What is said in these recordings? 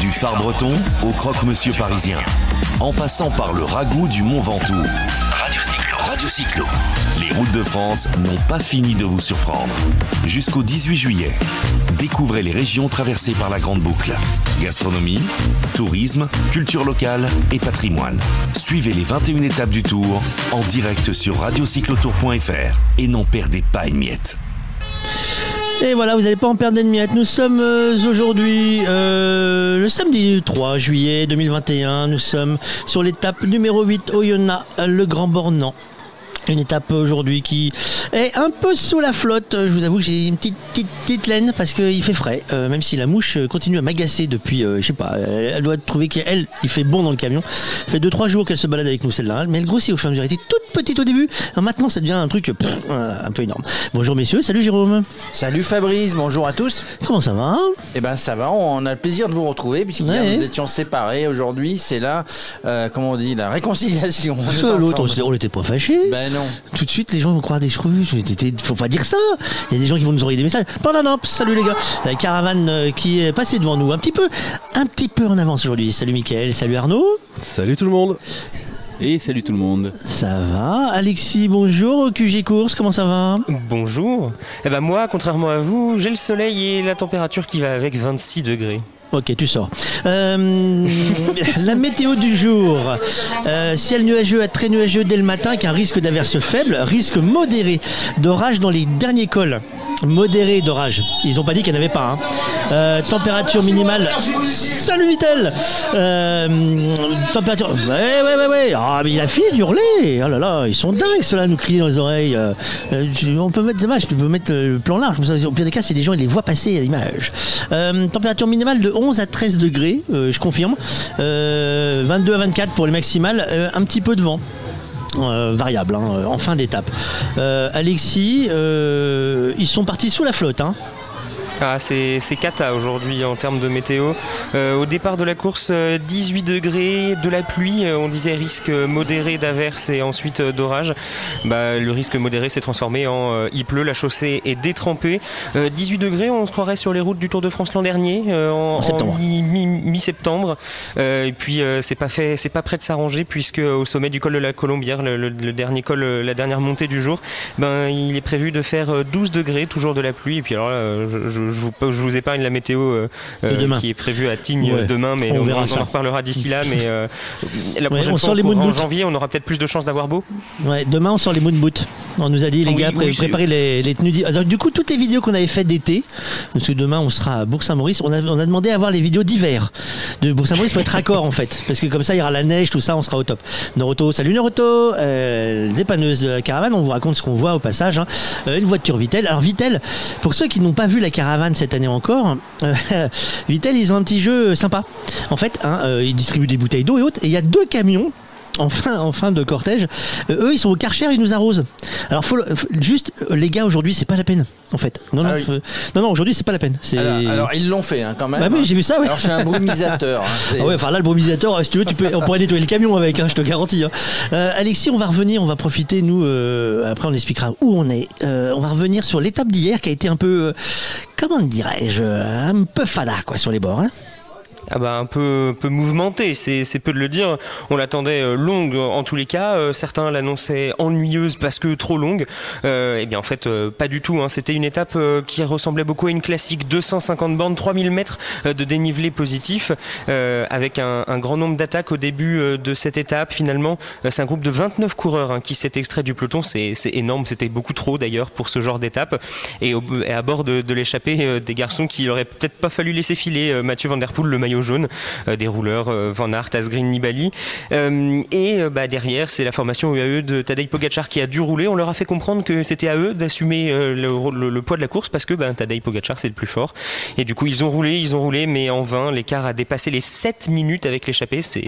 Du phare breton au croque-monsieur parisien. En passant par le ragoût du Mont Ventoux. Radio Cyclo. Radio Cyclo. Les routes de France n'ont pas fini de vous surprendre. Jusqu'au 18 juillet, découvrez les régions traversées par la Grande Boucle. Gastronomie, tourisme, culture locale et patrimoine. Suivez les 21 étapes du tour en direct sur radiocyclotour.fr et n'en perdez pas une miette. Et voilà, vous n'allez pas en perdre une miette. Nous sommes euh, aujourd'hui euh, le samedi 3 juillet 2021. Nous sommes sur l'étape numéro 8 Oyonnax, le Grand Bornand. Une étape aujourd'hui qui est un peu sous la flotte. Je vous avoue que j'ai une petite, petite, petite laine parce qu'il fait frais. Euh, même si la mouche continue à m'agacer depuis, euh, je sais pas, euh, elle doit trouver qu'elle, il fait bon dans le camion. Ça fait 2-3 jours qu'elle se balade avec nous celle-là. Mais elle grossit au fur et à mesure. Elle était toute petite au début. Maintenant, ça devient un truc pff, voilà, un peu énorme. Bonjour messieurs, salut Jérôme. Salut Fabrice, bonjour à tous. Comment ça va? Eh ben ça va, on a le plaisir de vous retrouver puisqu'hier Ouais. nous étions séparés. Aujourd'hui, c'est là, euh, comment on dit, la réconciliation. On Ça, L'autre, on n'était pas fâchés. Ben non. Tout de suite, les gens vont croire des screws. Faut pas dire ça. Il y a des gens qui vont nous envoyer des messages. Pendant non, salut les gars. La caravane euh, qui est passée devant nous, un petit peu, un petit peu en avance aujourd'hui. Salut Mickaël, salut Arnaud. Salut tout le monde Et salut tout le monde. Ça va. Alexis, bonjour. QG Course, comment ça va? Bonjour. Eh ben moi, contrairement à vous, j'ai le soleil et la température qui va avec 26 degrés. Ok, tu sors. Euh, la météo du jour. Euh, ciel nuageux à très nuageux dès le matin avec un risque d'averse faible, risque modéré d'orage dans les derniers cols. Modéré d'orage. Ils ont pas dit qu'il n'y en avait pas. hein. Euh, température minimale. Salut Vitel Température. Ouais, ouais, ouais, ouais. Ah, mais il a fini d'hurler. Oh là là, ils sont dingues ceux-là nous crier dans les oreilles. On peut mettre dommage, tu peux mettre le plan large. Au pire des cas, c'est des gens, ils les voient passer à l'image. Température minimale de 11 à 13 degrés, euh, je confirme. Euh, 22 à 24 pour les maximales. Euh, un petit peu de vent. Euh, variable hein, en fin d'étape. Euh, Alexis, euh, ils sont partis sous la flotte. Hein. Ah, c'est c'est cata aujourd'hui en termes de météo. Euh, au départ de la course, euh, 18 degrés, de la pluie, euh, on disait risque modéré d'averse et ensuite euh, d'orage. Bah, le risque modéré s'est transformé en euh, il pleut, la chaussée est détrempée. Euh, 18 degrés, on se croirait sur les routes du Tour de France l'an dernier, euh, en, En septembre. mi- mi- mi-septembre. Euh, et puis euh, c'est pas fait, c'est pas prêt de s'arranger puisque au sommet du col de la Colombière, le, le- le dernier col, euh, la dernière montée du jour, ben il est prévu de faire euh, 12 degrés, toujours de la pluie. Et puis alors là, euh, je, je- je vous, je vous épargne la météo euh, De euh, qui est prévue à Tignes Ouais. demain, mais On on, verra on en reparlera d'ici là. Mais euh, la Ouais, prochaine on fois, sort les en janvier, on aura peut-être plus de chances d'avoir beau. Ouais, demain on sort les moon boots. On nous a dit les Oui, gars oui, préparez les, les tenues. Alors, du coup toutes les vidéos qu'on avait faites d'été, parce que demain on sera à Bourg-Saint-Maurice, on a, on a demandé à voir les vidéos d'hiver de Bourg-Saint-Maurice pour être raccord en fait, parce que comme ça il y aura la neige, tout ça, on sera au top. Noroto, salut Noroto, euh, dépanneuse de la caravane, on vous raconte ce qu'on voit au passage. hein. Euh, une voiture Vitel. Alors Vitel, pour ceux qui n'ont pas vu la caravane cette année encore, euh, Vitel ils ont un petit jeu sympa. En fait, hein, euh, ils distribuent des bouteilles d'eau et autres, et il y a deux camions en fin, en fin de cortège, euh, eux ils sont au Karcher, ils nous arrosent. Alors faut, le- faut- juste euh, les gars aujourd'hui c'est pas la peine en fait. Non non Ah oui. euh, non, non aujourd'hui c'est pas la peine. C'est Alors, alors, ils l'ont fait hein, quand même. bah oui hein. j'ai vu ça ouais. Alors suis un brumisateur. hein, c'est- Ah ouais, enfin là, le brumisateur, si tu veux, tu peux, on pourrait nettoyer le camion avec, hein, je te garantis. hein. Euh, Alexis, on va revenir, on va profiter, nous, euh, après on expliquera où on est. Euh, on va revenir sur l'étape d'hier qui a été un peu, euh, comment dirais-je, un peu fada, quoi, sur les bords. Hein. Ah bah un peu, peu mouvementé, c'est peu de le dire. On l'attendait euh, longue en tous les cas. Euh, certains l'annonçaient ennuyeuse parce que trop longue. Euh, eh bien en fait euh, pas du tout. hein. C'était une étape qui ressemblait beaucoup à une classique 250 bornes, 3000 mètres de dénivelé positif, euh, avec un, un grand nombre d'attaques au début de cette étape. Finalement, c'est un groupe de 29 coureurs hein, qui s'est extrait du peloton. C'est énorme. C'était beaucoup trop d'ailleurs pour ce genre d'étape. Et, et à bord de, de l'échappée, des garçons qui n'auraient peut-être pas fallu laisser filer Mathieu Van le maillot jaune, euh, des rouleurs euh, Van Aert, Asgreen, Nibali. Euh, et bah, derrière, c'est la formation UAE de Tadej Pogacar qui a dû rouler. On leur a fait comprendre que c'était à eux d'assumer le, le- le poids de la course parce que bah, Tadej Pogacar c'est le plus fort. Et du coup, ils ont roulé, ils ont roulé, mais en vain. L'écart a dépassé les 7 minutes avec l'échappée. C'est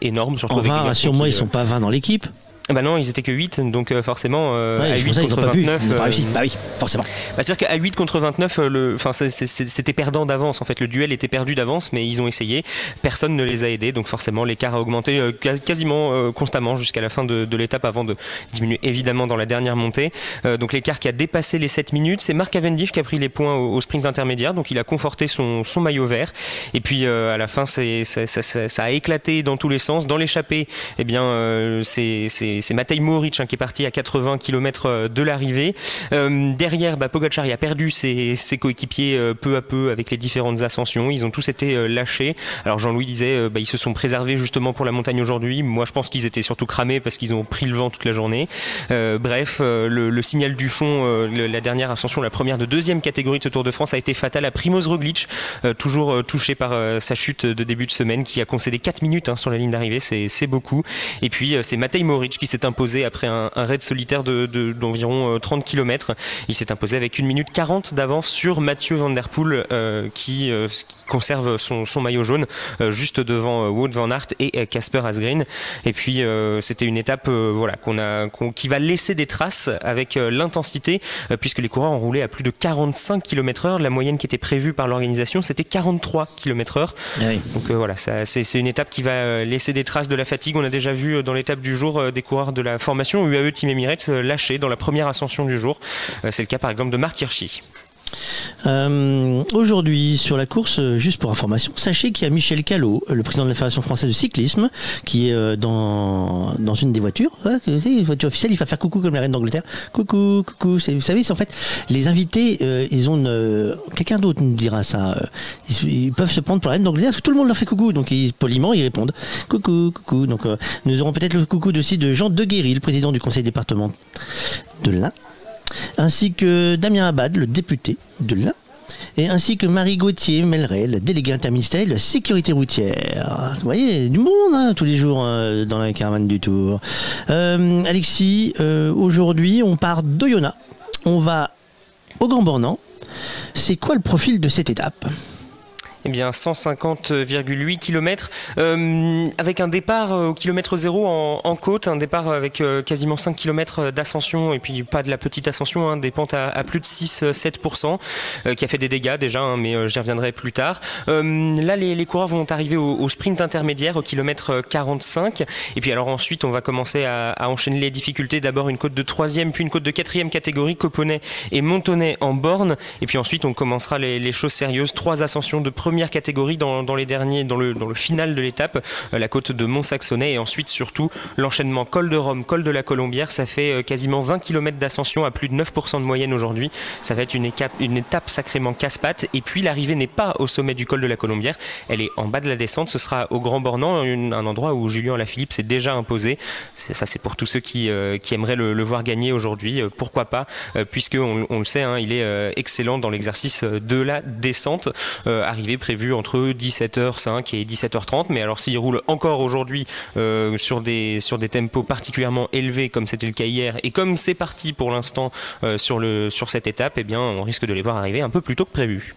énorme. En avec des 20, garçons rassure-moi, ils sont pas 20 dans l'équipe. Bah non, ils étaient que 8, donc euh, forcément euh, Ouais, à c'est 8 pour ça qu'ils ont contre pas pu. 29. Ils ont pas euh, réussi. Bah oui, forcément. bah, C'est-à-dire qu'à 8 contre 29, euh, le, enfin, c'est- c'est- c'est- c'était perdant d'avance. En fait, le duel était perdu d'avance, mais ils ont essayé. Personne ne les a aidés, donc forcément, l'écart a augmenté euh, quas- quasiment euh, constamment jusqu'à la fin de, de l'étape avant de diminuer évidemment dans la dernière montée. Euh, donc l'écart qui a dépassé les 7 minutes, c'est Marc Cavendish qui a pris les points au, au sprint intermédiaire, donc il a conforté son, son maillot vert. Et puis euh, à la fin, c'est, ça, ça- ça- ça a éclaté dans tous les sens. Dans l'échappée, eh bien, euh, c'est, c'est, Matej Mohoric hein, qui est parti à 80 km de l'arrivée. Euh, derrière, bah, a perdu ses, coéquipiers euh, peu à peu avec les différentes ascensions. Ils ont tous été euh, lâchés. Alors Jean-Louis disait, euh, bah, ils se sont préservés justement pour la montagne aujourd'hui. Moi, je pense qu'ils étaient surtout cramés parce qu'ils ont pris le vent toute la journée. Euh, bref, euh, le, signal du fond, euh, la dernière ascension, la première de deuxième catégorie de ce Tour de France, a été fatale à Primoz Roglic, euh, toujours euh, touché par euh, sa chute de début de semaine, qui a concédé 4 minutes hein, sur la ligne d'arrivée. C'est beaucoup. Et puis euh, c'est Matej Mohoric qui s'est imposé après un, un raid solitaire de- de- d'environ euh, 30 km. Il s'est imposé avec 1 minute 40 d'avance sur Mathieu Van Der Poel euh, qui, euh, qui conserve son, son maillot jaune juste devant Wout Van Aert et Casper Asgreen. Et puis c'était une étape voilà qu'on a qu'on- qui va laisser des traces avec l'intensité puisque les coureurs ont roulé à plus de 45 km/h. La moyenne qui était prévue par l'organisation c'était 43 km/h. Oui. Donc voilà, c'est une étape qui va laisser des traces de la fatigue. On a déjà vu dans l'étape du jour des coureurs de la formation UAE Team Emirates euh, lâchés dans la première ascension du jour. Euh, C'est le cas par exemple de Marc Hirschi. Euh, Aujourd'hui, sur la course, euh, juste pour information, sachez qu'il y a Michel Callot, euh, le président de la Fédération française de cyclisme, qui est dans, dans une des voitures. Une voiture officielle, il va faire coucou comme la reine d'Angleterre. Coucou, coucou. Vous savez, c'est en fait, les invités, ils ont quelqu'un d'autre nous dira ça. Ils, peuvent se prendre pour la reine d'Angleterre parce que tout le monde leur fait coucou. Donc, poliment, ils répondent coucou, coucou. Donc, nous aurons peut-être le coucou aussi de Jean Deguéry, le président du conseil départemental de l'Ain ainsi que Damien Abad, le député de l'Ain, et ainsi que Marie Gauthier Melray, la déléguée interministérielle sécurité routière. Vous voyez, du monde hein, tous les jours hein, dans la caravane du Tour. Euh, Alexis, euh, aujourd'hui, on part d'Oyonnax, on va au Grand. C'est quoi le profil de cette étape? Eh bien, 150,8 km, euh, avec un départ euh, au kilomètre zéro en, côte, un départ avec euh, quasiment 5 km d'ascension, et puis pas de la petite ascension, hein, des pentes à, plus de 6-7%, euh, qui a fait des dégâts déjà, hein, mais j'y reviendrai plus tard. Là, les, coureurs vont arriver au, sprint intermédiaire, au kilomètre 45, et puis alors ensuite, on va commencer à, enchaîner les difficultés. D'abord une côte de troisième, puis une côte de quatrième catégorie, Coponnet et Montonnet en borne, et puis ensuite, on commencera les, choses sérieuses. Trois ascensions de première catégorie dans, les derniers, dans le, final de l'étape, euh, la côte de Mont-Saxonnet, et ensuite surtout l'enchaînement col de Rome, col de la Colombière. Ça fait euh, quasiment 20 km d'ascension à plus de 9% de moyenne aujourd'hui. Ça va être une étape, sacrément casse-pattes. Et puis l'arrivée n'est pas au sommet du col de la Colombière, elle est en bas de la descente. Ce sera au Grand Bornand, un endroit où Julien Lafilippe s'est déjà imposé. Ça, c'est pour tous ceux qui, euh, aimeraient le, voir gagner aujourd'hui. Pourquoi pas? Puisque on, le sait, hein, il est excellent dans l'exercice de la descente. Euh, arrivée prévue entre 17h05 et 17h30. Mais alors s'il roule encore aujourd'hui euh, sur, des, sur des tempos particulièrement élevés comme c'était le cas hier et comme c'est parti pour l'instant euh, sur, le, sur cette étape, eh bien on risque de les voir arriver un peu plus tôt que prévu.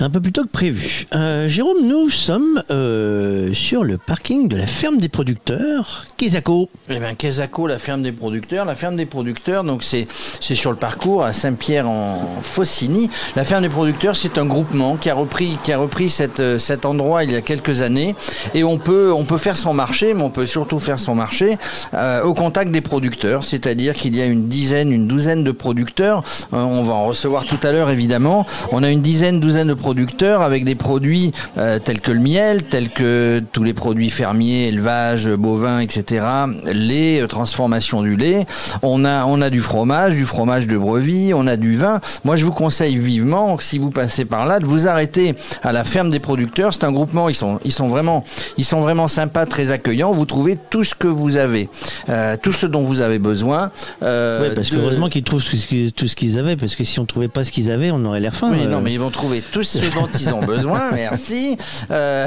Un peu plus tôt que prévu. Euh, Jérôme, nous sommes euh, sur le parking de la ferme des producteurs, Kézako. Eh bien, Quesaco, la ferme des producteurs. La ferme des producteurs, donc c'est c'est sur le parcours à Saint-Pierre en Faucigny. La ferme des producteurs, c'est un groupement qui a repris qui a repris cette, euh, cet endroit il y a quelques années et on peut on peut faire son marché, mais on peut surtout faire son marché euh, au contact des producteurs, c'est-à-dire qu'il y a une dizaine, une douzaine de producteurs. Euh, on va en recevoir tout à l'heure évidemment. On a une dizaine, douzaine de producteurs avec des produits tels que le miel, tels que tous les produits fermiers, élevage, bovin, etc. Lait, transformation du lait. On a, on a du fromage, du fromage de brebis, on a du vin. Moi, je vous conseille vivement, si vous passez par là, de vous arrêter la ferme des producteurs. C'est un groupement, ils sont, ils sont vraiment, ils sont vraiment sympas, très accueillants. Vous trouvez tout ce que vous avez, euh, tout ce dont vous avez besoin. Euh, Ouais, parce que de- heureusement qu'ils trouvent tout ce qu'ils- avaient, parce que si on trouvait pas ce qu'ils avaient, on aurait l'air fin. Oui, euh. non, mais ils vont trouver tout ce dont ils ont besoin, merci. Euh,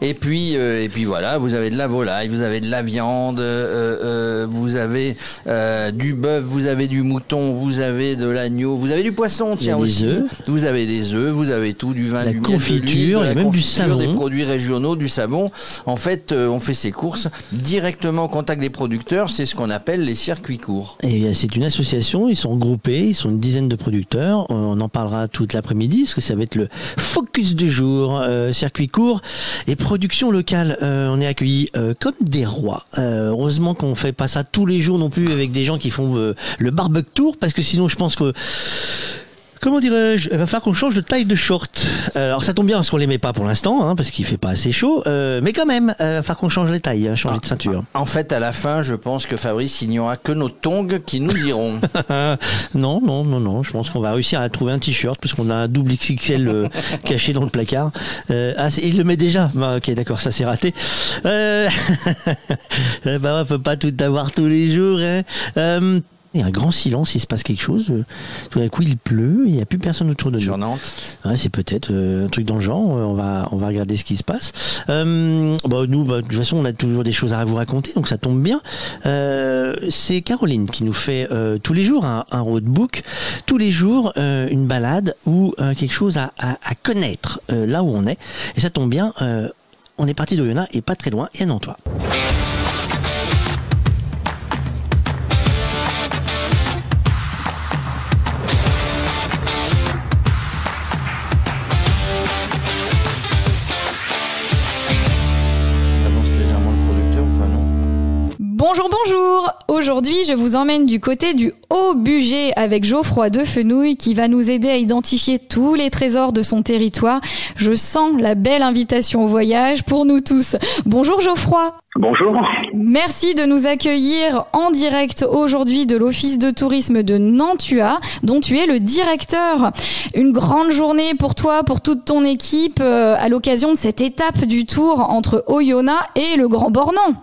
et puis, euh, et puis voilà, vous avez de la volaille, vous avez de la viande, euh, euh, vous avez euh, du bœuf, vous avez du mouton, vous avez de l'agneau, vous avez du poisson, tiens aussi. Vous avez des œufs, vous avez tout, du vin, La du miel, confiture, et même du savon. Des produits régionaux, du savon. En fait, euh, on fait ses courses directement au contact des producteurs. C'est ce qu'on appelle les circuits courts. Et c'est une association, ils sont regroupés, ils sont une dizaine de producteurs. On en parlera toute l'après-midi, parce que ça va être le focus du jour. circuit court et production locale. on est accueillis comme des rois. heureusement qu'on fait pas ça tous les jours non plus avec des gens qui font le barbecue tour, parce que sinon je pense que Comment dirais-je Il va falloir qu'on change de taille de short. Alors ça tombe bien parce qu'on les met pas pour l'instant, hein, parce qu'il fait pas assez chaud. Euh, mais quand même, euh, il va falloir qu'on change les tailles, hein, changer de ceinture. En fait, à la fin, je pense que Fabrice, il n'y aura que nos tongs qui nous diront. non, non, non, non. Je pense qu'on va réussir à trouver un t-shirt parce qu'on a un double XXL euh, caché dans le placard. ah, il le met déjà. Bah, ok, d'accord, ça c'est raté. bah, on peut pas tout avoir tous les jours. Hein. Il y a un grand silence, il se passe quelque chose. Tout d'un coup, il pleut, il n'y a plus personne autour de nous. Nantes C'est peut-être euh, un truc dans le genre. On va, on va regarder ce qui se passe. Euh, bah, nous, bah, de toute façon, on a toujours des choses à vous raconter, donc ça tombe bien. Euh, c'est Caroline qui nous fait tous les jours un, roadbook, tous les jours une balade ou quelque chose à, à connaître là où on est. Et ça tombe bien, on est parti d'Oyonnax et pas très loin, et à Nantois. Bonjour, bonjour Aujourd'hui, je vous emmène du côté du Haut Budget avec Geoffroy de Fenouille qui va nous aider à identifier tous les trésors de son territoire. Je sens la belle invitation au voyage pour nous tous. Bonjour Geoffroy Bonjour. Merci de nous accueillir en direct aujourd'hui de l'Office de tourisme de Nantua, dont tu es le directeur. Une grande journée pour toi, pour toute ton équipe, euh, à l'occasion de cette étape du tour entre Oyonnax et le Grand Bornand.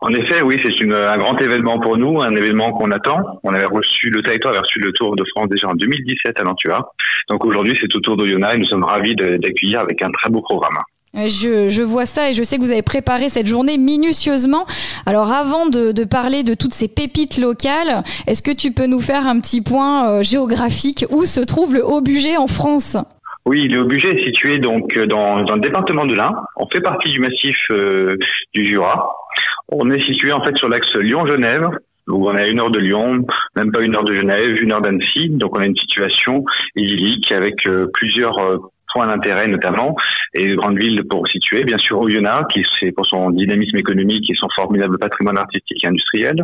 En effet, oui, c'est un grand événement pour nous, un événement qu'on attend. On avait reçu, le territoire avait reçu le Tour de France déjà en 2017 à Nantua. Donc aujourd'hui, c'est au tour d'Oyonnax et nous sommes ravis d'accueillir avec un très beau programme. Euh, je, je, vois ça et je sais que vous avez préparé cette journée minutieusement. Alors avant de, de parler de toutes ces pépites locales, est-ce que tu peux nous faire un petit point euh, géographique? Où se trouve le Haut-Bugey en France? Oui, le Haut-Bugey est situé donc dans, dans, le département de l'Ain. On fait partie du massif euh, du Jura. On est situé en fait sur l'axe Lyon-Genève, où on est à une heure de Lyon, même pas une heure de Genève, une heure d'Annecy. Donc on a une situation idyllique avec euh, plusieurs euh, points d'intérêt notamment et de grandes villes pour situer. Bien sûr Oyonnax, qui c'est pour son dynamisme économique et son formidable patrimoine artistique et industriel.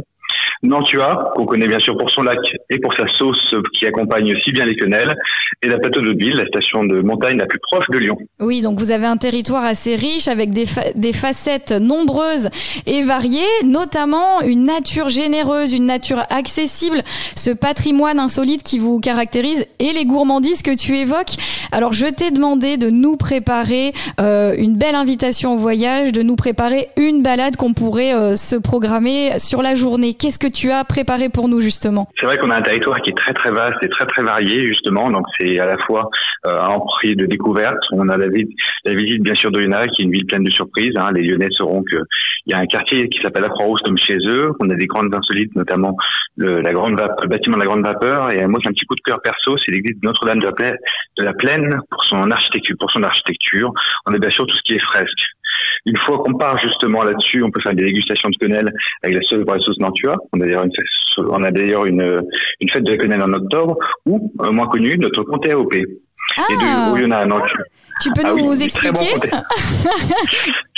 Nantua, qu'on connaît bien sûr pour son lac et pour sa sauce qui accompagne aussi bien les quenelles, et la plateau de Ville, la station de montagne la plus proche de Lyon. Oui, donc vous avez un territoire assez riche avec des, des facettes nombreuses et variées, notamment une nature généreuse, une nature accessible, ce patrimoine insolite qui vous caractérise et les gourmandises que tu évoques. Alors je t'ai demandé de nous préparer euh, une belle invitation au voyage, de nous préparer une balade qu'on pourrait euh, se programmer sur la journée. Qu'est-ce que tu as préparé pour nous justement? C'est vrai qu'on a un territoire qui est très très vaste et très très varié justement, donc c'est à la fois euh, un prix de découverte. On a la, visite, la visite bien sûr de Luna, qui est une ville pleine de surprises. Hein. Les Lyonnais sauront qu'il y a un quartier qui s'appelle la Croix-Rousse comme chez eux. On a des grandes insolites, notamment le, la grande bâtiment de la Grande Vapeur. Et moi, c'est un petit coup de cœur perso, c'est l'église de Notre-Dame de la Plaine pour son architecture. Pour son architecture, on a bien sûr tout ce qui est fresque. Une fois qu'on part justement là-dessus, on peut faire des dégustations de quenelle avec la sauce la sauce Nantua. On a d'ailleurs une, on a d'ailleurs une, une fête de la quenelle en octobre, ou, euh, moins connu, notre comté AOP. Ah. Et de Tu peux ah nous expliquer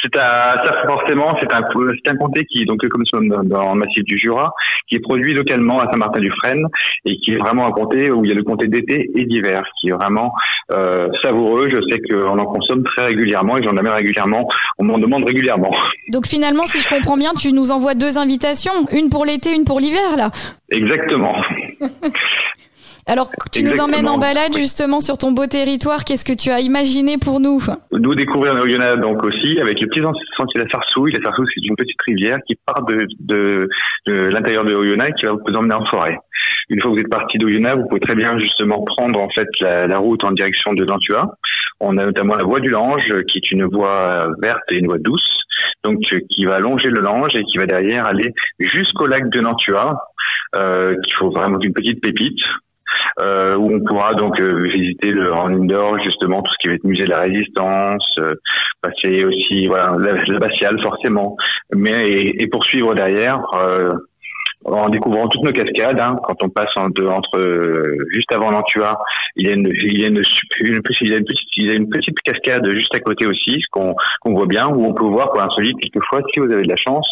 C'est un, ça forcément, c'est un, un comté qui, donc comme nous sommes dans le massif du Jura, qui est produit localement à Saint-Martin-du-Frêne et qui est vraiment un comté où il y a le comté d'été et d'hiver, qui est vraiment euh, savoureux. Je sais qu'on en consomme très régulièrement et j'en amène régulièrement. On m'en demande régulièrement. Donc finalement, si je comprends bien, tu nous envoies deux invitations, une pour l'été, une pour l'hiver, là? Exactement. Alors, tu nous emmènes en balade justement sur ton beau territoire. Qu'est-ce que tu as imaginé pour nous Nous découvrir Oyonnax donc aussi avec le petit sentier de la Sarsouille. La Sarsouille, c'est une petite rivière qui part de, de, de l'intérieur de Oyonnax et qui va vous emmener en forêt. Une fois que vous êtes parti d'Oyonnax, vous pouvez très bien justement prendre en fait la, la route en direction de Nantua. On a notamment la voie du Lange, qui est une voie verte et une voie douce, donc qui va longer le Lange et qui va derrière aller jusqu'au lac de Nantua, euh, qu'il faut vraiment une petite pépite. Où on pourra donc visiter le en indoor justement tout ce qui va être musée de la résistance, passer aussi voilà l'abbatiale forcément, mais et, et poursuivre derrière en découvrant toutes nos cascades. Hein, quand on passe entre euh, juste avant l'Antua, il y a une, il y a une, une, petite, il y a une petite cascade juste à côté aussi, ce qu'on qu'on voit bien, où on peut voir pour insolite quelquefois, si vous avez de la chance,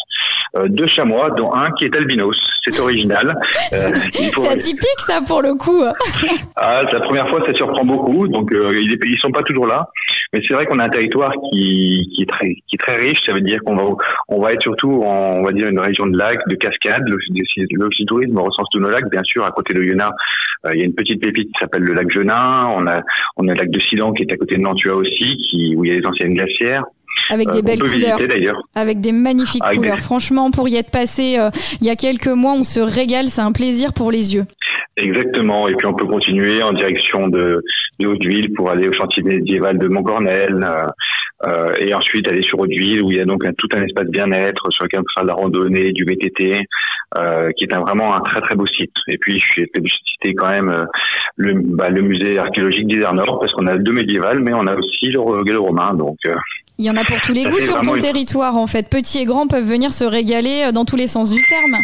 euh, deux chamois, dont un qui est albinos. C'est original. Euh, c'est atypique ça pour le coup. ah, la première fois, ça surprend beaucoup. Donc euh, ils, ils sont pas toujours là, mais c'est vrai qu'on a un territoire qui, qui est très qui est très riche. Ça veut dire qu'on va on va être surtout en on va dire une région de lacs, de cascades. L'oxytourisme recense tous nos lacs, bien sûr. À côté de Yona, il y a une petite pépite qui s'appelle le lac Genin. On a on a le lac de Sidan qui est à côté de Nantua aussi, qui où il y a les anciennes glacières. Avec des euh, belles couleurs. Avec des magnifiques couleurs. Franchement, pour y être passé euh, il y a quelques mois, on se régale. C'est un plaisir pour les yeux. Exactement. Et puis on peut continuer en direction de, de Hauteville pour aller au chantier médiéval de Montcornel. Euh, et ensuite aller sur Hauteville où il y a donc un, tout un espace bien-être sur lequel on peut faire de la randonnée, du VTT, euh, qui est un, vraiment un très très beau site. Et puis je suis citer quand même euh, le, bah, le musée archéologique d'Isère-Nord parce qu'on a deux médiévales, mais on a aussi le, le romain. Donc il y en a pour tous les goûts sur ton territoire, en fait. Petits et grands peuvent venir se régaler dans tous les sens du terme.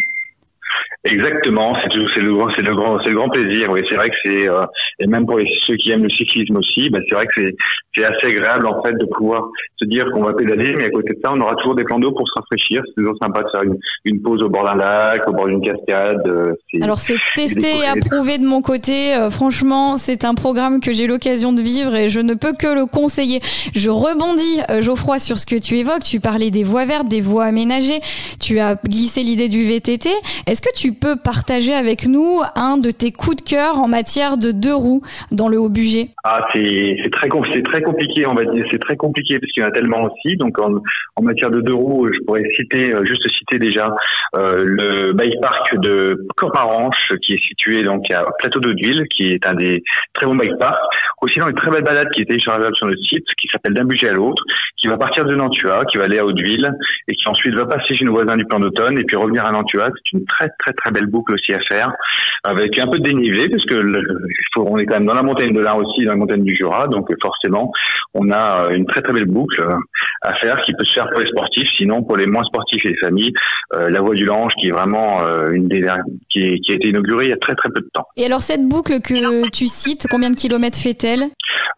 Exactement, c'est le, c'est le grand, c'est le grand plaisir. Oui, c'est vrai que c'est euh, et même pour ceux qui aiment le cyclisme aussi, ben c'est vrai que c'est c'est assez agréable en fait de pouvoir se dire qu'on va pédaler, mais à côté de ça, on aura toujours des plans d'eau pour se rafraîchir. C'est toujours sympa de faire une, une pause au bord d'un lac, au bord d'une cascade. Euh, Alors c'est testé et approuvé de mon côté. Euh, franchement, c'est un programme que j'ai l'occasion de vivre et je ne peux que le conseiller. Je rebondis, Geoffroy, sur ce que tu évoques. Tu parlais des voies vertes, des voies aménagées. Tu as glissé l'idée du VTT. Est-ce que tu peux partager avec nous un de tes coups de cœur en matière de deux roues dans le haut budget Ah, c'est très, compliqué, on va dire. C'est très compliqué parce qu'il y en a tellement aussi. Donc, en, matière de deux roues, je pourrais citer, euh, juste citer déjà euh, le bike park de Cormaranche qui est situé donc à Plateau d'Hauteville, qui est un des très bons bike parks. Aussi dans une très belle balade qui est téléchargeable sur notre site, qui s'appelle D'un budget à l'autre, qui va partir de Nantua, qui va aller à Hauteville et qui ensuite va passer chez nos voisins du plan d'automne et puis revenir à Nantua. C'est une très très très belle boucle aussi à faire, avec un peu de dénivelé, parce que on est quand même dans la montagne de l'Ain aussi, dans la montagne du Jura, donc forcément, on a une très très belle boucle à faire qui peut se faire pour les sportifs, sinon pour les moins sportifs et les familles, euh, la voie du Lange qui est vraiment euh, une des qui, qui, a été inaugurée il y a très très peu de temps. Et alors cette boucle que tu cites, combien de kilomètres fait-elle?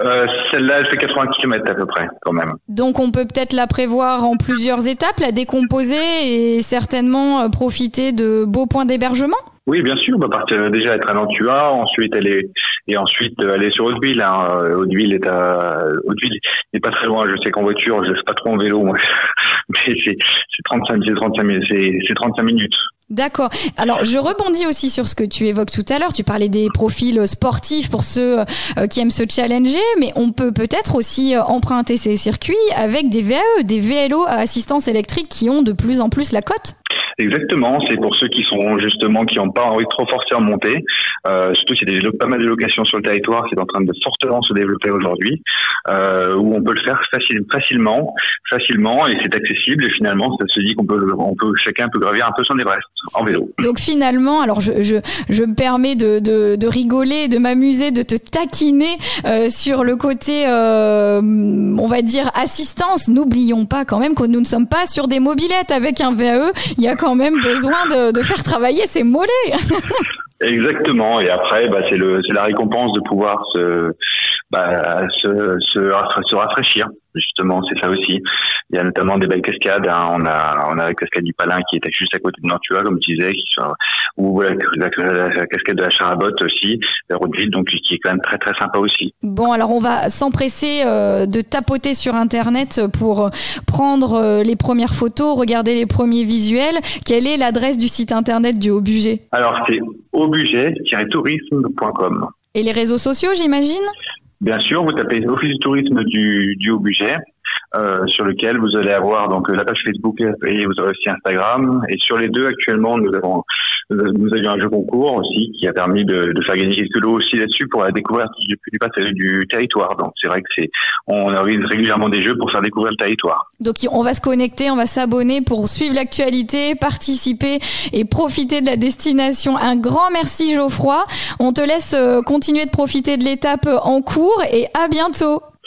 Euh, Celle-là, elle fait 80 km à peu près, quand même. Donc on peut peut-être la prévoir en plusieurs étapes, la décomposer et certainement profiter de beaux points d'hébergement? Oui, bien sûr. On va partir déjà être à Nantua, ensuite aller et ensuite aller sur Hauteville. Hein. Hauteville est à Hauteville n'est pas très loin. Je sais qu'en voiture, je sais pas trop en vélo, moi. mais c'est 35 c'est 35 c'est 35 minutes. D'accord. Alors, je rebondis aussi sur ce que tu évoques tout à l'heure. Tu parlais des profils sportifs pour ceux euh, qui aiment se challenger, mais on peut peut-être aussi euh, emprunter ces circuits avec des VAE, des VLO à assistance électrique qui ont de plus en plus la cote. Exactement, c'est pour ceux qui sont justement qui n'ont pas envie de trop forcer en montée. Euh, surtout qu'il y a des, pas mal de locations sur le territoire qui est en train de fortement se développer aujourd'hui, euh, où on peut le faire facile, facilement, facilement et c'est accessible et finalement ça se dit qu'on peut, on peut chacun peut gravir un peu son Everest en vélo. Donc finalement, alors je, me permets de, rigoler, de m'amuser, de te taquiner euh, sur le côté, on va dire assistance. N'oublions pas quand même que nous ne sommes pas sur des mobilettes avec un VAE. Il y a quand même besoin de, faire travailler ses mollets. Exactement. Et après, bah, c'est la récompense de pouvoir se, bah, se, se, se rafraîchir. Justement, c'est ça aussi. Il y a notamment des belles cascades. Hein. On a, on a la cascade du Palin qui était juste à côté de Nantua, comme tu disais, qui sont, ou la, cascade de la Charabotte aussi, la Route-Ville, donc qui est quand même très très sympa aussi. Bon, alors on va s'empresser euh, de tapoter sur Internet pour prendre euh, les premières photos, regarder les premiers visuels. Quelle est l'adresse du site Internet du Haut-Budget Alors c'est hautbudget-tourisme.com. Et les réseaux sociaux, j'imagine? Bien sûr, vous tapez Office du tourisme du, du haut budget, euh, sur lequel vous allez avoir donc la page Facebook et vous aurez aussi Instagram. Et sur les deux, actuellement, nous avons nous avions un jeu concours aussi qui a permis de, faire gagner quelques lots aussi là-dessus pour la découverte du, du du territoire. Donc c'est vrai que c'est on organise régulièrement des jeux pour faire découvrir le territoire. Donc on va se connecter, on va s'abonner pour suivre l'actualité, participer et profiter de la destination. Un grand merci Geoffroy. On te laisse euh, continuer de profiter de l'étape en cours et à bientôt.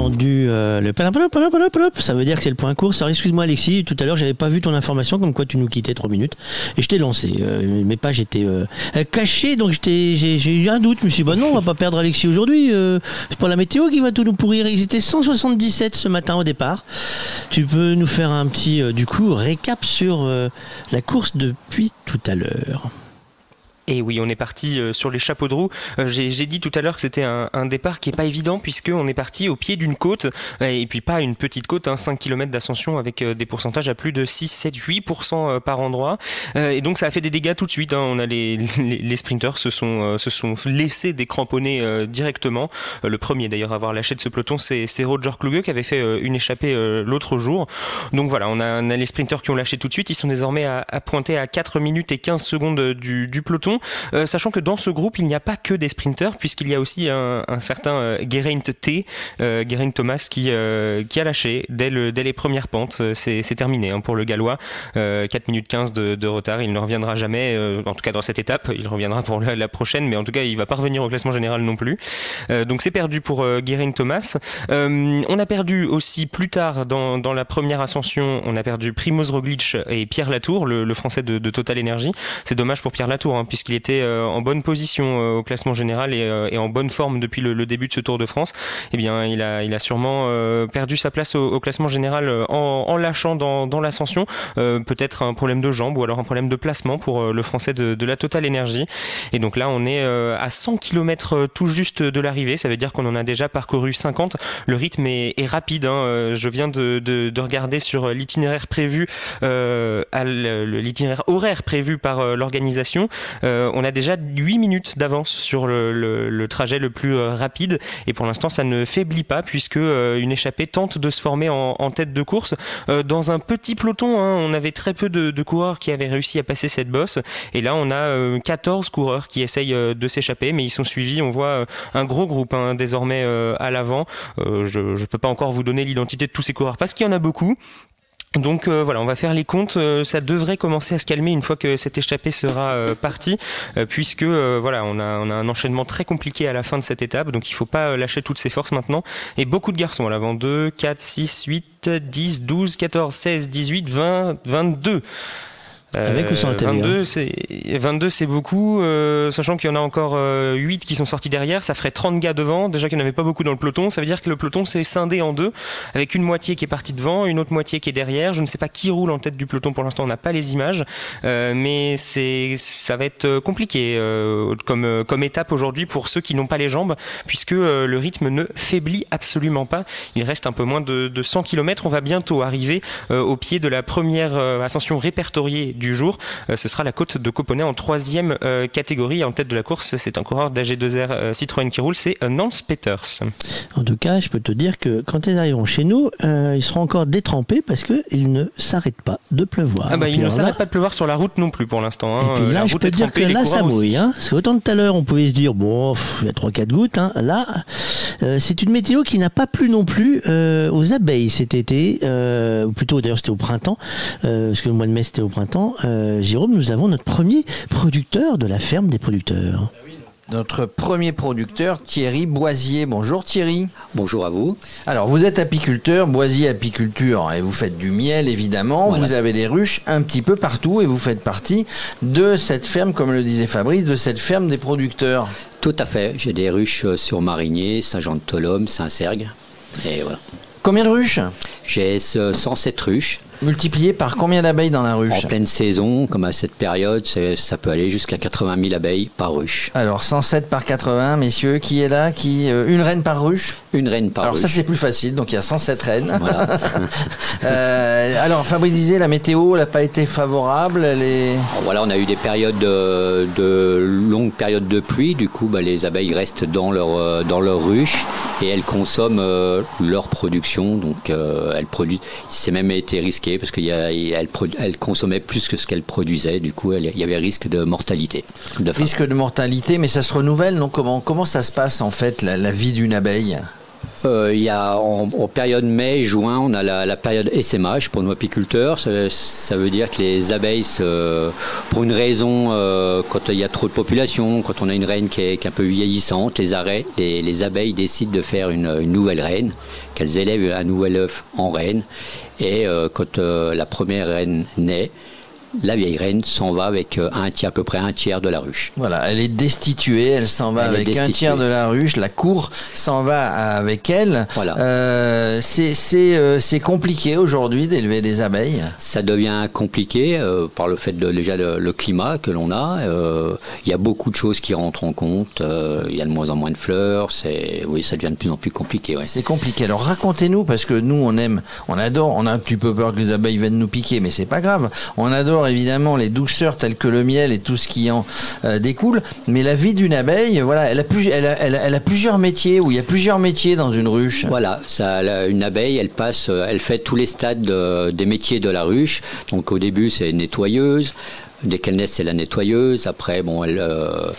Euh, le ça veut dire que c'est le point court. Ça, excuse-moi Alexis, tout à l'heure j'avais pas vu ton information comme quoi tu nous quittais trois minutes et je t'ai lancé. Euh, pages étaient euh, cachées donc j'ai eu un doute. Je me suis dit bah non on va pas perdre Alexis aujourd'hui. c'est pas la météo qui va tout nous pourrir. Ils étaient 177 ce matin au départ. Tu peux nous faire un petit du coup récap sur la course depuis tout à l'heure. Et oui, on est parti euh, sur les chapeaux de roue. Euh, j'ai dit tout à l'heure que c'était un, départ qui est pas évident puisqu'on est parti au pied d'une côte et puis pas une petite côte, hein, 5 km d'ascension avec euh, des pourcentages à plus de 6, 7, 8% par endroit. Et donc ça a fait des dégâts tout de suite. Hein. On a les, les, sprinters se sont, se sont laissés décramponner directement. Le premier d'ailleurs à avoir lâché de ce peloton, c'est Roger Kluge qui avait fait une échappée l'autre jour. Donc voilà, on a, les sprinters qui ont lâché tout de suite. Ils sont désormais à, à pointer à 4 minutes et 15 secondes du peloton. Euh, sachant que dans ce groupe, il n'y a pas que des sprinters, puisqu'il y a aussi un, certain euh, Geraint T, euh, Thomas, qui, qui a lâché dès, les premières pentes. C'est terminé hein, pour le Gallois. 4 minutes 15 de, retard. Il ne reviendra jamais, en tout cas dans cette étape. Il reviendra pour la, prochaine, mais en tout cas, il va pas revenir au classement général non plus. donc c'est perdu pour Geraint Thomas. on a perdu aussi plus tard dans, la première ascension, on a perdu Primoz Roglic et Pierre Latour, le, français de, Total Energy. C'est dommage pour Pierre Latour, hein, puisqu'il était euh, en bonne position euh, au classement général euh, et, en bonne forme depuis le, début de ce Tour de France, eh bien, il a, il a sûrement perdu sa place au, classement général en, lâchant dans, l'ascension. Peut-être un problème de jambe ou alors un problème de placement pour le français de, la Total Energy. Et donc là, on est à 100 km tout juste de l'arrivée. Ça veut dire qu'on en a déjà parcouru 50. Le rythme est, rapide. Hein. Je viens de, regarder sur l'itinéraire prévu, l'itinéraire horaire prévu par l'organisation on a déjà 8 minutes d'avance sur le, trajet le plus euh, rapide et pour l'instant ça ne faiblit pas puisque euh, une échappée tente de se former en, tête de course euh, dans un petit peloton. Hein. on avait très peu de, coureurs qui avaient réussi à passer cette bosse et là on a 14 coureurs qui essayent de s'échapper mais ils sont suivis. On voit un gros groupe hein, désormais à l'avant. je ne peux pas encore vous donner l'identité de tous ces coureurs parce qu'il y en a beaucoup. Donc euh, voilà, on va faire les comptes. Euh, ça devrait commencer à se calmer une fois que cette échappée sera euh, partie, puisque voilà, on a, on a un enchaînement très compliqué à la fin de cette étape. Donc il faut pas lâcher toutes ses forces maintenant. Et beaucoup de garçons à l'avant 2, 4, 6, 8, 10, 12, 14, 16, 18, 20, 22. Avec ou sans 22, c'est 22, c'est beaucoup, euh, sachant qu'il y en a encore 8 euh, qui sont sortis derrière. Ça ferait 30 gars devant. Déjà qu'il n'y en avait pas beaucoup dans le peloton. Ça veut dire que le peloton s'est scindé en deux, avec une moitié qui est partie devant, une autre moitié qui est derrière. Je ne sais pas qui roule en tête du peloton. Pour l'instant, on n'a pas les images, euh, mais c'est ça va être compliqué comme comme étape aujourd'hui pour ceux qui n'ont pas les jambes, puisque le rythme ne faiblit absolument pas. Il reste un peu moins de, de 100 km. On va bientôt arriver au pied de la première ascension répertoriée du jour. Euh, ce sera la côte de Coponnet en troisième euh, catégorie. En tête de la course, c'est un coureur d'AG2R euh, Citroën qui roule, c'est Nance Peters. En tout cas, je peux te dire que quand ils arriveront chez nous, ils seront encore détrempés parce qu'ils ne s'arrêtent pas de pleuvoir. Ah bah, il ne s'arrête pas de pleuvoir sur la route non plus pour l'instant. Hein. Et puis là, je peux te dire que là, ça mouille. Hein. C'est autant de tout à l'heure, on pouvait se dire, bon, il y a 3-4 gouttes. Hein. Là, c'est une météo qui n'a pas plu non plus aux abeilles cet été, ou plutôt d'ailleurs c'était au printemps, parce que le mois de mai c'était au printemps. Euh, Jérôme, nous avons notre premier producteur de la ferme des producteurs. Notre premier producteur, Thierry Boisier. Bonjour Thierry. Bonjour à vous. Alors vous êtes apiculteur, Boisier apiculture, et vous faites du miel évidemment. Vous avez des ruches un petit peu partout et vous faites partie de cette ferme, comme le disait Fabrice, de cette ferme des producteurs. Tout à fait. J'ai des ruches sur Marigné, Saint-Jean-de-Tolhomme, Saint-Sergue. Et voilà. Combien de ruches? J'ai 107 ruches. Multiplié par combien d'abeilles dans la ruche En pleine saison, comme à cette période, ça peut aller jusqu'à 80 000 abeilles par ruche. Alors 107 par 80, messieurs, qui est là qui euh, Une reine par ruche Une reine par alors, ruche. Alors ça c'est plus facile, donc il y a 107 reines. Voilà. euh, alors Fabrice disait, la météo n'a pas été favorable. Les... voilà, on a eu des périodes de, de longues périodes de pluie, du coup bah, les abeilles restent dans leur, dans leur ruche et elles consomment euh, leur production, donc euh, elles produisent. C'est même été risqué parce qu'elles elles consommaient plus que ce qu'elles produisaient, du coup il y avait risque de mortalité. De risque de mortalité, mais ça se renouvelle, donc comment, comment ça se passe en fait la, la vie d'une abeille? Euh, il y a en, en période mai-juin, on a la, la, période essaimage pour nos apiculteurs. Ça, ça, veut dire que les abeilles, pour une raison, euh, quand il y a trop de population, quand on a une reine qui est, qui est un peu vieillissante, les, arrêts, les, les, abeilles décident de faire une, une nouvelle reine, qu'elles élèvent un nouvel œuf en reine. Et euh, quand la première reine naît, la vieille reine s'en va avec un tiers, à peu près un tiers de la ruche. Voilà, elle est destituée, elle s'en va elle avec un tiers de la ruche, la cour s'en va avec elle. Voilà. Euh, c'est euh, compliqué aujourd'hui d'élever des abeilles Ça devient compliqué euh, par le fait de déjà le, le climat que l'on a. Il y a beaucoup de choses qui rentrent en compte. Il y a de moins en moins de fleurs. Oui, ça devient de plus en plus compliqué. Ouais. C'est compliqué. Alors racontez-nous, parce que nous on aime, on adore, on a un petit peu peur que les abeilles viennent nous piquer, mais c'est pas grave. On adore évidemment les douceurs telles que le miel et tout ce qui en euh, découle, mais la vie d'une abeille, voilà, elle a, plusieurs métiers, ou il y a plusieurs métiers dans une ruche. Voilà, ça, une abeille, elle passe, elle fait tous les stades de, des métiers de la ruche. Donc au début, c'est nettoyeuse. Dès qu'elle naît, c'est la nettoyeuse. Après, bon, elle, euh,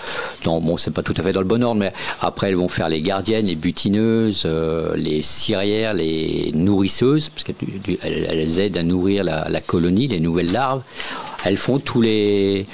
non, bon, c'est pas tout à fait dans le bon ordre, mais après, elles vont faire les gardiennes, les butineuses, euh, les cirières, les nourrisseuses, parce qu'elles elles aident à nourrir la, la, colonie, les nouvelles larves. Elles font tous les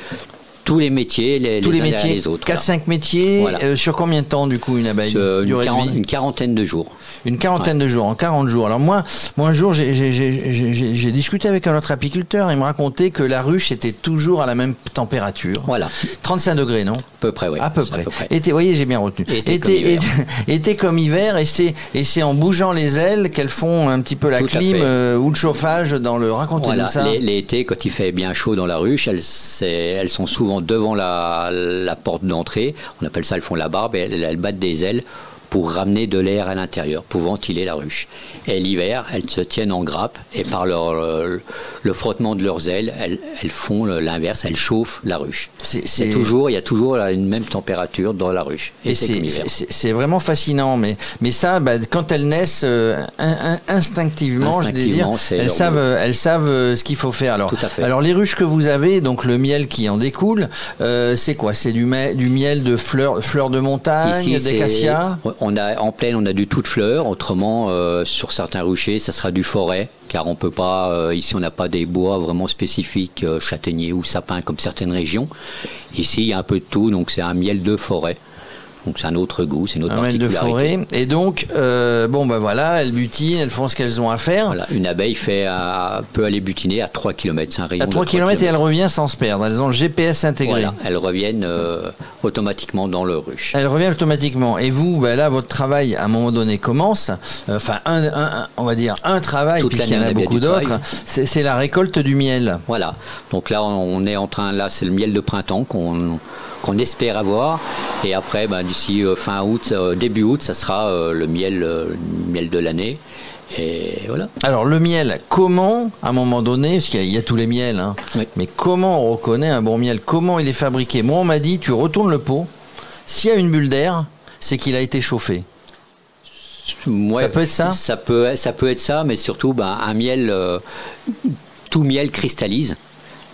tous les métiers, les, tous les, les métiers, les autres. 4-5 voilà. métiers. Voilà. Euh, sur combien de temps, du coup, une abeille quarante, une, quarantaine de jours. Une quarantaine ouais. de jours, en 40 jours. Alors moi, moi un jour, j'ai discuté avec un autre apiculteur. Il me racontait que la ruche était toujours à la même température. Voilà. 35 degrés, non? À peu près, oui. À peu près. Vous voyez, j'ai bien retenu. Était, comme hiver. Était, était comme hiver. Et c'est, et c'est en bougeant les ailes qu'elles font un petit peu la Tout clim euh, ou le chauffage dans le. Racontez-nous voilà. ça. L'été, quand il fait bien chaud dans la ruche, elles, elles sont souvent devant la, la porte d'entrée. On appelle ça, elles font la barbe et elles, elles battent des ailes pour ramener de l'air à l'intérieur, pour ventiler la ruche. Et l'hiver, elles se tiennent en grappe et par leur, le, le frottement de leurs ailes, elles, elles font l'inverse, elles chauffent la ruche. C'est toujours, il y a toujours une même température dans la ruche. Et c'est vraiment fascinant, mais, mais ça, bah, quand elles naissent euh, in, instinctivement, instinctivement je dire, elles savent, elles savent ce qu'il faut faire. Alors, les ruches que vous avez, donc le miel qui en découle, euh, c'est quoi? C'est du, du, miel de fleurs, fleurs de montagne, d'acacia en pleine, on a du toute fleur. Autrement, euh, sur certains ruchers, ça sera du forêt, car on peut pas. Euh, ici, on n'a pas des bois vraiment spécifiques, euh, châtaigniers ou sapins comme certaines régions. Ici, il y a un peu de tout, donc c'est un miel de forêt. Donc c'est un autre goût, c'est une autre un miel de particularité. forêt. Et donc, euh, bon ben voilà, elles butinent, elles font ce qu'elles ont à faire. Voilà, une abeille fait à, peut aller butiner à 3 km, c'est un rayon À 3 de km et elle revient sans se perdre. Elles ont le GPS intégré. Voilà, elles reviennent euh, automatiquement dans le ruche. Elles reviennent automatiquement. Et vous, ben là, votre travail, à un moment donné, commence. Enfin, un, un, on va dire un travail, puisqu'il y en a beaucoup d'autres. C'est la récolte du miel. Voilà. Donc là, on est en train, là, c'est le miel de printemps qu'on qu'on espère avoir. Et après, ben, d'ici euh, fin août, euh, début août, ça sera euh, le miel, le miel de l'année. Et voilà. Alors le miel, comment, à un moment donné, parce qu'il y, y, a tous les miels, hein, oui. mais comment on reconnaît un bon miel? Comment il est fabriqué? Moi, on m'a dit, tu retournes le pot, s'il y a une bulle d'air, c'est qu'il a été chauffé. Ouais, ça peut être ça? ça peut, ça peut être ça, mais surtout, ben, un miel, euh, tout miel cristallise.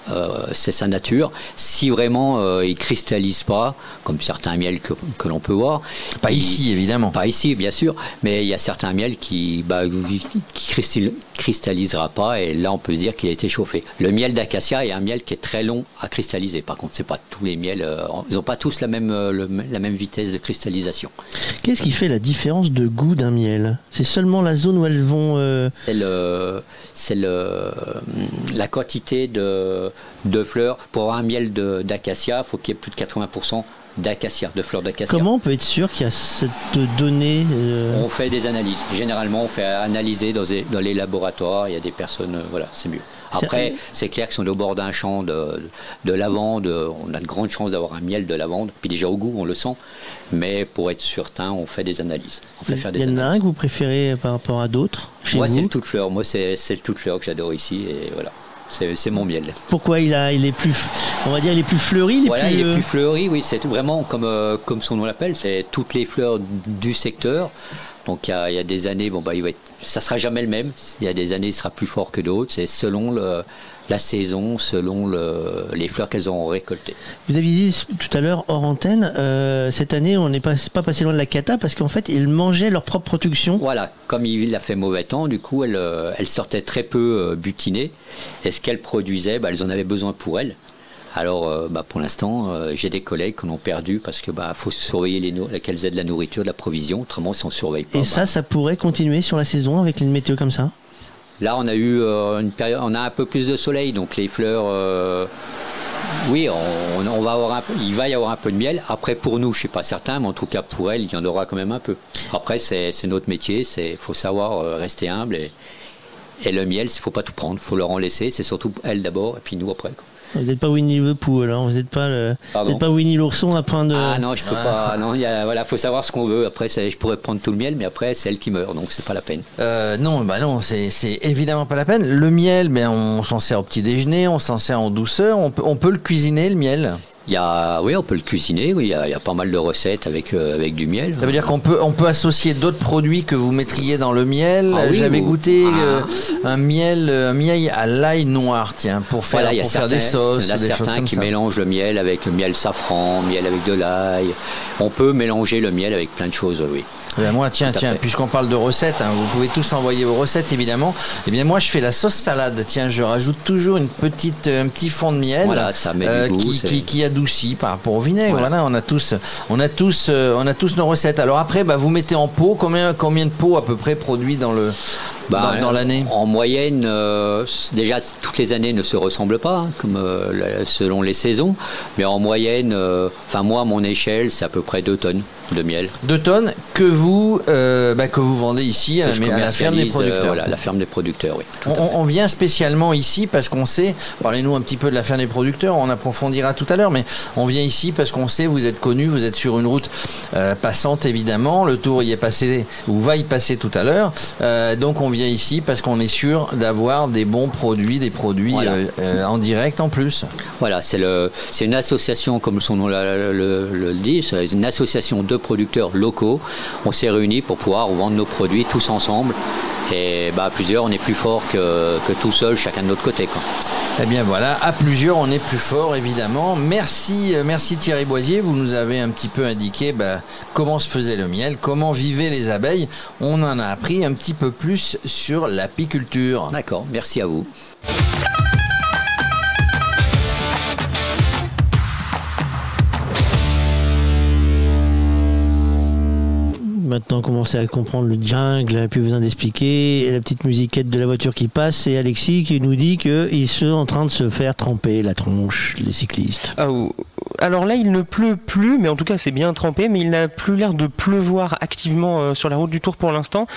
Euh, c'est sa nature. Si vraiment euh, il cristallise pas, comme certains miels que, que l'on peut voir, pas il, ici évidemment, pas ici bien sûr, mais il y a certains miels qui, bah, qui cristal, cristallisera pas et là on peut se dire qu'il a été chauffé. Le miel d'acacia est un miel qui est très long à cristalliser. Par contre, c'est pas tous les miels, euh, ils n'ont pas tous la même, euh, le, la même vitesse de cristallisation. Qu'est-ce qui fait la différence de goût d'un miel? C'est seulement la zone où elles vont. euh, C'est le, c'est le, la quantité de de fleurs. Pour avoir un miel d'acacia, il faut qu'il y ait plus de 80% d'acacia, de fleurs d'acacia. Comment on peut être sûr qu'il y a cette donnée euh... On fait des analyses. Généralement, on fait analyser dans les, dans les laboratoires laboratoire, il y a des personnes, euh, voilà, c'est mieux. Après, c'est clair que si on est au bord d'un champ de, de, lavande, on a de grandes chances d'avoir un miel de lavande. Puis déjà au goût, on le sent. Mais pour être certain, on fait des analyses. On fait faire des il y en a un que vous préférez par rapport à d'autres Moi, c'est le tout de fleur. Moi, c'est le tout de fleur que j'adore ici. Et voilà. C'est mon miel. Pourquoi il, a, il est plus, on va dire, il est plus fleuri il est plus, il est plus fleuri, oui. C'est vraiment comme, euh, comme son nom l'appelle, c'est toutes les fleurs du secteur. Donc il y, a, des années, bon bah il va être, ça sera jamais le même. Il y a des années, il sera plus fort que d'autres. C'est selon le, la saison, selon le, les fleurs qu'elles ont récoltées. Vous avez dit tout à l'heure hors antenne, euh, cette année on n'est pas, pas passé loin de la cata parce qu'en fait ils mangeaient leur propre production. Voilà, comme il a fait mauvais temps, du coup elles, euh, elles sortaient très peu euh, butinées. Et ce qu'elles produisaient, bah, elles en avaient besoin pour elles. Alors, euh, bah, pour l'instant, euh, j'ai des collègues qu'on a perdu parce que bah, faut surveiller les qu'elles aient de la nourriture, de la provision. Autrement, si on surveille pas. Et ça, bah. ça pourrait continuer sur la saison avec une météo comme ça? Là, on a eu euh, une période, un peu plus de soleil, donc les fleurs. oui, on, va avoir il va y avoir un peu de miel. Après, pour nous, je suis pas certain, mais en tout cas pour elles, il y en aura quand même un peu. Après, c'est notre métier, il faut savoir rester humble et, le miel, il faut pas tout prendre, il faut leur en laisser. C'est surtout elles d'abord, et puis nous après. Vous n'êtes pas Winnie le Pooh, alors vous n'êtes pas, pas Winnie l'ourson à prendre. Ah non, je peux pas. Non, il voilà, faut savoir ce qu'on veut. Après, je pourrais prendre tout le miel, mais après, c'est elle qui meurt, donc c'est pas la peine. Euh, non, bah non, c'est évidemment pas la peine. Le miel, ben, on s'en sert au petit déjeuner, on s'en sert en douceur. On peut, on peut le cuisiner, le miel il y a, oui, on peut le cuisiner. Oui, il y a, pas mal de recettes avec euh, avec du miel. Ça veut dire qu'on peut on peut associer d'autres produits que vous mettriez dans le miel. Ah J'avais goûté ah. euh, un miel un miel à l'ail noir, tiens, pour faire, pour faire des sauces. Il y a certains qui mélangent le miel avec le miel safran, miel avec de l'ail. On peut mélanger le miel avec plein de choses, oui. Eh ben, moi, tiens, tiens, puisqu'on parle de recettes, hein, vous pouvez tous envoyer vos recettes évidemment. Eh bien, moi, je fais la sauce salade. Tiens, je rajoute toujours une petite, un petit fond de miel, voilà, ça met euh, qui, qui, adoucit par rapport au vinaigre. Voilà. on a tous, on a tous, euh, on a tous nos recettes. Alors après, bah, vous mettez en pot combien, combien de pots à peu près produits dans le bah, dans, l'année En moyenne, euh, déjà toutes les années ne se ressemblent pas, hein, comme selon les saisons, mais en moyenne, enfin moi, mon échelle, c'est à peu près 2 tonnes de miel. 2 tonnes que vous, euh, bah, que vous vendez ici à la, ferme des producteurs. voilà, la ferme des producteurs, oui. On, vient spécialement ici parce qu'on sait, parlez-nous un petit peu de la ferme des producteurs, on approfondira tout à l'heure, mais on vient ici parce qu'on sait, vous êtes connu, vous êtes sur une route euh, passante évidemment, le tour y est passé, ou va y passer tout à l'heure, euh, donc on vient ici parce qu'on est sûr d'avoir des bons produits, des produits en direct en plus. Voilà, c'est une association, comme son nom le, le dit, c'est une association de producteurs locaux. On s'est réunis pour pouvoir vendre nos produits tous ensemble. Et bah, à plusieurs, on est plus fort que, que tout seul, chacun de notre côté. Quoi. Eh bien voilà, à plusieurs, on est plus fort évidemment. Merci, euh, merci Thierry Boisier. Vous nous avez un petit peu indiqué bah, comment se faisait le miel, comment vivaient les abeilles. On en a appris un petit peu plus sur l'apiculture. D'accord, merci à vous. maintenant commencer à comprendre le jungle, plus besoin d'expliquer. La petite musiquette de la voiture qui passe, et Alexis qui nous dit qu'ils sont en train de se faire tremper la tronche, les cyclistes. Ah, alors là, il ne pleut plus, mais en tout cas, c'est bien trempé, mais il n'a plus l'air de pleuvoir activement euh, sur la route du Tour pour l'instant.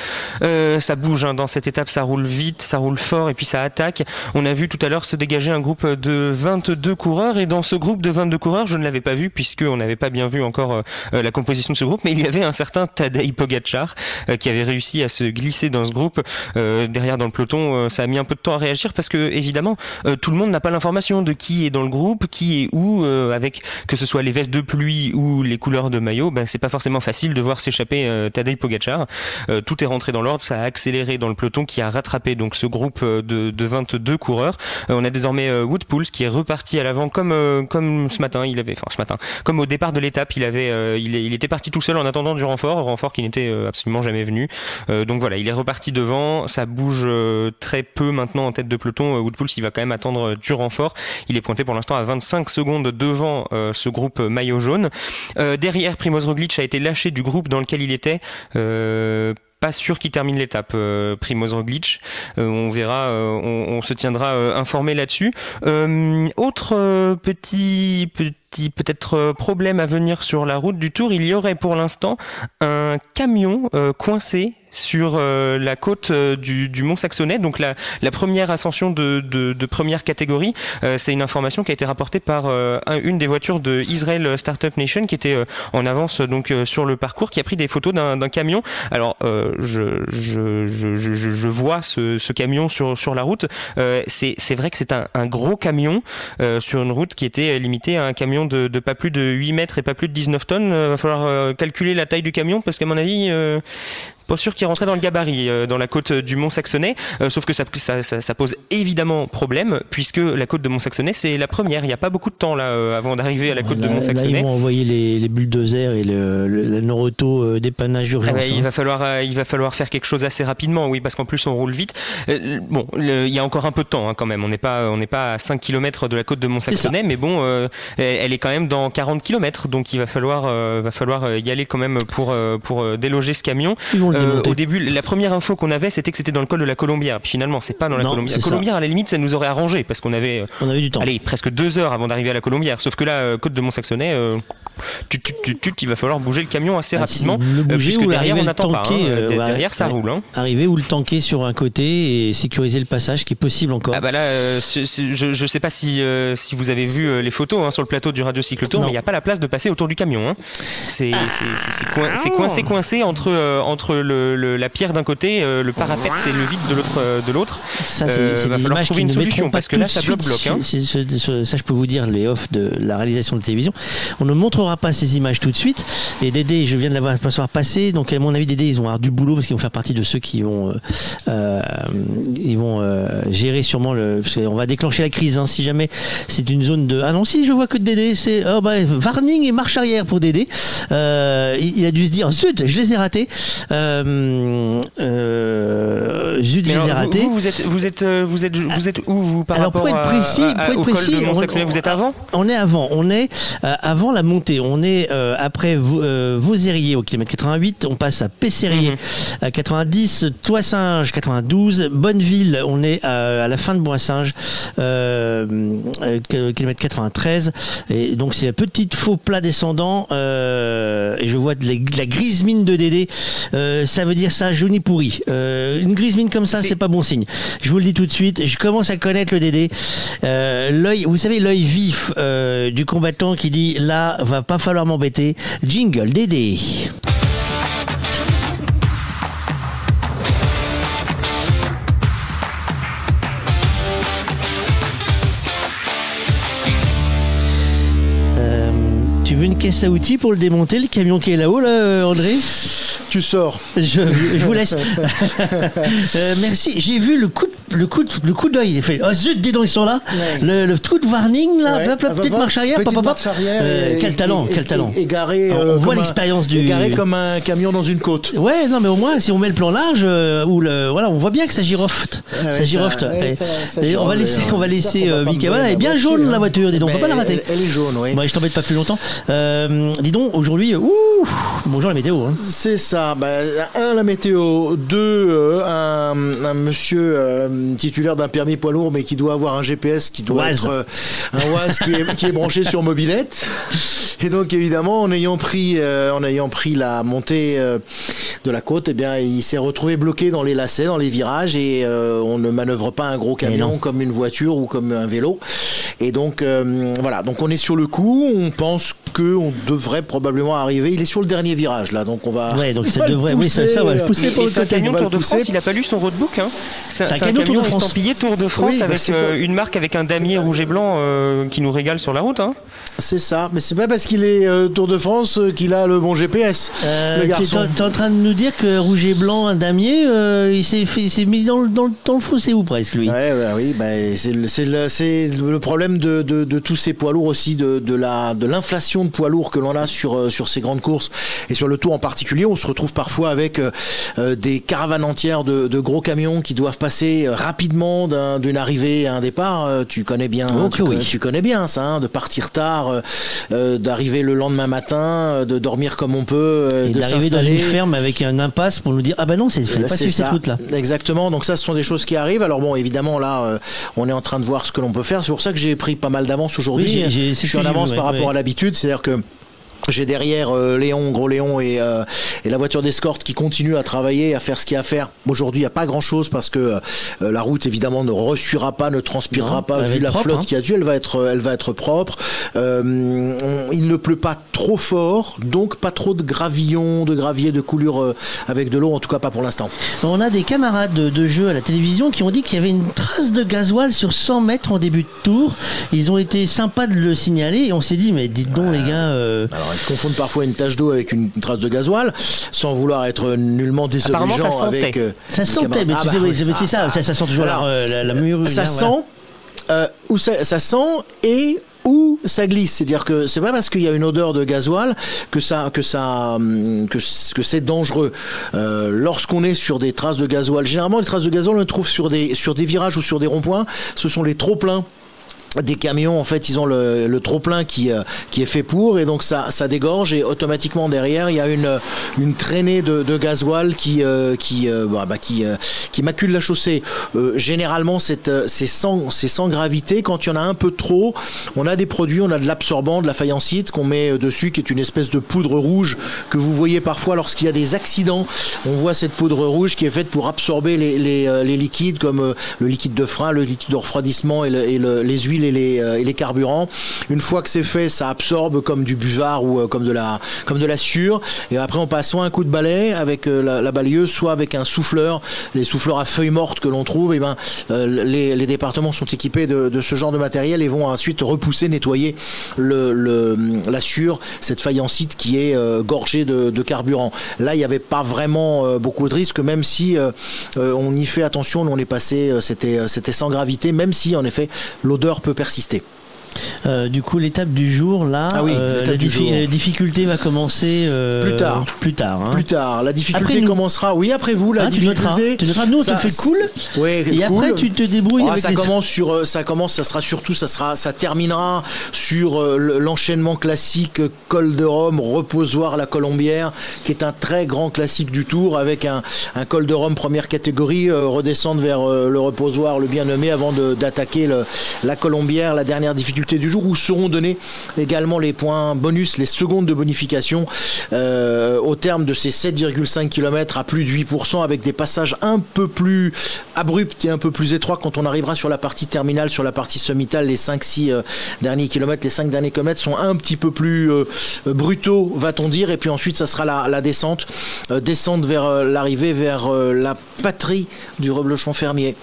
Euh, ça bouge hein, dans cette étape, ça roule vite, ça roule fort, et puis ça attaque. On a vu tout à l'heure se dégager un groupe de 22 coureurs, et dans ce groupe de 22 coureurs, je ne l'avais pas vu, puisqu'on n'avait pas bien vu encore euh, la composition de ce groupe, mais il y avait un certain Tadej Pogacar qui avait réussi à se glisser dans ce groupe. derrière dans le peloton, ça a mis un peu de temps à réagir, parce que évidemment, tout le monde n'a pas l'information de qui est dans le groupe, qui est où, avec que ce soit les vestes de pluie ou les couleurs de maillot, ben, c'est pas forcément facile de voir s'échapper euh, Tadej Pogacar. Euh, tout est rentré dans l'ordre, ça a accéléré dans le peloton qui a rattrapé donc ce groupe euh, de, de 22 coureurs. on a désormais Woodpools qui est reparti à l'avant comme comme ce matin, il avait enfin ce matin, comme au départ de l'étape, il avait il, il, était parti tout seul en attendant du renfort, renfort qui n'était absolument jamais venu. donc voilà, il est reparti devant, ça bouge très peu maintenant en tête de peloton. Woodpools il va quand même attendre du renfort. Il est pointé pour l'instant à 25 secondes devant euh, ce groupe maillot jaune. Euh, derrière, Primoz Roglic a été lâché du groupe dans lequel il était euh, pas sûr qu'il termine l'étape, Primoz Roglic. on verra, on, se tiendra informé là-dessus. autre petit peut-être euh, problème à venir sur la route du Tour. Il y aurait pour l'instant un camion euh, coincé sur euh, la côte du, Mont Saxonnet, donc la, première ascension de, première catégorie. C'est une information qui a été rapportée par un, une des voitures de Israel Startup Nation qui était en avance donc sur le parcours, qui a pris des photos d'un camion. Alors je, vois ce, camion sur, la route. c'est vrai que c'est un, gros camion sur une route qui était limitée à un camion de, de, pas plus de 8 mètres et pas plus de 19 tonnes. Il va falloir calculer la taille du camion parce qu'à mon avis pas sûr qu'il rentrait dans le gabarit euh, dans la côte du Mont Saxonnet, euh, sauf que ça, ça, ça, pose évidemment problème puisque la côte de Mont Saxonnet c'est la première. Il n'y a pas beaucoup de temps là euh, avant d'arriver à la côte là, de Mont Saxonnet. Là, ils vont envoyer les, les bulldozers et le, le, le Noroto dépannage d'urgence. Ah bah, il hein. va falloir, il va falloir faire quelque chose assez rapidement, oui, parce qu'en plus on roule vite. bon, le, il y a encore un peu de temps hein, quand même. On n'est pas, on n'est pas à 5 km de la côte de Mont Saxonnet, mais bon, elle est quand même dans 40 km, donc il va falloir, va falloir y aller quand même pour, pour déloger ce camion. Au début la première info qu'on avait, c'était que c'était dans le col de la Colombière. Puis finalement, c'est pas dans la non, Colombière. La Colombière, à la limite, ça nous aurait arrangé parce qu'on avait, on avait du temps. Allez, presque deux heures avant d'arriver à la Colombière. Sauf que là, euh, côte de Mont-Saxonnet, euh, tu, tu, tu, tu, il va falloir bouger le camion assez ah, rapidement. Si, le bouger puisque ou derrière, on n'attend pas. Hein, euh, derrière, ça ouais, roule. Hein. Arriver ou le tanker sur un côté et sécuriser le passage qui est possible encore. Ah bah là, euh, je, je sais pas si, euh, si vous avez vu les photos hein, sur le plateau du Radio Cycle Tour, mais il n'y a pas la place de passer autour du camion. Hein. C'est ah. coin, coincé, coincé entre, entre le, le, la pierre d'un côté, le parapet et le vide de l'autre. De l'autre. Ça, c'est euh, va falloir trouver une solution parce que là, ça bloque. Hein. Ça, je peux vous dire, les off de la réalisation de télévision. On ne pas ces images tout de suite. Et Dédé, je viens de l'avoir passer. Donc, à mon avis, Dédé, ils vont avoir du boulot parce qu'ils vont faire partie de ceux qui vont, euh, euh, ils vont euh, gérer sûrement le. Parce on va déclencher la crise. Hein, si jamais c'est une zone de. Ah non, si je vois que Dédé, c'est oh, bah, warning et marche arrière pour Dédé. Euh, il, a dû se dire zut, je les ai ratés. Zut, je les ai ratés. Vous, vous, êtes, vous êtes, vous êtes, vous êtes où vous par Alors, rapport pour être précis, à, à, pour être précis, Vous êtes avant? On est avant. On est avant la montée. On est euh, après euh, Vauzérier au kilomètre 88. On passe à Pessérier mm -hmm. à 90, Toissinge 92, Bonneville. On est à, à la fin de Boissinge, kilomètre 93. Et donc c'est un petit faux plat descendant. et je vois de la, de la, grise mine de Dédé. ça veut dire ça jauni pourri. une grise mine comme ça, c'est pas bon signe. Je vous le dis tout de suite. Je commence à connaître le Dédé. Euh, l'œil, vous savez, l'œil vif euh, du combattant qui dit là, va pas falloir m'embêter. Jingle Dédé. Euh, tu veux une caisse à outils pour le démonter, le camion qui est là-haut, là, André? Tu sors. Je, je vous laisse. euh, merci. J'ai vu le coup, de, le coup, de, le coup d'œil. Il fait oh zut, dis donc ils sont là. Ouais. Le, le, coup de warning là, ouais. Ah, petite marche arrière, petite papa, marche arrière euh, et, quel talent, et, quel talent. Égaré. Euh, on voit l'expérience du. Égaré comme un camion dans une côte. Ouais, non mais au moins si on met le plan large, euh, ou le, voilà, on voit bien que ça girofte. Ouais, ça girofte. Ça, et, ça, ça et on va laisser, on va laisser euh, Mickey. Voilà, elle est bien jaune la voiture. Dis donc, on peut pas la rater. Elle est jaune, oui. Ouais, je t'embête pas plus longtemps. dis donc, aujourd'hui, ouh, bonjour la météo. Hein. C'est ça. Bah, un la météo deux, euh, un, un, monsieur euh, titulaire d'un permis poids lourd, mais qui doit avoir un GPS qui doit Oise. être euh, un OAS qui est, qui est, branché sur mobilette. Et donc évidemment, en ayant pris, en ayant pris la montée de la côte, eh bien, il s'est retrouvé bloqué dans les lacets, dans les virages, et on ne manœuvre pas un gros camion comme une voiture ou comme un vélo. Et donc voilà, donc on est sur le coup. On pense que on devrait probablement arriver. Il est sur le dernier virage là, donc on va. Ouais, donc ça devrait. Oui, ça, ça va le pousser et, et c'est un camion Tour de France, il n'a pas lu son roadbook. Hein. C'est un, un, camion, camion estampillé Tour de France oui, avec euh, une marque avec un damier rouge et blanc euh, qui nous régale sur la route. Hein. C'est ça, mais c'est pas parce qu'il est euh, Tour de France qu'il a le bon GPS. le garçon. Tu es en train de nous dire que rouge et blanc, un damier, il s'est mis dans, dans, dans, le fossé ou presque lui. Ouais, bah, oui, bah, c'est le, le, problème de, de, de, tous ces poids lourds aussi, de, de l'inflation de, de poids lourds que l'on a sur, sur ces grandes courses et sur le Tour en particulier. On se retrouve parfois avec euh, des caravanes entières de, de, gros camions qui doivent passer rapidement d'une un, arrivée à un départ. Euh, tu connais bien, oh, tu, oui. tu, connais bien ça, hein, de partir tard, euh, d'arriver d'arriver le lendemain matin, de dormir comme on peut, et de d'arriver dans une ferme avec un impasse pour nous dire ah bah non, c'est fallait pas suivre cette route là. Exactement. Donc ça, ce sont des choses qui arrivent. Alors bon, évidemment, là, euh, on est en train de voir ce que l'on peut faire. C'est pour ça que j'ai pris pas mal d'avance aujourd'hui. Oui, je suis en vu, avance ouais, par rapport ouais. à l'habitude. C'est-à-dire que j'ai derrière euh, Léon, Gros Léon et, euh, et la voiture d'escorte qui continue à travailler, à faire ce qu'il y a à faire. Aujourd'hui, il n'y a pas grand-chose parce que euh, la route, évidemment, ne ressuiera pas, ne transpirera Non, pas. Vu la propre, flotte hein. qu'il y a dessus, elle va être, elle va être propre. On- il ne pleut pas trop fort, donc pas trop de gravillons, de gravier, de coulures avec de l'eau, en tout cas pas pour l'instant. On a des camarades de, de jeu à la télévision qui ont dit qu'il y avait une trace de gasoil sur 100 mètres en début de tour. Ils ont été sympas de le signaler et on s'est dit mais dites donc les gars. Alors, ils confondent parfois une tache d'eau avec une trace de gasoil, sans vouloir être nullement désobligeant ça sentait. avec. euh, Ça sentait, mais Ah tu bah sais, oui, mais c'est ça, ça, ça sent toujours Alors, la, la, la mûre. Ça sent, voilà. euh, où ça, ça sent et où ça glisse. C'est-à-dire que c'est pas parce qu'il y a une odeur de gasoil que ça, que ça, hum, que, que c'est dangereux. Euh, Lorsqu'on est sur des traces de gasoil, généralement les traces de gasoil on les trouve sur des, sur des virages ou sur des ronds-points. Ce sont les trop pleins des camions en fait ils ont le, trop plein qui euh, qui est fait pour et donc ça ça dégorge et automatiquement derrière il y a une une traînée de, gasoil qui euh, qui euh, bah, bah, qui euh, qui macule la chaussée. Euh, généralement c'est euh, sans sans gravité quand il y en a un peu trop on a des produits on a de l'absorbant de la faïencite qu'on met euh, dessus qui est une espèce de poudre rouge que vous voyez parfois lorsqu'il y a des accidents. On voit cette poudre rouge qui est faite pour absorber les, les, euh, liquides comme euh, le liquide de frein le liquide de refroidissement et, le- et le- les huiles euh, et les carburants. Une fois que c'est fait ça absorbe comme du buvard ou euh, comme de la comme de la sciure. Et après on passe soit un coup de balai avec euh, la, la balayeuse soit avec un souffleur les souffleurs à feuilles mortes que l'on trouve et ben les, départements sont équipés de, ce genre de matériel et vont ensuite repousser nettoyer le, la sciure cette faïencite qui est gorgée de, carburant. Là il n'y avait pas vraiment beaucoup de risques même si on y fait attention. On est passé c'était c'était sans gravité même si en effet l'odeur peut persister Euh, du coup, l'étape du jour, là, Ah oui, euh, la du diffi- jour. euh, difficulté va commencer euh, Plus tard. Plus tard. hein. Plus tard, la difficulté Après commencera. Oui, après vous, la Ah, difficulté. Tu noteras. Nous, on te ça- fait cool. Oui, Et cool. après, tu te débrouilles avec ça les- commence sur, ça commence, ça sera surtout, ça sera, ça terminera sur le- l'enchaînement classique col de Rome, reposoir la Colombière, qui est un très grand classique du Tour, avec un, un col de Rome première catégorie, redescendre vers le reposoir, le bien nommé, avant d'attaquer la Colombière, la dernière difficulté du jour, où seront donnés également les points bonus, les secondes de bonification euh, au terme de ces 7,5 km à plus de 8%, avec des passages un peu plus abrupts et un peu plus étroits quand on arrivera sur la partie terminale, sur la partie sommitale, les 5-6 euh, derniers kilomètres, les 5 derniers kilomètres sont un petit peu plus euh, brutaux, va-t-on dire, et puis ensuite ça sera la, la descente, descente vers l'arrivée, vers la patrie du reblochon fermier.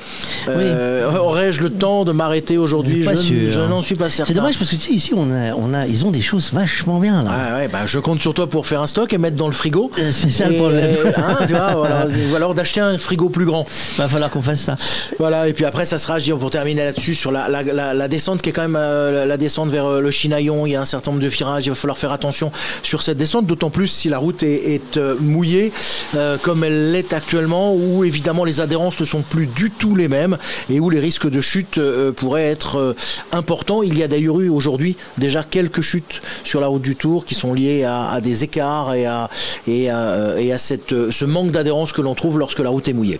Aurais-je le temps de m'arrêter aujourd'hui? Je, je n'en suis pas certain. C'est dommage parce que tu sais, ici, on a, on a, ils ont des choses vachement bien là. Ah ouais, bah, je compte sur toi pour faire un stock et mettre dans le frigo. Euh, C'est ça le Et, problème. euh, hein, tu vois, voilà, ou alors d'acheter un frigo plus grand. Va falloir qu'on fasse ça. Voilà, et puis après, ça sera, je dis, pour terminer là-dessus, sur la, la, la, la descente qui est quand même euh, la- descente vers euh, le Chinaillon. Il y a un certain nombre de virages, il va falloir faire attention sur cette descente, d'autant plus si la route est, est, mouillée, comme elle l'est actuellement, où évidemment les adhérences ne sont plus du tout les mêmes et où les risques de chute pourraient être importants. Il y a d'ailleurs eu aujourd'hui déjà quelques chutes sur la route du Tour qui sont liées à, à des écarts et à, et à, et à cette, euh, ce manque d'adhérence que l'on trouve lorsque la route est mouillée.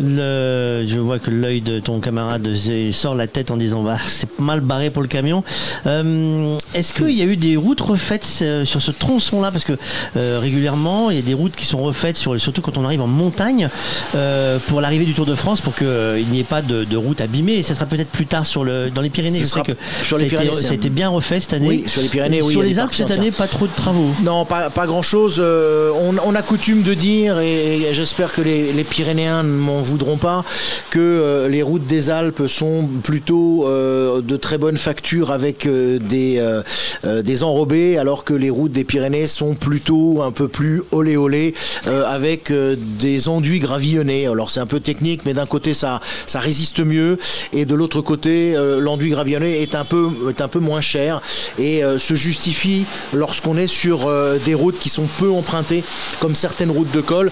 Le- je vois que l'œil de ton camarade euh, sort la tête en disant bah, c'est mal barré pour le camion. Euh, Est-ce qu'il y a eu des routes refaites euh, sur ce tronçon-là? Parce que euh, régulièrement, il y a des routes qui sont refaites, sur, surtout quand on arrive en montagne, euh, pour l'arrivée du Tour de France, pour qu'il n'y ait pas de, de route abîmée. Et ça sera peut-être plus tard sur le, dans les Pyrénées. Je sais que sur les Pyrénées, ça a été bien refait cette année. Oui, sur les Pyrénées, oui, Sur les Alpes cette année, pas trop de travaux. Non, pas, pas grand chose. on, on a coutume de dire, et, j'espère que les, les Pyrénéens ne m'en voudront pas, que euh, les routes des Alpes sont plutôt euh, de très bonne facture avec euh, des, euh, euh, des enrobés, alors que les routes des Pyrénées sont plutôt un peu plus olé olé, euh, avec euh, des enduits gravillonnés. Alors c'est un peu technique, mais d'un côté ça, ça résiste mieux, et de l'autre côté, euh, l'enduit gravillonné est un peu est un peu moins cher et se justifie lorsqu'on est sur des routes qui sont peu empruntées, comme certaines routes de col,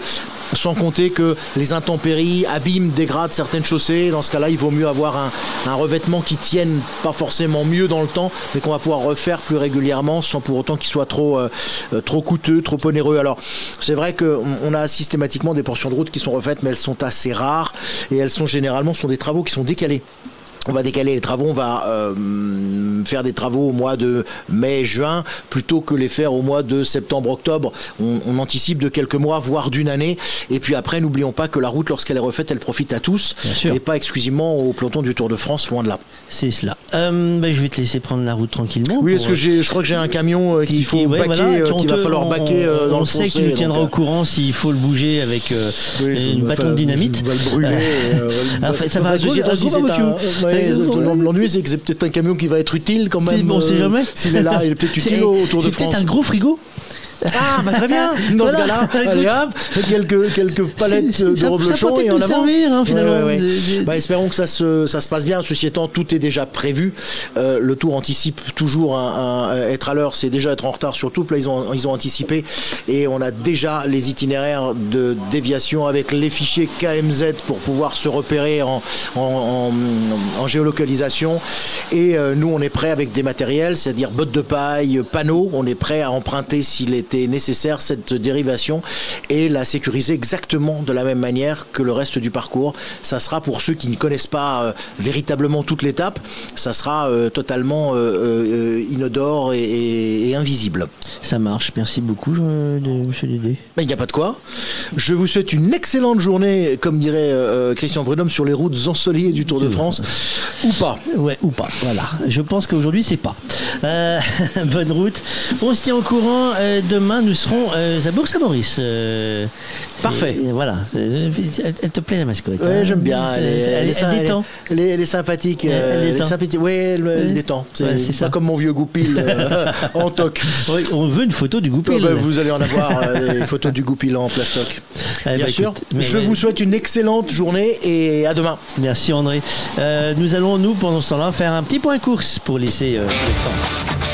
sans compter que les intempéries abîment, dégradent certaines chaussées. Dans ce cas-là, il vaut mieux avoir un, revêtement qui tienne pas forcément mieux dans le temps, mais qu'on va pouvoir refaire plus régulièrement sans pour autant qu'il soit trop, euh, euh, trop coûteux, trop onéreux. Alors, c'est vrai qu'on a systématiquement des portions de route qui sont refaites, mais elles sont assez rares et elles sont généralement sont des travaux qui sont décalés on va décaler les travaux, on va euh, faire des travaux au mois de mai-juin plutôt que les faire au mois de septembre-octobre. On, anticipe de quelques mois, voire d'une année. Et puis après, n'oublions pas que la route, lorsqu'elle est refaite, elle profite à tous et pas exclusivement au peloton du Tour de France, loin de là. C'est cela. Euh, ben, je vais te laisser prendre la route tranquillement. Oui, parce que je crois que j'ai un camion euh, qu'il faut baquer, qu'il va falloir baquer dans on le sait que tu nous tiendras au courant s'il faut le bouger avec une bâton de dynamite. va le brûler. ça va L'ennui, c'est que c'est peut-être un camion qui va être utile quand même. Bon, c'est jamais. S'il est là, il est peut-être utile autour de France. C'est peut-être un gros frigo. Ah, bah très bien. Dans ce cas-là, allez hop, quelques, quelques palettes de reblochons et en avant. Servir, hein, finalement. Bah, espérons que ça se, ça se passe bien. Ceci étant, tout est déjà prévu. Euh, le tour anticipe toujours un, être à l'heure, c'est déjà être en retard surtout. Là, ils ont, ils ont anticipé et on a déjà les itinéraires de déviation avec les fichiers KMZ pour pouvoir se repérer en, en, en, géolocalisation. Et euh, nous, on est prêt avec des matériels, c'est-à-dire bottes de paille, panneaux. On est prêt à emprunter s'il est nécessaire cette dérivation et la sécuriser exactement de la même manière que le reste du parcours. Ça sera pour ceux qui ne connaissent pas euh, véritablement toute l'étape, ça sera euh, totalement euh, inodore et, invisible. Ça marche, merci beaucoup monsieur Dédé. Il n'y a pas de quoi. Je vous souhaite une excellente journée, comme dirait Christian Brunhomme, sur les routes ensoleillées du Tour de France. ou pas. Ouais, ou pas. Voilà. Je pense qu'aujourd'hui, c'est pas. bonne route. On se tient au courant de demain, nous serons euh, à Bourg-Saint-Maurice. Euh, Parfait. voilà. Elle, te plaît, la mascotte Oui, hein j'aime bien. Elle, elle, détend. Elle, est sympathique. Elle, détend. Oui, elle, détend. C'est pas comme mon vieux goupil euh, en toc. on veut une photo du goupil. Oh, ben, vous allez en avoir des photos du goupil en plastoc. Eh bien ben, sûr. je vous souhaite une excellente journée et à demain. Merci André. nous allons, nous, pendant ce temps-là, faire un petit point course pour laisser le temps.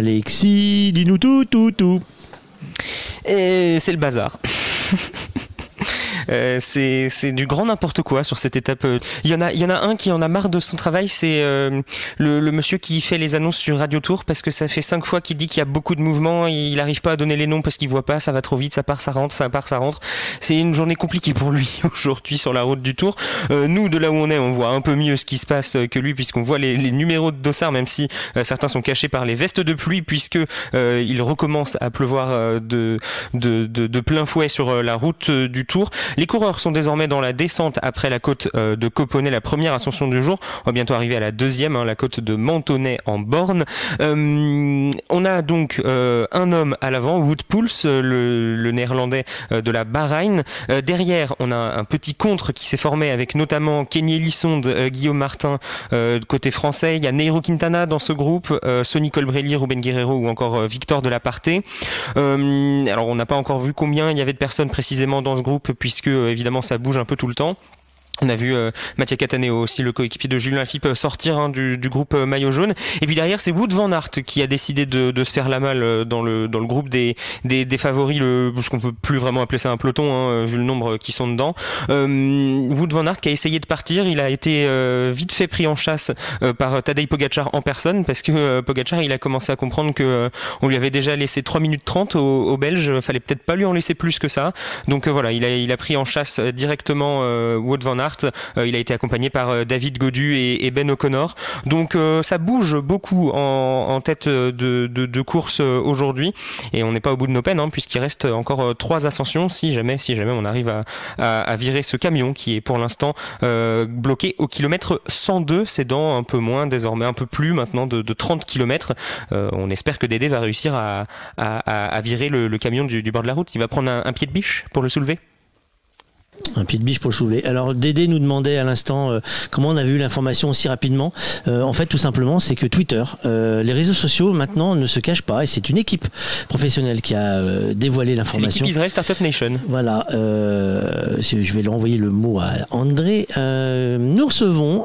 Alexis, dis-nous tout, tout, tout. Et c'est le bazar. Euh, c'est du grand n'importe quoi sur cette étape. Il y en a, il y en a un qui en a marre de son travail, c'est euh, le, le, monsieur qui fait les annonces sur Radio Tour parce que ça fait cinq fois qu'il dit qu'il y a beaucoup de mouvements, il n'arrive pas à donner les noms parce qu'il voit pas, ça va trop vite, ça part, ça rentre, ça part, ça rentre. C'est une journée compliquée pour lui aujourd'hui sur la route du Tour. Euh, nous, de là où on est, on voit un peu mieux ce qui se passe que lui puisqu'on voit les, les, numéros de dossard, même si certains sont cachés par les vestes de pluie puisque il recommence à pleuvoir de, de, de plein fouet sur la route du Tour. Les coureurs sont désormais dans la descente après la côte euh, de Coponnet, la première ascension du jour. On va bientôt arriver à la deuxième, hein, la côte de Mentonnet en Borne. Euh, on a donc euh, un homme à l'avant, Wood Pulse, le, néerlandais de la Bahreïn. derrière, on a un petit contre qui s'est formé avec notamment Kenny Elissonde, Guillaume Martin côté français. Il y a Neiro Quintana dans ce groupe, Sonny Colbrelli, Ruben Guerrero ou encore Victor de la alors on n'a pas encore vu combien il y avait de personnes précisément dans ce groupe puisque évidemment ça bouge un peu tout le temps. On a vu euh, Mathieu Cataneo aussi, le coéquipier de Julien Philippe, euh, sortir hein, du, groupe euh, maillot jaune. Et puis derrière, c'est Wood Van Aert qui a décidé de, se faire la malle euh, dans le, dans le groupe des, des, favoris, le, parce qu'on peut plus vraiment appeler ça un peloton, hein, vu le nombre qui sont dedans. Wood Van Aert qui a essayé de partir, il a été vite fait pris en chasse par Tadej Pogacar en personne, parce que Pogacar, il a commencé à comprendre que on lui avait déjà laissé 3 minutes 30 au, au Belge, fallait peut-être pas lui en laisser plus que ça. Donc voilà, il a, il a pris en chasse directement Wood Van Aert euh, il a été accompagné par euh, David Godu et, Ben O'Connor. Donc euh, ça bouge beaucoup en, tête de, course aujourd'hui et on n'est pas au bout de nos peines hein, puisqu'il reste encore trois ascensions si jamais, si jamais on arrive à, virer ce camion qui est pour l'instant bloqué au kilomètre 102. C'est dans un peu moins désormais, un peu plus maintenant de, 30 km. on espère que Dédé va réussir à, virer le, camion du, bord de la route. Il va prendre un pied de biche pour le soulever. Un pied de biche pour le soulever. Alors Dédé nous demandait à l'instant euh, comment on avait eu l'information aussi rapidement. Euh, en fait, tout simplement, c'est que Twitter, euh, les réseaux sociaux maintenant ne se cachent pas et c'est une équipe professionnelle qui a dévoilé C'est l'information. l'équipe Israël Startup Nation. Voilà, je vais leur envoyer le mot à André. Nous recevons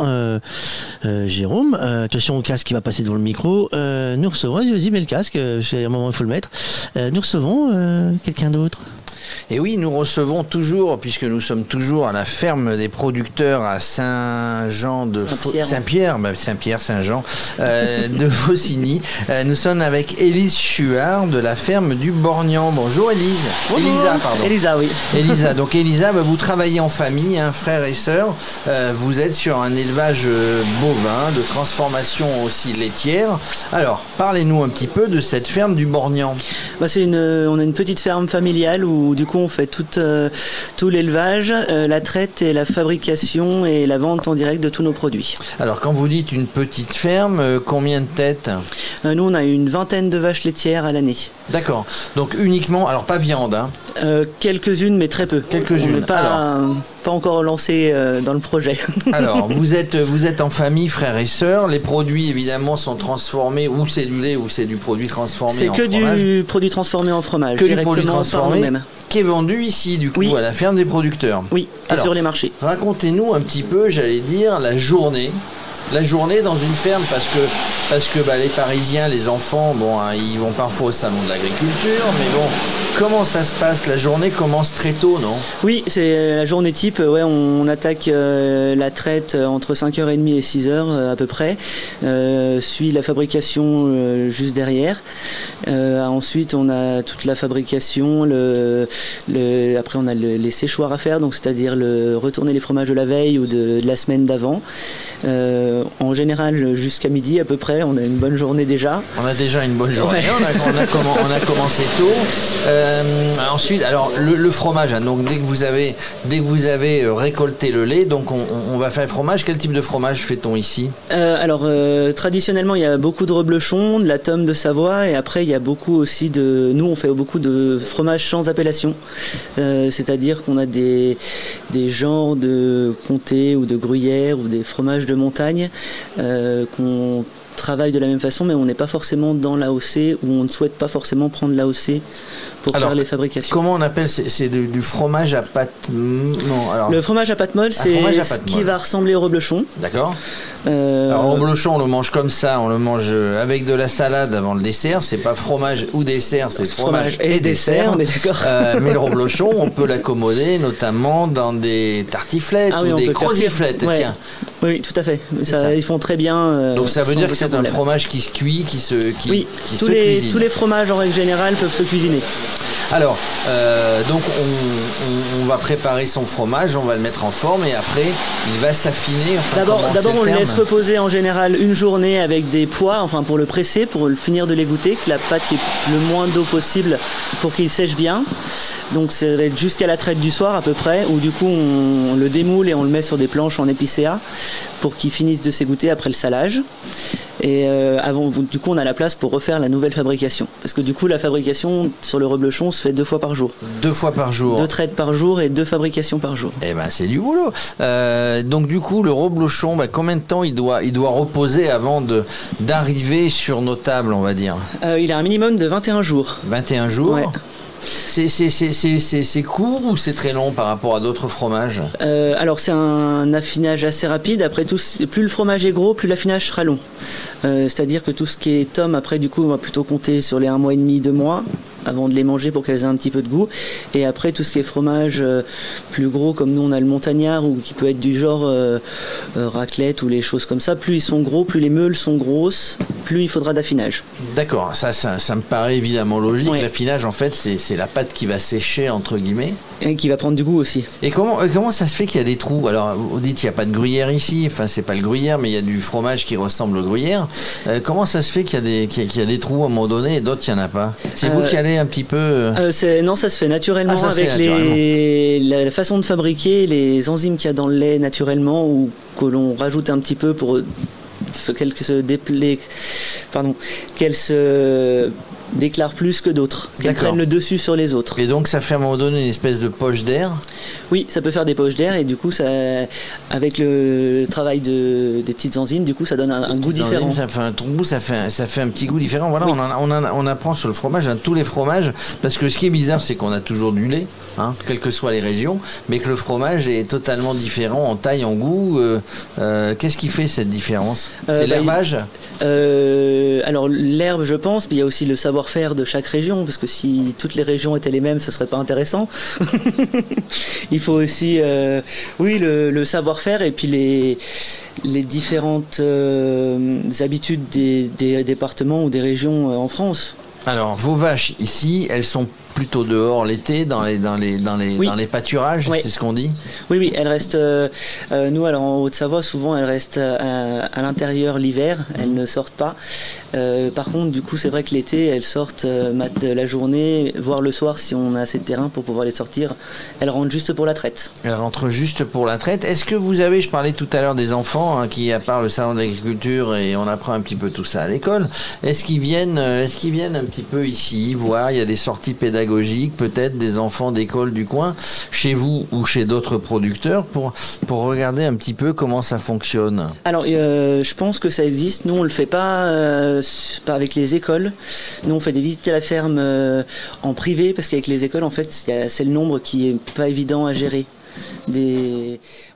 Jérôme. Attention au casque qui va passer dans le micro. Nous recevons. Vas-y, mets le casque. C'est un moment, il faut le mettre. Nous recevons quelqu'un d'autre? Et oui, nous recevons toujours, puisque nous sommes toujours à la ferme des producteurs à Saint-Jean de Saint-Pierre. Saint-Pierre, bah, Saint-Jean, euh, de Faucigny. Euh, nous sommes avec Élise Chuard de la ferme du Borgnan. Bonjour Élise. Elisa, pardon. Elisa, oui. Elisa, donc Elisa, bah, vous travaillez en famille, un frère et sœur. Euh, vous êtes sur un élevage bovin, de transformation aussi laitière. Alors, parlez-nous un petit peu de cette ferme du Borgnan. Bah, c'est une, on a une petite ferme familiale où du coup on fait tout, euh, tout l'élevage, euh, la traite et la fabrication et la vente en direct de tous nos produits. Alors, quand vous dites une petite ferme, euh, combien de têtes? Nous on a une vingtaine de vaches laitières à l'année. D'accord. Donc uniquement, alors pas viande, hein. Quelques-unes mais très peu. Quelques-unes. Pas, pas encore lancé dans le projet. Alors, vous êtes, vous êtes en famille, frères et sœurs. Les produits, évidemment, sont transformés ou cellulés ou c'est du produit transformé C'est en que fromage. du produit transformé en fromage, Que du produit transformé. Qui est vendu ici, du coup, à la ferme des producteurs. Oui, Alors, sur les marchés. Racontez-nous un petit peu, j'allais dire, la journée. La journée dans une ferme, parce que, parce que bah, les Parisiens, les enfants, bon, hein, ils vont parfois au salon de l'agriculture, mais bon, comment ça se passe? La journée commence très tôt, non? Oui, c'est la journée type. Ouais, on attaque euh, la traite euh, entre 5h30 et 6h euh, à peu près. Suit la fabrication juste derrière. Ensuite, on a toute la fabrication. Le, après, on a le- les séchoirs à faire, c'est-à-dire le retourner les fromages de la veille ou de, la semaine d'avant. En général, jusqu'à midi à peu près, on a une bonne journée déjà. On a déjà une bonne journée, Ouais. on, a, on a commen- on a commencé tôt. Euh, ensuite, alors le, le fromage, hein, donc dès que vous avez, dès que vous avez euh, récolté le lait, donc on, va faire le fromage. Quel type de fromage fait-on ici? Euh, alors euh, traditionnellement il y a beaucoup de reblochon, de la tome de Savoie et après il y a beaucoup aussi de nous on fait beaucoup de fromage sans appellation, Euh, c'est-à-dire qu'on a des, des genres de comté ou de gruyère ou des fromages de montagne euh, qu'on travaille de la même façon mais on n'est pas forcément dans l'AOC ou on ne souhaite pas forcément prendre l'AOC pour Alors, faire les fabrications. Comment on appelle C'est du, fromage à pâte Non, alors. Le fromage à pâte molle c'est ce qui va ressembler au reblochon. D'accord. Euh, Alors au blochon, on le mange comme ça, on le mange euh, avec de la salade avant le dessert. C'est pas fromage ou dessert, c'est fromage, Fromage et dessert, on est d'accord. Euh, mais le reblochon, on peut l'accommoder notamment dans des tartiflettes Ah oui, ou des croziflettes. Ouais. Tiens. Oui, tout à fait. Ça, ça. Ils font très bien. euh, Donc ça veut dire que c'est un problème. fromage qui se cuit, qui se, qui, Oui, qui tous se les, cuisine. tous les fromages en règle générale peuvent se cuisiner. Alors, euh, donc on, on- on va préparer son fromage, on va le mettre en forme et après il va s'affiner. Enfin, D'abord, d'abord on le laisse reposer en général une journée avec des pois, enfin pour le presser, pour le finir de l'égoutter, que la pâte ait le moins d'eau possible pour qu'il sèche bien. Donc ça va être jusqu'à la traite du soir à peu près, où du coup on, on le démoule et on le met sur des planches en épicéa pour qu'il finisse de s'égoutter après le salage. Et euh, avant, du coup, on a la place pour refaire la nouvelle fabrication. Parce que du coup, la fabrication sur le reblochon se fait deux fois par jour. Deux fois par jour. Deux traites par jour et deux fabrications par jour. Eh ben c'est du boulot. Euh, donc du coup le reblochon, bah, combien de temps il doit, il doit reposer avant de d'arriver sur nos tables, on va dire? Euh, il a un minimum de 21 jours. 21 jours. Ouais. C'est court ou c'est très long par rapport à d'autres fromages Euh, alors c'est un affinage assez rapide. Après tout, plus le fromage est gros, plus l'affinage sera long. Euh, C'est-à-dire que tout ce qui est tome, après du coup, on va plutôt compter sur les un mois et demi, deux mois avant de les manger pour qu'elles aient un petit peu de goût. Et après tout ce qui est fromage euh, plus gros, comme nous on a le montagnard ou qui peut être du genre euh, euh, raclette ou les choses comme ça, plus ils sont gros, plus les meules sont grosses, plus il faudra d'affinage. D'accord, ça, ça, ça me paraît évidemment logique. Ouais. L'affinage, en fait, c'est c'est la pâte qui va sécher, entre guillemets. Et qui va prendre du goût aussi. Et comment, comment ça se fait qu'il y a des trous? Alors, vous dites qu'il n'y a pas de gruyère ici. Enfin, c'est pas le gruyère, mais il y a du fromage qui ressemble au gruyère. Euh, comment ça se fait qu'il y, a des- qu'il y a- des trous à un moment donné et d'autres, il n'y en a pas? C'est vous Euh, qui allez un petit peu... euh, non, ça se fait naturellement Ah, avec fait les, la, façon de fabriquer, les enzymes qu'il y a dans le lait naturellement ou que l'on rajoute un petit peu pour qu'elles se déplient, pardon, qu'elles se déclarent plus que d'autres, qu'elles prennent le dessus sur les autres. Et donc ça fait à un moment donné une espèce de poche d'air. Oui, ça peut faire des poches d'air et du coup, ça, avec le travail de, des petites enzymes, du coup, ça donne un, un goût différent. Ça fait un ton goût, ça fait, un- ça fait un petit goût différent. Voilà, on, en a- on, en a- on apprend sur le fromage, hein, tous les fromages, parce que ce qui est bizarre, c'est qu'on a toujours du lait, hein, quelles que soient les régions, mais que le fromage est totalement différent en taille, en goût. euh, euh, Qu'est-ce qui fait cette différence? Euh, C'est bah, l'herbage? Alors l'herbe, je pense, mais il y a aussi le savoir-faire de chaque région, parce que si toutes les régions étaient les mêmes, ce serait pas intéressant. il faut aussi, oui, le, le savoir-faire et puis les les différentes habitudes des, des départements ou des régions en France. Alors, vos vaches ici, elles sont plutôt dehors l'été, dans les, dans les, dans les, Oui. dans les pâturages, Oui. c'est ce qu'on dit Oui, oui, elles restent. euh, euh, nous, alors en Haute-Savoie, souvent, elles restent euh, à, l'intérieur l'hiver. Elles ne sortent pas. Euh, par contre, du coup, c'est vrai que l'été, elles sortent la journée, voire le soir, si on a assez de terrain pour pouvoir les sortir. Elles rentrent juste pour la traite. Elle rentre juste pour la traite. Est-ce que vous avez, je parlais tout à l'heure des enfants hein, qui, à part le salon d'agriculture, et on apprend un petit peu tout ça à l'école, est-ce qu'ils viennent, est-ce qu'ils viennent un petit peu ici voir Il y a des sorties pédagogiques, peut-être des enfants d'école du coin, chez vous ou chez d'autres producteurs, pour, pour regarder un petit peu comment ça fonctionne. Alors, euh, je pense que ça existe. Nous, on le fait pas, euh, pas avec les écoles. Nous, on fait des visites à la ferme euh, en privé parce qu'avec les écoles, en fait, c'est le nombre qui est pas évident à gérer.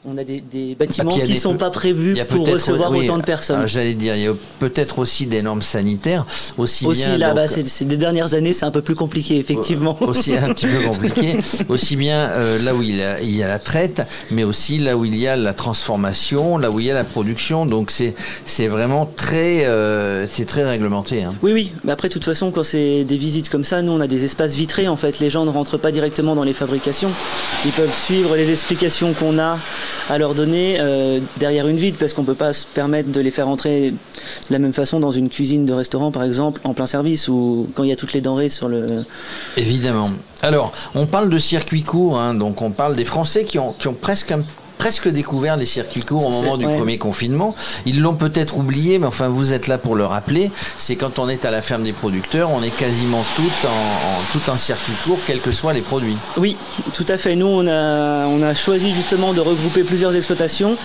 On a des, des bâtiments Ah, qui des sont pas prévus pour recevoir oui, autant de personnes. alors, J'allais dire, il y a peut-être aussi des normes sanitaires, aussi, Aussi, bien. là, donc, bah, ces, ces deux dernières années, c'est un peu plus compliqué, effectivement. aussi un petit peu compliqué, aussi bien euh, là où il y, a, il y a la traite, mais aussi là où il y a la transformation, là où il y a la production. Donc c'est c'est vraiment très euh, c'est très réglementé. hein. Oui, oui. Mais après, de toute façon, quand c'est des visites comme ça, nous, on a des espaces vitrés. En fait, les gens ne rentrent pas directement dans les fabrications. Ils peuvent suivre les explications qu'on a à leur donner euh, derrière une vitre, parce qu'on peut pas se permettre de les faire entrer de la même façon dans une cuisine de restaurant, par exemple, en plein service, ou quand il y a toutes les denrées sur le. Évidemment. Alors, on parle de circuits courts, hein, donc on parle des Français qui ont, qui ont presque un- presque découvert les circuits courts au moment du ouais. premier confinement. Ils l'ont peut-être oublié, mais enfin vous êtes là pour le rappeler. C'est quand on est à la ferme des producteurs, on est quasiment tout en, en- tout en circuit court, quels que soient les produits. Oui, tout à fait. Nous, on a, on a choisi justement de regrouper plusieurs exploitations,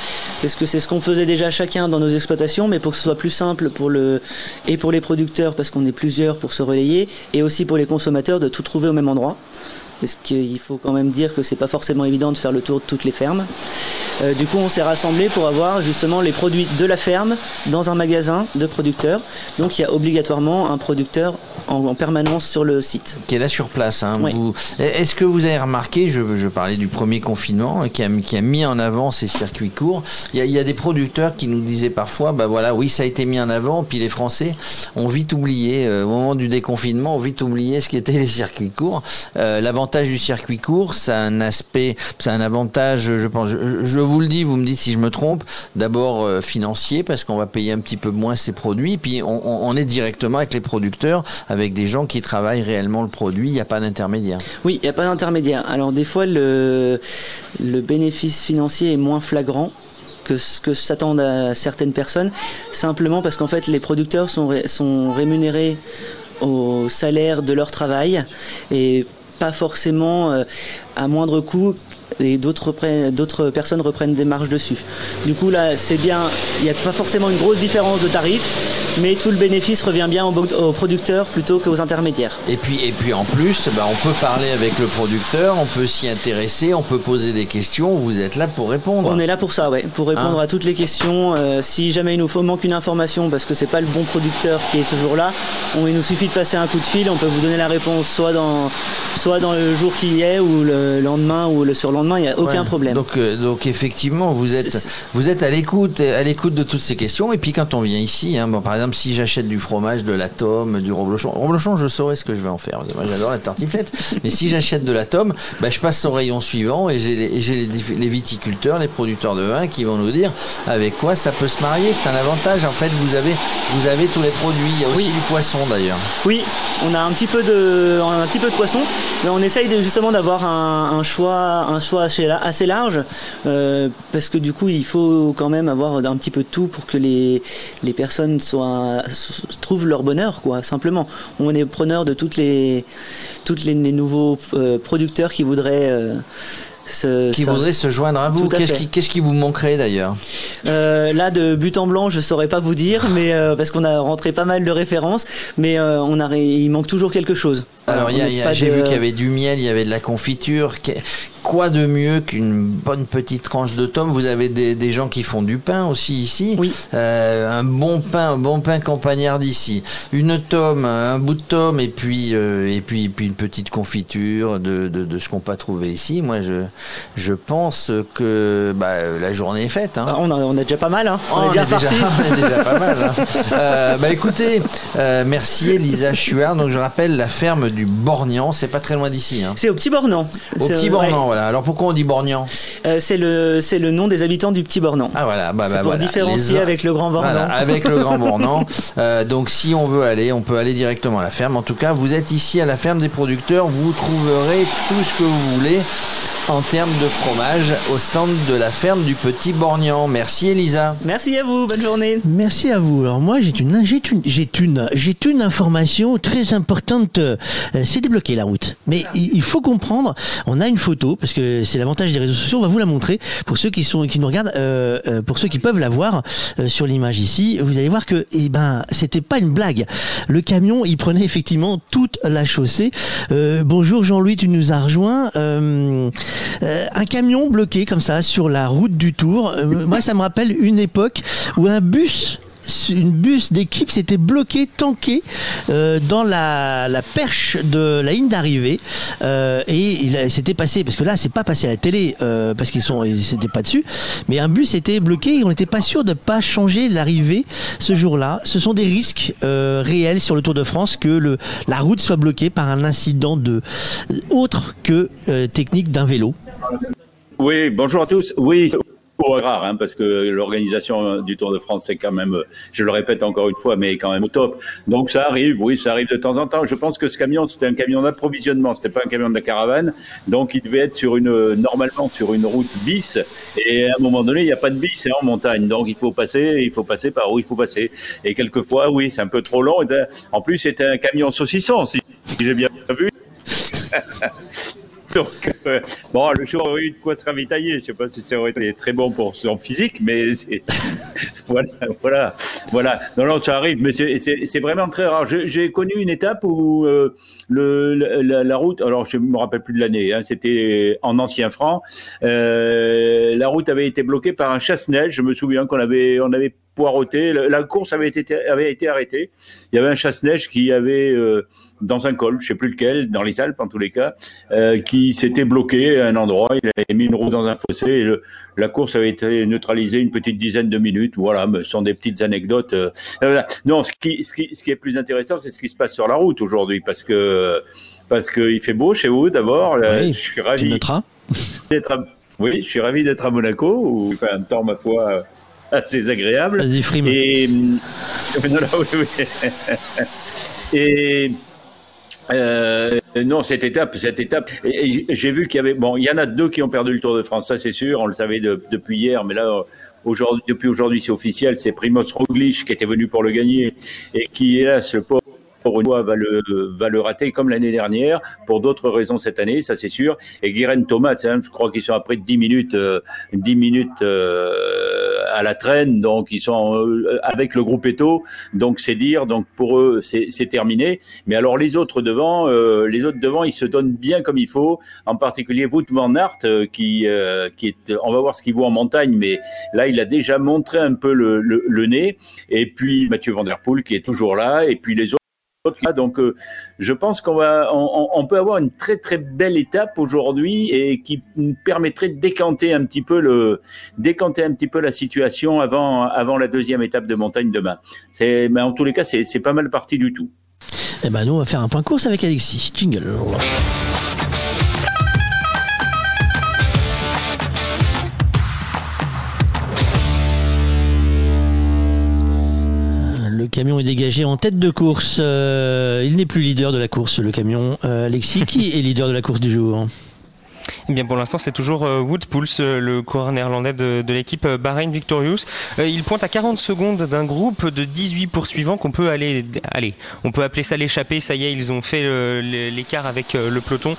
parce que c'est ce qu'on faisait déjà chacun dans nos exploitations, mais pour que ce soit plus simple pour le, et pour les producteurs, parce qu'on est plusieurs pour se relayer, et aussi pour les consommateurs de tout trouver au même endroit. Parce qu'il faut quand même dire que c'est pas forcément évident de faire le tour de toutes les fermes. Euh, du coup, on s'est rassemblés pour avoir justement les produits de la ferme dans un magasin de producteurs. Donc, il y a obligatoirement un producteur en, en permanence sur le site. qui est là sur place. hein. Oui. Vous- Est-ce que vous avez remarqué, je, je parlais du premier confinement, qui a, qui a mis en avant ces circuits courts. Il y, a, il y a des producteurs qui nous disaient parfois, bah voilà, oui, ça a été mis en avant, puis les Français ont vite oublié, euh, au moment du déconfinement, ont vite oublié ce qu'étaient les circuits courts. Euh, L'avantage du circuit court, a un aspect, c'est un avantage, je pense, je, je vous le dis, vous me dites si je me trompe, d'abord euh, financier, parce qu'on va payer un petit peu moins ces produits, puis on, on- on est directement avec les producteurs, avec des gens qui travaillent réellement le produit, il n'y a pas d'intermédiaire. Oui, il n'y a pas d'intermédiaire. Alors des fois, le, bénéfice financier est moins flagrant que ce que s'attendent à certaines personnes, simplement parce qu'en fait, les producteurs sont rémunérés au salaire de leur travail et pas forcément euh, à moindre coût et d'autres personnes reprennent des marges dessus. Du coup là c'est bien, il n'y a pas forcément une grosse différence de tarif, mais tout le bénéfice revient bien aux, producteurs plutôt qu'aux intermédiaires. Et puis, et puis en plus, bah, on peut parler avec le producteur, on peut s'y intéresser, on peut poser des questions, vous êtes là pour répondre. On est là pour ça, ouais, pour répondre Hein à toutes les questions. Euh, si jamais il nous faut manque une information parce que c'est pas le bon producteur qui est ce jour-là, il nous suffit de passer un coup de fil, on peut vous donner la réponse soit dans, soit dans le jour qui y est ou le lendemain ou le surlendemain, il n'y a aucun Ouais. problème. Donc, euh, donc effectivement, vous êtes, vous êtes à l'écoute, à l'écoute de toutes ces questions. Et puis quand on vient ici, hein, bon, par exemple, si j'achète du fromage, de la tome, du reblochon, reblochon, je saurais ce que je vais en faire. Moi, j'adore la tartiflette. Mais si j'achète de la tome, bah, je passe au rayon suivant et j'ai les, les, viticulteurs, les producteurs de vin qui vont nous dire avec quoi ça peut se marier. C'est un avantage. En fait, vous avez, vous avez tous les produits. Il y a aussi Oui. du poisson d'ailleurs. Oui, on a un petit peu de, un petit peu de poisson, mais on essaye de, justement d'avoir un, un choix, un, choix assez, assez large parce que du coup il faut quand même avoir un petit peu de tout pour que les, les personnes soient, trouvent leur bonheur quoi simplement. On est preneur de toutes les toutes les, nouveaux producteurs qui voudraient qui voudrait se joindre à vous. Qu'est-ce qui, qui, vous manquerait d'ailleurs? Euh, Là, de but en blanc, je saurais pas vous dire, mais euh, parce qu'on a rentré pas mal de références, mais euh, on a, il manque toujours quelque chose. Alors, j'ai vu qu'il y avait du miel, il y avait de la confiture quoi de mieux qu'une bonne petite tranche de tome? Vous avez des, gens qui font du pain aussi ici. Oui. Euh, un bon pain, un bon pain campagnard d'ici. Une tome, un bout de tome et puis euh, et puis puis une petite confiture de, de, ce qu'on peut trouver ici. Moi, je je pense que bah, la journée est faite. Hein. Ah, on, a, on, a, déjà pas mal. Hein. On, est bien parti. on est déjà pas mal. Hein. Euh, bah écoutez, merci Elisa Chuard. Donc je rappelle la ferme du Bornian. C'est pas très loin d'ici. Hein. C'est au Petit Bornand. Au Petit Bornand. Alors pourquoi on dit Bornian euh, C'est le c'est le nom des habitants du Petit Bornand. Ah voilà, bah, bah pour différencier avec le Grand Bornand. avec le Grand Bornand. Euh, donc si on veut aller, on peut aller directement à la ferme. En tout cas, vous êtes ici à la ferme des producteurs, vous trouverez tout ce que vous voulez en termes de fromage au stand de la ferme du Petit Bornian. Merci Elisa. Merci à vous, bonne journée. Merci à vous. Alors moi j'ai une j'ai une j'ai une j'ai une information très importante. Euh, c'est débloqué la route. Mais il faut comprendre, on a une photo parce que c'est l'avantage des réseaux sociaux, on va vous la montrer pour ceux qui sont qui nous regardent euh, euh, pour ceux qui peuvent la voir sur l'image ici, vous allez voir que eh ben c'était pas une blague. Le camion, il prenait effectivement toute la chaussée. bonjour Jean-Louis, tu nous as rejoint. Euh, un camion bloqué comme ça sur la route du Tour. Euh, moi, ça me rappelle une époque où un bus une bus d'équipe s'était bloqué, tanké euh, dans la, perche de la ligne d'arrivée euh, et il s'était passé parce que là c'est pas passé à la télé euh, parce qu'ils sont c'était pas dessus mais un bus était bloqué et on n'était pas sûr de pas changer l'arrivée ce jour-là. Ce sont des risques réels sur le Tour de France que le, la route soit bloquée par un incident de autre que technique d'un vélo. Oui bonjour à tous. Oui pour rare, hein, parce que l'organisation du Tour de France, c'est quand même, je le répète encore une fois, mais quand même au top. Donc ça arrive, oui, ça arrive de temps en temps. Je pense que ce camion, c'était un camion d'approvisionnement, c'était pas un camion de la caravane, donc il devait être sur une, normalement sur une route bis, et à un moment donné, il n'y a pas de bis, c'est en montagne, donc il faut passer, il faut passer par où il faut passer. Et quelquefois, oui, c'est un peu trop long. En plus, c'était un camion saucisson, si j'ai bien vu. Euh, bon, le jour aurait eu de quoi se ravitailler. Je sais pas si ça aurait été très bon pour son physique, mais voilà, voilà, voilà. Non, non, ça arrive, mais c'est vraiment très rare. J'ai connu une étape où euh, le, la, route, alors je me rappelle plus de l'année, hein, c'était en ancien franc. Euh, la route avait été bloquée par un chasse-neige. Je me souviens qu'on avait, on avait poireauté. La course avait été, avait été arrêtée. Il y avait un chasse-neige qui avait, euh, dans un col, je sais plus lequel, dans les Alpes en tous les cas, euh, qui s'était bloqué à un endroit. Il avait mis une roue dans un fossé et le, la course avait été neutralisée une petite dizaine de minutes. Voilà, ce sont des petites anecdotes. Euh, non, ce qui, ce, qui, ce qui est plus intéressant, c'est ce qui se passe sur la route aujourd'hui parce que parce qu'il fait beau chez vous d'abord. Oui, je suis ravi d'être oui, je suis ravi d'être à Monaco où il fait un temps, ma foi, assez agréable. Et, et euh, non, cette étape, cette étape, j'ai vu qu'il y avait, bon, il y en a deux qui ont perdu le Tour de France, ça c'est sûr, on le savait depuis hier, mais là, aujourd'hui, depuis aujourd'hui, c'est officiel, c'est Primoz Roglic qui était venu pour le gagner et qui, hélas, le pauvre fois, va le, va le rater comme l'année dernière, pour d'autres raisons cette année, ça c'est sûr. Et Guérin Thomas, hein, je crois qu'ils sont après 10 minutes, 10 euh, minutes euh, à la traîne, donc ils sont euh, avec le groupe Eto, donc c'est dire, donc pour eux c'est terminé. Mais alors les autres devant, les autres devant, ils se donnent bien comme il faut, en particulier Wout van Aert, qui, qui est, on va voir ce qu'il vaut en montagne, mais là il a déjà montré un peu le, le, le nez. Et puis Mathieu Van Der Poel qui est toujours là, et puis les autres donc, euh, je pense qu'on va, on, peut avoir une très très belle étape aujourd'hui et qui nous permettrait de décanter un petit peu le, décanter un petit peu la situation avant, avant la deuxième étape de montagne demain. C'est, mais en tous les cas, c'est, c'est pas mal parti du tout. Eh ben, nous, on va faire un point course avec Alexis. Jingle. Camion est dégagé en tête de course. Euh, il n'est plus leader de la course, le camion. Euh, Alexis, qui est leader de la course du jour? Eh bien, pour l'instant, c'est toujours euh, Wood Pulse, euh, le coureur néerlandais de, l'équipe euh, Bahrain Victorious. Il pointe à 40 secondes d'un groupe de 18 poursuivants qu'on peut aller. On peut appeler ça l'échappée. Ça y est, ils ont fait l'é- l'écart avec le peloton.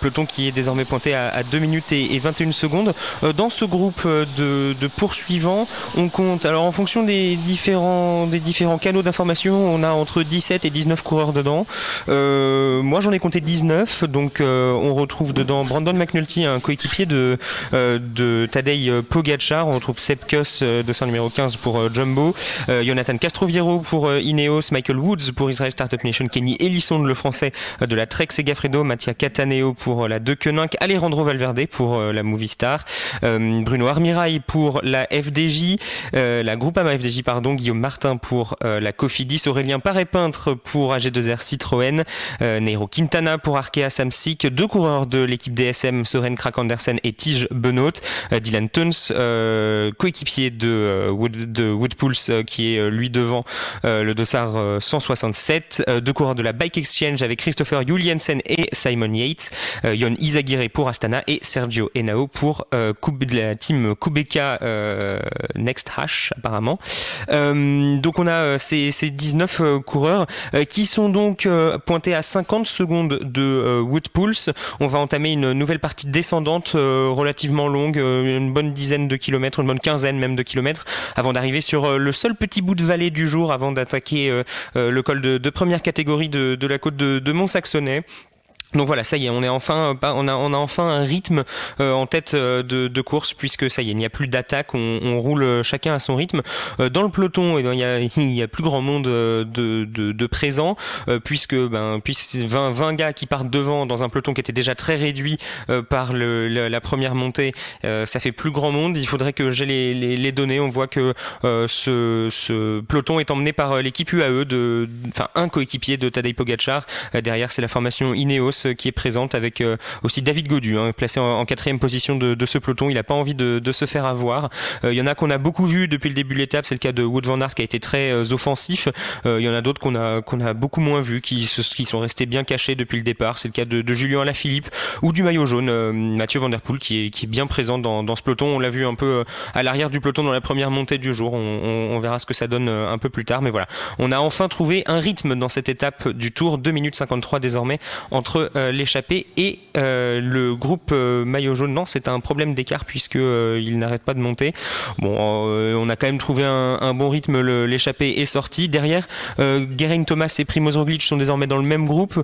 Peloton qui est désormais pointé à, à 2 minutes et, et 21 secondes. Dans ce groupe de, de poursuivants, on compte, alors en fonction des différents, des différents canaux d'information, on a entre 17 et 19 coureurs dedans. Moi, j'en ai compté 19. Donc, on retrouve dedans Brandon McNulty, un coéquipier de, euh, de Tadej Pogacar. On retrouve Seb Kuss, euh, numéro 15 pour euh, Jumbo. Jonathan Castroviero pour Ineos. Michael Woods pour Israel Startup Nation. Kenny Ellison, le français de la Trek Segafredo. Mattia Cataneo pour la De Koenig. Alejandro Valverde pour la Movistar. Bruno Armirail pour la FDJ. La Groupama FDJ, pardon. Guillaume Martin pour la Cofidis. Aurélien Paré-Peintre pour AG2R Citroën. Nairo Quintana pour Arkea Samsic. Deux coureurs de l'équipe DSM, Soren Krak Andersen et Tige Benoît. Euh, Dylan Tuns, euh, coéquipier de, euh, Wood, de qui est lui devant le dossard euh, 167. Euh, deux coureurs de la Bike Exchange avec Christopher Juliensen et Simon Yates. Yon Izagirre pour Astana et Sergio Henao pour la team Kubeka Next Hash apparemment. Donc on a ces, ces 19 euh, coureurs qui sont donc pointés à 50 secondes de Woodpulse. On va entamer une nouvelle partie descendante euh, relativement longue, euh, une bonne dizaine de kilomètres, une bonne quinzaine même de kilomètres, avant d'arriver sur euh, le seul petit bout de vallée du jour, avant d'attaquer le col de, première catégorie de, de la côte de, de Mont-Saxonnet. Donc voilà, ça y est, on est enfin, euh, on a, on a enfin un rythme euh, en tête euh, de, de course puisque ça y est, il n'y a plus d'attaque, on, on roule euh, chacun à son rythme. Euh, dans le peloton, eh ben, il y a, il y a plus grand monde euh, de, de, de présents puisque ben, puisque 20, 20 gars qui partent devant dans un peloton qui était déjà très réduit par le, la, la première montée, ça fait plus grand monde. Il faudrait que j'ai les, les, les données. On voit que ce, ce peloton est emmené par l'équipe UAE de, enfin un coéquipier de Tadej Pogacar. Derrière, c'est la formation Ineos euh, qui est présente avec euh, aussi David Godu, hein, placé en, quatrième position de, ce peloton. Il n'a pas envie de, se faire avoir. Euh, Il y en a qu'on a beaucoup vu depuis le début de l'étape. C'est le cas de Wood van Aert qui a été très offensif. Il y en a d'autres qu'on a qu'on a beaucoup moins vu, qui, qui sont restés bien cachés depuis le départ. C'est le cas de, de Julien Alaphilippe ou du maillot jaune, Mathieu Van Der Poel, qui est, bien présent dans, ce peloton. On l'a vu un peu à l'arrière du peloton dans la première montée du jour. On, on- verra ce que ça donne un peu plus tard. Mais voilà, on a enfin trouvé un rythme dans cette étape du Tour. 2 minutes 53 désormais entre euh, l'échappée et euh, le groupe euh, maillot jaune. Non, c'est un problème d'écart puisque il n'arrête pas de monter. Bon, on a quand même trouvé un, bon rythme. L'échappée est sortie. Derrière, Geraint Thomas et Primoz Roglic sont désormais dans le même groupe,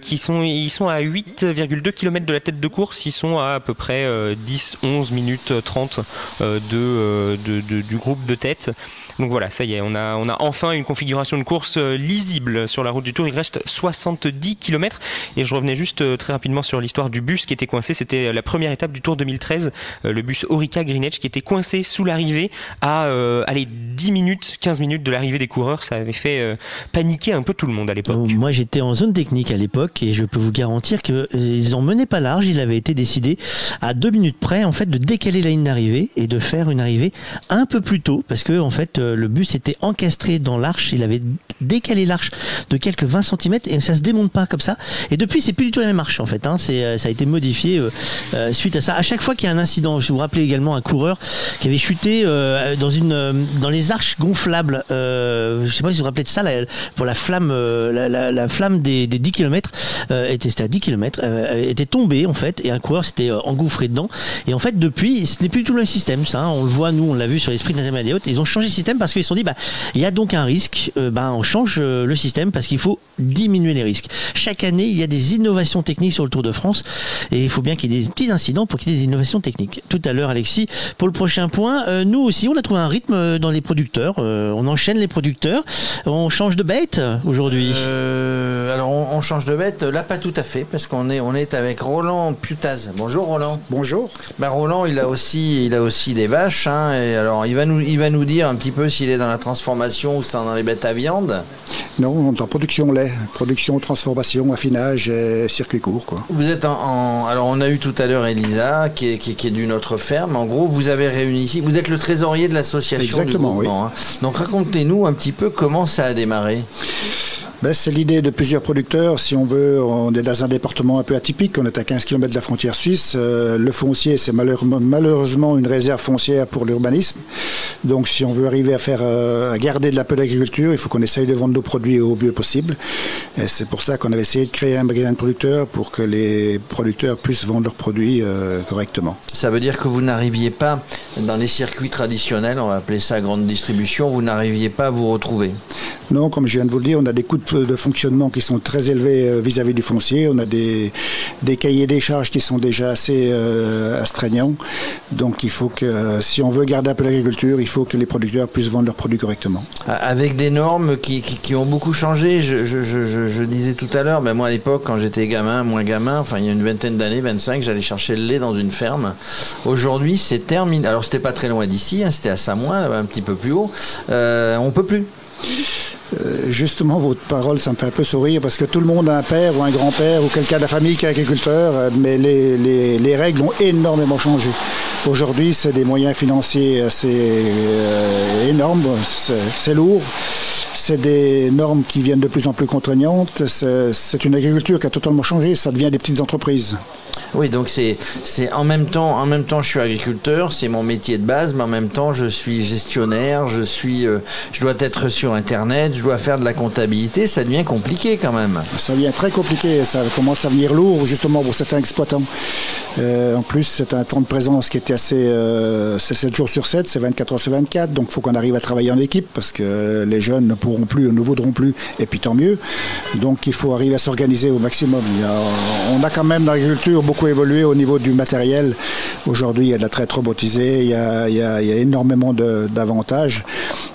qui sont ils sont à 8,2 km de la tête de course. Ils sont à à peu près euh, 10, 11 minutes 30 euh, de, de- du groupe de tête. Donc voilà, ça y est, on a, on a enfin une configuration de course lisible sur la route du Tour. Il reste 70 km. Et je revenais juste euh, très rapidement sur l'histoire du bus qui était coincé. C'était euh, la première étape du Tour 2013, euh, le bus Orica Green Edge qui était coincé sous l'arrivée à allez, 10 minutes, 15 minutes de l'arrivée des coureurs. Ça avait fait paniquer un peu tout le monde à l'époque. Moi, j'étais en zone technique à l'époque et je peux vous garantir qu'ils en menaient pas large. Il avait été décidé à deux minutes près, en fait, de décaler la ligne d'arrivée et de faire une arrivée un peu plus tôt parce que, en fait, le bus était encastré dans l'arche. Il avait décalé l'arche de quelques 20 cm et ça se démonte pas comme ça. Et depuis, c'est plus du tout la même arche, en fait. Hein. C'est, euh, ça a été modifié euh, euh, suite à ça. À chaque fois qu'il y a un incident, je vous rappelez également un coureur qui avait chuté dans une, dans les arches gonflables. Euh, je sais pas si vous vous rappelez de ça, la- pour la flamme, la, la- la flamme des, des 10 km, était, à 10 km, était tombée en fait, et un coureur s'était engouffré dedans. Et en fait, depuis, ce n'est plus du tout le même système. Ça, hein. on le voit, nous, on l'a vu sur les sprints intermédiaires et hautes. Ils ont changé le système parce qu'ils se sont dit, bah, il y a donc un risque. Bah, on change le système parce qu'il faut diminuer les risques. Chaque année, il y a des innovations techniques sur le Tour de France, et il faut bien qu'il y ait des petits incidents pour qu'il y ait des innovations techniques. Tout à l'heure, Alexis, pour le prochain point, euh, nous aussi, on a trouvé un rythme euh, dans les producteurs. Euh, on enchaîne les producteurs. On change de bête aujourd'hui. Euh, alors on, on change de bête, là pas tout à fait, parce qu'on est, on est avec Roland Putaz. Bonjour Roland. Bonjour. Bah, Roland, il a aussi, il a aussi des vaches, hein, et alors il va nous, il va nous dire un petit peu s'il est dans la transformation ou dans les bêtes à viande. Non, en production lait, production, transformation, affinage, et circuit court, quoi. Vous êtes en, en- alors on a eu tout à l'heure Elisa qui est, qui, est- qui est d'une autre ferme. En gros, vous avez réuni ici, vous êtes le trésorier de l'association. Exactement, du hein. Donc racontez-nous un petit peu comment ça a démarré. Ben, C'est l'idée de plusieurs producteurs. Si on veut, on est dans un département un peu atypique. On est à 15 km de la frontière suisse. Euh, le foncier, c'est malheureusement une réserve foncière pour l'urbanisme. Donc, si on veut arriver à faire, euh, à garder de la peu d'agriculture, il faut qu'on essaye de vendre nos produits au mieux possible. Et c'est pour ça qu'on avait essayé de créer un magasin de producteurs pour que les producteurs puissent vendre leurs produits euh, correctement. Ça veut dire que vous n'arriviez pas dans les circuits traditionnels, on va appeler ça grande distribution, vous n'arriviez pas à vous retrouver? Non, comme je viens de vous le dire, on a des coûts de fonctionnement qui sont très élevés euh, vis-à-vis du foncier. On a des, des cahiers des charges qui sont déjà assez euh, astreignants. Donc il faut que, si on veut garder un peu l'agriculture, il faut que les producteurs puissent vendre leurs produits correctement. Avec des normes qui, qui, ont beaucoup changé. Je, disais tout à l'heure, ben moi à l'époque, quand j'étais gamin, moins gamin, enfin il y a une vingtaine d'années, 25, j'allais chercher le lait dans une ferme. Aujourd'hui, c'est terminé. Alors c'était pas très loin d'ici, hein, c'était à Samoin, un petit peu plus haut. Euh, on peut plus. Euh, justement, votre parole, ça me fait un peu sourire parce que tout le monde a un père ou un grand-père ou quelqu'un de la famille qui est agriculteur, euh, mais les, les, les règles ont énormément changé. Aujourd'hui, c'est des moyens financiers assez euh, énormes, c'est lourd, c'est des normes qui viennent de plus en plus contraignantes, c'est une agriculture qui a totalement changé, ça devient des petites entreprises. Oui, donc c'est en même temps en même temps je suis agriculteur, c'est mon métier de base, mais en même temps je suis gestionnaire, je suis euh, je dois être sur internet, je dois faire de la comptabilité, ça devient compliqué quand même. Ça devient très compliqué, ça commence à venir lourd justement pour certains exploitants. Euh, en plus, c'est un temps de présence qui était assez euh, c'est 7 jours sur 7, c'est 24 heures sur 24, donc il faut qu'on arrive à travailler en équipe parce que les jeunes ne pourront plus, ne voudront plus et puis tant mieux. Donc il faut arriver à s'organiser au maximum. on a quand même dans l'agriculture beaucoup évolué au niveau du matériel. Aujourd'hui, il y a de la traite robotisée, il y a, il y a, il y a énormément d'avantages.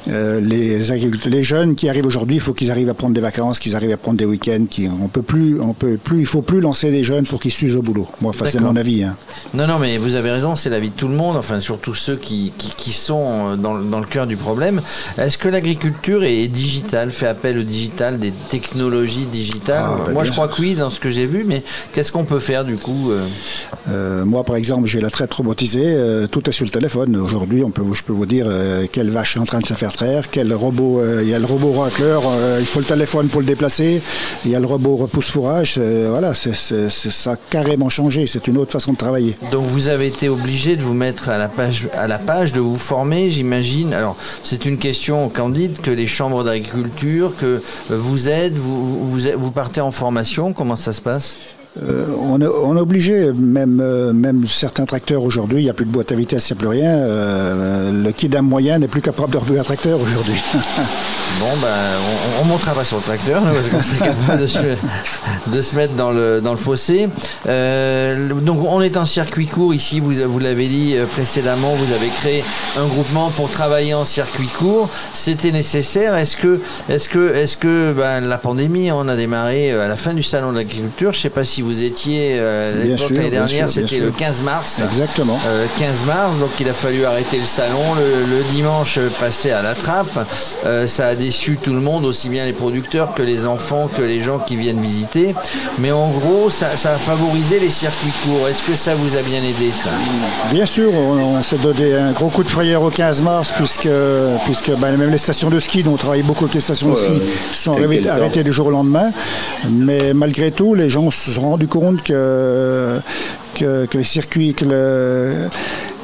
Euh, les, les jeunes qui arrivent aujourd'hui, il faut qu'ils arrivent à prendre des vacances, qu'ils arrivent à prendre des week-ends. Qui, on peut plus, on peut plus, il faut plus lancer des jeunes pour qu'ils s'usent au boulot. Moi, enfin, c'est mon avis. Hein. Non, non, mais vous avez raison, c'est l'avis de tout le monde, enfin surtout ceux qui, qui, qui sont dans, dans, le cœur du problème. Est-ce que l'agriculture est digitale, fait appel au digital, des technologies digitales ah, bah, Moi, je crois que oui, dans ce que j'ai vu, mais qu'est-ce qu'on peut faire du coup euh euh, Moi, par exemple, j'ai la traite robotisée, tout est sur le téléphone. Aujourd'hui, on peut, je peux vous dire quelle vache est en train de se faire traire, quel robot, euh, il y a le robot racleur, euh, il faut le téléphone pour le déplacer, il y a le robot repousse-fourrage, voilà, c'est, ça a carrément changé, c'est une autre façon de travailler. Donc vous avez été obligé de vous mettre à la page, à la page de vous former, j'imagine. Alors c'est une question candide que les chambres d'agriculture, que vous êtes, vous, vous, partez en formation, comment ça se passe? Euh, on, est, obligé, même, euh, même certains tracteurs aujourd'hui, il n'y a plus de boîte à vitesse, il n'y a plus rien. Euh, le kidam moyen n'est plus capable de rebuer un tracteur aujourd'hui. bon, ben, on, ne montera pas sur le tracteur, parce qu'on serait capable de se, de se, mettre dans le, dans le fossé. donc, on est en circuit court ici, vous, vous l'avez dit précédemment, vous avez créé un groupement pour travailler en circuit court. C'était nécessaire. Est-ce que, est-ce que, est-ce que ben, la pandémie, on a démarré à la fin du salon de l'agriculture, je ne sais pas si vous étiez euh, l'époque l'année dernière, c'était le 15 mars. Exactement. Euh, 15 mars, donc il a fallu arrêter le salon. Le, dimanche, passer à la trappe. Euh, ça a déçu tout le monde, aussi bien les producteurs que les enfants, que les gens qui viennent visiter. Mais en gros, ça, a favorisé les circuits courts. Est-ce que ça vous a bien aidé, ça? Bien sûr, on, s'est donné un gros coup de frayeur au 15 mars, puisque, puisque ben, même les stations de ski, dont on travaille beaucoup avec les stations de ski, sont arrêtées du jour au lendemain. Mais malgré tout, les gens se sont rendu compte que, que, que les circuits, que le,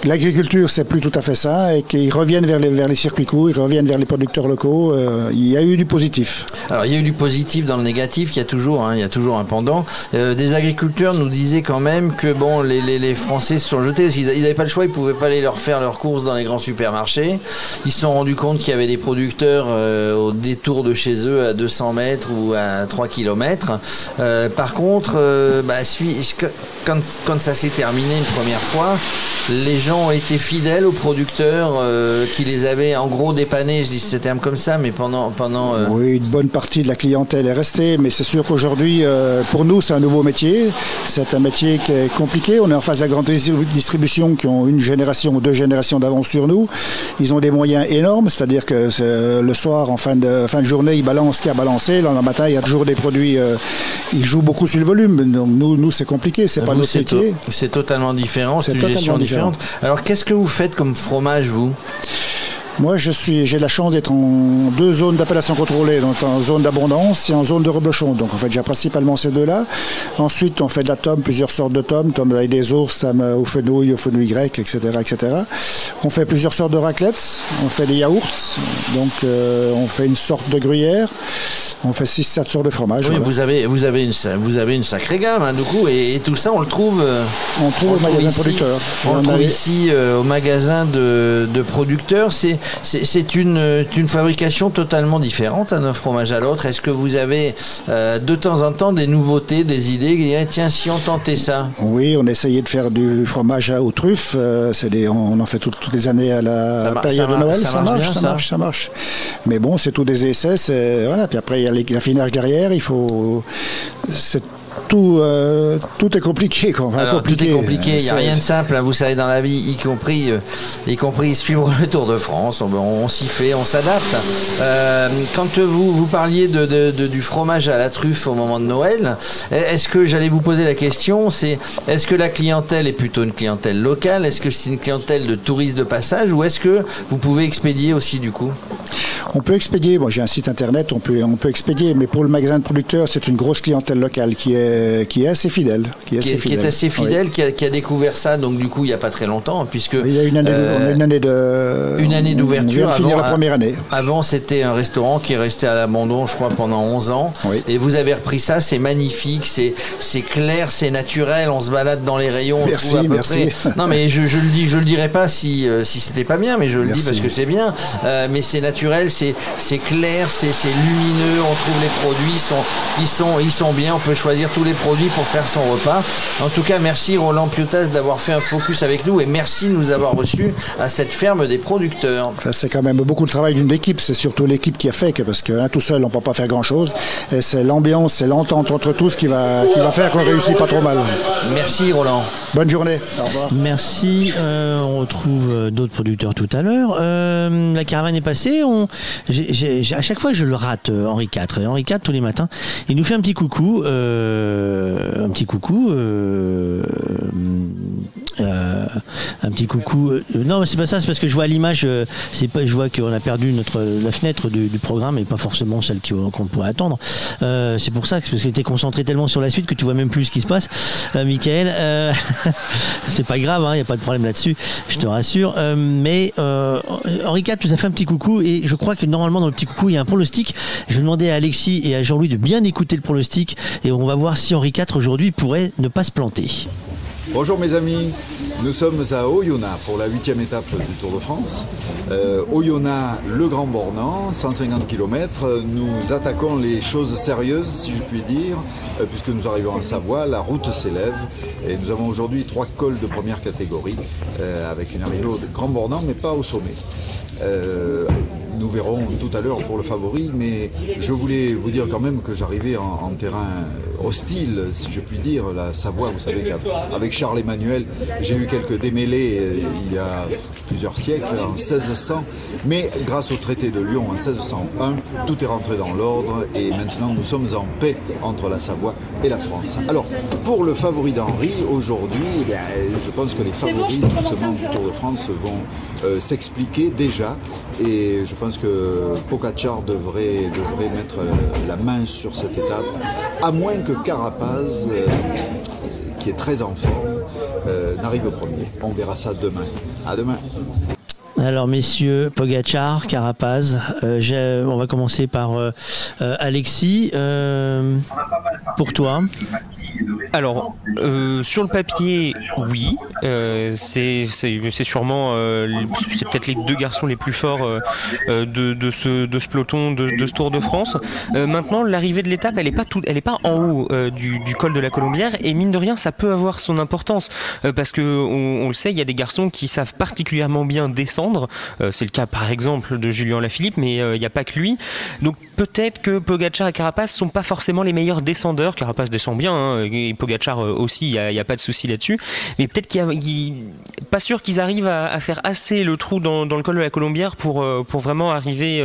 L'agriculture, c'est plus tout à fait ça, et qu'ils reviennent vers les, circuits courts, ils reviennent vers les producteurs locaux. Euh, il y a eu du positif. Alors, il y a eu du positif dans le négatif, il y a toujours, hein, il y a toujours un pendant. Euh, des agriculteurs nous disaient quand même que bon, les, Français se sont jetés, ils n'avaient pas le choix, ils ne pouvaient pas aller leur faire leurs courses dans les grands supermarchés. Ils se sont rendus compte qu'il y avait des producteurs euh, au détour de chez eux à 200 mètres ou à 3 km. par contre, bah, quand, quand ça s'est terminé une première fois, les gens ont été fidèles aux producteurs euh, qui les avaient en gros dépannés, je dis ce terme comme ça, mais pendant... pendant euh, Oui, une bonne partie de la clientèle est restée, mais c'est sûr qu'aujourd'hui, euh, pour nous, c'est un nouveau métier. C'est un métier qui est compliqué. On est en face de la grande distribution qui ont une génération ou deux générations d'avance sur nous. Ils ont des moyens énormes, c'est-à-dire que le soir, en fin de, fin de journée, ils balancent ce qu'il y a balancé. Le matin, il y a toujours des produits... ils jouent beaucoup sur le volume. Donc nous, nous c'est compliqué, c'est pas notre métier. C'est totalement différent, c'est gestion différente. Alors qu'est-ce que vous faites comme fromage, vous? Moi, je suis, j'ai la chance d'être en deux zones d'appellation contrôlée, donc en zone d'abondance et en zone de reblochon. Donc en fait, j'ai principalement ces deux-là. Ensuite, on fait de la tome, plusieurs sortes de tomes, tome avec des ours, tome au fenouil, au fenouil grec, etc., etc. On fait plusieurs sortes de raclettes, on fait des yaourts, donc euh, on fait une sorte de gruyère. On fait 6-7 sortes de fromage. Oui, voilà. vous avez, vous avez une, vous avez une sacrée gamme, hein, du coup, et, et tout ça, on le trouve. euh, On trouve au magasin producteur. On le trouve avait- ici euh, au magasin de, de producteurs. C'est, c'est, une, euh, une fabrication totalement différente d'un fromage à l'autre. Est-ce que vous avez euh, de temps en temps des nouveautés, des idées qui diraient, tiens, si on tentait ça? Oui, on essayait de faire du fromage à- aux truffes. euh, des, on en fait tout- toutes les années à la Ça période de Noël. ça Ça, marche marche, bien, ça, marche, ça marche. Mais bon, c'est tout des essais. Voilà. Puis après, il y a l'affinage derrière. Il faut. Tout, euh, tout est compliqué. Quoi. Enfin, Alors, tout est compliqué, il n'y a rien de simple, hein, vous savez, dans la vie, y compris, euh, y compris suivre le Tour de France, on, on s'y fait, on s'adapte. Euh, quand vous, vous parliez de, de- de- du fromage à la truffe au moment de Noël, est-ce que, j'allais vous poser la question, c'est est-ce que la clientèle est plutôt une clientèle locale? Est-ce que c'est une clientèle de touristes de passage Ou est-ce que vous pouvez expédier aussi du coup? On peut expédier, moi j'ai un site internet, on peut, on peut expédier, mais pour le magasin de producteurs, c'est une grosse clientèle locale qui est, qui est assez fidèle. Qui est qui assez est, qui est fidèle. Oui. qui, a, qui a découvert ça, donc du coup, il n'y a pas très longtemps, puisque... Il y a une année, euh, on a une année de. Une année on- d'ouverture. Finir Avant, la première année. Avant, c'était un restaurant qui est resté à l'abandon, je crois, pendant 11 ans. Et vous avez repris ça, c'est magnifique, c'est clair, c'est naturel. On se balade dans les rayons. on Merci, à peu merci. près- Non, mais je, je le dis, je le dirais pas si euh, si c'était pas bien, mais je le dis parce que c'est bien. Euh, mais c'est naturel, c'est clair, c'est c'est lumineux. On trouve les produits, ils sont ils sont ils sont bien. On peut choisir tous les produits pour faire son repas. En tout cas, merci Roland Piotas d'avoir fait un focus avec nous et merci de nous avoir reçus à cette ferme des producteurs. C'est quand même beaucoup de travail d'une équipe. C'est surtout l'équipe qui a fait, que- parce que hein, tout seul, on peut pas faire grand-chose. Et c'est l'ambiance, c'est l'entente entre tous qui va, qui va faire qu'on réussit pas trop mal. Merci Roland. Bonne journée. Au revoir. Merci. euh, on retrouve euh, d'autres producteurs tout à l'heure. Euh, la caravane est passée. On, j'ai- j'ai- j'ai- à chaque fois, je le rate, Henri IV. Henri IV, tous les matins, il nous fait un petit coucou. euh, un petit coucou. Euh, un petit coucou. euh, non, mais c'est pas ça. C'est parce que je vois l'image. euh, c'est pas. Je vois qu'on a perdu notre la fenêtre du, programme et pas forcément celle qu'on pourrait attendre. C'est pour ça, c'est parce que tu es concentré tellement sur la suite que tu vois même plus ce qui se passe. Michael, c'est pas grave, il n'y a pas de problème là-dessus, je te rassure. Mais Henri IV nous a fait un petit coucou et je crois que normalement dans le petit coucou il y a un pronostic. Je vais demander à Alexis et à Jean-Louis de bien écouter le pronostic et on va voir si Henri IV aujourd'hui pourrait ne pas se planter. Bonjour mes amis, nous sommes à Oyonnax pour la huitième étape du Tour de France. Euh, Oyonnax, le Grand Bornand, 150 km. Nous attaquons les choses sérieuses, si je puis dire, euh, puisque nous arrivons en Savoie, la route s'élève et nous avons aujourd'hui trois cols de première catégorie euh, avec une arrivée au Grand Bornand, mais pas au sommet. Euh, nous verrons tout à l'heure pour le favori, mais je voulais vous dire quand même que j'arrivais en, en terrain hostile, si je puis dire. La Savoie, vous savez qu'avec Charles Emmanuel, j'ai eu quelques démêlés euh, il y a plusieurs siècles, en 1600, mais grâce au traité de Lyon en 1601, tout est rentré dans l'ordre et maintenant nous sommes en paix entre la Savoie et la France. Alors, pour le favori d'Henri, aujourd'hui, eh je pense que les favoris justement du Tour de France vont euh, s'expliquer déjà et je pense que devrait, devrait mettre euh, la main sur cette étape, à moins que Carapaz, euh, qui est très en forme, euh, n'arrive au premier. On verra ça demain. À demain. Alors messieurs, Pogachar, Carapaz, euh, on va commencer par euh, euh, Alexis. Pour toi Alors, sur le papier, oui. C'est sûrement, c'est peut-être les deux garçons les plus forts de, de ce, de ce peloton, de, ce Tour de France. Maintenant, l'arrivée de l'étape, elle n'est pas, tout- elle est pas en haut du, du col de la Colombière. Et mine de rien, ça peut avoir son importance. parce que on, on le sait, il y a des garçons qui savent particulièrement bien descendre. Euh, c'est le cas, par exemple, de Julien Lafilippe, mais euh, il n'y a pas que lui. Donc peut-être que Pogacar et Carapace sont pas forcément les meilleurs descendeurs. Carapace descend bien, hein, et Pogacar euh, aussi, il n'y a, y pas de souci là-dessus. Mais peut-être qu'il y a pas sûr qu'ils arrivent à, faire assez le trou dans, le col de la Colombière pour, vraiment arriver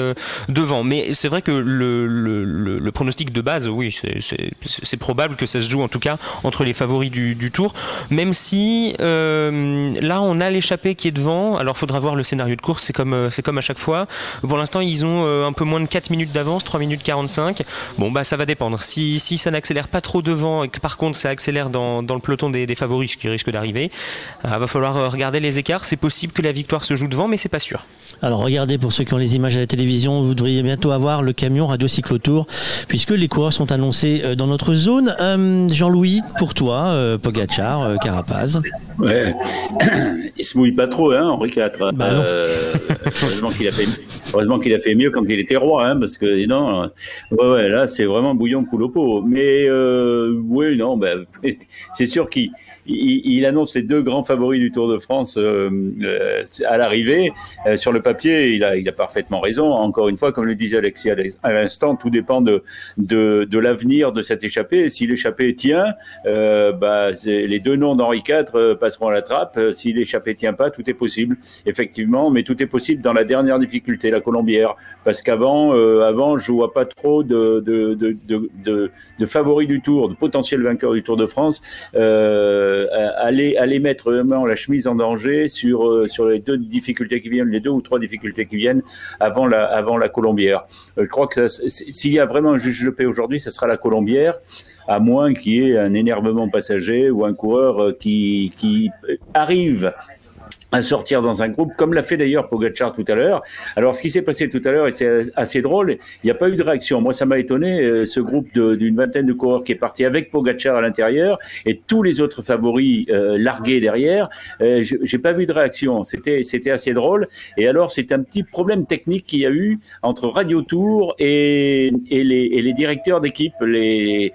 devant. Mais c'est vrai que le, pronostic de base, oui, c'est probable que ça se joue en tout cas entre les favoris du, du tour, même si là on a l'échappée qui est devant. Alors faudra voir le scénario de course, c'est comme, c'est comme à chaque fois. Pour l'instant, ils ont un peu moins de 4 minutes d'avance, 3 minutes 45. Bon, bah ça va dépendre. Si, si ça n'accélère pas trop devant et que par contre ça accélère dans, dans le peloton des, des, favoris, ce qui risque d'arriver, il euh, va falloir euh, regarder les écarts. C'est possible que la victoire se joue devant, mais c'est pas sûr. Alors regardez, pour ceux qui ont les images à la télévision, vous devriez bientôt avoir le camion Radio Cyclotour, puisque les coureurs sont annoncés euh, dans notre zone. Jean-Louis, pour toi, Pogachar, Carapaz. Ouais, il se mouille pas trop, hein, Henri IV. Bah heureusement qu'il a fait Heureusement qu'il a fait mieux quand il était roi, hein, parce que non, ouais, ouais, là c'est vraiment bouillon pot. Mais euh, oui, non, ben, c'est sûr qu'il il, annonce les deux grands favoris du Tour de France euh, euh, à l'arrivée. Euh, sur le papier, il a, il a parfaitement raison. Encore une fois, comme le disait Alexis à l'instant, tout dépend de, de, de l'avenir de cette échappée. Si l'échappée tient, bah, les deux noms d'Henri IV passeront à la trappe. Si l'échappée tient pas, tout est possible, effectivement. Mais tout est possible dans la dernière difficulté, la Colombière. Parce qu'avant, avant, je vois pas trop de, de, de, de, de favoris du Tour, de potentiels vainqueurs du Tour de France. Euh, euh, aller, aller mettre vraiment la chemise en danger sur, euh, sur les deux difficultés qui viennent, les deux ou trois difficultés qui viennent avant la, avant la Colombière. Euh, je crois que s'il y a vraiment un juge de paix aujourd'hui, ce sera la Colombière à moins qu'il y ait un énervement passager ou un coureur qui, qui arrive à sortir dans un groupe, comme l'a fait d'ailleurs Pogacar tout à l'heure. Alors, ce qui s'est passé tout à l'heure, et c'est assez drôle, il n'y a pas eu de réaction. Moi, ça m'a étonné, euh, ce groupe d'une vingtaine de coureurs qui est parti avec Pogacar à l'intérieur et tous les autres favoris euh, largués derrière. Euh, J'ai pas vu de réaction. C'était c'était assez drôle. Et alors, c'est un petit problème technique qu'il y a eu entre Radio Tour et, et, les, et les directeurs d'équipe les,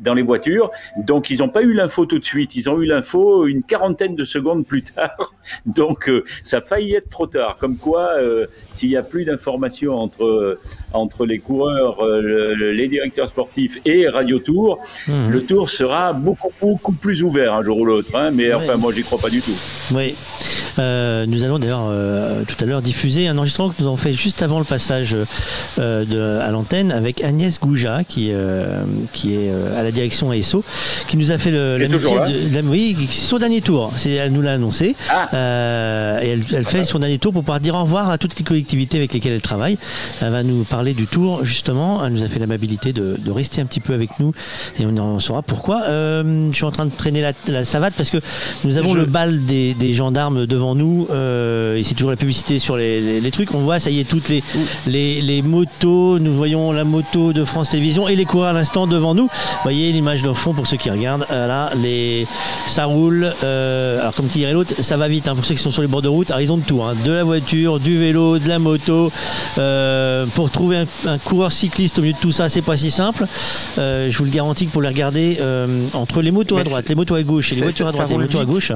dans les voitures. Donc, ils n'ont pas eu l'info tout de suite. Ils ont eu l'info une quarantaine de secondes plus tard. euh, ça a failli être trop tard. Comme quoi, euh, s'il n'y a plus d'informations entre, euh, entre les coureurs, les directeurs sportifs et Radio Tour, mhm. le tour sera beaucoup, beaucoup plus ouvert un jour ou l'autre. Hein. mais enfin, moi, j'y crois pas du tout. Oui. nous allons d'ailleurs tout à l'heure diffuser un enregistrement que nous avons fait juste avant le passage de, à l'antenne avec Agnès Gouja, qui, qui est à la direction ASO, qui nous a fait le, l'amitié de, oui, son dernier tour. C'est, elle nous l'a annoncé. Ah. Euh, et elle, fait son dernier tour pour pouvoir dire au revoir à toutes les collectivités avec lesquelles elle travaille. Elle va nous parler du tour, justement. Elle nous a fait l'amabilité de, rester un petit peu avec nous et on en saura pourquoi. Euh, je suis en train de traîner la, savate parce que nous avons le bal des, gendarmes devant nous euh, et c'est toujours la publicité sur les, trucs. On voit, ça y est, toutes les, les, motos. Nous voyons la moto de France Télévisions et les coureurs à l'instant devant nous. Vous voyez l'image de fond pour ceux qui regardent. là, les, ça roule. alors, comme qui dirait l'autre, ça va vite hein, pour ceux qui sont sur les bords de route, ils ont de tout, hein. de la voiture, du vélo, de la moto. Euh, pour trouver un, coureur cycliste au milieu de tout ça, c'est pas si simple. Euh, je vous le garantis que pour les regarder euh, entre les motos à droite, les motos à gauche et les voitures à droite et les motos à gauche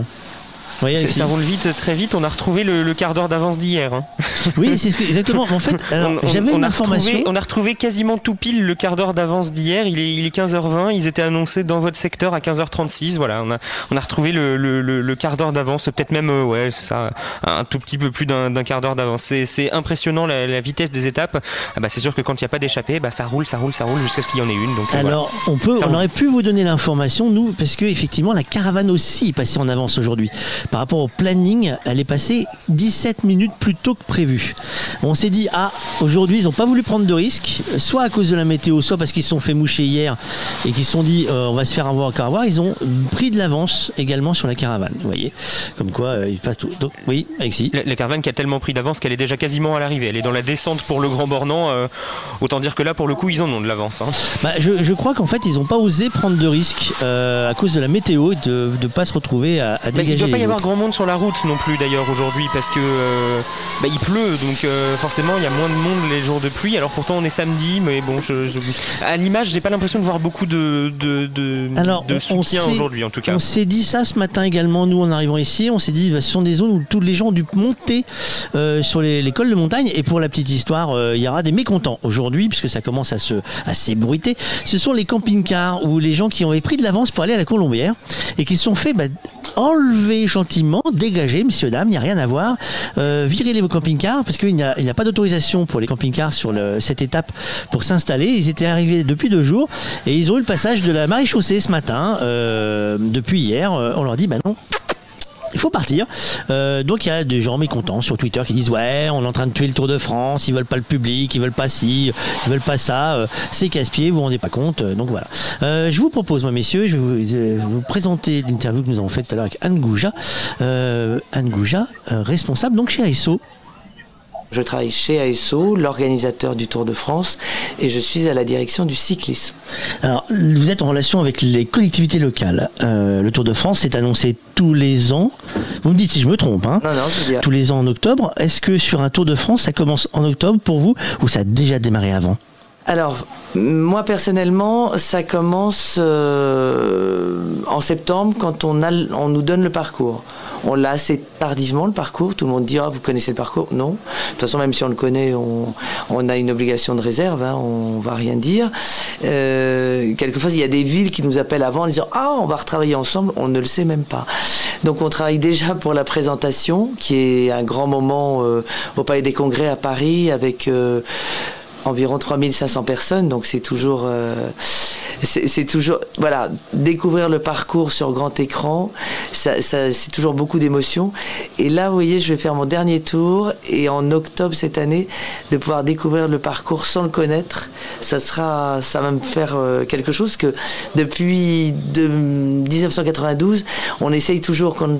ça roule vite, très vite. On a retrouvé le, quart d'heure d'avance d'hier. Hein. Oui, c'est exactement. En fait, j'avais une information. on a retrouvé quasiment tout pile le quart d'heure d'avance d'hier. Il est, il est 15h20. Ils étaient annoncés dans votre secteur à 15h36. Voilà, on a, on a retrouvé le, le, quart d'heure d'avance. Peut-être même, euh, ouais, ça, un tout petit peu plus d'un quart d'heure d'avance. C'est impressionnant la, vitesse des étapes. Ah bah, c'est sûr que quand il n'y a pas d'échappée, bah, ça roule, ça roule, ça roule jusqu'à ce qu'il y en ait une. Donc, euh, Alors, on peut, on aurait pu vous donner l'information, nous, parce que effectivement, la caravane aussi est passée en avance aujourd'hui par rapport au planning, elle est passée 17 minutes plus tôt que prévu. On s'est dit, ah, aujourd'hui, ils n'ont pas voulu prendre de risques, soit à cause de la météo, soit parce qu'ils se sont fait moucher hier et qu'ils se sont dit, euh, on va se faire avoir encore avoir. Ils ont pris de l'avance également sur la caravane. Vous voyez, comme quoi, euh, ils passent tout. Donc, oui, Alexis. La, la, caravane qui a tellement pris d'avance qu'elle est déjà quasiment à l'arrivée. Elle est dans la descente pour le Grand Bornand. Euh, autant dire que là, pour le coup, ils en ont de l'avance. Hein. Bah, je, crois qu'en fait, ils n'ont pas osé prendre de risques à cause de la météo et de ne pas se retrouver à, à dégager. il ne doit pas y avoir grand monde sur la route non plus d'ailleurs aujourd'hui parce que euh, bah, il pleut donc euh, forcément il y a moins de monde les jours de pluie. Alors pourtant on est samedi mais bon je, à l'image j'ai pas l'impression de voir beaucoup de, de, de, soutien aujourd'hui en tout cas. On s'est dit ça ce matin également nous en arrivant ici. On s'est dit bah, ce sont des zones où tous les gens ont dû monter euh, sur les, cols de montagne et pour la petite histoire il y aura des mécontents aujourd'hui puisque ça commence à se à s'ébruiter. Ce sont les camping-cars ou les gens qui ont pris de l'avance pour aller à la Colombière et qui se sont fait bah, enlevez gentiment, dégagez, messieurs, dames, il n'y a rien à voir. Euh, virez les vos camping-cars, parce qu'il n'y a, pas d'autorisation pour les camping-cars sur cette étape pour s'installer. Ils étaient arrivés depuis deux jours et ils ont eu le passage de la maréchaussée ce matin. Euh, depuis hier, euh, on leur dit, bah non, il faut partir. Euh, donc il y a des gens mécontents sur Twitter qui disent ouais, on est en train de tuer le Tour de France, ils veulent pas le public, ils veulent pas ci, ils veulent pas ça, euh, c'est casse-pied, vous vous rendez pas compte. euh, donc voilà. Je vous propose, moi messieurs, je vais vous, vous présenter l'interview que nous avons faite tout à l'heure avec Anne Gouja, Anne Gouja, responsable donc chez ASO. Je travaille chez ASO, l'organisateur du Tour de France, et je suis à la direction du cyclisme. Alors, vous êtes en relation avec les collectivités locales. Euh, le Tour de France est annoncé tous les ans. Vous me dites si je me trompe. Hein Non, non, je Tous les ans en octobre. Est-ce que sur un Tour de France, ça commence en octobre pour vous ou ça a déjà démarré avant? Alors, moi personnellement, ça commence euh, en septembre quand on, a, on nous donne le parcours. On l'a assez tardivement le parcours. Tout le monde dit ah, vous connaissez le parcours? Non. De toute façon, même si on le connaît, on, on a une obligation de réserve. Hein, on va rien dire. Euh, quelquefois, il y a des villes qui nous appellent avant en disant ah on va retravailler ensemble. On ne le sait même pas. Donc, on travaille déjà pour la présentation, qui est un grand moment euh, au Palais des Congrès à Paris avec euh, environ 3500 personnes, donc c'est toujours, euh, c'est toujours, voilà, découvrir le parcours sur grand écran, ça, c'est toujours beaucoup d'émotions. Et là, vous voyez, je vais faire mon dernier tour, et en octobre cette année, de pouvoir découvrir le parcours sans le connaître, ça sera, ça va me faire euh, quelque chose que depuis de 1992, on essaye toujours quand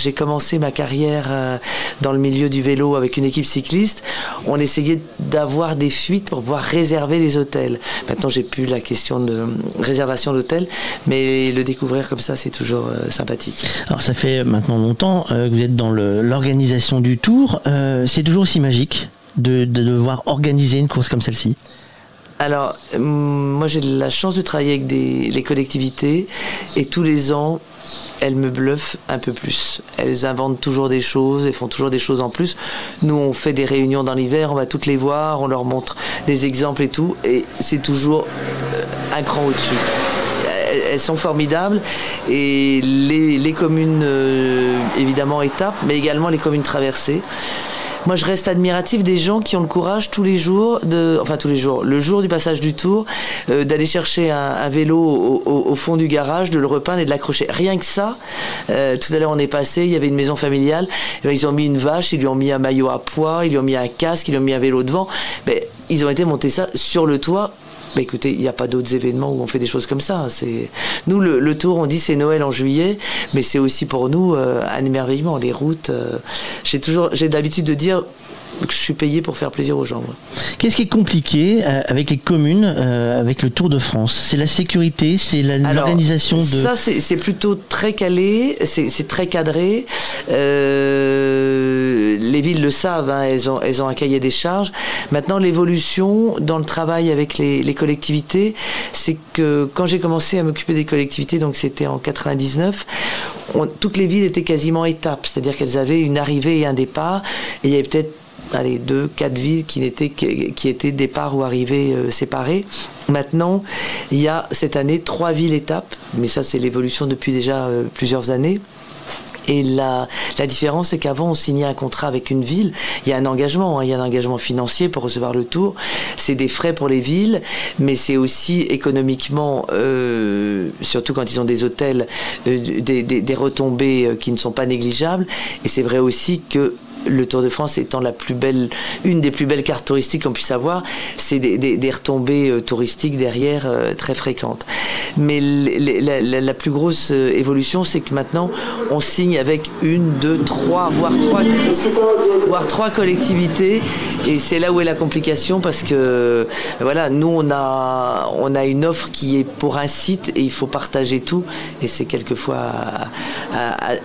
j'ai commencé ma carrière euh, dans le milieu du vélo avec une équipe cycliste, on essayait d'avoir des fuites pour pouvoir réserver les hôtels. Maintenant, j'ai plus la question de réservation d'hôtel, mais le découvrir comme ça, c'est toujours euh, sympathique. Alors ça fait maintenant longtemps euh, que vous êtes dans l'organisation du Tour. Euh, c'est toujours aussi magique de, de devoir organiser une course comme celle-ci? Alors, moi j'ai la chance de travailler avec des, les collectivités et tous les ans, elles me bluffent un peu plus. Elles inventent toujours des choses, elles font toujours des choses en plus. Nous, on fait des réunions dans l'hiver, on va toutes les voir, on leur montre des exemples et tout, et c'est toujours euh, un cran au-dessus. Elles- sont formidables et les, les communes, euh, évidemment, étapes, mais également les communes traversées. Moi, je reste admiratif des gens qui ont le courage tous les jours, de, enfin tous les jours, le jour du passage du tour, euh, d'aller chercher un, vélo au, fond du garage, de le repeindre et de l'accrocher. Rien que ça, euh, tout à l'heure on est passé, il y avait une maison familiale, eh ben, ils ont mis une vache, ils lui ont mis un maillot à poids, ils lui ont mis un casque, ils lui ont mis un vélo devant. Mais ils ont été monter ça sur le toit. Mais écoutez, il n'y a pas d'autres événements où on fait des choses comme ça. C'est nous le, tour, on dit c'est Noël en juillet, mais c'est aussi pour nous euh, un émerveillement. Les routes, euh, j'ai toujours, j'ai l'habitude de dire que je suis payé pour faire plaisir aux gens. Qu'est-ce qui est compliqué euh, avec les communes, euh, avec le Tour de France? C'est la sécurité, c'est l'organisation de... Ça, c'est plutôt très calé, c'est c'est très cadré. Euh, les villes le savent, hein, elles, ont, elles ont un cahier des charges. Maintenant, l'évolution dans le travail avec les, les collectivités, c'est que quand j'ai commencé à m'occuper des collectivités, donc c'était en 99, on- toutes les villes étaient quasiment étapes, c'est-à-dire qu'elles avaient une arrivée et un départ, et il y avait peut-être allez, deux, quatre villes qui, n'étaient, que- qui étaient départ ou arrivée euh, séparées. Maintenant, il y a cette année trois villes étapes, mais ça c'est l'évolution depuis déjà euh, plusieurs années. Et la, la différence, c'est qu'avant, on signait un contrat avec une ville. Il y a un engagement, hein, il y a un engagement financier pour recevoir le tour. C'est des frais pour les villes, mais c'est aussi économiquement, euh, surtout quand ils ont des hôtels, des, retombées qui ne sont pas négligeables. Et c'est vrai aussi que le Tour de France étant la plus belle, une des plus belles cartes touristiques qu'on puisse avoir, c'est des, retombées euh, touristiques derrière euh, très fréquentes. Mais la, la- plus grosse euh, évolution, c'est que maintenant, on signe avec une, deux, trois, voire trois, voire trois collectivités, et c'est là où est la complication parce que voilà, nous on a, on a une offre qui est pour un site et il faut partager tout, et c'est quelquefois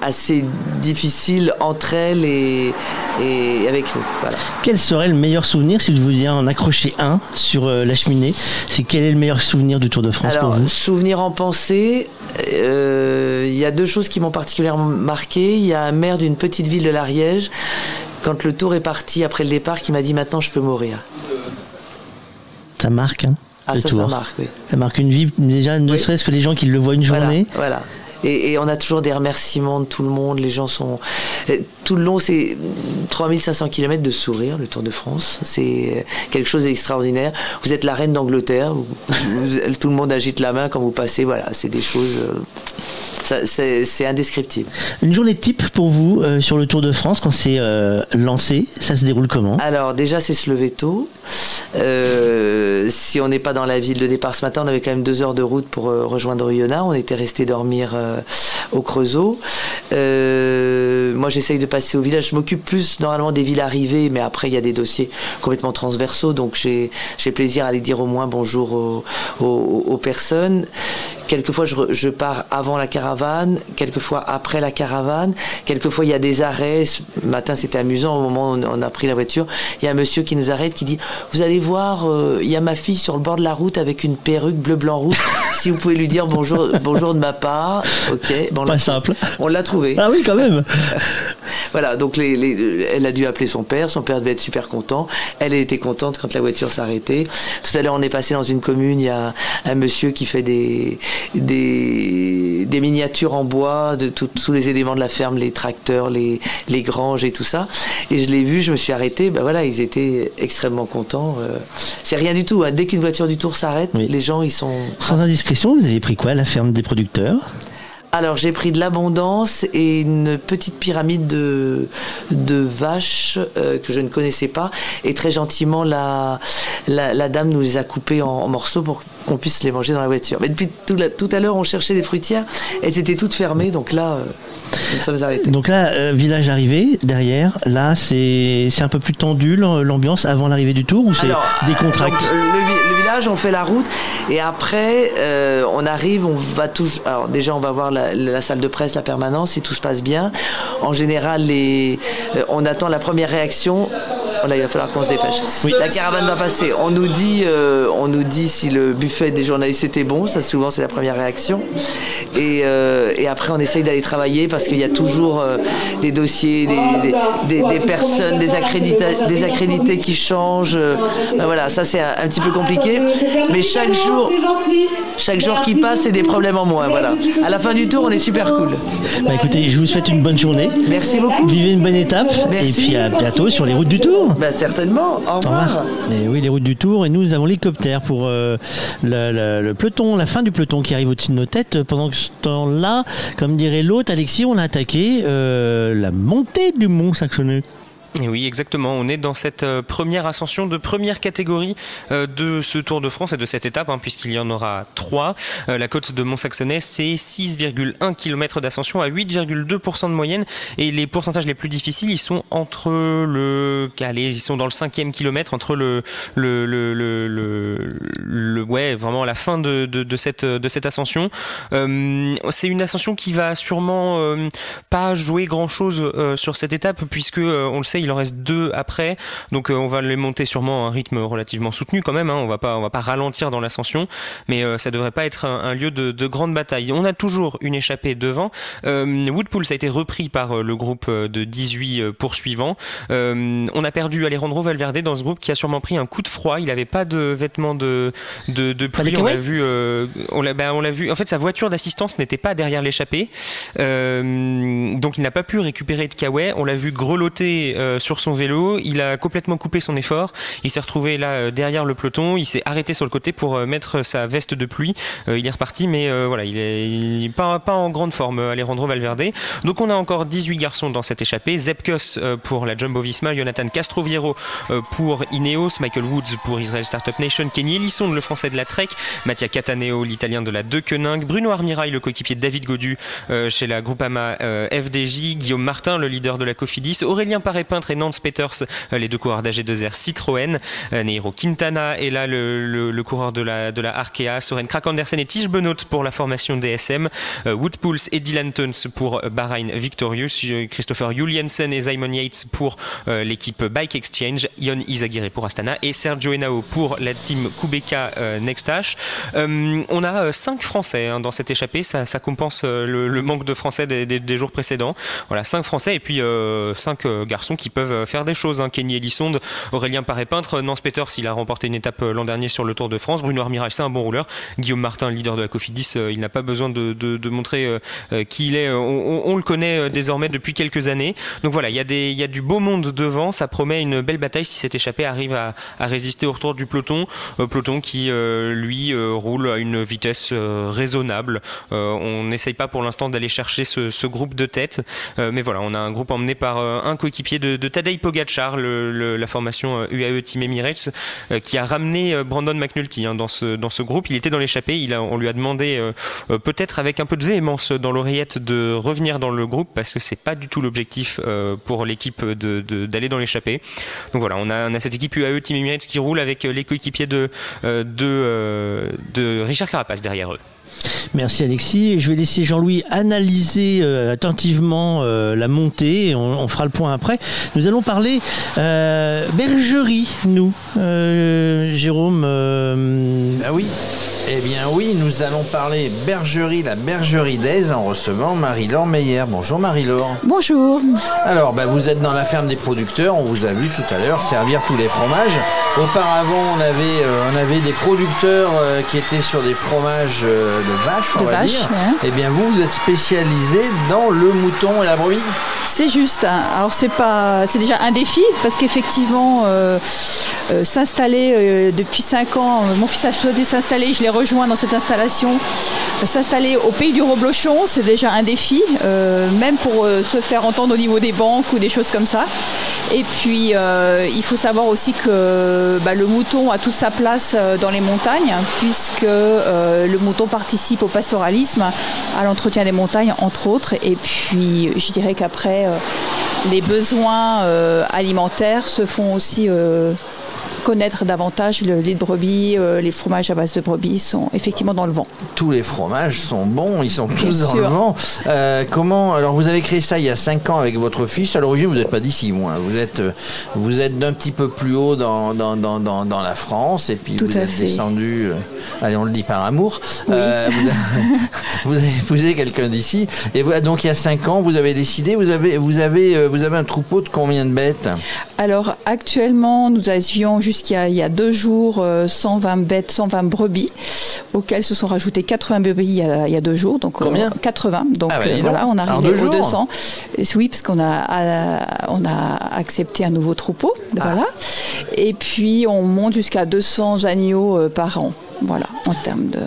assez difficile entre elles et, et avec nous. Voilà. Quel serait le meilleur souvenir si vous deviez en accrocher un sur euh, la cheminée? C'est quel est le meilleur souvenir du Tour de France Alors, pour vous? souvenir en pensée, euh, il y a deux choses qui m'ont particulièrement marqué. Il y a un maire d'une petite ville de l'Ariège, quand le tour est parti après le départ, qui m'a dit maintenant je peux mourir. Ça marque, hein, Ah, le ça, Tour. ça marque, oui. Ça marque une vie, déjà, ne serait-ce que les gens qui le voient une Voilà, journée. Voilà. Et, on a toujours des remerciements de tout le monde. Les gens sont. Tout le long, c'est 3500 km de sourire, le Tour de France. C'est quelque chose d'extraordinaire. Vous êtes la reine d'Angleterre. tout le monde agite la main quand vous passez. Voilà, c'est des choses. C'est indescriptible. Une journée type pour vous euh, sur le Tour de France quand c'est euh, lancé, ça se déroule comment? Alors déjà c'est se lever tôt. Euh, si on n'est pas dans la ville de départ ce matin, on avait quand même deux heures de route pour rejoindre Oyonnax. On était resté dormir au Creusot. moi j'essaye de passer au village. Je m'occupe plus normalement des villes arrivées, mais après il y a des dossiers complètement transversaux, donc j'ai plaisir à aller dire au moins bonjour aux personnes. Quelquefois, je, pars avant la caravane, quelquefois après la caravane. Quelquefois, il y a des arrêts. Ce matin, c'était amusant. Au moment où on a pris la voiture, il y a un monsieur qui nous arrête, qui dit Vous allez voir, euh, il y a ma fille sur le bord de la route avec une perruque bleu, blanc, rouge. si vous pouvez lui dire bonjour, bonjour de ma part. Ok. Bon, Pas simple. On l'a trouvé. Ah oui, quand même. voilà. Donc, elle a dû appeler son père. Son père devait être super content. Elle, elle était contente quand la voiture s'arrêtait. Tout à l'heure, on est passé dans une commune. Il y a un monsieur qui fait des des, des miniatures en bois de tous les éléments de la ferme, les tracteurs, les, les granges et tout ça. Et je l'ai vu, je me suis arrêté. Ben voilà, ils étaient extrêmement contents. Euh. c'est rien du tout. Hein. Dès qu'une voiture du Tour s'arrête, les gens ils sont. Sans indiscrétion, vous avez pris quoi la ferme des producteurs? Alors j'ai pris de l'abondance et une petite pyramide de, de vaches euh, que je ne connaissais pas. Et très gentiment, la, la, dame nous les a coupées en, morceaux pour qu'on puisse les manger dans la voiture. Mais depuis tout, tout à l'heure, on cherchait des fruitières. Elles étaient toutes fermées. Donc là, euh, nous sommes arrêtés. Donc là, euh, village arrivé, derrière, là, c'est un peu plus tendu l'ambiance avant l'arrivée du tour ou c'est des on fait la route et après euh, on arrive, on va toujours. Alors déjà on va voir la, salle de presse, la permanence, si tout se passe bien. En général, les, euh, on attend la première réaction. Là, il va falloir qu'on se dépêche. La caravane va passer. On nous dit, euh, on nous dit si le buffet des journalistes était bon. Ça, souvent, c'est la première réaction. Et, et après, on essaye d'aller travailler parce qu'il y a toujours des dossiers, des, des, personnes, des accrédités, des accrédités qui changent. Ben voilà, ça, c'est un petit peu compliqué mais chaque jour, chaque jour qui passe, c'est des problèmes en moins. Voilà. À la fin du tour, on est super cool. Bah écoutez, je vous souhaite une bonne journée. Merci beaucoup. Vivez une bonne étape. Et puis à bientôt sur les routes du Tour. Bah certainement. Au revoir. Et oui, les routes du Tour. Et nous, nous avons l'hélicoptère pour euh, le, peloton, la fin du peloton qui arrive au-dessus de nos têtes. Pendant ce temps-là, comme dirait l'autre, Alexis, on a attaqué euh, la montée du Mont Saxonneux oui, exactement. On est dans cette euh, première ascension de première catégorie euh, de ce Tour de France et de cette étape, hein, puisqu'il y en aura trois. Euh, la côte de Mont-Saxonais, c'est 6,1 km d'ascension à 8,2% de moyenne. Et les pourcentages les plus difficiles, ils sont entre le, allez, ils sont dans le cinquième kilomètre, entre le, le, le, le, ouais, vraiment la fin de, cette, de cette ascension. c'est une ascension qui va sûrement pas jouer grand chose sur cette étape, puisque on le sait, il en reste deux après, donc euh, on va les monter sûrement à un rythme relativement soutenu quand même. Hein. on va pas, on va pas ralentir dans l'ascension, mais euh, ça devrait pas être un, lieu de, grande bataille. On a toujours une échappée devant. Euh, Woodpool ça a été repris par le groupe de 18 poursuivants. on a perdu Alejandro Valverde dans ce groupe qui a sûrement pris un coup de froid. Il avait pas de vêtements de de, de pluie. On l'a vu, on l'a, on l'a vu. En fait, sa voiture d'assistance n'était pas derrière l'échappée, donc il n'a pas pu récupérer de kawaii. On l'a vu grelotter euh, sur son vélo. Il a complètement coupé son effort. Il s'est retrouvé là euh, derrière le peloton. Il s'est arrêté sur le côté pour euh, mettre sa veste de pluie. il est reparti, mais voilà, il est, pas, en grande forme, Alejandro Valverde. Donc on a encore 18 garçons dans cette échappée. Zepkos pour la Jumbo Visma, Jonathan Castroviero pour Ineos, Michael Woods pour Israel Startup Nation, Kenny Ellison, le français de la Trek, Mattia Cataneo, l'italien de la De Koenig, Bruno Armirail, le coéquipier de David Godu chez la Groupama FDJ, Guillaume Martin, le leader de la Cofidis, Aurélien Paré-Pin et Nance Peters, euh, les deux coureurs d'AG2R Citroën. Euh, Neiro Quintana est là le, coureur de la, de la Arkea. Soren Krak Andersen et Tige Benot pour la formation DSM. Euh, Woodpulse et Dylan Tuns pour Bahrain Victorious. Christopher Juliansen et Simon Yates pour l'équipe Bike Exchange. Ion Izagirre pour Astana et Sergio Henao pour la team Kubeka Nextash. on a cinq Français hein, dans cette échappée. Ça, compense le, manque de Français des, des, jours précédents. Voilà, cinq Français et puis cinq garçons qui qui peuvent faire des choses. Hein. Kenny Elissonde, Aurélien Paré-Peintre, Nance Peters, il a remporté une étape l'an dernier sur le Tour de France. Bruno Armirage, c'est un bon rouleur. Guillaume Martin, leader de la Cofidis, il n'a pas besoin de, montrer qui il est. On, le connaît désormais depuis quelques années. Donc voilà, il y, a du beau monde devant. Ça promet une belle bataille si cet échappé arrive à, résister au retour du peloton. peloton qui, lui, roule à une vitesse raisonnable. on n'essaye pas pour l'instant d'aller chercher ce, groupe de tête. mais voilà, on a un groupe emmené par un coéquipier de, de Tadej Pogacar, la formation UAE Team Emirates, qui a ramené Brandon McNulty hein, dans, ce, dans ce groupe. Il était dans l'échappée. On lui a demandé, peut-être avec un peu de véhémence dans l'oreillette, de revenir dans le groupe parce que c'est pas du tout l'objectif pour l'équipe d'aller dans l'échappée. Donc voilà, on a, on a, cette équipe UAE Team Emirates qui roule avec les coéquipiers de, de, de Richard Carapace derrière eux. Merci Alexis. Je vais laisser Jean-Louis analyser euh, attentivement euh, la montée. On, on, fera le point après. Nous allons parler euh, bergerie, nous. Jérôme. Ah oui. Eh bien oui, nous allons parler bergerie, la bergerie d'Aise en recevant Marie-Laure Meyer. Bonjour Marie-Laure. Bonjour. Alors, bah, vous êtes dans la ferme des producteurs, on vous a vu tout à l'heure servir tous les fromages. Auparavant, on avait, euh, on avait des producteurs euh, qui étaient sur des fromages euh, de vaches, on va dire. Eh bien vous, vous êtes spécialisé dans le mouton et la brebis C'est juste. Hein. Alors c'est pas, c'est déjà un défi parce qu'effectivement, s'installer depuis 5 ans, mon fils a souhaité s'installer, je l'ai rejoint dans cette installation. S'installer au pays du Roblochon, c'est déjà un défi, euh, même pour euh, se faire entendre au niveau des banques ou des choses comme ça. Et puis, euh, il faut savoir aussi que bah, le mouton a toute sa place dans les montagnes, puisque le mouton participe au pastoralisme, à l'entretien des montagnes, entre autres. Et puis, je dirais qu'après, les besoins alimentaires se font aussi connaître davantage le lait de brebis, euh, les fromages à base de brebis sont effectivement dans le vent. Tous les fromages sont bons, ils sont tous dans le vent. Euh, comment Alors vous avez créé ça il y a 5 ans avec votre fils. À l'origine, vous n'êtes pas d'ici. Vous êtes, euh, vous êtes d'un petit peu plus haut dans, dans, dans, dans, la France et puis vous êtes descendu. allez, on le dit par amour. vous, avez, épousé quelqu'un d'ici et donc il y a 5 ans, vous avez décidé. Vous avez, vous avez, vous avez un troupeau de combien de bêtes? Alors actuellement, nous avions juste qu'il y, a deux jours 120 euh, bêtes, 120 brebis, auxquelles se sont rajoutées 80 brebis il y a, deux jours. Donc, euh, Combien 80. Donc ah bah, euh, voilà, on arrive aux 200. oui, parce qu'on a, on a accepté un nouveau troupeau. Ah. Voilà. Et puis on monte jusqu'à 200 agneaux par an. Voilà, en termes de.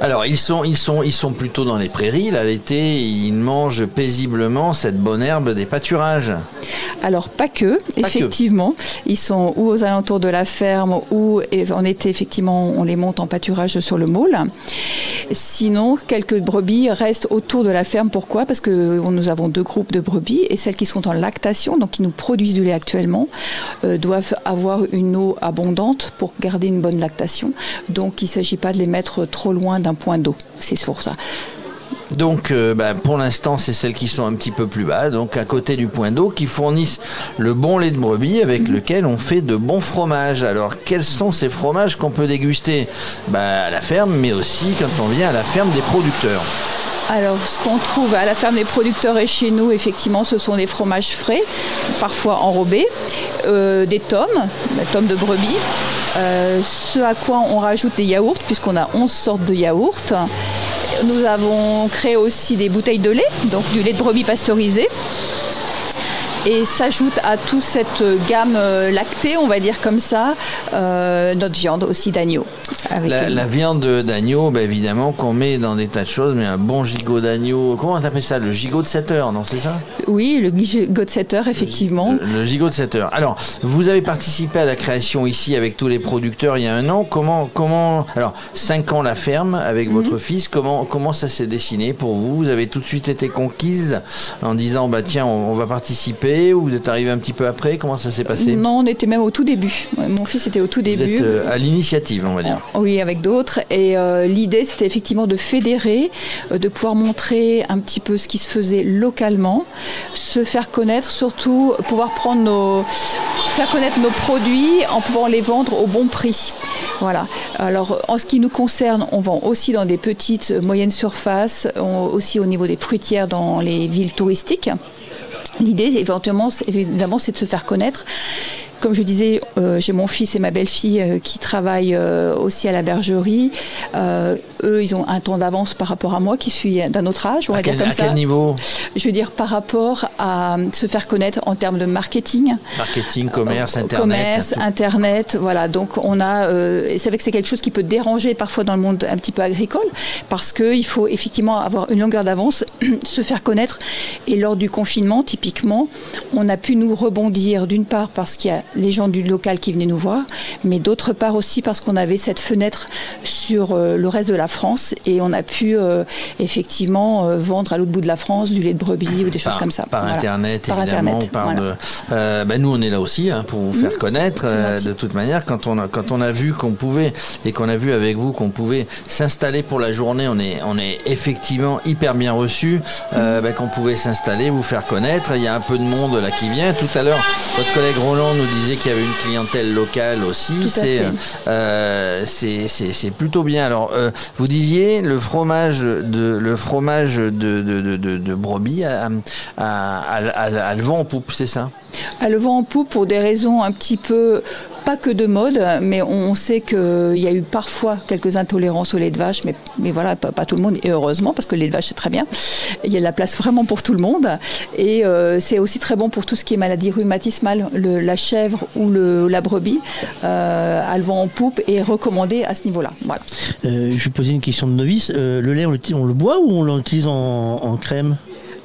Alors ils sont, ils sont, ils sont plutôt dans les prairies. Là l'été, ils mangent paisiblement cette bonne herbe des pâturages. Alors pas que, effectivement, ils sont ou aux alentours de la ferme ou en été effectivement on les monte en pâturage sur le môle. Sinon quelques brebis restent autour de la ferme. Pourquoi? Parce que nous avons deux groupes de brebis et celles qui sont en lactation, donc qui nous produisent du lait actuellement, euh, doivent avoir une eau abondante pour garder une bonne lactation. Donc il ne s'agit pas de les mettre trop loin d'un point d'eau. C'est pour ça. Donc, euh, bah, pour l'instant, c'est celles qui sont un petit peu plus bas, donc à côté du point d'eau, qui fournissent le bon lait de brebis avec lequel on fait de bons fromages. Alors, quels sont ces fromages qu'on peut déguster? Bah, à la ferme, mais aussi quand on vient à la ferme des producteurs alors, ce qu'on trouve à la ferme des producteurs et chez nous, effectivement, ce sont des fromages frais, parfois enrobés, euh, des tomes, des tomes de brebis, euh, ce à quoi on rajoute des yaourts, puisqu'on a 11 sortes de yaourts. Nous avons créé aussi des bouteilles de lait, donc du lait de brebis pasteurisé et s'ajoute à toute cette gamme euh, lactée, on va dire comme ça, euh, notre viande aussi d'agneau. La, viande d'agneau, bah, évidemment, qu'on met dans des tas de choses, mais un bon gigot d'agneau, comment on appelle ça Le gigot de 7 heures, non C'est ça? Oui, le gigot de 7 heures, effectivement. Le, gigot de 7 heures. Alors, vous avez participé à la création ici avec tous les producteurs il y a un an. Comment, comment alors, 5 ans la ferme avec mhm. votre fils, comment, comment ça s'est dessiné pour vous? Vous avez tout de suite été conquise en disant, bah tiens, on va participer ou vous êtes arrivé un petit peu après? Comment ça s'est passé? Non, on était même au tout début. Mon fils était au tout début. Vous êtes euh, à l'initiative, on va dire. Oui, avec d'autres. Et euh, l'idée, c'était effectivement de fédérer, euh, de pouvoir montrer un petit peu ce qui se faisait localement, se faire connaître, surtout pouvoir prendre nos, faire connaître nos produits en pouvant les vendre au bon prix. Voilà. Alors, en ce qui nous concerne, on vend aussi dans des petites, moyennes surfaces, aussi au niveau des fruitières dans les villes touristiques. L'idée, éventuellement, évidemment, c'est de se faire connaître. Comme je disais, euh, j'ai mon fils et ma belle-fille euh, qui travaillent euh, aussi à la bergerie. Eux, ils ont un temps d'avance par rapport à moi, qui suis d'un autre âge, on va À dire quel, comme à ça. quel niveau Je veux dire par rapport à se faire connaître en termes de marketing. Marketing, commerce, internet. Commerce, internet, voilà. Donc on a, c'est vrai que c'est quelque chose qui peut déranger parfois dans le monde un petit peu agricole, parce qu'il faut effectivement avoir une longueur d'avance, se faire connaître. Et lors du confinement, typiquement, on a pu nous rebondir d'une part parce qu'il y a les gens du local qui venaient nous voir, mais d'autre part aussi parce qu'on avait cette fenêtre sur euh, le reste de la France et on a pu euh, effectivement euh, vendre à l'autre bout de la France du lait de brebis ou des choses comme ça. Par Voilà. Internet, Par évidemment. Internet, voilà. de- euh, ben, nous, on est là aussi hein, pour vous faire Mhm. connaître. euh, de toute manière, quand on a, quand on a vu qu'on pouvait, et qu'on a vu avec vous qu'on pouvait s'installer pour la journée, on est, on est effectivement hyper bien reçu, euh, ben, qu'on pouvait s'installer, vous faire connaître. Il y a un peu de monde là qui vient. Tout à l'heure, votre collègue Roland nous disait qu'il y avait une clientèle locale aussi. À C'est fait. euh, c'est- plutôt bien. Alors, euh, vous disiez le fromage de le fromage de, de, de, brebis a- a- a- a le vent en poupe, c'est ça? À le vent en poupe pour des raisons un petit peu, pas que de mode, mais on sait qu'il y a eu parfois quelques intolérances au lait de vache, mais, voilà, pas, tout le monde, et heureusement, parce que le lait de vache c'est très bien. Il y a de la place vraiment pour tout le monde, et euh, c'est aussi très bon pour tout ce qui est maladie rhumatismale. Le- la chèvre ou la brebis euh, a le vent en poupe est recommandé à ce niveau-là. Voilà. Euh, je vais poser une question de novice. Euh, le lait, on le, boit ou on l'utilise en crème?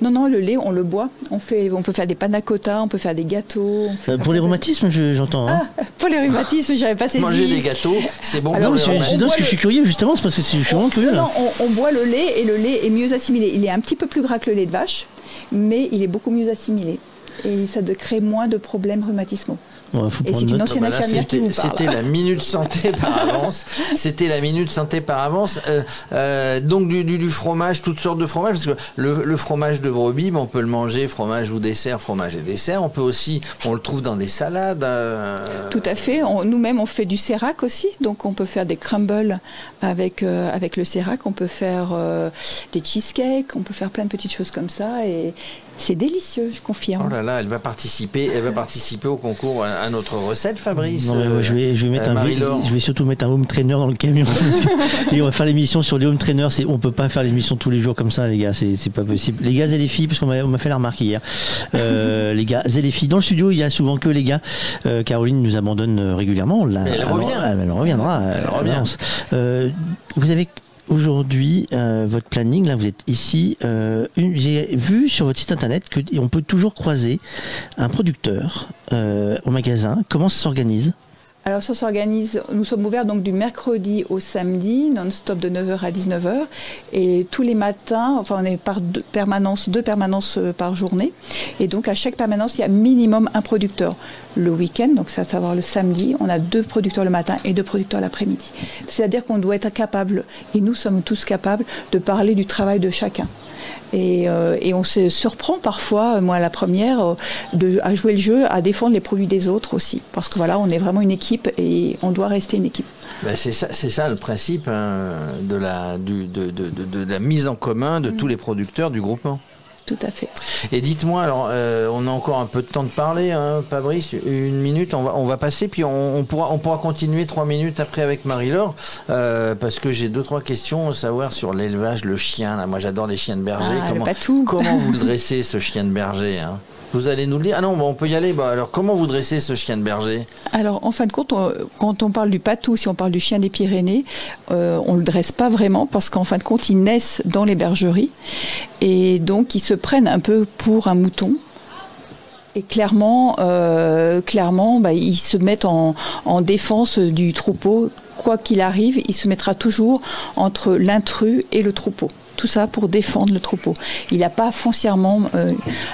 Non, non, le lait, on le boit. On, fait, on peut faire des panna cotta, on peut faire des gâteaux. Euh, Pour les rhumatismes, je- j'entends. hein. Pour les rhumatismes, j'avais pas saisi. Manger des gâteaux, c'est bon Alors, non, pour mais les que je suis curieux, justement, c'est parce que c'est- je suis vraiment curieux. Non, non, on, on boit le lait et le lait est mieux assimilé. Il est un petit peu plus gras que le lait de vache, mais il est beaucoup mieux assimilé. Et ça de crée moins de problèmes rhumatismaux. Et prendre c'est une note. ancienne Ah là, infirmière qui c'était- vous parle. C'était la minute santé par avance. C'était la minute santé par avance. Euh, euh, donc du, du- du fromage, toutes sortes de fromages, parce que le, le fromage de brebis, ben, on peut le manger, fromage ou dessert, fromage et dessert. On peut aussi, on le trouve dans des salades. euh, Tout à fait. Nous-mêmes, on fait du sérac aussi. Donc, on peut faire des crumbles avec, euh, avec le sérac. On peut faire euh, des cheesecakes. On peut faire plein de petites choses comme ça. Et c'est délicieux, je confirme. Oh là là, elle va participer, elle va participer au concours à, à notre recette, Fabrice. Non, mais euh, ouais, je, vais, je, vais mettre euh, un, je vais surtout mettre un home trainer dans le camion. parce que- et on va faire l'émission sur les home trainers. C'est, on peut pas faire l'émission tous les jours comme ça, les gars. C'est, c'est pas possible. Les gars et les filles, parce qu'on m'a, on m'a fait la remarque hier. Euh, les gars et les filles. Dans le studio, il y a souvent que les gars. Euh, Caroline nous abandonne régulièrement. On l'a- Mais elle alors, revient. Elle reviendra. Elle revient. avance. Vous avez aujourd'hui euh, votre planning. Là, vous êtes ici. Euh, j'ai vu sur votre site internet que on peut toujours croiser un producteur euh, au magasin. Comment ça s'organise? Alors ça s'organise, nous sommes ouverts donc du mercredi au samedi, non-stop de 9h à 19h. Et tous les matins, enfin on est par deux permanences, deux permanences euh, par journée. Et donc à chaque permanence, il y a minimum un producteur. Le week-end, donc c'est à savoir le samedi, on a deux producteurs le matin et deux producteurs l'après-midi. C'est-à-dire qu'on doit être capable, et nous sommes tous capables, de parler du travail de chacun. Et, euh, et on se surprend parfois, euh, moi la première, euh, de, à jouer le jeu, à défendre les produits des autres aussi. Parce que voilà, on est vraiment une équipe et on doit rester une équipe. Ben, c'est ça, le principe hein, de, la, du- de, de- de- de la mise en commun de tous les producteurs du groupement. Tout à fait. Et dites-moi, alors, euh, on a encore un peu de temps de parler, hein, Fabrice, une minute, on va, on va passer, puis on, on pourra, on pourra continuer trois minutes après avec Marie-Laure, euh, parce que j'ai deux, trois questions à savoir sur l'élevage, le chien, là. Moi, j'adore les chiens de berger. Ah, comment vous le dressez, ce chien de berger hein? Vous allez nous le dire Ah non, on peut y aller. Bah, alors, comment vous dressez ce chien de berger? Alors, en fin de compte, quand on parle du patou, si on parle du chien des Pyrénées, euh, on ne le dresse pas vraiment parce qu'en fin de compte, ils naissent dans les bergeries et donc ils se prennent un peu pour un mouton. Et clairement, euh, clairement bah, ils se mettent en, en défense du troupeau. Quoi qu'il arrive, il se mettra toujours entre l'intrus et le troupeau. Tout ça pour défendre le troupeau. Il n'a pas foncièrement euh,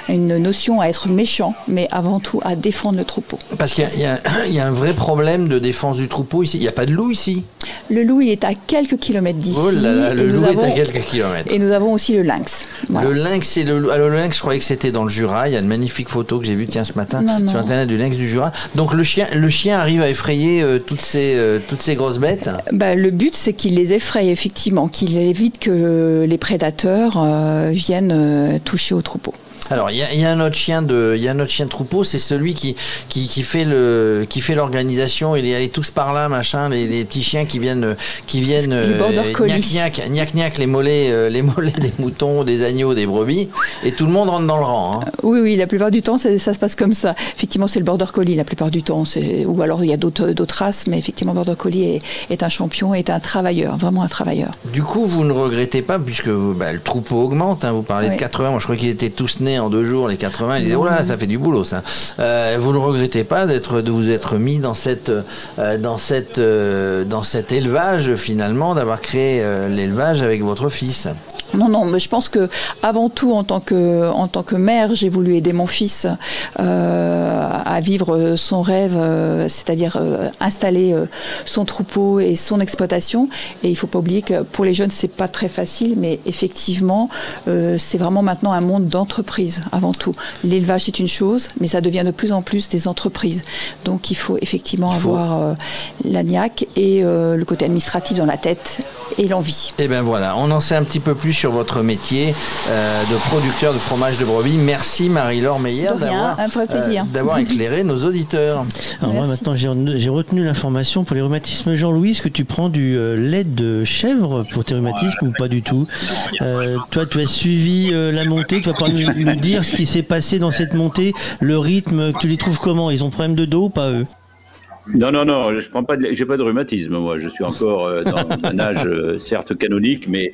une notion à être méchant, mais avant tout à défendre le troupeau. Parce qu'il y y a un vrai problème de défense du troupeau ici. Il n'y a pas de loup ici. Le loup, il est à quelques kilomètres d'ici. Oh là là, et le loup avons- est à quelques kilomètres. Et nous avons aussi le lynx. Voilà. Le lynx, c'est le loup. Alors, le lynx, je croyais que c'était dans le Jura. Il y a une magnifique photo que j'ai vue tiens ce matin Non, non. sur internet du lynx du Jura. Donc le chien, le chien arrive à effrayer euh, toutes ces euh, toutes ces grosses bêtes? Bah, le but, c'est qu'il les effraie, effectivement, qu'il évite que les prédateurs euh, viennent toucher au troupeau. Alors, il y, a- il y a un autre chien de, il y a un autre chien de troupeau, c'est celui qui, qui, qui fait le, qui fait l'organisation. Il est allé tous par là, machin, les, les petits chiens qui viennent, qui viennent, euh, gnac, gnac, gnac, les mollets, euh, les mollets des moutons, des agneaux, des brebis, et tout le monde rentre dans le rang. hein. Oui, oui, la plupart du temps, ça se passe comme ça. Effectivement, c'est le border collie la plupart du temps. Ou alors il y a d'autres d'autres races, mais effectivement, border collie est, est un champion, est un travailleur, vraiment un travailleur. Du coup, vous ne regrettez pas, puisque bah, le troupeau augmente, hein, vous parlez de Ouais. 80, moi je crois qu'ils étaient tous nés en deux jours, les 80, ils disaient, oh là, ça fait du boulot ça. Euh, vous ne regrettez pas d'être, de vous être mis dans, cette, euh, dans, cette, euh, dans cet élevage finalement, d'avoir créé l'élevage avec votre fils? Non, non, mais je pense que avant tout, en tant que, en tant que mère, j'ai voulu aider mon fils euh, à vivre son rêve, euh, c'est-à-dire euh, installer son troupeau et son exploitation. Et il faut pas oublier que pour les jeunes, c'est pas très facile, mais effectivement, c'est vraiment maintenant un monde d'entreprise avant tout. L'élevage c'est une chose, mais ça devient de plus en plus des entreprises. Donc il faut effectivement faut- avoir la niaque et le côté administratif dans la tête et l'envie. Et bien voilà, on en sait un petit peu plus sur votre métier euh, de producteur de fromage de brebis. Merci Marie-Laure Meyer d'avoir euh, d'avoir éclairé nos auditeurs. Alors moi maintenant j'ai retenu l'information pour les rhumatismes. Jean-Louis, est-ce que tu prends du euh, lait de chèvre pour tes rhumatismes ou pas du tout? Euh, Toi tu as suivi euh, la montée, tu vas pas nous, nous dire ce qui s'est passé dans cette montée, le rythme, tu les trouves comment? Ils ont problème de dos ou pas eux? Non, non, non, je prends pas de, j'ai pas de rhumatisme, moi. Je suis encore euh, dans un âge, euh, certes canonique, mais,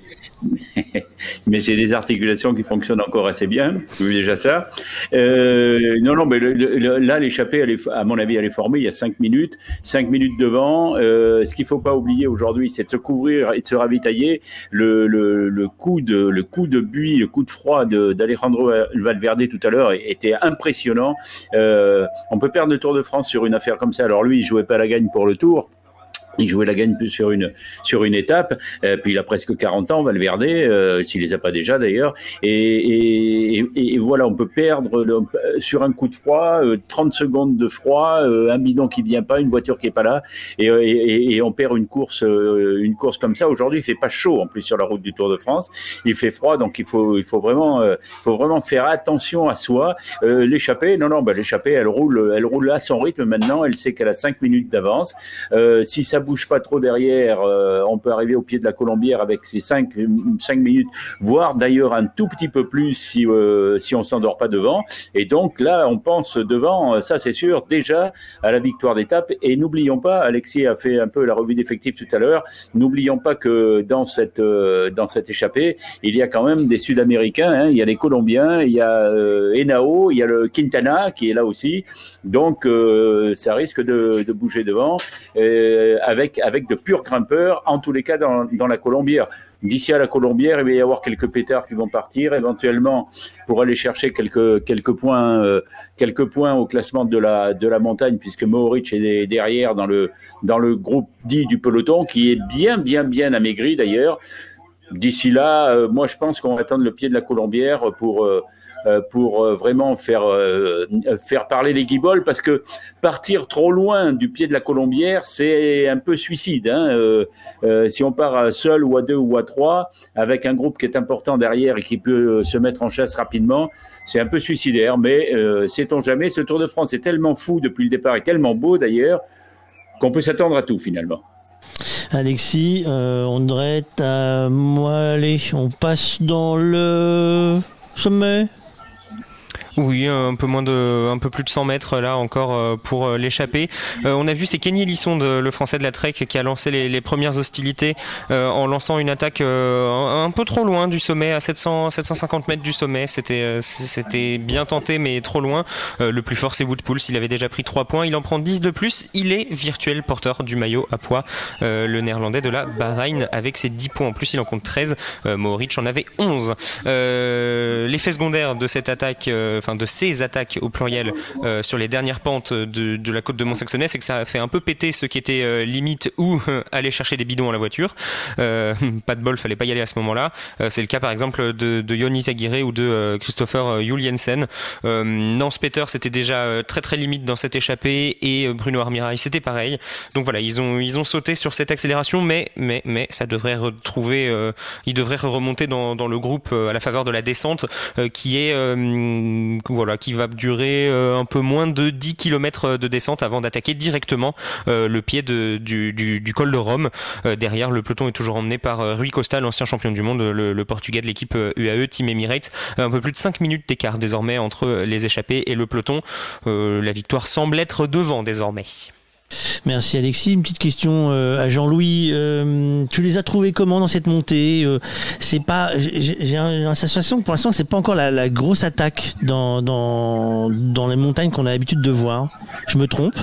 mais j'ai des articulations qui fonctionnent encore assez bien. Déjà ça. Euh, non, non, mais là, l'échappée, à mon avis, elle est formée il y a cinq minutes, cinq minutes devant. Euh, ce qu'il faut pas oublier aujourd'hui, c'est de se couvrir et de se ravitailler. Le, coup de, le buis, le coup de froid d'Alejandro Valverde tout à l'heure était impressionnant. Euh, on peut perdre le Tour de France sur une affaire comme ça. Alors lui, il jouait pas la gagne pour le Tour. Il jouait la gagne plus sur une sur une étape, Euh, puis il a presque 40 ans, Valverde, euh, s'il les a pas déjà d'ailleurs. Et, et, et voilà, on peut perdre sur un coup de froid, euh, 30 secondes de froid, euh, un bidon qui vient pas, une voiture qui est pas là, et, euh, et, on perd une course euh, une course comme ça. Aujourd'hui, il fait pas chaud en plus sur la route du Tour de France, il fait froid, donc il faut il faut vraiment euh, faut vraiment faire attention à soi. Euh, l'échappée, non non, bah, l'échappée, elle roule elle roule à son rythme maintenant. Elle sait qu'elle a 5 minutes d'avance. Euh, si ça bouge pas trop derrière, euh, on peut arriver au pied de la colombière avec ces 5, 5 minutes, voire d'ailleurs un tout petit peu plus si, euh, si on s'endort pas devant. Et donc là, on pense devant, euh, ça c'est sûr, déjà à la victoire d'étape. Et n'oublions pas, Alexis a fait un peu la revue d'effectifs tout à l'heure, n'oublions pas que dans cette, euh, dans cette échappée, il y a quand même des Sud-Américains, hein. il y a les Colombiens, il y a Henao, il y a le Quintana qui est là aussi. Donc ça risque de, bouger devant avec, avec de purs grimpeurs, en tous les cas dans, dans la Colombière. D'ici à la Colombière, il va y avoir quelques pétards qui vont partir, éventuellement pour aller chercher quelques, quelques, points, euh, quelques points au classement de la, de la montagne, puisque Mohoric est derrière dans le, dans le groupe dit du peloton, qui est bien, bien, bien amaigri d'ailleurs. D'ici là, euh, moi je pense qu'on va attendre le pied de la Colombière pour, euh, pour euh, vraiment faire, euh, faire parler les guibolles, parce que partir trop loin du pied de la Colombière, c'est un peu suicide. Hein. Euh, euh, si on part seul ou à deux ou à trois, avec un groupe qui est important derrière et qui peut euh, se mettre en chasse rapidement, c'est un peu suicidaire. Mais euh, sait-on jamais, ce Tour de France est tellement fou depuis le départ et tellement beau d'ailleurs qu'on peut s'attendre à tout finalement. Alexis, euh, être à moi. Allez, on passe dans le sommet. Oui, un peu plus de 100 mètres là encore euh, pour euh, l'échapper. Euh, on a vu c'est Kenny Lisson, le Français de la Trek, qui a lancé les, premières hostilités en lançant une attaque un, peu trop loin du sommet, à 700, 750 mètres du sommet. C'était, bien tenté mais trop loin. Le plus fort c'est Woodpulse, il avait déjà pris 3 points, il en prend 10 de plus. Il est virtuel porteur du maillot à poids, le Néerlandais de la Bahreïn avec ses 10 points en plus, il en compte 13. Euh, Mohoric en avait 11. Euh, L'effet secondaire de cette attaque enfin de ces attaques au pluriel sur les dernières pentes de, de la côte de Mont-Saxonnet, c'est que ça a fait un peu péter ce qui était limite ou aller chercher des bidons à la voiture. pas de bol, fallait pas y aller à ce moment-là. c'est le cas par exemple de, de Yonis Aguirre ou de Christopher Juliensen. Nance Peter, c'était déjà très très limite dans cette échappée et Bruno Armirail, c'était pareil. Donc voilà, ils ont ils ont sauté sur cette accélération, mais mais mais ça devrait retrouver, euh, ils devraient remonter dans, dans le groupe euh, à la faveur de la descente, euh, qui est voilà, qui va durer un peu moins de 10 km de descente avant d'attaquer directement le pied du, col de Rome. derrière, le peloton est toujours emmené par Rui Costa, l'ancien champion du monde, le, le portugais de l'équipe UAE Team Emirates. Un peu plus de 5 minutes d'écart désormais entre les échappés et le peloton. la victoire semble être devant désormais. Merci Alexis. Une petite question euh, à Jean-Louis. Euh, tu les as trouvés comment dans cette montée euh, C'est pas, j'ai la sensation que pour l'instant c'est pas encore la, grosse attaque dans, dans, dans les montagnes qu'on a l'habitude de voir. Je me trompe?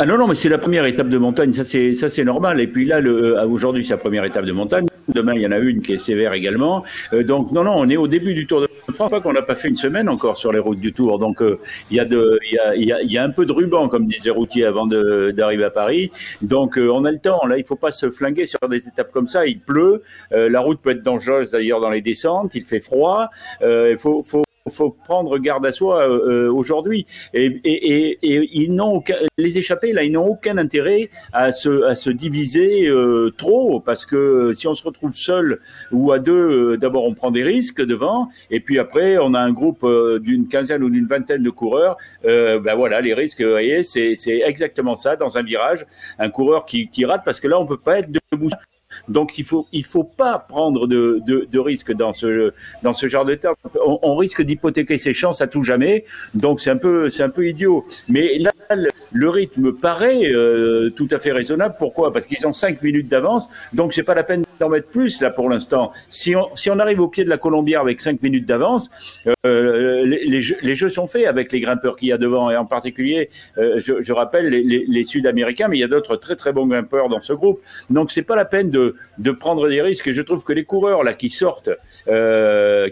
Ah non, non, mais c'est la première étape de montagne, ça c'est normal. Et puis là, le, aujourd'hui, c'est la première étape de montagne. Demain, il y en a une qui est sévère également. Euh, donc non, non, on est au début du Tour de France, pas qu'on n'a pas fait une semaine encore sur les routes du Tour. Donc euh, il y a y a, y a, y a un peu de ruban, comme disait Routier avant d'arriver à Paris. Donc euh, on a le temps. Là, il faut pas se flinguer sur des étapes comme ça. Il pleut, la route peut être dangereuse d'ailleurs dans les descentes. Il fait froid. Il faut, faut faut prendre garde à soi euh, euh, aujourd'hui. Et, et, ils n'ont les échappés là, ils n'ont aucun intérêt à se, à se diviser euh, trop parce que si on se retrouve seul ou à deux, d'abord on prend des risques devant, et puis après on a un groupe d'une quinzaine ou d'une vingtaine de coureurs. ben voilà, les risques, vous voyez, c'est exactement ça dans un virage, un coureur qui, rate parce que là on peut pas être debout donc il faut il faut pas prendre de, de, de risques dans ce dans ce genre de terme. On, risque d'hypothéquer ses chances à tout jamais. Donc c'est un peu c'est un peu idiot. Mais là le, rythme paraît euh, tout à fait raisonnable. Pourquoi? Parce qu'ils ont cinq minutes d'avance. Donc c'est pas la peine d'en mettre plus là pour l'instant. Si on si on arrive au pied de la Colombière avec cinq minutes d'avance, euh, les, jeux, les, jeux, sont faits avec les grimpeurs qu'il y a devant et en particulier, euh, je, rappelle les, les Sud-Américains, mais il y a d'autres très très bons grimpeurs dans ce groupe. Donc c'est pas la peine de de, prendre des risques. Je trouve que les coureurs là qui sortent,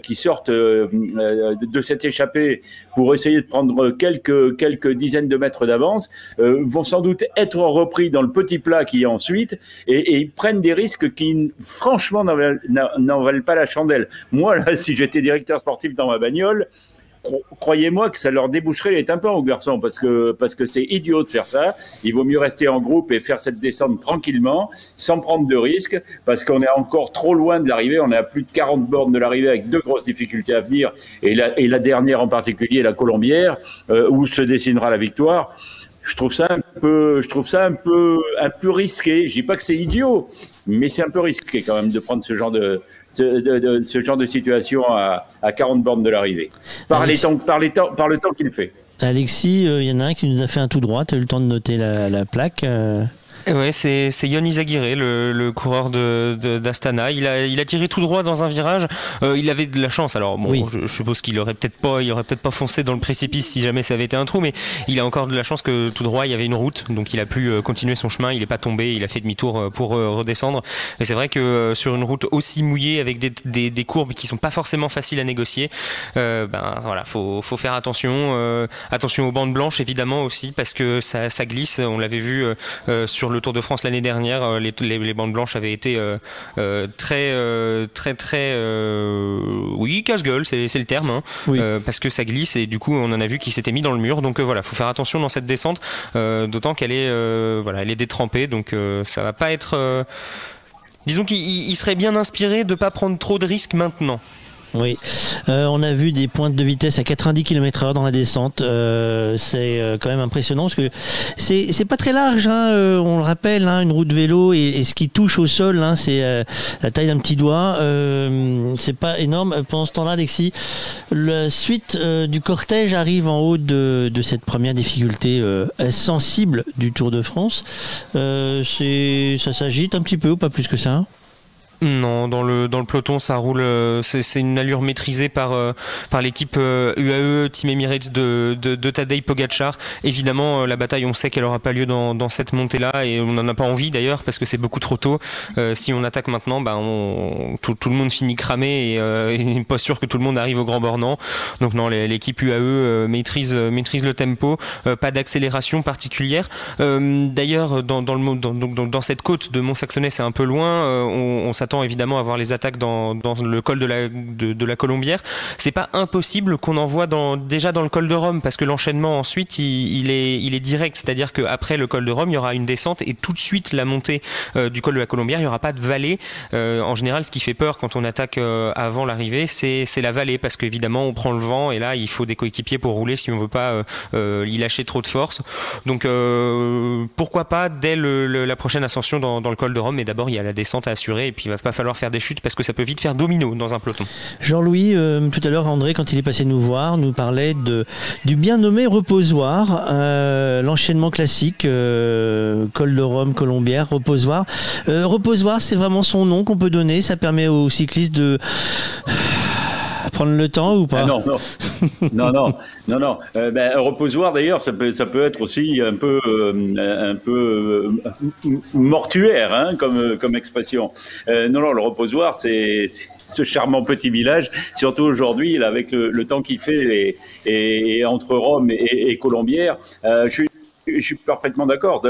qui sortent de cette échappée pour essayer de prendre quelques quelques dizaines de mètres d'avance, euh, vont sans doute être repris dans le petit plat qui est ensuite, et, ils prennent des risques qui franchement n'en valent pas la chandelle. Moi là, si j'étais directeur sportif dans ma bagnole, croyez-moi que ça leur déboucherait les tympans aux garçons parce que parce que c'est idiot de faire ça. Il vaut mieux rester en groupe et faire cette descente tranquillement, sans prendre de risques, parce qu'on est encore trop loin de l'arrivée. On est à plus de 40 bornes de l'arrivée avec deux grosses difficultés à venir et la, et la dernière en particulier, la Colombière, euh, où se dessinera la victoire je trouve ça un peu, je trouve ça un peu, un peu risqué. Je dis pas que c'est idiot, mais c'est un peu risqué quand même de prendre ce genre de, de, ce genre de situation à, à 40 bornes de l'arrivée. Par, les temps, par, les temps, par le temps qu'il fait. Alexis, il euh, y en a un qui nous a fait un tout droit. Tu as eu le temps de noter la, la plaque euh Ouais, c'est c'est Yonis Aguirre, le, le coureur de d'Astana. il a il a tiré tout droit dans un virage. Euh, il avait de la chance. Alors bon, je, suppose qu'il aurait peut-être pas il aurait peut-être pas foncé dans le précipice si jamais ça avait été un trou, mais il a encore de la chance que tout droit il y avait une route, donc il a pu euh, continuer son chemin. Il est pas tombé, il a fait demi-tour euh, pour redescendre. Mais c'est vrai que sur une route aussi mouillée avec des, des, des, courbes qui sont pas forcément faciles à négocier, ben voilà, faut faut faire attention. attention aux bandes blanches évidemment aussi parce que ça ça glisse. On l'avait vu sur le le Tour de France l'année dernière, euh, les, les, bandes blanches avaient été euh, euh, très, très, très, oui, casse-gueule, c'est le terme, hein, parce que ça glisse et du coup, on en a vu qui s'était mis dans le mur. Donc voilà, faut faire attention dans cette descente, d'autant qu'elle est, voilà, elle est détrempée, donc ça va pas être. disons qu'il serait bien inspiré de pas prendre trop de risques maintenant. Oui, euh, on a vu des pointes de vitesse à 90 km/h dans la descente. Euh, c'est euh, quand même impressionnant parce que c'est pas très large. Hein, on le rappelle, hein, une route de vélo et, ce qui touche au sol, hein, c'est la taille d'un petit doigt. c'est pas énorme. Pendant ce temps-là, Alexis, la suite du cortège arrive en haut de, cette première difficulté sensible du Tour de France. ça s'agite un petit peu ou pas plus que ça. Non, dans le dans le peloton, ça roule. euh, C'est une allure maîtrisée par euh, par l'équipe euh, UAE Team Emirates de de, de Tadej Pogacar. Évidemment, euh, la bataille, on sait qu'elle aura pas lieu dans dans cette montée-là et on n'en a pas envie d'ailleurs parce que c'est beaucoup trop tôt. Euh, si on attaque maintenant, bah on, tout, tout le monde finit cramé et euh, n'est pas sûr que tout le monde arrive au grand bornand. Donc non, l'équipe UAE euh, maîtrise euh, maîtrise le tempo, euh, pas d'accélération particulière. Euh, D'ailleurs, dans dans le dans, dans, dans cette côte de Mont-Saxonnet, c'est un peu loin. euh, on on s'attend évidemment à voir les attaques dans, le col de la, de, de la Colombière. C'est pas impossible qu'on en voit dans, déjà dans le col de Rome parce que l'enchaînement ensuite il, est, direct. C'est-à-dire qu'après le col de Rome, il y aura une descente et tout de suite la montée euh, du col de la Colombière. Il n'y aura pas de vallée. Euh, en général, ce qui fait peur quand on attaque euh, avant l'arrivée, c'est la vallée parce qu'évidemment on prend le vent et là il faut des coéquipiers pour rouler si on veut pas y lâcher trop de force. Donc pourquoi pas dès la prochaine ascension dans, dans le col de Rome. Mais d'abord il y a la descente à assurer et puis il pas falloir faire des chutes parce que ça peut vite faire domino dans un peloton. Jean-Louis, euh, tout à l'heure, André, quand il est passé nous voir, nous parlait de, du bien nommé reposoir, euh, l'enchaînement classique, euh, col de Rome, Colombière, reposoir. Reposoir, c'est vraiment son nom qu'on peut donner, ça permet aux cyclistes de prendre le temps ou pas Ah non, non, non, non, non, non. Euh, ben, un reposoir d'ailleurs, ça peut, ça peut être aussi un peu, euh, un peu euh, mortuaire, hein, comme, comme expression. Non, non, le reposoir, c'est ce charmant petit village, surtout aujourd'hui, avec le, le temps qu'il fait, et, et- et entre Rome et, et Colombière. Je suis je suis parfaitement d'accord.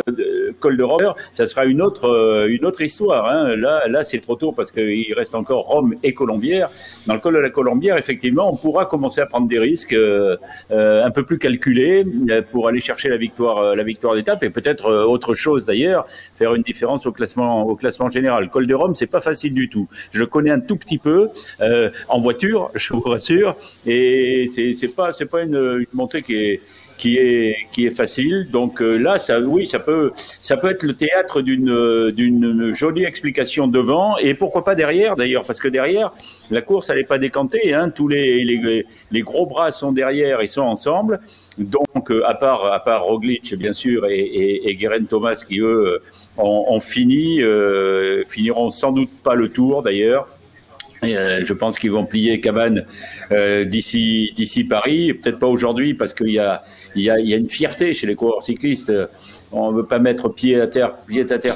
Col de Rome, ça sera une autre, euh, une autre histoire. hein. Là, là c'est trop tôt parce qu'il reste encore Rome et Colombière. Dans le col de la Colombière, effectivement, on pourra commencer à prendre des risques euh, euh, un peu plus calculés euh, pour aller chercher la victoire, la victoire d'étape et peut-être autre chose d'ailleurs, faire une différence au classement, au classement général. Col de Rome, c'est pas facile du tout. Je le connais un tout petit peu euh, en voiture, je vous rassure, et c'est pas, c'est pas une, une montée qui est qui est qui est facile. Donc euh, là, ça, oui, ça peut ça peut être le théâtre d'une d'une jolie explication devant et pourquoi pas derrière d'ailleurs, parce que derrière la course elle n'est pas décantée. Hein, tous les, les les gros bras sont derrière, ils sont ensemble. Donc euh, à part à part Roglic bien sûr et, et, et Thomas qui eux ont, fini euh, finiront sans doute pas le tour d'ailleurs. Euh, je pense qu'ils vont plier cabane d'ici d'ici Paris. Peut-être pas aujourd'hui parce qu'il y a il y a, une fierté chez les coureurs cyclistes. On ne veut pas mettre pied à terre,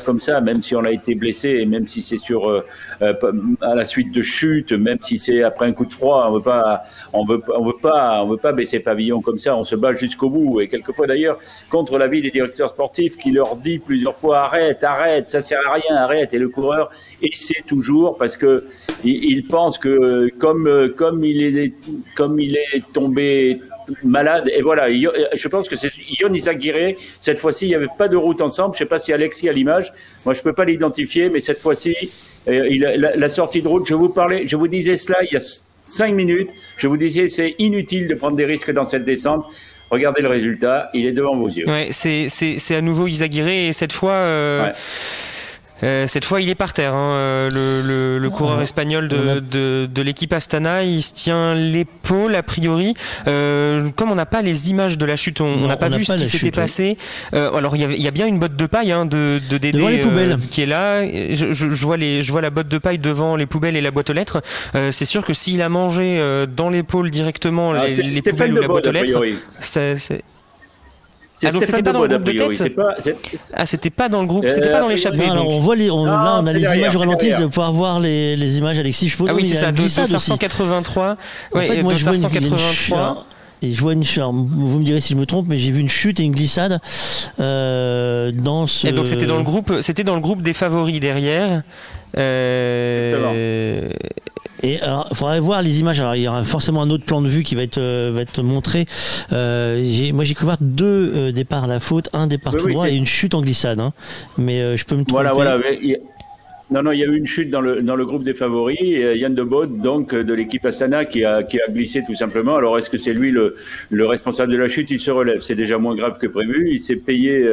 comme ça, même si on a été blessé et même si c'est sur euh, euh, à la suite de chute, même si c'est après un coup de froid. On veut pas, on veut, veut pas, on veut pas baisser pavillon comme ça. On se bat jusqu'au bout et quelquefois d'ailleurs contre l'avis des directeurs sportifs qui leur dit plusieurs fois arrête, arrête, ça sert à rien, arrête. Et le coureur essaie toujours parce que il, il pense que comme comme il est comme il est tombé malade. Et voilà, je pense que c'est Ion Izaguirre. Cette fois-ci, il n'y avait pas de route ensemble. Je ne sais pas si Alexis a l'image. Moi, je ne peux pas l'identifier, mais cette fois-ci, euh, la, la, sortie de route, je vous parlais, je vous disais cela il y a cinq minutes. Je vous disais, c'est inutile de prendre des risques dans cette descente. Regardez le résultat, il est devant vos yeux. Ouais, c'est à nouveau Izaguirre et cette fois. Euh... Ouais. Euh, cette fois, il est par terre. Hein. Le, le, le, coureur ouais. espagnol de, de, de l'équipe Astana, il se tient l'épaule a priori. Euh, comme on n'a pas les images de la chute, on n'a pas vu ce qui s'était passé. Euh, alors, il y, avait, il y, a bien une botte de paille hein, de, de Dédé qui est là. Je, je, je, vois les, je vois la botte de paille devant les poubelles et la boîte aux lettres. Euh, c'est sûr que s'il a mangé dans l'épaule directement ah, les, les poubelles ou la boîte aux lettres, c'est ah, donc c'était pas dans le groupe de tête pas, Ah, c'était pas dans le groupe, c'était euh, pas dans l'échappée. Alors on voit les, on, non, là on a les derrière, images au ralenti de pouvoir voir les, les images, Alexis. Je ah oui, c'est ça, 183. Ouais, en fait, moi, je vois une, 183. Et je vois une chute. Vous me direz si je me trompe, mais j'ai vu une chute et une glissade euh, dans ce. Et donc c'était dans le groupe, c'était dans le groupe des favoris derrière. Euh... Et alors, il faudrait voir les images. Alors, il y aura forcément un autre plan de vue qui va être, euh, va être montré. Euh, moi, j'ai couvert deux euh, départs à la faute, un départ oui, tout oui, droit et une chute en glissade. Hein. Mais je peux me tromper. Voilà, voilà. Mais, non, non, il y a eu une chute dans le, dans le groupe des favoris. Et Yann de Bode, donc, de l'équipe Astana, qui a, qui a glissé tout simplement. Alors, est-ce que c'est lui le, le responsable de la chute? Il se relève. C'est déjà moins grave que prévu. Il s'est payé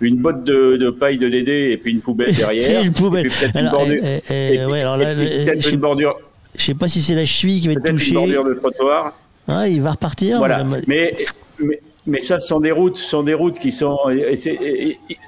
une botte de, de paille de Dédé et puis une poubelle derrière. et une poubelle. Et puis peut-être une bordure. Et, et, et, ouais, alors là, peut-être une bordure. Je sais pas si c'est la cheville qui va être touchée. une bordure de trottoir. Ah, il va repartir. Voilà. Mais, mais, mais ça, ce sont des routes, sont des routes qui sont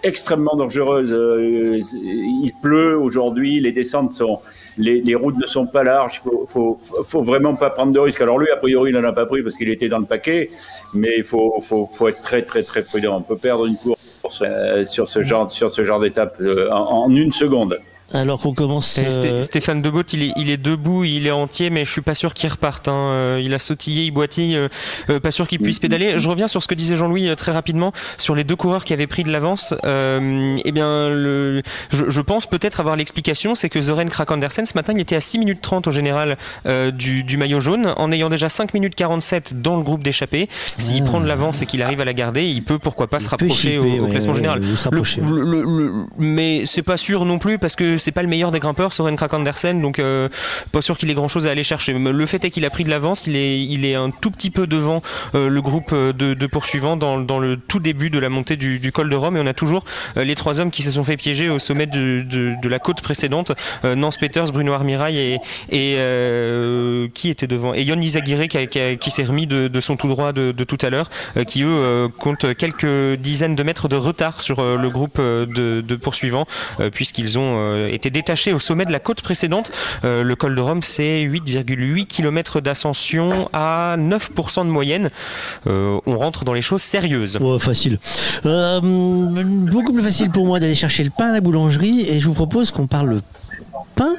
extrêmement dangereuses. Euh, Il pleut aujourd'hui, les descentes sont, les, routes ne sont pas larges. Il faut, faut, vraiment pas prendre de risques. Alors lui, a priori, il n'en a pas pris parce qu'il était dans le paquet, mais il faut, faut, faut être très, très, très prudent. On peut perdre une course euh, sur ce genre, sur ce genre d'étape euh, en une seconde. Alors qu'on commence. Sté- euh, Stéphane Debot, il est, il est debout, il est entier, mais je suis pas sûr qu'il reparte. hein. Euh, Il a sautillé, il boitille, euh, euh, pas sûr qu'il puisse pédaler. Je reviens sur ce que disait Jean-Louis très rapidement sur les deux coureurs qui avaient pris de l'avance. Euh, eh bien, le, je, je pense peut-être avoir l'explication, c'est que Zoren Krak-Andersen ce matin, il était à 6 minutes 30 au général euh, du, du maillot jaune, en ayant déjà 5 minutes 47 dans le groupe d'échappée. S'il prend de l'avance et qu'il arrive à la garder, il peut pourquoi pas se rapprocher au, chipper, au ouais, classement ouais, général. ouais, le- le- mais c'est pas sûr non plus parce que c'est pas le meilleur des grimpeurs, Soren Krak Andersen, donc euh, pas sûr qu'il ait grand chose à aller chercher. Le fait est qu'il a pris de l'avance, il est, un tout petit peu devant euh, le groupe euh, de, poursuivants dans, le tout début de la montée du, col de Rome et on a toujours les trois hommes qui se sont fait piéger au sommet de, la côte précédente, Nance Peters, Bruno Armirail et, qui était devant? Et Yon Izagirre qui, s'est remis de, son tout droit de, tout à l'heure, qui eux comptent quelques dizaines de mètres de retard sur le groupe de, poursuivants puisqu'ils ont été détachés au sommet de la côte précédente. Euh, le col de Rome, c'est 8,8 km d'ascension à 9% de moyenne. Euh, on rentre dans les choses sérieuses. Ouais, facile. Euh, beaucoup plus facile pour moi d'aller chercher le pain à la boulangerie et je vous propose qu'on parle pain,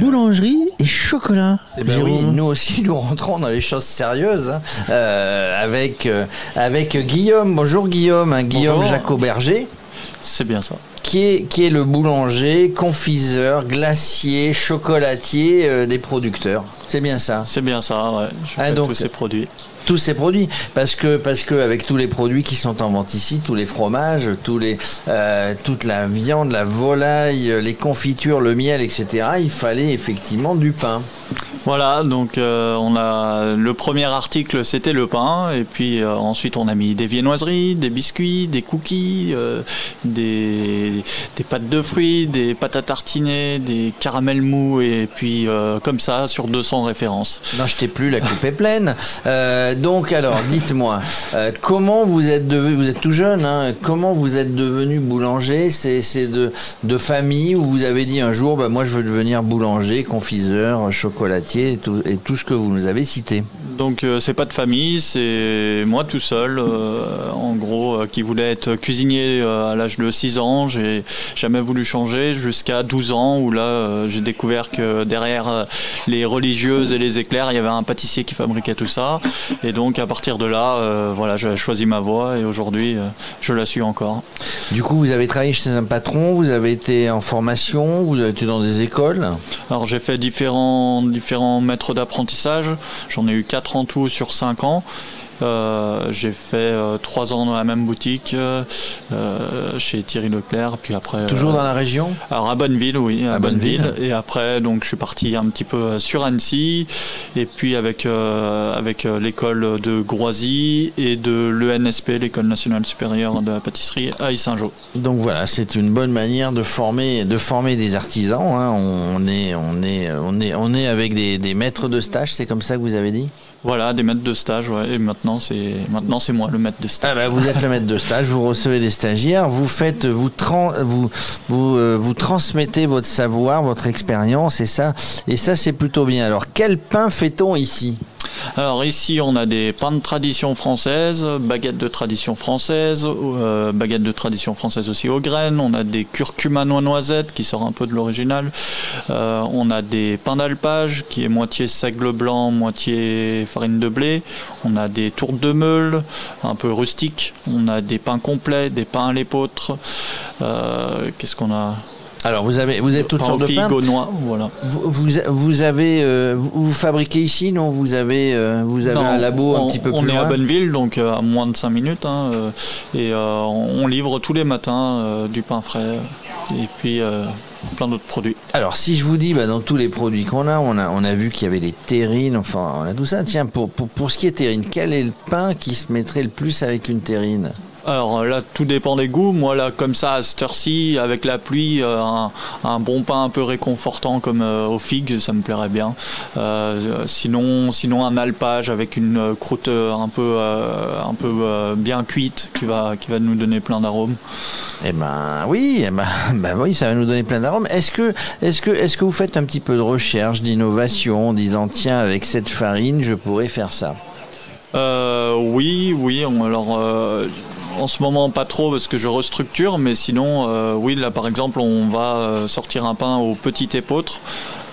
boulangerie et chocolat. Eh ben oui, nous aussi, nous rentrons dans les choses sérieuses hein, euh, avec, euh, avec Guillaume. Bonjour Guillaume, hein, Guillaume Bonjour. Jacot-Berger. C'est bien ça. Qui est, qui est le boulanger, confiseur, glacier, chocolatier euh, des producteurs. C'est bien ça C'est bien ça, ouais. Je Ah, fais donc- tous ces produits. Tous ces produits parce que parce que avec tous les produits qui sont en vente ici tous les fromages tous les euh, toute la viande la volaille les confitures le miel etc il fallait effectivement du pain Voilà, donc euh, on a le premier article c'était le pain et puis euh, ensuite on a mis des viennoiseries, des biscuits, des cookies, des, des pâtes de fruits, des pâtes à tartiner, des caramels mous et puis comme ça sur 200 références. Non, je t'ai plus, la coupe est pleine. Euh, donc alors, dites-moi, euh, comment vous êtes devenu, vous êtes tout jeune, hein, comment vous êtes devenu boulanger? C'est de, de famille où vous avez dit un jour, bah, moi je veux devenir boulanger, confiseur, chocolatier et tout, ce que vous nous avez cité? Donc euh, c'est pas de famille, c'est moi tout seul, euh, en gros, qui voulait être cuisinier à l'âge de 6 ans. J'ai jamais voulu changer jusqu'à 12 ans où là j'ai découvert que derrière les religieuses et les éclairs, il y avait un pâtissier qui fabriquait tout ça. Et donc à partir de là, euh, voilà, j'ai choisi ma voie et aujourd'hui euh, je la suis encore. Du coup, vous avez travaillé chez un patron, vous avez été en formation, vous avez été dans des écoles. Alors j'ai fait différents, différents maîtres d'apprentissage. J'en ai eu 4 en tout sur 5 ans. Euh, j'ai fait 3 ans dans la même boutique euh, euh, chez Thierry Leclerc. Puis après, Toujours euh, dans la région Alors à Bonneville, oui, à, À Bonneville. Bonneville. Et après, donc je suis parti un petit peu sur Annecy. Et puis avec, euh, avec euh, l'école de Groisy et de l'ENSP, l'école nationale supérieure de la pâtisserie à Saint-Jean. Donc voilà, c'est une bonne manière de former, de former des artisans. hein. On, est, on, est, on, est, on est avec des, des maîtres de stage, c'est comme ça que vous avez dit? Voilà, des maîtres de stage, ouais. Et maintenant, c'est maintenant c'est moi le maître de stage. Ah bah, vous êtes le maître de stage, vous recevez des stagiaires, vous faites, vous, tran- vous, vous, euh, vous transmettez votre savoir, votre expérience, et ça, et ça c'est plutôt bien. Alors quel pain fait-on ici? Alors ici, on a des pains de tradition française, baguettes de tradition française, euh, baguettes de tradition française aussi aux graines. On a des curcuma noix noisettes qui sort un peu de l'original. Euh, on a des pains d'alpage qui est moitié seigle blanc, moitié farine de blé. On a des tourtes de meule, un peu rustiques. On a des pains complets, des pains à l'épeautre. Euh, Qu'est-ce qu'on a? Alors vous avez, vous êtes toutes sortes de pains. aux noix, voilà. Vous, vous, vous avez, euh, vous, vous fabriquez ici, non? Vous avez, euh, vous avez Non, un labo on, un petit peu on plus est loin? À Bonneville, donc euh, à moins de 5 minutes. hein, et on on livre tous les matins du pain frais et puis plein d'autres produits. Alors, si je vous dis, bah, dans tous les produits qu'on a, on a, on a vu qu'il y avait les terrines, enfin, on a tout ça. Tiens, pour, pour, pour ce qui est terrine, quel est le pain qui se mettrait le plus avec une terrine? Alors là, tout dépend des goûts. Moi, là, comme ça, à cette heure-ci, avec la pluie, euh, un, un bon pain un peu réconfortant comme euh, aux figues, ça me plairait bien. Euh, sinon, sinon, un alpage avec une croûte un peu, un peu bien cuite qui va, qui va nous donner plein d'arômes. Eh ben oui, eh ben, ben oui, ça va nous donner plein d'arômes. Est-ce que, est-ce que, est-ce que vous faites un petit peu de recherche, d'innovation, en disant tiens, avec cette farine, je pourrais faire ça? Euh, oui, oui. on- alors, euh, en ce moment, pas trop parce que je restructure, mais sinon, euh, oui, là, par exemple, on va euh, sortir un pain au petit épeautre.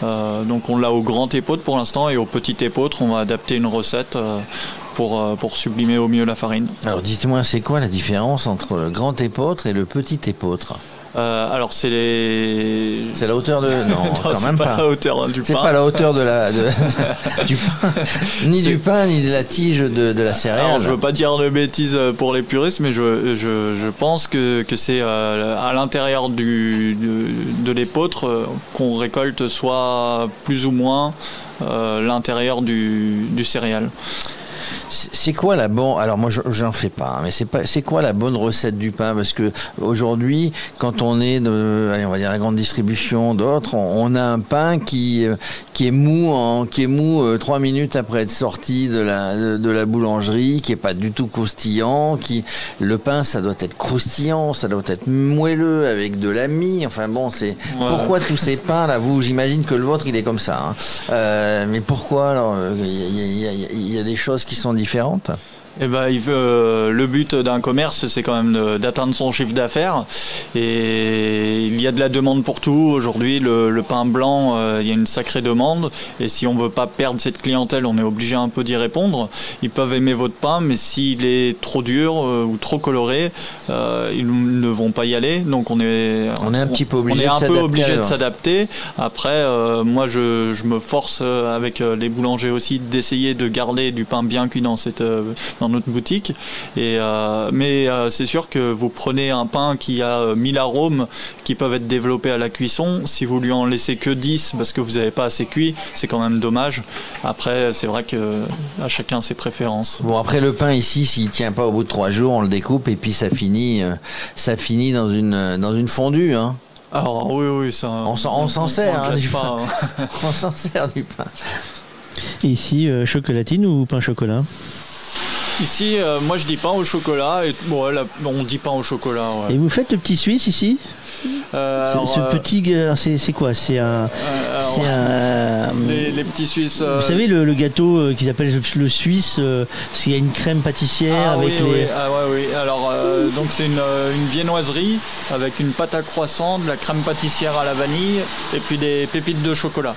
Euh, donc, on l'a au grand épeautre pour l'instant, et au petit épeautre, on va adapter une recette pour, pour sublimer au mieux la farine. Alors dites-moi, c'est quoi la différence entre le grand épeautre et le petit épeautre Euh, alors, c'est les. C'est la hauteur de. Non, quand c'est même pas pas. la hauteur du C'est pain. pas la hauteur de la, de- du pain, ni du pain, ni de la tige de, de la céréale. Alors, je veux pas dire de bêtises euh, pour les puristes, mais je, je, je pense que, que c'est euh, à l'intérieur du, de, de l'épeautre euh, qu'on récolte soit plus ou moins euh, l'intérieur du, du céréal. C'est quoi la bonne Alors moi, je- j'en fais pas, hein, mais c'est pas. C'est quoi la bonne recette du pain? Parce que aujourd'hui, quand on est de, allez, on va dire la grande distribution, d'autres, on, on a un pain qui euh, qui est mou, en, qui est mou euh, trois minutes après être sorti de la de, de la boulangerie, qui est pas du tout croustillant. Qui le pain, ça doit être croustillant, ça doit être moelleux avec de la mie. Enfin bon, c'est Ouais. pourquoi tous ces pains là? Vous, j'imagine que le vôtre, il est comme ça. hein. Euh, mais pourquoi alors Il y, y a des choses qui sont différentes. Eh ben, il veut, euh, le but d'un commerce, c'est quand même d'atteindre son chiffre d'affaires. Et il y a de la demande pour tout. Aujourd'hui, le, le pain blanc, euh, il y a une sacrée demande. Et si on veut pas perdre cette clientèle, on est obligé un peu d'y répondre. Ils peuvent aimer votre pain, mais s'il est trop dur euh, ou trop coloré, euh, ils ne vont pas y aller. Donc on est, On est un petit peu obligé on est de un peu s'adapter, obligé de alors. s'adapter. Après, euh, moi, je, je me force avec les boulangers aussi d'essayer de garder du pain bien cuit dans cette euh, dans notre boutique. Et euh, mais euh, c'est sûr que vous prenez un pain qui a euh, 1000 arômes qui peuvent être développés à la cuisson. Si vous lui en laissez que 10 parce que vous n'avez pas assez cuit, c'est quand même dommage. Après, c'est vrai que à chacun ses préférences. Bon après le pain ici, s'il tient pas au bout de trois jours, on le découpe et puis ça finit, euh, ça finit dans une euh, dans une fondue. Hein. Alors oui, oui, ça. On s'en on sert le hein, jette du pas, pain. on s'en sert du pain. Ici, euh, chocolatine ou pain chocolat? Ici, euh, moi je dis pain au chocolat et bon, on dit pain au chocolat. Et vous faites le petit Suisse ici? Euh, Ce- alors, Ce euh, petit, euh, c'est quoi? C'est un. alors, c'est un. les, les petits Suisses. Vous savez le, le gâteau qu'ils appellent le Suisse, parce qu'il y a une crème pâtissière Ah avec oui, les. oui, ah ouais, oui. Alors, donc c'est une, une viennoiserie avec une pâte à croissant, de la crème pâtissière à la vanille et puis des pépites de chocolat.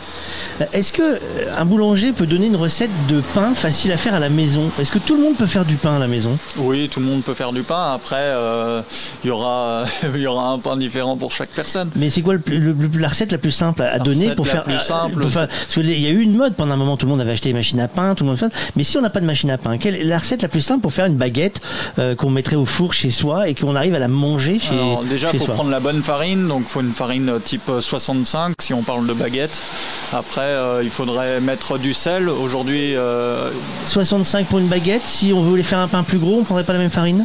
Est-ce que un boulanger peut donner une recette de pain facile à faire à la maison? Est-ce que tout le monde peut faire du pain à la maison? Oui, tout le monde peut faire du pain. Après, euh, il y aura, il y aura un pain différent pour chaque personne. Mais c'est quoi le plus- le- le- la recette la plus simple à La donner pour la faire plus euh, simple, pour faire- Parce qu'il y a eu une mode pendant un moment, tout le monde avait acheté des machines à pain, tout le monde fait. Mais si on n'a pas de machine à pain, quelle est la recette la plus simple pour faire une baguette euh, qu'on mettrait au four chez soi et qu'on arrive à la manger chez, Alors, déjà, il faut soi? prendre la bonne farine. Donc, il faut une farine euh, type euh, 65 si on parle de baguette. Après, euh, il faudrait mettre du sel. Aujourd'hui, euh, 65 pour une baguette. Si on voulait faire un pain plus gros, on prendrait pas la même farine?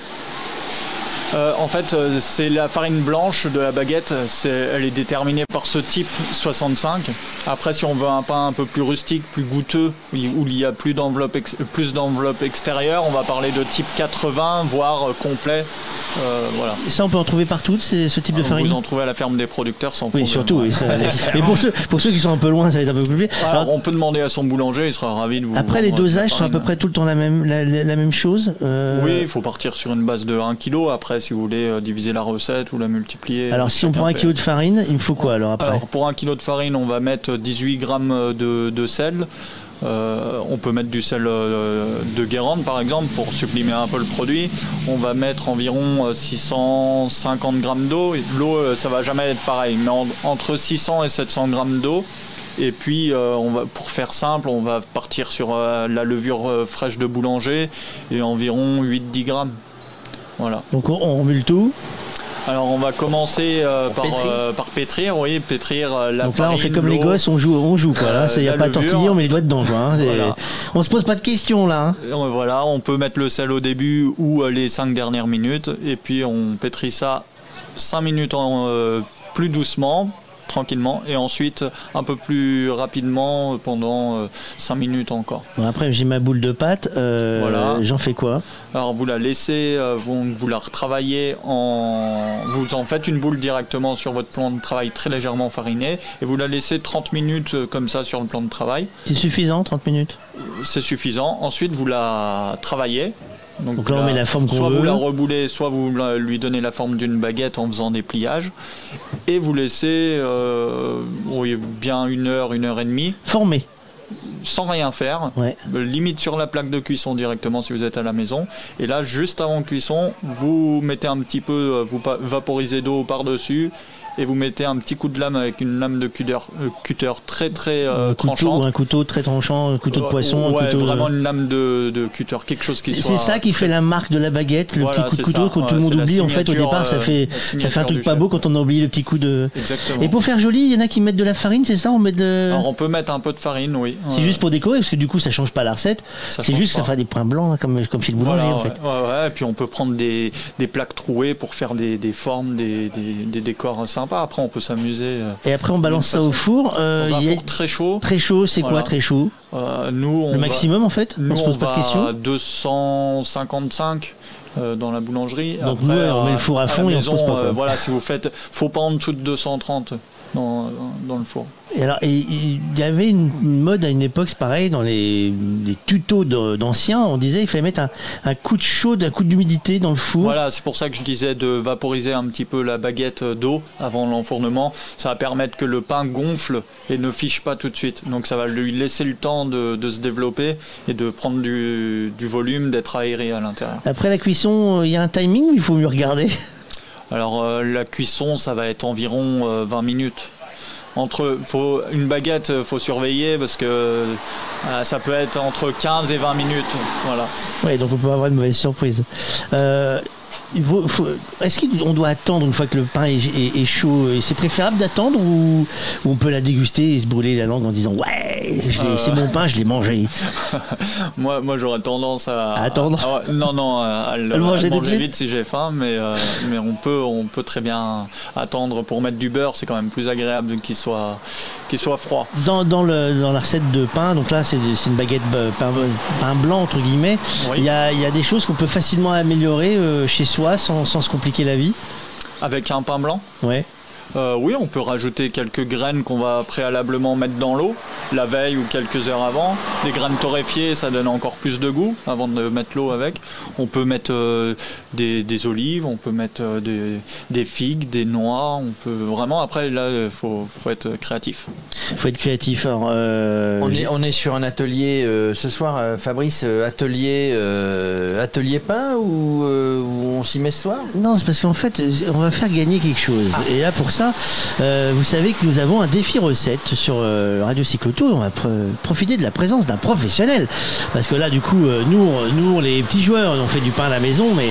Euh, en fait, euh, c'est la farine blanche de la baguette. Elle est déterminée par ce type 65. Après, si on veut un pain un peu plus rustique, plus goûteux, où il y a plus d'enveloppe, plus d'enveloppe extérieure, on va parler de type 80, voire euh, complet. Euh, voilà. Et ça, on peut en trouver partout, ce type de Vous farine en trouvez à la ferme des producteurs sans Oui, problème. surtout. Oui, ça- pour ceux, pour ceux qui sont un peu loin, ça va être un peu plus compliqué. Alors, Alors, on peut demander à son boulanger, il sera ravi de vous. après, les dosages sont à peu près tout le temps la même, la, la- la même chose. euh, Oui, il faut partir sur une base de 1 kg. Après, si vous voulez euh, diviser la recette ou la multiplier. Alors, si on prend un fait. kilo de farine, il me faut quoi alors après Alors, pour un kilo de farine, on va mettre 18 grammes de, de sel. Euh, on peut mettre du sel euh, de Guérande par exemple pour sublimer un peu le produit. On va mettre environ euh, 650 grammes d'eau. L'eau, ça va jamais être pareil, mais en- entre 600 et 700 grammes d'eau. Et puis, on va, pour faire simple, on va partir sur la levure fraîche de boulanger et environ 8-10 grammes. Voilà. Donc, on, on remue le tout. Alors on va commencer euh, par, pétrir. euh, par pétrir, oui, pétrir euh, la Donc là, on fait comme les gosses, on joue, on joue quoi. Là, il n'y a pas de tortillon, on met les doigts dedans quoi. hein. Voilà. On se pose pas de questions là. hein. Voilà, on peut mettre le sel au début ou les 5 dernières minutes et puis on pétrit ça 5 minutes en, plus doucement, tranquillement et ensuite un peu plus rapidement euh, pendant 5 minutes encore. Bon, après, j'ai ma boule de pâte. euh, Voilà. J'en fais quoi? Alors vous la laissez, euh, vous, vous la retravaillez en... Vous en faites une boule directement sur votre plan de travail très légèrement fariné et vous la laissez 30 minutes euh, comme ça sur le plan de travail. C'est suffisant, 30 minutes? C'est suffisant. Ensuite vous la travaillez. Donc là, on met la forme qu'on Soit veut. vous la reboulez, soit vous lui donnez la forme d'une baguette en faisant des pliages. Et vous laissez euh, bien une heure, une heure et demie. Former. Sans rien faire. Limite sur la plaque de cuisson directement si vous êtes à la maison. Et là, juste avant cuisson, vous mettez un petit peu, euh, vous vaporisez d'eau par-dessus. Et vous mettez un petit coup de lame avec une lame de cutter, euh, cutter très très euh, un couteau, tranchante. un couteau très tranchant, un couteau de poisson, un Ouais, couteau. de- vraiment une lame de, de cutter, quelque chose qui C'est soit. c'est ça qui fait la marque de la baguette, le Voilà, petit coup de couteau que tout le monde oublie. En fait, au départ, ça euh, fait, ça fait un truc pas chef. beau quand on a oublié le petit coup de. Exactement. Et pour faire joli, il y en a qui mettent de la farine, c'est ça On met de. Alors on peut mettre un peu de farine, oui. C'est juste pour décorer, parce que du coup, ça change pas la recette. C'est juste que ça fera des points blancs, hein, comme, comme chez le boulanger, Voilà, en fait. ouais, ouais, et puis on peut prendre des, des plaques trouées pour faire des, des formes, des, des, décors Après, on peut s'amuser. euh, Et après, on balance ça au four. euh, Dans un il y a- four très chaud. Très chaud, c'est quoi très chaud Euh, nous, on Le va- maximum, en fait Nous, On se pose pas de questions à 255 euh, dans la boulangerie. Donc nous, ouais, on met le four à fond et on se pose maison, pas, voilà, si vous faites, faut pas en dessous de 230 dans, dans le four. Et alors, il y avait une une mode à une époque, c'est pareil, dans les, les tutos d'anciens, on disait il fallait mettre un, un coup de chaud, un coup d'humidité dans le four. Voilà, c'est pour ça que je disais de vaporiser un petit peu la baguette d'eau avant l'enfournement. Ça va permettre que le pain gonfle et ne fiche pas tout de suite. Donc ça va lui laisser le temps de, de se développer et de prendre du, du volume, d'être aéré à l'intérieur. Après la cuisson, il y a un timing où il faut mieux regarder? Alors euh, la cuisson, ça va être environ euh, 20 minutes. Entre, faut, une baguette, euh, faut surveiller parce que euh, ça peut être entre 15 et 20 minutes. Voilà. Ouais, donc on peut avoir une mauvaise surprise. Est-ce qu'on doit attendre une fois que le pain est, est- est chaud C'est préférable d'attendre ou, ou on peut la déguster et se brûler la langue en disant Ouais, l'ai- Euh. c'est mon pain, je l'ai mangé moi, moi j'aurais tendance à, attendre à- à- non, non, à, le, le manger manger vite si j'ai faim, mais, euh, mais on, peut, on peut très bien attendre pour mettre du beurre. C'est quand même plus agréable qu'il soit, qu'il soit froid. dans, dans, le, dans la recette de pain, donc là c'est c'est une baguette euh, pain, pain blanc entre guillemets, il y, a, y a des choses qu'on peut facilement améliorer euh, chez soi sans, sans se compliquer la vie. Avec un pain blanc? Ouais. Euh, oui, on peut rajouter quelques graines qu'on va préalablement mettre dans l'eau la veille ou quelques heures avant. Des graines torréfiées, ça donne encore plus de goût avant de mettre l'eau avec. On peut mettre euh, des, des olives, on peut mettre euh, des, des figues, des noix. On peut vraiment. Après, là, il faut, faut être créatif. Il faut être créatif. alors, euh, On est, on est sur un atelier euh, ce soir, Fabrice, atelier, euh, atelier pain ou, euh, ou on s'y met ce soir? Non, c'est parce qu'en fait, on va faire gagner quelque chose. Et là, pour euh, vous savez que nous avons un défi recette sur euh, Radio Cyclotour. On va pr- profiter de la présence d'un professionnel. Parce que là, du coup, euh, nous, nous, les petits joueurs, on fait du pain à la maison. Mais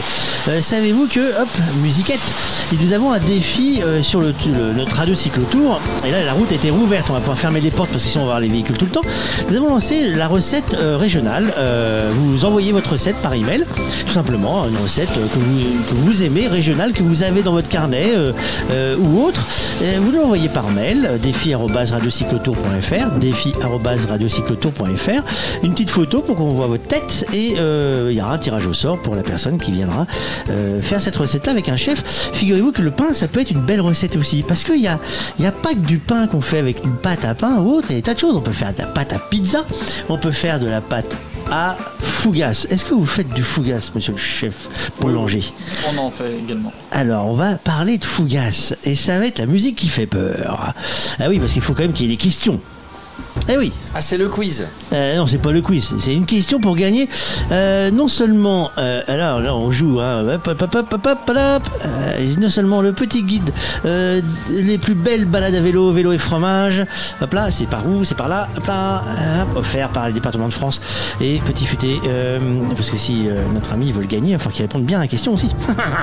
euh, savez-vous que, hop, musiquette, et nous avons un défi sur notre Radio Cyclotour. Et là, la route été rouverte. On va pouvoir fermer les portes parce que sinon, on va avoir les véhicules tout le temps. Nous avons lancé la recette régionale. Vous envoyez votre recette par email, tout simplement, une recette que vous, aimez, régionale, que vous avez dans votre carnet ou autre. Vous l'envoyez par mail, défi@radiocyclotour.fr, défi@radiocyclotour.fr. Une petite photo pour qu'on voit votre tête et euh, il y aura un tirage au sort pour la personne qui viendra euh, faire cette recette-là avec un chef. Figurez-vous que le pain, ça peut être une belle recette aussi, parce qu'il n'y a, y a pas que du pain qu'on fait avec une pâte à pain ou autre, il y a des tas de choses. On peut faire de la pâte à pizza, on peut faire de la pâte à fougasse. Est-ce que vous faites du fougasse, monsieur le chef boulanger On en fait également. alors, on va parler de Fougasse et ça va être la musique qui fait peur. Ah oui, parce qu'il faut quand même qu'il y ait des questions. Eh oui. Ah, c'est le quiz. Euh, non, c'est pas le quiz. C'est une question pour gagner. euh, non seulement, euh, alors là, on joue. Hein, hop, hop, hop, hop, hop, hop, hop, euh, non seulement le petit guide, les plus belles balades à vélo, vélo et fromage. Hop là, c'est par où C'est par là. Hop là, hop, offert par le département de France. Et petit futé, parce que si notre ami veut le gagner, il faut qu'il réponde bien à la question aussi.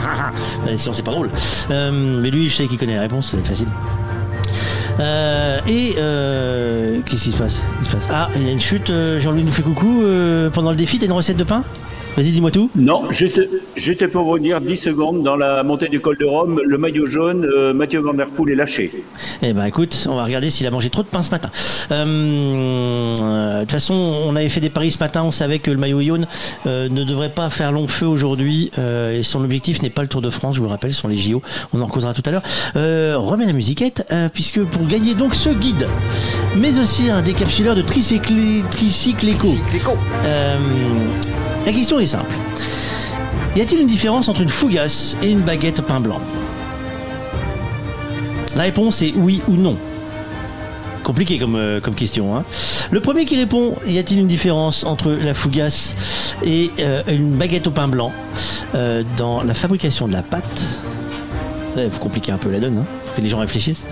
Sinon, c'est pas drôle. Mais lui, je sais qu'il connaît la réponse. Être facile. Euh, et euh, qu'est-ce qui se passe, se passe? Ah, il y a une chute. euh, Jean-Louis nous fait coucou. pendant le défi, t'as une recette de pain? Vas-y, dis-moi tout. Non, juste, juste pour vous dire 10 secondes, dans la montée du col de Rome, le maillot jaune, euh, Mathieu Van Der Poel est lâché. Eh ben écoute, on va regarder s'il a mangé trop de pain ce matin. Euh, euh, De toute façon, on avait fait des paris ce matin, on savait que le maillot jaune euh, ne devrait pas faire long feu aujourd'hui euh, et son objectif n'est pas le Tour de France, je vous le rappelle, ce sont les JO, on en causera tout à l'heure. Euh, remets la musiquette, euh, puisque pour gagner donc ce guide, mais aussi un décapsuleur de tricycle, tricycle éco. Euh, la question est simple. Y a-t-il une différence entre une fougasse et une baguette au pain blanc? La réponse est oui ou non. Compliqué comme, euh, question. hein. Le premier qui répond, y a-t-il une différence entre la fougasse et euh, une baguette au pain blanc? Euh, dans la fabrication de la pâte Il faut compliquer un peu la donne, hein, pour que les gens réfléchissent.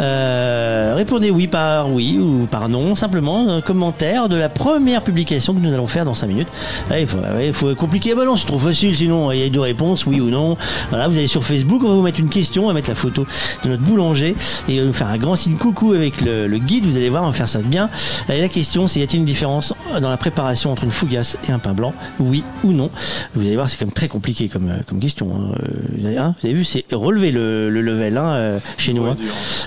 Euh, répondez oui par oui ou par non, simplement un commentaire de la première publication que nous allons faire dans 5 minutes. Ouais, Il faut, ouais, il faut compliquer, bah non, c'est trop facile sinon, il y a deux réponses, oui ou non. Voilà, vous allez sur Facebook, on va vous mettre une question, on va mettre la photo de notre boulanger et on va nous faire un grand signe coucou avec le, le guide, vous allez voir, on va faire ça de bien. Et la question c'est y a-t-il une différence dans la préparation entre une fougasse et un pain blanc? Oui ou non Vous allez voir, c'est quand même très compliqué comme, euh, comme question. hein. Euh, Vous, avez, hein, vous avez vu, c'est relever le, le level hein, chez nous. hein.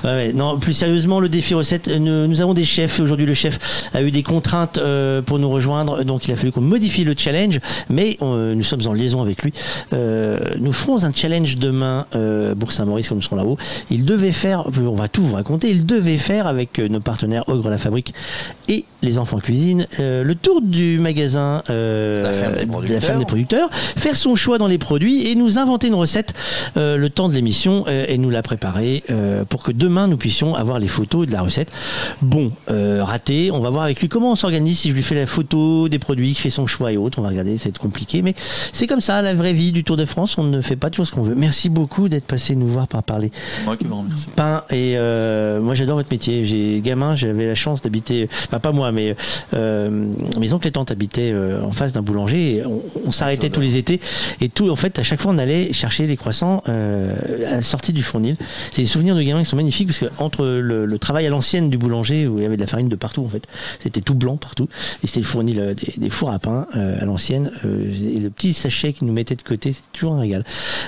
Ouais, ouais. Non, plus sérieusement, le défi recette, euh, nous, avons des chefs. Aujourd'hui, le chef a eu des contraintes euh, pour nous rejoindre, donc il a fallu qu'on modifie le challenge, mais euh, nous sommes en liaison avec lui. Nous ferons un challenge demain, euh, Bourg-Saint-Maurice, comme nous serons là-haut. Il devait faire, on va tout vous raconter, il devait faire avec nos partenaires Ogre la Fabrique et les enfants cuisine euh, le tour du magasin euh, La ferme des de la producteurs. ferme des producteurs, faire son choix dans les produits et nous inventer une recette euh, le temps de l'émission euh, et nous la préparer euh, pour que demain nous puissions avoir les photos de la recette. Bon, euh, raté, on va voir avec lui comment on s'organise si je lui fais la photo des produits, qui fait son choix et autres. On va regarder, c'est compliqué, mais c'est comme ça la vraie vie du Tour de France. On ne fait pas toujours ce qu'on veut. Merci beaucoup d'être passé nous voir par parler Moi qui vous remercie. pain et euh, moi j'adore votre métier. J'ai gamin, j'avais la chance d'habiter, enfin pas moi, mais euh, mes oncles et tantes habitaient euh, en face d'un boulanger. On s'arrêtait tous les étés et tout. En fait, à chaque fois, on allait chercher des croissants euh, à la sortie du fournil. C'est des souvenirs de gamin qui sont magnifiques parce que entre le, travail à l'ancienne du boulanger où il y avait de la farine de partout en fait, c'était tout blanc partout et c'était le fournil euh, des, fours à pain euh, à l'ancienne euh, et le petit sachet qu'ils nous mettaient de côté, c'était toujours un régal.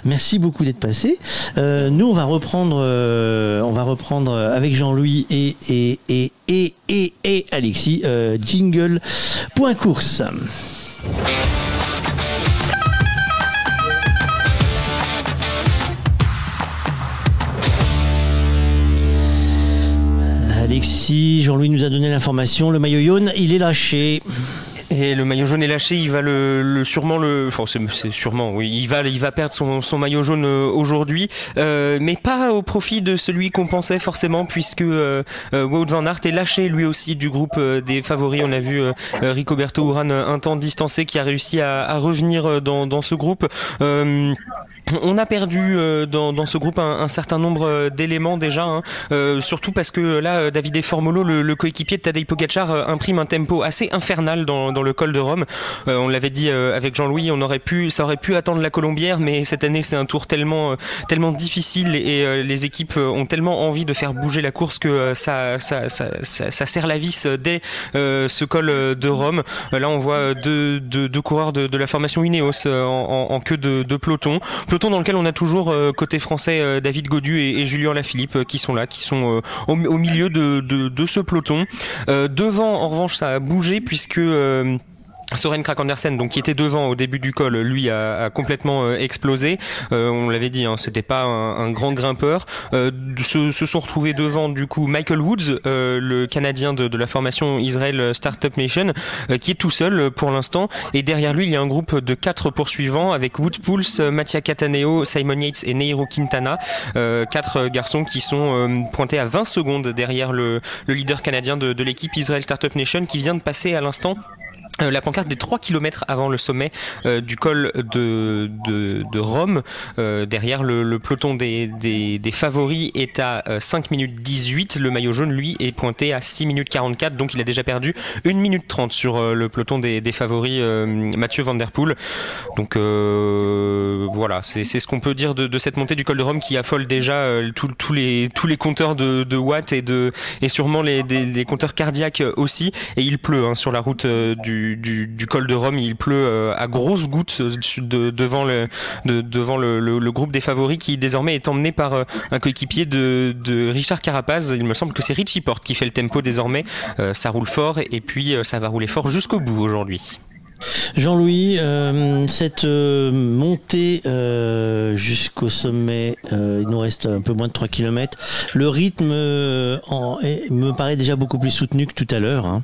Merci beaucoup d'être passé. Euh, nous, on va reprendre, euh, on va reprendre euh, avec Jean-Louis et et et, et Alexis euh, jingle point. Alexis, Jean-Louis nous a donné l'information. Le maillot jaune, il est lâché. Et le maillot jaune est lâché, il va le, le- sûrement le, enfin c'est, sûrement, oui, il va, il va perdre son, son maillot jaune euh, aujourd'hui, euh, mais pas au profit de celui qu'on pensait forcément, puisque euh, euh, Wout van Aert est lâché lui aussi du groupe euh, des favoris. On a vu euh, Ricoberto Urán un temps distancé qui a réussi à, à revenir dans, dans ce groupe. On a perdu euh, dans, dans ce groupe un, un certain nombre euh, d'éléments déjà, hein, euh, surtout parce que là, euh, Davide Formolo, le, le coéquipier de Tadej Pogacar, euh, imprime un tempo assez infernal dans, dans le col de Rome. On l'avait dit avec Jean-Louis, on aurait pu, ça aurait pu attendre la Colombière, mais cette année c'est un tour tellement, tellement difficile et les équipes ont tellement envie de faire bouger la course que ça, ça, ça, ça, ça serre la vis dès ce col de Rome. Là, on voit deux, deux, deux coureurs de, de la formation Ineos en, en- en queue de, de peloton. Peloton dans lequel on a toujours euh, côté français euh, David Godu et, et Julien Lafilippe euh, qui sont là, qui sont au, milieu de, de, de ce peloton. Devant, en revanche, ça a bougé puisque Soren Krakandersen, donc qui était devant au début du col, lui a, complètement euh, explosé. Euh, on l'avait dit, hein, c'était pas un, grand grimpeur. Euh, se, sont retrouvés devant du coup Michael Woods, le Canadien de, la formation Israel Startup Nation, qui est tout seul pour l'instant. Et derrière lui, il y a un groupe de quatre poursuivants avec Wood Pulse, Mattia Cataneo, Simon Yates et Neiro Quintana, quatre garçons qui sont pointés à 20 secondes derrière le, le leader canadien de, de l'équipe Israel Startup Nation, qui vient de passer à l'instant euh, la pancarte des 3 km avant le sommet euh, du col de, de, Rome. Euh, derrière le, peloton des, des, favoris est à 5 minutes 18. Le maillot jaune, lui, est pointé à 6 minutes 44. Donc il a déjà perdu 1 minute 30 sur le peloton des, des favoris Mathieu Van Der Poel. Donc voilà, c'est ce qu'on peut dire de, cette montée du col de Rome qui affole déjà tous les, tous les compteurs de, de watts et, de, et sûrement les compteurs cardiaques aussi. Et il pleut hein, sur la route du du, col de Rome. Il pleut euh, à grosses gouttes euh, de, devant, le, groupe des favoris qui désormais est emmené par euh, un coéquipier de, Richard Carapaz. Il me semble que c'est Richie Porte qui fait le tempo désormais. ça roule fort et puis ça va rouler fort jusqu'au bout aujourd'hui. Jean-Louis, cette montée jusqu'au sommet, il nous reste un peu moins de 3 km. Le rythme en, me paraît déjà beaucoup plus soutenu que tout à l'heure. Hein.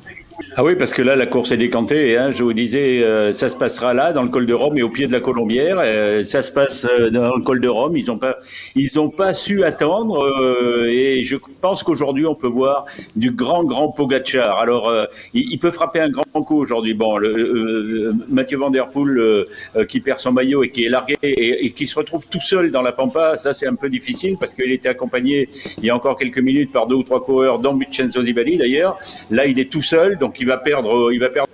Ah oui, parce que là, la course est décantée. Hein. Je vous disais, euh, ça se passera là, dans le col de Rome et au pied de la Colombière. Euh, ça se passe euh, dans le col de Rome. Ils n'ont pas, ils pas su attendre. et je pense qu'aujourd'hui, on peut voir du grand, grand Pogacar. Alors, il, peut frapper un grand coup aujourd'hui. Bon, Mathieu Van Der Poel qui perd son maillot et qui est largué et, et, qui se retrouve tout seul dans la Pampa, ça c'est un peu difficile parce qu'il était accompagné il y a encore quelques minutes par deux ou trois coureurs, dont Vincenzo Zibali d'ailleurs. Là, il est tout seul donc il va perdre, il va perdre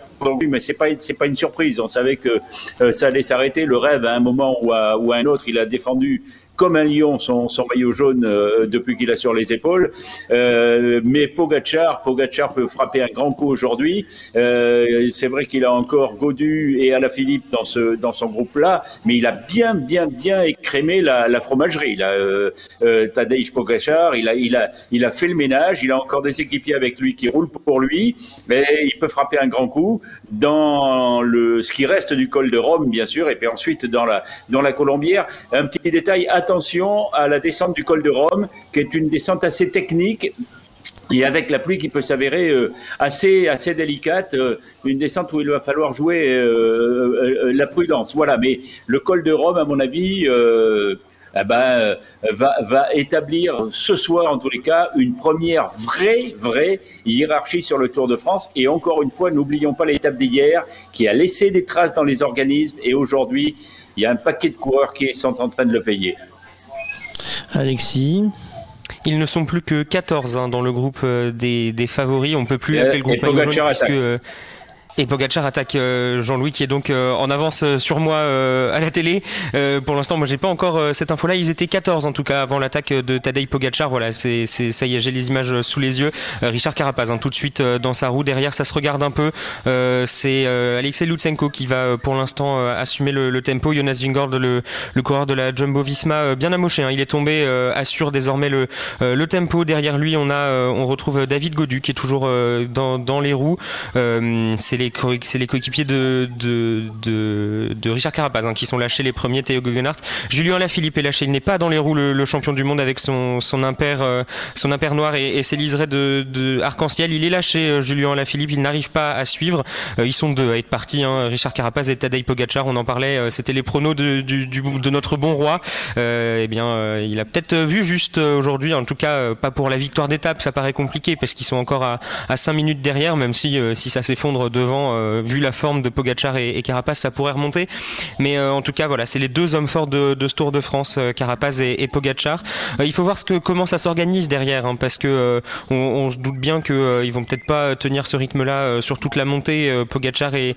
mais c'est pas pas une surprise. On savait que euh, ça allait s'arrêter. Le rêve à un moment ou à un autre, il a défendu comme un lion son, maillot jaune euh, depuis qu'il a sur les épaules. Euh, mais Pogachar, Pogachar peut frapper un grand coup aujourd'hui. Euh, c'est vrai qu'il a encore Godu et Alaphilippe dans dans son groupe là, mais il a bien bien bien écrémé la, fromagerie. Tadej Pogachar, il a fait le ménage. Il a encore des équipiers avec lui qui roulent pour lui, mais il peut frapper un grand coup dans ce qui reste du col de Rome bien sûr, et puis ensuite dans la dans la Colombière. Un petit détail attention à la descente du col de Rome, qui est une descente assez technique. Et avec la pluie qui peut s'avérer euh, assez assez délicate, euh, une descente où il va falloir jouer euh, la prudence. Voilà, mais le col de Rome, à mon avis, eh ben, va, va établir ce soir, en tous les cas, une première vraie, vraie hiérarchie sur le Tour de France. Et encore une fois, n'oublions pas l'étape d'hier qui a laissé des traces dans les organismes. Et aujourd'hui, il y a un paquet de coureurs qui sont en train de le payer. Alexis ils ne sont plus que 14 hein, dans le groupe euh, des, des, favoris. On peut plus l'appeler le groupe jaune puisque euh, et Pogacar attaque euh, Jean-Louis qui est donc euh, en avance euh, sur moi à la télé. pour l'instant, moi j'ai pas encore cette info-là. Ils étaient 14 en tout cas avant l'attaque de Tadej Pogacar. Voilà, c'est ça y est, j'ai les images sous les yeux. Richard Carapaz hein, tout de suite dans sa roue. Derrière, ça se regarde un peu. c'est Alexei Lutsenko qui va pour l'instant assumer le, le, tempo. Jonas Vingord, le, le coureur de la Jumbo-Visma, bien amoché. Hein. Il est tombé, assure désormais le, le tempo. Derrière lui, on a, on retrouve David Godu qui est toujours dans, dans les roues. Les c'est les coéquipiers de, Richard Carapaz hein, qui sont lâchés les premiers, Théo Guggenhardt. Julien Lafilippe est lâché, il n'est pas dans les roues le, champion du monde avec son, son impair, euh, son impair noir et, ses liserés de, de arc-en-ciel. Il est lâché, euh, Julien Lafilippe, il n'arrive pas à suivre. Euh, ils sont deux à être partis, hein, Richard Carapaz et Tadej Pogacar, on en parlait, c'était les pronos de notre bon roi. eh bien, il a peut-être vu juste aujourd'hui, en tout cas pas pour la victoire d'étape, ça paraît compliqué parce qu'ils sont encore à, à 5 minutes derrière, même si, si ça s'effondre devant euh, vu la forme de Pogachar et, et, Carapaz, ça pourrait remonter. Mais euh, en tout cas, voilà, c'est les deux hommes forts de, de, ce Tour de France, euh, Carapaz et, et Pogachar. il faut voir comment ça s'organise derrière, hein, parce que on, on, se doute bien qu'ils ils vont peut-être pas tenir ce rythme-là sur toute la montée, Pogachar et,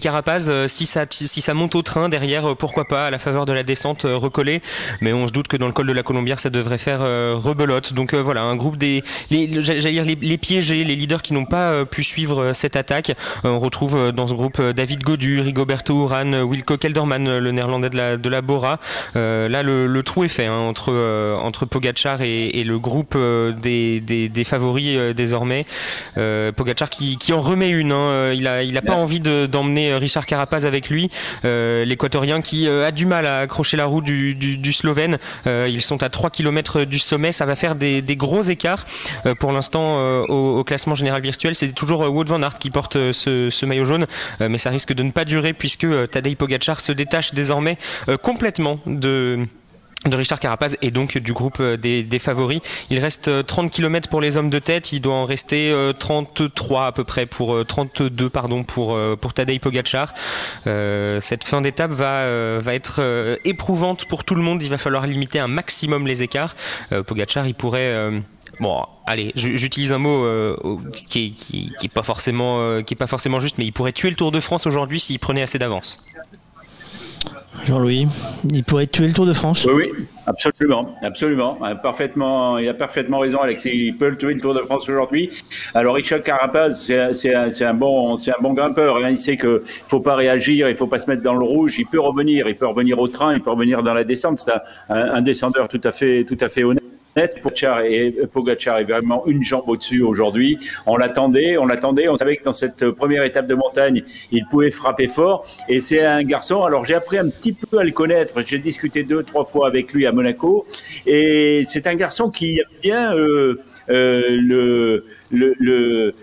Carapaz, si ça, monte au train derrière, pourquoi pas, à la faveur de la descente, recoller. Mais on se doute que dans le col de la Colombière, ça devrait faire rebelote. Donc voilà, un groupe des, j'allais dire les, les, piégés, les leaders qui n'ont pas pu suivre cette attaque. on retrouve dans ce groupe David Godu, Rigoberto Uran, Wilco Kelderman, le néerlandais de la, de la Bora. là, le, trou est fait hein, entre, entre Pogachar et, le groupe des, des, favoris désormais. Pogachar qui, qui, en remet une. Hein. Il a, il a pas envie d'emmener Richard Carapaz avec lui. L'équatorien qui a du mal à accrocher la roue du, du, du Slovène. ils sont à 3 km du sommet. Ça va faire des, des gros écarts. pour l'instant, au, au, classement général virtuel, c'est toujours Wout van Qui porte ce, ce maillot jaune. mais ça risque de ne pas durer puisque Tadej Pogacar se détache désormais complètement de Richard Carapaz et donc du groupe euh, des, favoris. Il reste 30 euh, km pour les hommes de tête, il doit en rester 33 euh, à peu près pour 32 pardon pour pour Tadej Pogacar. cette fin d'étape va être éprouvante pour tout le monde, il va falloir limiter un maximum les écarts. Pogacar, il pourrait Bon, allez, j'utilise un mot qui, qui, qui, est pas forcément, qui est pas forcément juste, mais il pourrait tuer le Tour de France aujourd'hui s'il prenait assez d'avance. Jean-Louis, il pourrait tuer le Tour de France Oui, oui, absolument, absolument. Parfaitement, il a parfaitement raison, Alexis. Il peut le tuer le Tour de France aujourd'hui. Alors, Richard Carapaz, c'est un, bon, un bon grimpeur. Il sait qu'il ne faut pas réagir, il ne faut pas se mettre dans le rouge. Il peut revenir, il peut revenir au train, il peut revenir dans la descente. C'est un, un, descendeur tout à fait, tout à fait honnête net. Pogacar et Pogacar est vraiment une jambe au-dessus aujourd'hui. On l'attendait, on l'attendait. On savait que dans cette première étape de montagne, il pouvait frapper fort. Et c'est un garçon. Alors j'ai appris un petit peu à le connaître. J'ai discuté deux, trois fois avec lui à Monaco. Et c'est un garçon qui aime bien euh, euh, le, le, le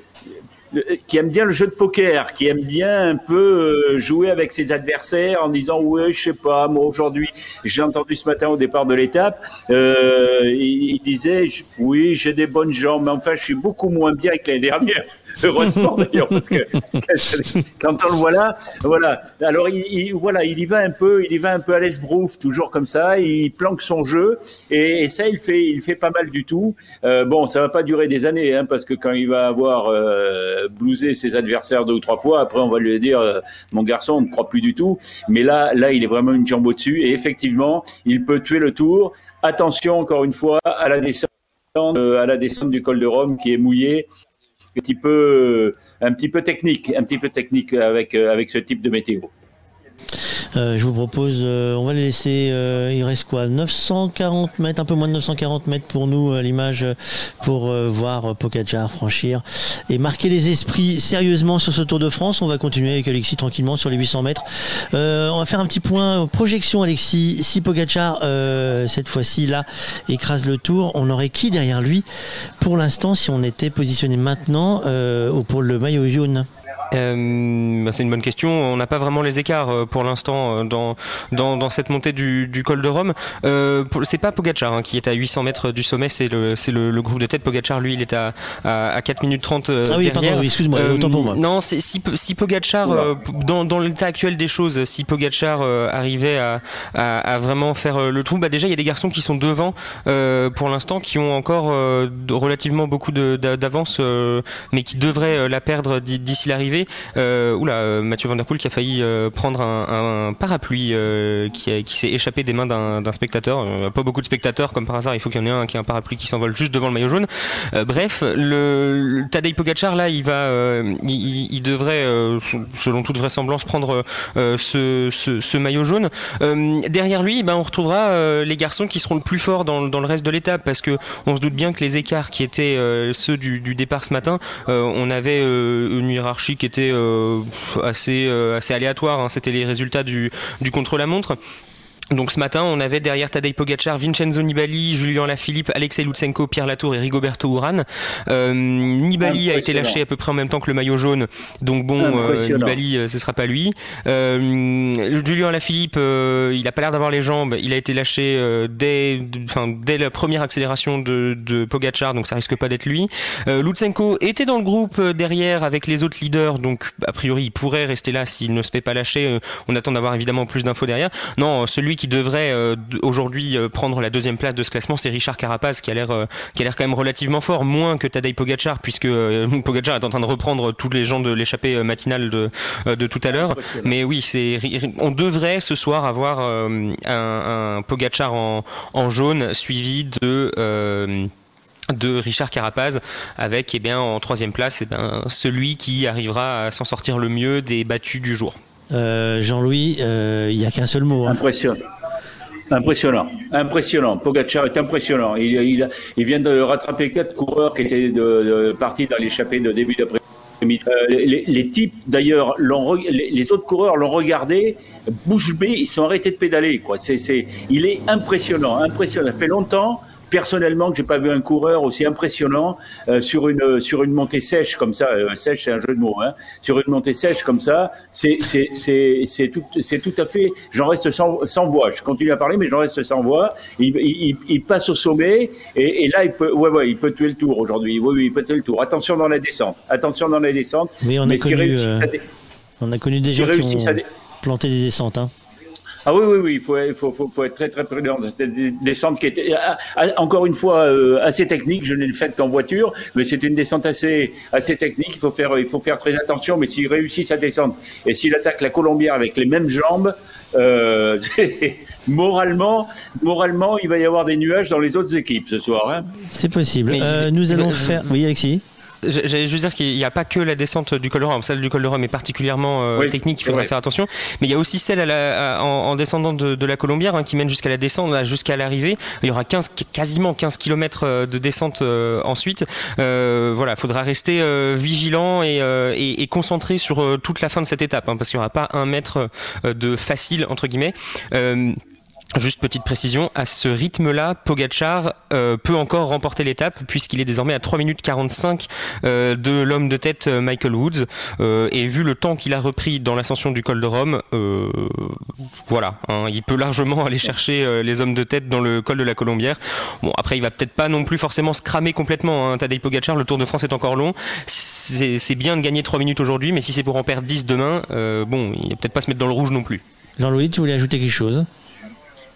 qui aime bien le jeu de poker, qui aime bien un peu euh, jouer avec ses adversaires en disant ouais je sais pas moi aujourd'hui j'ai entendu ce matin au départ de l'étape euh, il, disait oui j'ai des bonnes jambes mais enfin je suis beaucoup moins bien que l'année dernière heureusement d'ailleurs parce que quand on le voit là voilà alors il, voilà il y va un peu il y va un peu à l'esbrouf toujours comme ça il planque son jeu et, ça il fait il fait pas mal du tout euh, bon ça va pas durer des années hein, parce que quand il va avoir euh, blouser ses adversaires deux ou trois fois. Après, on va lui dire, euh, mon garçon, on ne croit plus du tout. Mais là, là, il est vraiment une jambe au-dessus. Et effectivement, il peut tuer le tour. Attention, encore une fois, à la descente, à la descente du col de Rome qui est mouillé. Petit peu, un petit peu technique, un petit peu technique avec, euh, avec ce type de météo. Euh, je vous propose, euh, on va les laisser, euh, il reste quoi 940 mètres, un peu moins de 940 mètres pour nous, l'image, pour voir Pogacar franchir et marquer les esprits sérieusement sur ce Tour de France. On va continuer avec Alexis tranquillement sur les 800 mètres. on va faire un petit point projection, Alexis. Si Pogacar, cette fois-ci, là, écrase le Tour, on aurait qui derrière lui Pour l'instant, si on était positionné maintenant pour le maillot jaune? Euh, bah, c'est une bonne question. On n'a pas vraiment les écarts euh, pour l'instant euh, dans, dans, dans, cette montée du, du col de Rome. Euh, c'est pas Pogachar hein, qui est à 800 mètres du sommet, c'est le, le, le, groupe de tête. Pogachar, lui, il est à, à, 4 minutes 30 euh, ah oui, derrière. pardon, excuse-moi, autant pour moi. Non, si, si Pogachar, dans, dans l'état actuel des choses, si Pogachar arrivait à, à, à, vraiment faire le trou, bah déjà, il y a des garçons qui sont devant pour l'instant, qui ont encore relativement beaucoup d'avance, mais qui devraient la perdre d'ici l'arrivée. Euh, oula, euh, Mathieu Van qui a failli euh, prendre un, parapluie qui, s'est échappé des mains d'un spectateur. pas beaucoup de spectateurs, comme par hasard, il faut qu'il y en ait un qui a un parapluie qui s'envole juste devant le maillot jaune. bref, le, Tadej Pogacar là, il va, devrait, selon toute vraisemblance, prendre ce, maillot jaune. derrière lui, ben, on retrouvera les garçons qui seront le plus forts dans, le reste de l'étape parce que on se doute bien que les écarts qui étaient ceux du, départ ce matin, on avait une hiérarchie qui était euh, assez, euh, assez aléatoire. Hein. C'était les résultats du, du contre-la-montre. Donc ce matin, on avait derrière Tadej Pogacar, Vincenzo Nibali, Julien Lafilippe, Alexei Lutsenko, Pierre Latour et Rigoberto Urán. Euh, Nibali a été lâché à peu près en même temps que le maillot jaune. Donc bon, euh, Nibali, euh, ce sera pas lui. Euh, Julien Lafilippe, euh, il a pas l'air d'avoir les jambes. Il a été lâché euh, dès, enfin dès la première accélération de, de Pogacar, donc ça risque pas d'être lui. Lutsenko était dans le groupe derrière avec les autres leaders, donc a priori il pourrait rester là s'il ne se fait pas lâcher. on attend d'avoir évidemment plus d'infos derrière. Non, celui qui devrait euh, aujourd'hui euh, prendre la deuxième place de ce classement, c'est Richard Carapaz qui a l'air euh, qui a l'air quand même relativement fort, moins que Tadej Pogacar puisque Pogacar est en train de reprendre tous les gens de l'échappée matinale de, de tout à l'heure. Mais oui, c'est on devrait ce soir avoir un, un Pogacar en, en jaune suivi de de Richard Carapaz avec eh bien, en troisième place eh bien, celui qui arrivera à s'en sortir le mieux des battus du jour. Euh, Jean-Louis, euh, il n'y a qu'un seul mot. Hein. Impressionnant. Impressionnant, impressionnant. Pogacar est impressionnant. Il, vient de rattraper quatre coureurs qui étaient partis dans l'échappée de début d'après. Euh, les, types, d'ailleurs, les, les, autres coureurs l'ont regardé, bouche bée, ils sont arrêtés de pédaler. Il est impressionnant, impressionnant. Ça fait longtemps personnellement que j'ai pas vu un coureur aussi impressionnant euh, sur une sur une montée sèche comme ça. Euh, sèche, c'est un jeu de mots. Hein. Sur une montée sèche comme ça, c'est c'est c'est c'est tout c'est tout à fait. J'en reste sans, sans voix. Je continue à parler, mais j'en reste sans voix. Il, il, il passe au sommet et, et, là il peut ouais ouais il peut tuer le tour aujourd'hui. Oui oui il peut tuer le tour. Attention dans la descente. Attention dans la descente. Oui on a connu. Euh, on a connu des gens qui ont planté des descentes. Hein. Ah oui, oui, oui, il faut, il faut, faut, faut être très, très prudent. C'était une descente qui était, ah, ah, encore une fois, euh, assez technique. Je ne l'ai faite qu'en voiture, mais c'est une descente assez, assez technique. Il faut faire, il faut faire très attention. Mais s'il réussit sa descente et s'il attaque la Colombière avec les mêmes jambes, euh, moralement, moralement, il va y avoir des nuages dans les autres équipes ce soir. Hein. C'est possible. Euh, nous allons faire. Oui, Alexis. J'allais juste dire qu'il n'y a pas que la descente du col de Rome. Celle du col de Rome est particulièrement euh, oui, technique, il faudra faire attention. Mais il y a aussi celle à la, à, en, en, descendant de, de la Colombière hein, qui mène jusqu'à la descente, jusqu'à l'arrivée. Il y aura 15, quasiment 15 km de descente euh, ensuite. Euh, voilà, il faudra rester euh, vigilant et, euh, et, et, concentré sur toute la fin de cette étape, hein, parce qu'il n'y aura pas un mètre de facile, entre guillemets. Juste petite précision, à ce rythme-là, Pogachar euh, peut encore remporter l'étape puisqu'il est désormais à 3 minutes 45 euh, de l'homme de tête euh, Michael Woods. Euh, et vu le temps qu'il a repris dans l'ascension du col de Rome, euh, voilà, hein, il peut largement aller chercher euh, les hommes de tête dans le col de la Colombière. Bon, après, il va peut-être pas non plus forcément se cramer complètement. Hein. Tadej Pogachar, le Tour de France est encore long. C'est bien de gagner 3 minutes aujourd'hui, mais si c'est pour en perdre 10 demain, bon, il va peut-être pas se mettre dans le rouge non plus. Jean-Louis, tu voulais ajouter quelque chose?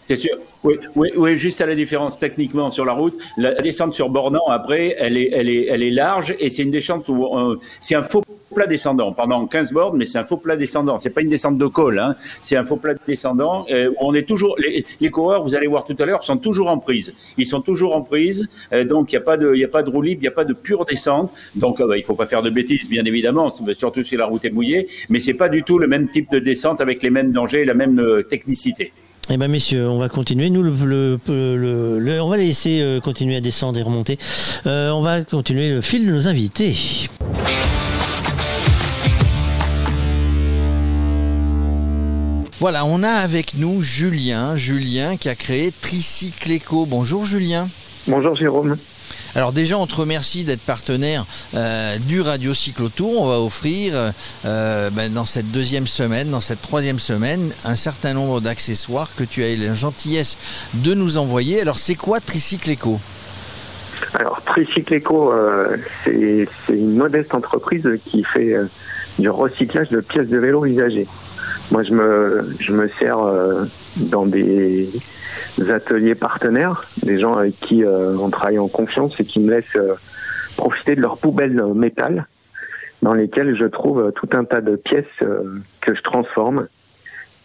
C'est sûr. Oui, oui, oui, juste à la différence techniquement sur la route. La descente sur Bornand, après, elle est, elle est, elle est large et c'est une descente où c'est un faux plat descendant pendant 15 bornes, mais c'est un faux plat descendant. C'est pas une descente de col, hein. c'est un faux plat descendant. Euh, on est toujours, les, les, coureurs, vous allez voir tout à l'heure, sont toujours en prise. Ils sont toujours en prise, euh, donc il n'y a pas de, il y a pas de roue libre, il n'y a pas de pure descente. Donc euh, il faut pas faire de bêtises, bien évidemment, surtout si la route est mouillée, mais c'est pas du tout le même type de descente avec les mêmes dangers et la même euh, technicité. Eh ben messieurs, on va continuer. Nous, le, le, le, le on va les laisser euh, continuer à descendre et remonter. Euh, on va continuer le fil de nos invités. Voilà, on a avec nous Julien, Julien qui a créé Tricycleco. Bonjour Julien. Bonjour Jérôme. Alors déjà, on te remercie d'être partenaire euh, du Radio Cyclotour. On va offrir euh, ben, dans cette deuxième semaine, dans cette troisième semaine, un certain nombre d'accessoires que tu as eu la gentillesse de nous envoyer. Alors c'est quoi Tricycle Eco? Alors Tricycle Eco, euh, c'est une modeste entreprise qui fait du recyclage de pièces de vélo usagées. Moi, je me, je me sers dans des ateliers partenaires, des gens avec qui euh, on travaille en confiance et qui me laissent euh, profiter de leurs poubelles métal dans lesquelles je trouve tout un tas de pièces euh, que je transforme.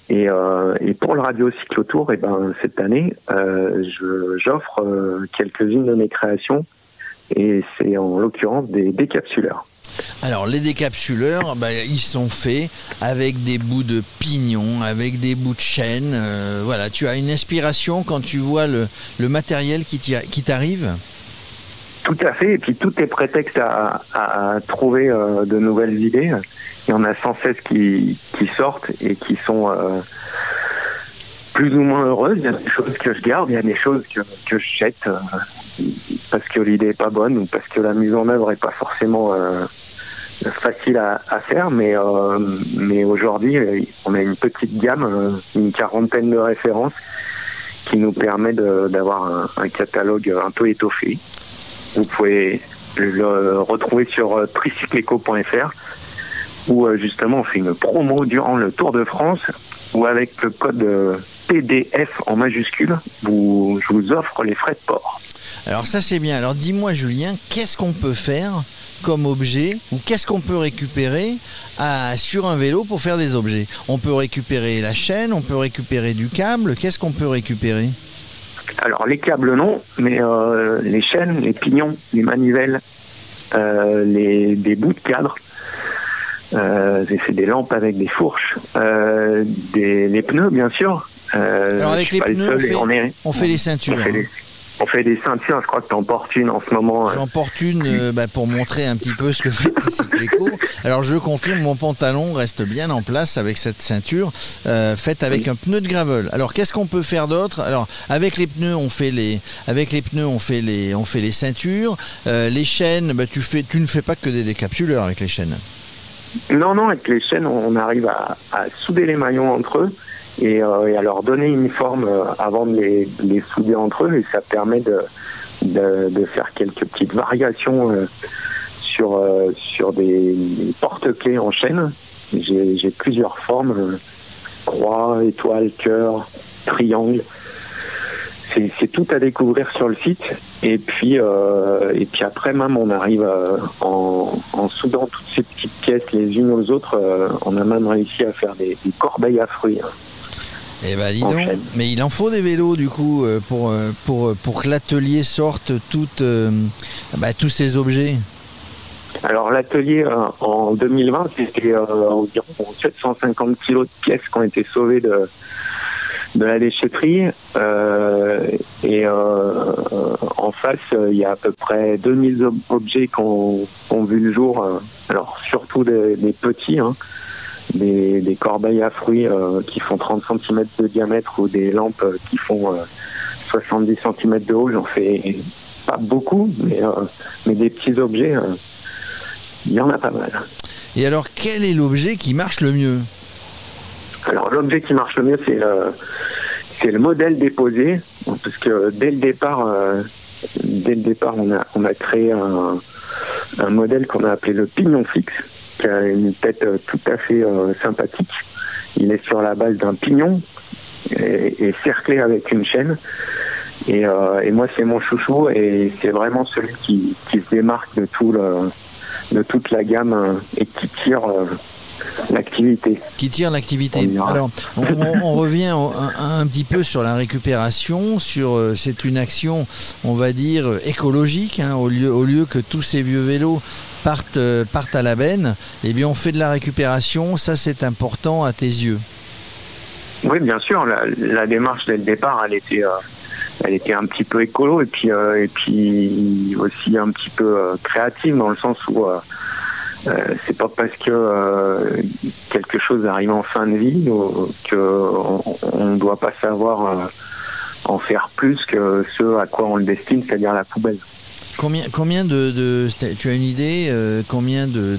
Et, et pour le Radio Cyclotour, et ben, cette année, j'offre quelques-unes de mes créations et c'est en l'occurrence des décapsuleurs. Alors les décapsuleurs, bah, ils sont faits avec des bouts de pignon, avec des bouts de chaîne. Euh, voilà, tu as une inspiration quand tu vois le, matériel qui t'arrive? Tout à fait, et puis tout est prétexte à, trouver euh, de nouvelles idées. Il y en a sans cesse qui, sortent et qui sont euh, plus ou moins heureuses. Il y a des choses que je garde, il y a des choses que, je jette parce que l'idée est pas bonne ou parce que la mise en œuvre est pas forcément facile à, faire, mais, euh, mais aujourd'hui, on a une petite gamme, euh, une quarantaine de références qui nous permet d'avoir un, catalogue un peu étoffé. Vous pouvez le retrouver sur tricycleco.fr où justement on fait une promo durant le Tour de France où avec le code PDF en majuscule, je vous offre les frais de port. Alors ça c'est bien. Alors dis-moi Julien, qu'est-ce qu'on peut faire comme objet ou qu'est-ce qu'on peut récupérer à, sur un vélo pour faire des objets On peut récupérer la chaîne, on peut récupérer du câble, qu'est-ce qu'on peut récupérer? Alors les câbles non, mais euh, les chaînes, les pignons, les manivelles, euh, les, des bouts de cadre. Euh, fait des lampes avec des fourches, des, les pneus bien sûr. Alors avec les le pneus, on fait, on est- on fait les ceintures. on fait des, on fait des ceintures, je crois que t'en portes une en ce moment. euh. J'en porte une euh, bah, pour montrer un petit peu ce que fait Cycleco. Alors je confirme, mon pantalon reste bien en place avec cette ceinture euh, faite avec un pneu de gravel. Alors qu'est-ce qu'on peut faire d'autre? Alors avec les pneus, on fait les, avec les pneus, on fait les, on fait les ceintures, Euh, les chaînes. Bah, tu fais, tu ne fais pas que des décapsuleurs avec les chaînes. Non, non, avec les chaînes, on arrive à, à souder les maillons entre eux et, euh, et à leur donner une forme euh, avant de les, les souder entre eux et ça permet de, de, faire quelques petites variations euh, sur, sur des, porte-clés en chaîne. J'ai plusieurs formes, croix, étoile, cœur, triangle. C'est tout à découvrir sur le site. Et puis, et puis après, même, on arrive en, en soudant toutes ces petites pièces les unes aux autres. on a même réussi à faire des, des corbeilles à fruits. hein. Eh ben dis donc, mais il en faut des vélos du coup euh, pour, euh, pour, pour que l'atelier sorte toutes, euh, bah, tous ces objets. Alors l'atelier euh, en 2020, c'était euh, environ 750 kilos de pièces qui ont été sauvées de, de la déchetterie. Euh, et euh, en face, euh, il y a à peu près 2000 ob- objets qui ont, qui ont vu le jour. euh, alors surtout des, des petits, hein, des, des corbeilles à fruits euh, qui font 30 cm de diamètre ou des lampes euh, qui font euh, 70 cm de haut. J'en fais pas beaucoup, mais, euh, mais des petits objets. euh, il y en a pas mal. Et alors quel est l'objet qui marche le mieux? Alors l'objet qui marche le mieux, c'est le, c'est le modèle déposé, parce que dès le départ, euh, dès le départ, on a, on a créé un, un modèle qu'on a appelé le pignon fixe, qui a une tête euh, tout à fait euh, sympathique. Il est sur la base d'un pignon et, et cerclé avec une chaîne. Et, euh, et moi, c'est mon chouchou et c'est vraiment celui qui, qui se démarque de tout le, de toute la gamme euh, et qui tire euh, l'activité. Qui tire l'activité. Alors, on, on- on revient un, un petit peu sur la récupération. Sur, euh, c'est une action, on va dire euh, écologique, hein, au lieu, au lieu que tous ces vieux vélos partent, euh, partent à la benne. Eh bien, on fait de la récupération. Ça, c'est important à tes yeux. Oui, bien sûr. La, démarche dès le départ, elle était, euh, elle était un petit peu écolo et puis, euh, et puis aussi un petit peu créative dans le sens où c'est pas parce que quelque chose arrive en fin de vie qu'on on ne doit pas savoir en faire plus que ce à quoi on le destine, c'est-à-dire la poubelle. Combien, combien de, tu as une idée euh, combien de,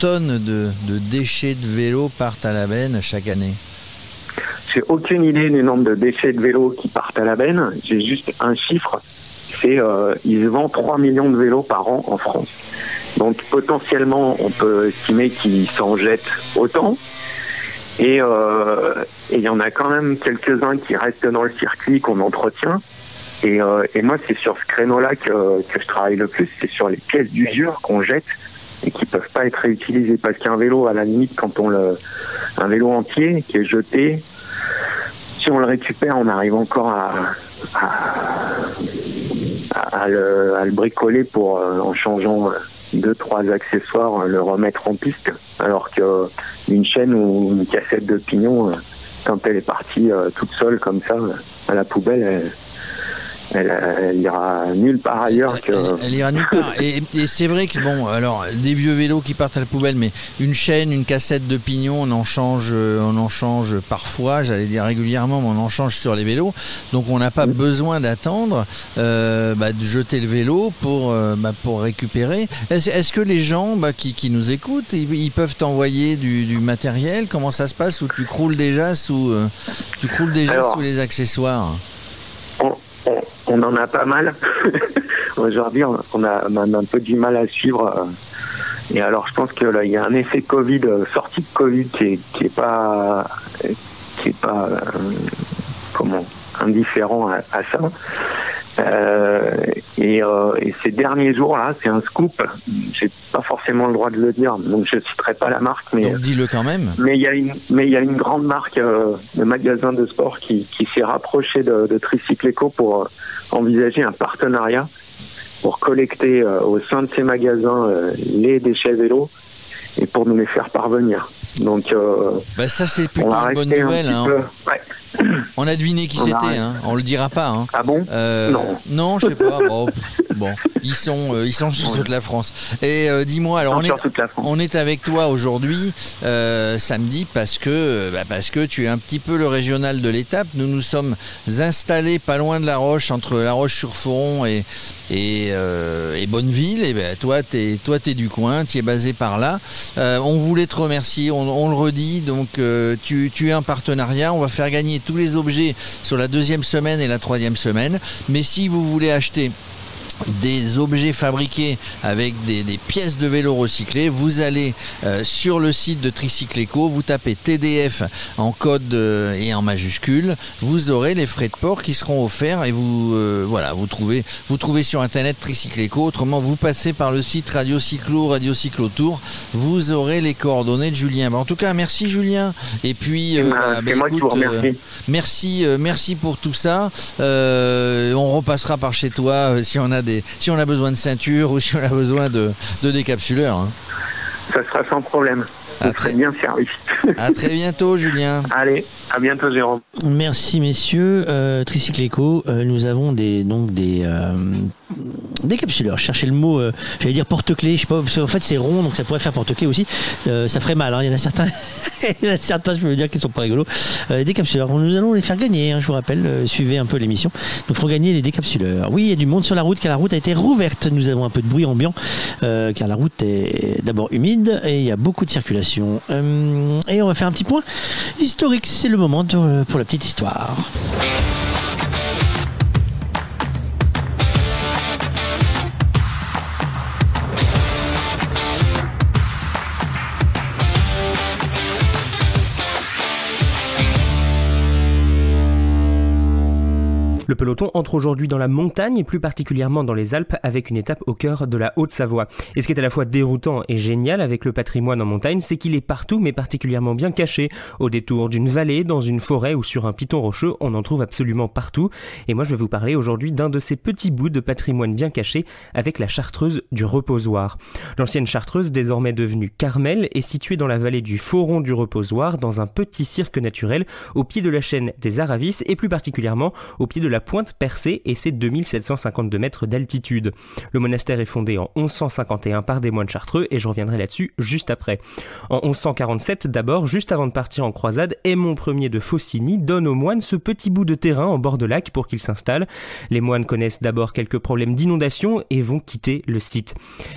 tonnes de, déchets de vélos partent à la benne chaque année? J'ai aucune idée du nombre de déchets de vélos qui partent à la benne. J'ai juste un chiffre. C'est euh, il se vend 3 millions de vélos par an en France. Donc potentiellement, on peut estimer qu'ils s'en jettent autant. Et euh, et il y en a quand même quelques-uns qui restent dans le circuit qu'on entretient. Et, euh, et moi, c'est sur ce créneau-là que, que je travaille le plus. C'est sur les pièces d'usure qu'on jette et qui peuvent pas être réutilisées. Parce qu'un vélo, à la limite, quand on le, un vélo entier qui est jeté, si on le récupère, on arrive encore à, à, à le, à le bricoler pour, euh, en changeant euh, deux, trois accessoires, euh, le remettre en piste. Alors que une chaîne ou une cassette de pignon, quand elle est partie toute seule comme ça, à la poubelle, elle, elle, elle ira nulle part ailleurs que. Elle ira nulle part. Et, et c'est vrai que, bon, alors, des vieux vélos qui partent à la poubelle, mais une chaîne, une cassette de pignon, on en change, euh, on en change parfois, j'allais dire régulièrement, mais on en change sur les vélos. Donc, on n'a pas besoin d'attendre euh, bah, de jeter le vélo pour, euh, bah, pour récupérer. Est-ce que les gens bah, qui, qui nous écoutent, ils, ils peuvent t'envoyer du, du matériel? Comment ça se passe? Ou tu croules déjà sous, euh, tu croules déjà Alors, sous les accessoires? On, on- en a pas mal. Aujourd'hui, on a, on a un peu du mal à suivre. euh, Et alors, je pense que il y a un effet Covid, euh, sortie de Covid, qui est, qui est pas, qui est pas, euh, comment, indifférent à ça. Euh, Et, euh, et ces derniers jours-là, c'est un scoop. J'ai pas forcément le droit de le dire, donc je citerai pas la marque, mais dis-le quand même. mais il y a une mais il y a une grande marque euh, de magasins de sport qui, qui s'est rapprochée de, de Tricycle Eco pour envisager un partenariat pour collecter au sein de ces magasins les déchets vélos et pour nous les faire parvenir. Donc euh, Bah ça c'est on plutôt une bonne un nouvelle. hein. ouais. On a deviné qui c'était, hein. on le dira pas. Hein. Ah bon? Non. Non, je sais pas. Bon, ils sont, euh, ils sont sur toute la France. Et euh, dis-moi, alors on est, on avec toi aujourd'hui, euh, samedi, parce que, euh, bah, parce que tu es un petit peu le régional de l'étape. Nous nous sommes installés pas loin de La Roche, entre La Roche-sur-Foron et et, euh, et Bonneville. Et ben toi, t'es, toi, t'es du coin, tu es basé par là. Euh, on voulait te remercier, on, le redit. Donc, euh, tu es un partenariat. On va faire gagner tous les objets sur la deuxième semaine et la troisième semaine. Mais si vous voulez acheter des objets fabriqués avec des, des pièces de vélo recyclées, vous allez euh, sur le site de Tricycle Eco, vous tapez TDF en code euh, et en majuscule, vous aurez les frais de port qui seront offerts et vous euh, voilà, vous trouvez vous trouvez sur internet Tricycle Eco, autrement vous passez par le site Radio Cyclo, Radio Cyclo Tour, vous aurez les coordonnées de Julien. Bah, en tout cas, merci Julien et puis euh, ben, bah, bah, moi qui vous écoute, remercie. merci euh, merci pour tout ça. Euh, on repassera par chez toi euh, si on a des si on a besoin de ceinture ou si on a besoin de, de décapsuleurs. hein. Ça sera sans problème. Vous serez bien servi. À très bientôt, Julien. Allez, à bientôt, Jérôme. Merci messieurs. Euh, Tricycle Eco, euh, nous avons des donc des euh, des capsuleurs. Je cherchais le mot, euh, j'allais dire porte-clés. Je sais pas, parce qu'en fait c'est rond, donc ça pourrait faire porte-clés aussi. Euh, ça ferait mal. hein. Il y en a certains, il y en a certains, je veux dire, qui sont pas rigolos. Euh, des capsuleurs. Nous allons les faire gagner. hein, je vous rappelle, suivez un peu l'émission. Nous ferons gagner les décapsuleurs. Oui, il y a du monde sur la route, car la route a été rouverte. Nous avons un peu de bruit ambiant, car la route est d'abord humide et il y a beaucoup de circulation. Et on va faire un petit point historique. C'est le moment pour la petite histoire. Le peloton entre aujourd'hui dans la montagne et plus particulièrement dans les Alpes avec une étape au cœur de la Haute-Savoie. Et ce qui est à la fois déroutant et génial avec le patrimoine en montagne, c'est qu'il est partout mais particulièrement bien caché. Au détour d'une vallée, dans une forêt ou sur un piton rocheux, on en trouve absolument partout. Et moi je vais vous parler aujourd'hui d'un de ces petits bouts de patrimoine bien caché avec la chartreuse du reposoir. L'ancienne chartreuse, désormais devenue Carmel, est située dans la vallée du Foron du reposoir, dans un petit cirque naturel au pied de la chaîne des Aravis et plus particulièrement au pied de la pointe percée et ses 2752 mètres d'altitude. Le monastère est fondé en 1151 par des moines chartreux et je reviendrai là-dessus juste après. En 1147 d'abord, juste avant de partir en croisade, Aimon Ier de Faucigny donne aux moines ce petit bout de terrain en bord de lac pour qu'ils s'installent. Les moines connaissent d'abord quelques problèmes d'inondation et vont quitter le site.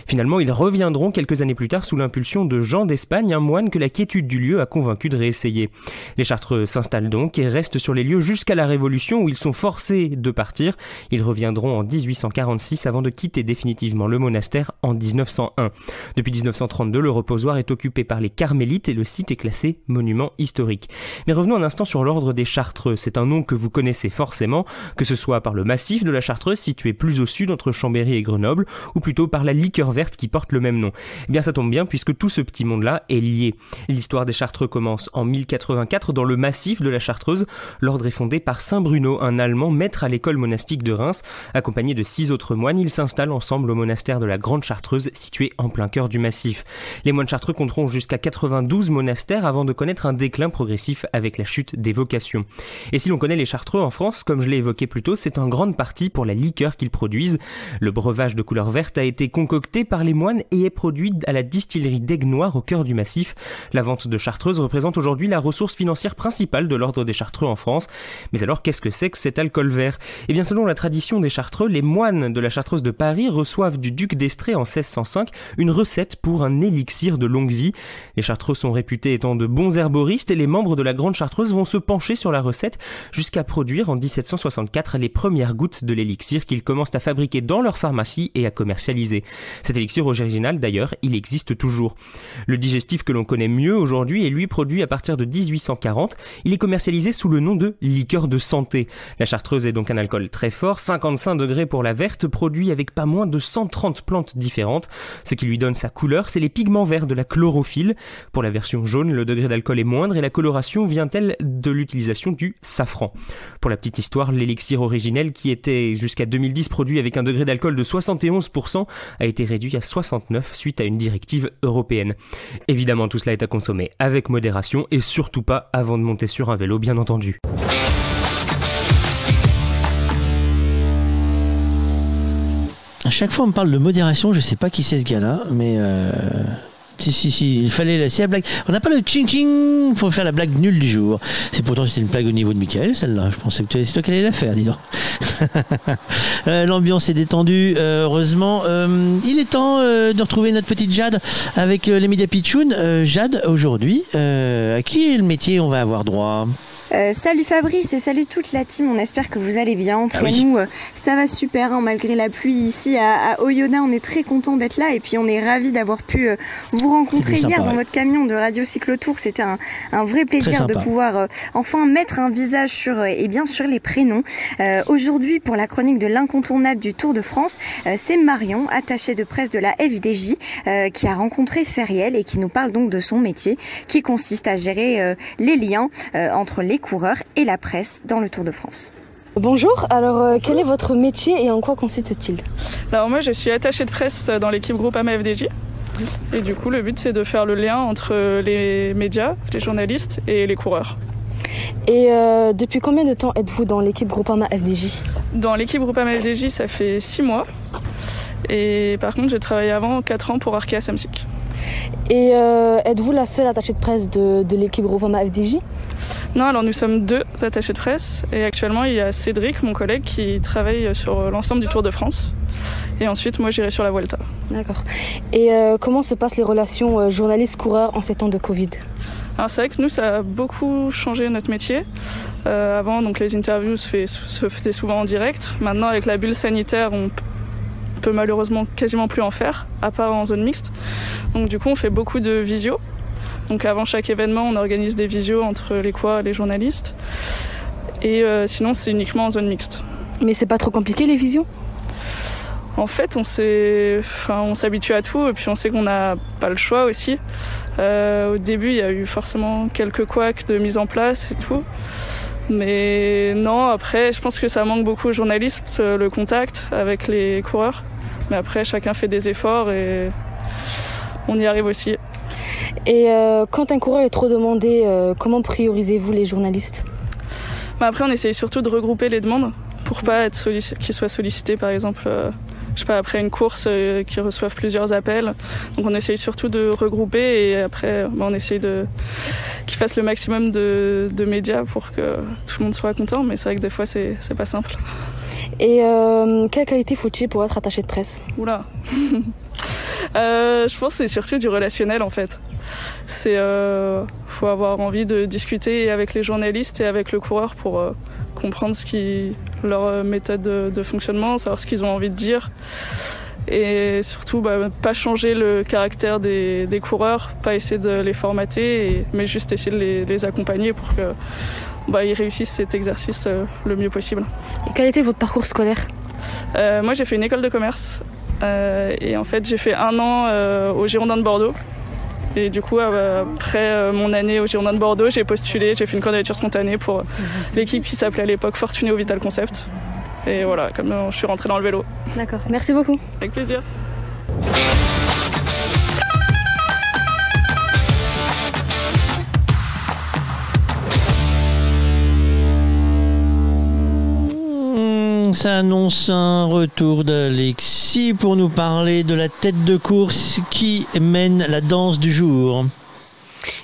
Finalement, ils reviendront quelques années plus tard sous l'impulsion de Jean d'Espagne, un moine que la quiétude du lieu a convaincu de réessayer. Les chartreux s'installent donc et restent sur les lieux jusqu'à la Révolution où ils sont forcés de partir. Ils reviendront en 1846 avant de quitter définitivement le monastère en 1901. Depuis 1932, le reposoir est occupé par les carmélites et le site est classé monument historique. Mais revenons un instant sur l'ordre des Chartreux. C'est un nom que vous connaissez forcément, que ce soit par le massif de la Chartreuse situé plus au sud entre Chambéry et Grenoble, ou plutôt par la liqueur verte qui porte le même nom. Eh bien ça tombe bien puisque tout ce petit monde-là est lié. L'histoire des Chartreux commence en 1084 dans le massif de la Chartreuse. L'ordre est fondé par Saint Bruno, un Allemand maître à l'école monastique de Reims. Accompagné de six autres moines, ils s'installent ensemble au monastère de la Grande Chartreuse situé en plein cœur du massif. Les moines chartreux compteront jusqu'à 92 monastères avant de connaître un déclin progressif avec la chute des vocations. Et si l'on connaît les chartreux en France, comme je l'ai évoqué plus tôt, c'est en grande partie pour la liqueur qu'ils produisent. Le breuvage de couleur verte a été concocté par les moines et est produit à la distillerie d'Aigues Noires au cœur du massif. La vente de chartreuse représente aujourd'hui la ressource financière principale de l'ordre des chartreux en France. Mais alors qu'est-ce que c'est que cet alcool vert Eh bien selon la tradition des chartreux, les moines de la chartreuse de Paris reçoivent du duc d'Estrée en 1605 une recette pour un élixir de longue vie. Les chartreux sont réputés étant de bons herboristes et les membres de la grande chartreuse vont se pencher sur la recette jusqu'à produire en 1764 les premières gouttes de l'élixir qu'ils commencent à fabriquer dans leur pharmacie et à commercialiser. Cet élixir original d'ailleurs, il existe toujours. Le digestif que l'on connaît mieux aujourd'hui est lui produit à partir de 1840. Il est commercialisé sous le nom de liqueur de santé. La chartreuse rose est donc un alcool très fort, 55 degrés pour la verte, produit avec pas moins de 130 plantes différentes. Ce qui lui donne sa couleur, c'est les pigments verts de la chlorophylle. Pour la version jaune, le degré d'alcool est moindre et la coloration vient-elle de l'utilisation du safran. Pour la petite histoire, l'élixir originel qui était jusqu'à 2010 produit avec un degré d'alcool de 71% a été réduit à 69 suite à une directive européenne. Évidemment, tout cela est à consommer avec modération et surtout pas avant de monter sur un vélo, bien entendu. Chaque fois, on me parle de modération. Je sais pas qui c'est ce gars-là, mais. Euh... Si, si, si, il fallait la, la blague. On n'a pas le ching ching pour faire la blague nulle du jour. C'est pourtant c'était une blague au niveau de Michael, celle-là. Je pensais que c'est toi qui allais la faire, dis donc. euh, L'ambiance est détendue, euh, heureusement. Euh, il est temps de retrouver notre petite Jade avec les médias Pitchoun. Jade, aujourd'hui, à qui est le métier on va avoir droit? Euh, salut Fabrice et salut toute la team, on espère que vous allez bien. En tout ah nous, euh, ça va super, hein, malgré la pluie ici à, à Oyonnax, on est très content d'être là et puis on est ravis d'avoir pu euh, vous rencontrer hier dans votre camion de Radio Cyclotour. C'était un, un, vrai plaisir de pouvoir enfin mettre un visage sur, et bien sur les prénoms. Aujourd'hui, pour la chronique de l'incontournable du Tour de France, c'est Marion, attachée de presse de la FDJ, qui a rencontré Feriel et qui nous parle donc de son métier qui consiste à gérer les liens entre les coureurs et la presse dans le Tour de France. Bonjour, alors euh, quel est votre métier et en quoi consiste-t-il? Alors moi je suis attachée de presse dans l'équipe groupe FDJ. Et du coup le but c'est de faire le lien entre les médias, les journalistes et les coureurs. Et euh, depuis combien de temps êtes-vous dans l'équipe Groupama FDJ Dans l'équipe Groupama FDJ, ça fait 6 mois. Et par contre, j'ai travaillé avant 4 ans pour Arkea Samsic. Et euh, êtes-vous la seule attachée de presse de, de l'équipe Groupama FDJ Non, alors nous sommes deux attachés de presse. Et actuellement, il y a Cédric, mon collègue, qui travaille sur l'ensemble du Tour de France. Et ensuite, moi, j'irai sur la Vuelta. D'accord. Et euh, comment se passent les relations euh, journalistes-coureurs en ces temps de Covid? Alors c'est vrai que nous ça a beaucoup changé notre métier. Euh, avant donc les interviews se, fait, se faisaient souvent en direct. Maintenant avec la bulle sanitaire on peut malheureusement quasiment plus en faire, à part en zone mixte. Donc du coup, on fait beaucoup de visio. Donc avant chaque événement, on organise des visios entre les quoi, les journalistes. Et euh, sinon, c'est uniquement en zone mixte. Mais c'est pas trop compliqué les visios? En fait, on s'est, enfin, on s'habitue à tout et puis on sait qu'on n'a pas le choix aussi. Euh, au début, il y a eu forcément quelques couacs de mise en place et tout. Mais non, après, je pense que ça manque beaucoup aux journalistes, euh, le contact avec les coureurs. Mais après, chacun fait des efforts et on y arrive aussi. Et euh, quand un coureur est trop demandé, euh, comment priorisez-vous les journalistes? Bah Après, on essaye surtout de regrouper les demandes pour pas être qu'ils soient sollicités, par exemple, euh, je sais pas, après une course, euh, qu'ils reçoivent plusieurs appels. Donc on essaye surtout de regrouper et après, bah, on essaye de qu'ils fassent le maximum de, de, médias pour que tout le monde soit content. Mais c'est vrai que des fois, c'est pas simple. Et euh, quelle qualité faut-il pour être attaché de presse? Oula. Euh, Je pense que c'est surtout du relationnel en fait. C'est euh, faut avoir envie de discuter avec les journalistes et avec le coureur pour comprendre ce qui leur méthode de, fonctionnement, savoir ce qu'ils ont envie de dire. Et surtout bah, pas changer le caractère des, coureurs, pas essayer de les formater, mais juste essayer de les accompagner pour que bah, ils réussissent cet exercice euh, le mieux possible. Et quel était votre parcours scolaire euh, Moi j'ai fait une école de commerce euh, et en fait j'ai fait un an au Girondin de Bordeaux. Et du coup, après mon année au Girondin de Bordeaux, j'ai postulé, j'ai fait une candidature spontanée pour l'équipe qui s'appelait à l'époque Fortunéo Vital Concept. Et voilà, comme je suis rentrée dans le vélo. D'accord, merci beaucoup. Avec plaisir. Ça annonce un retour d'Alexis pour nous parler de la tête de course qui mène la danse du jour.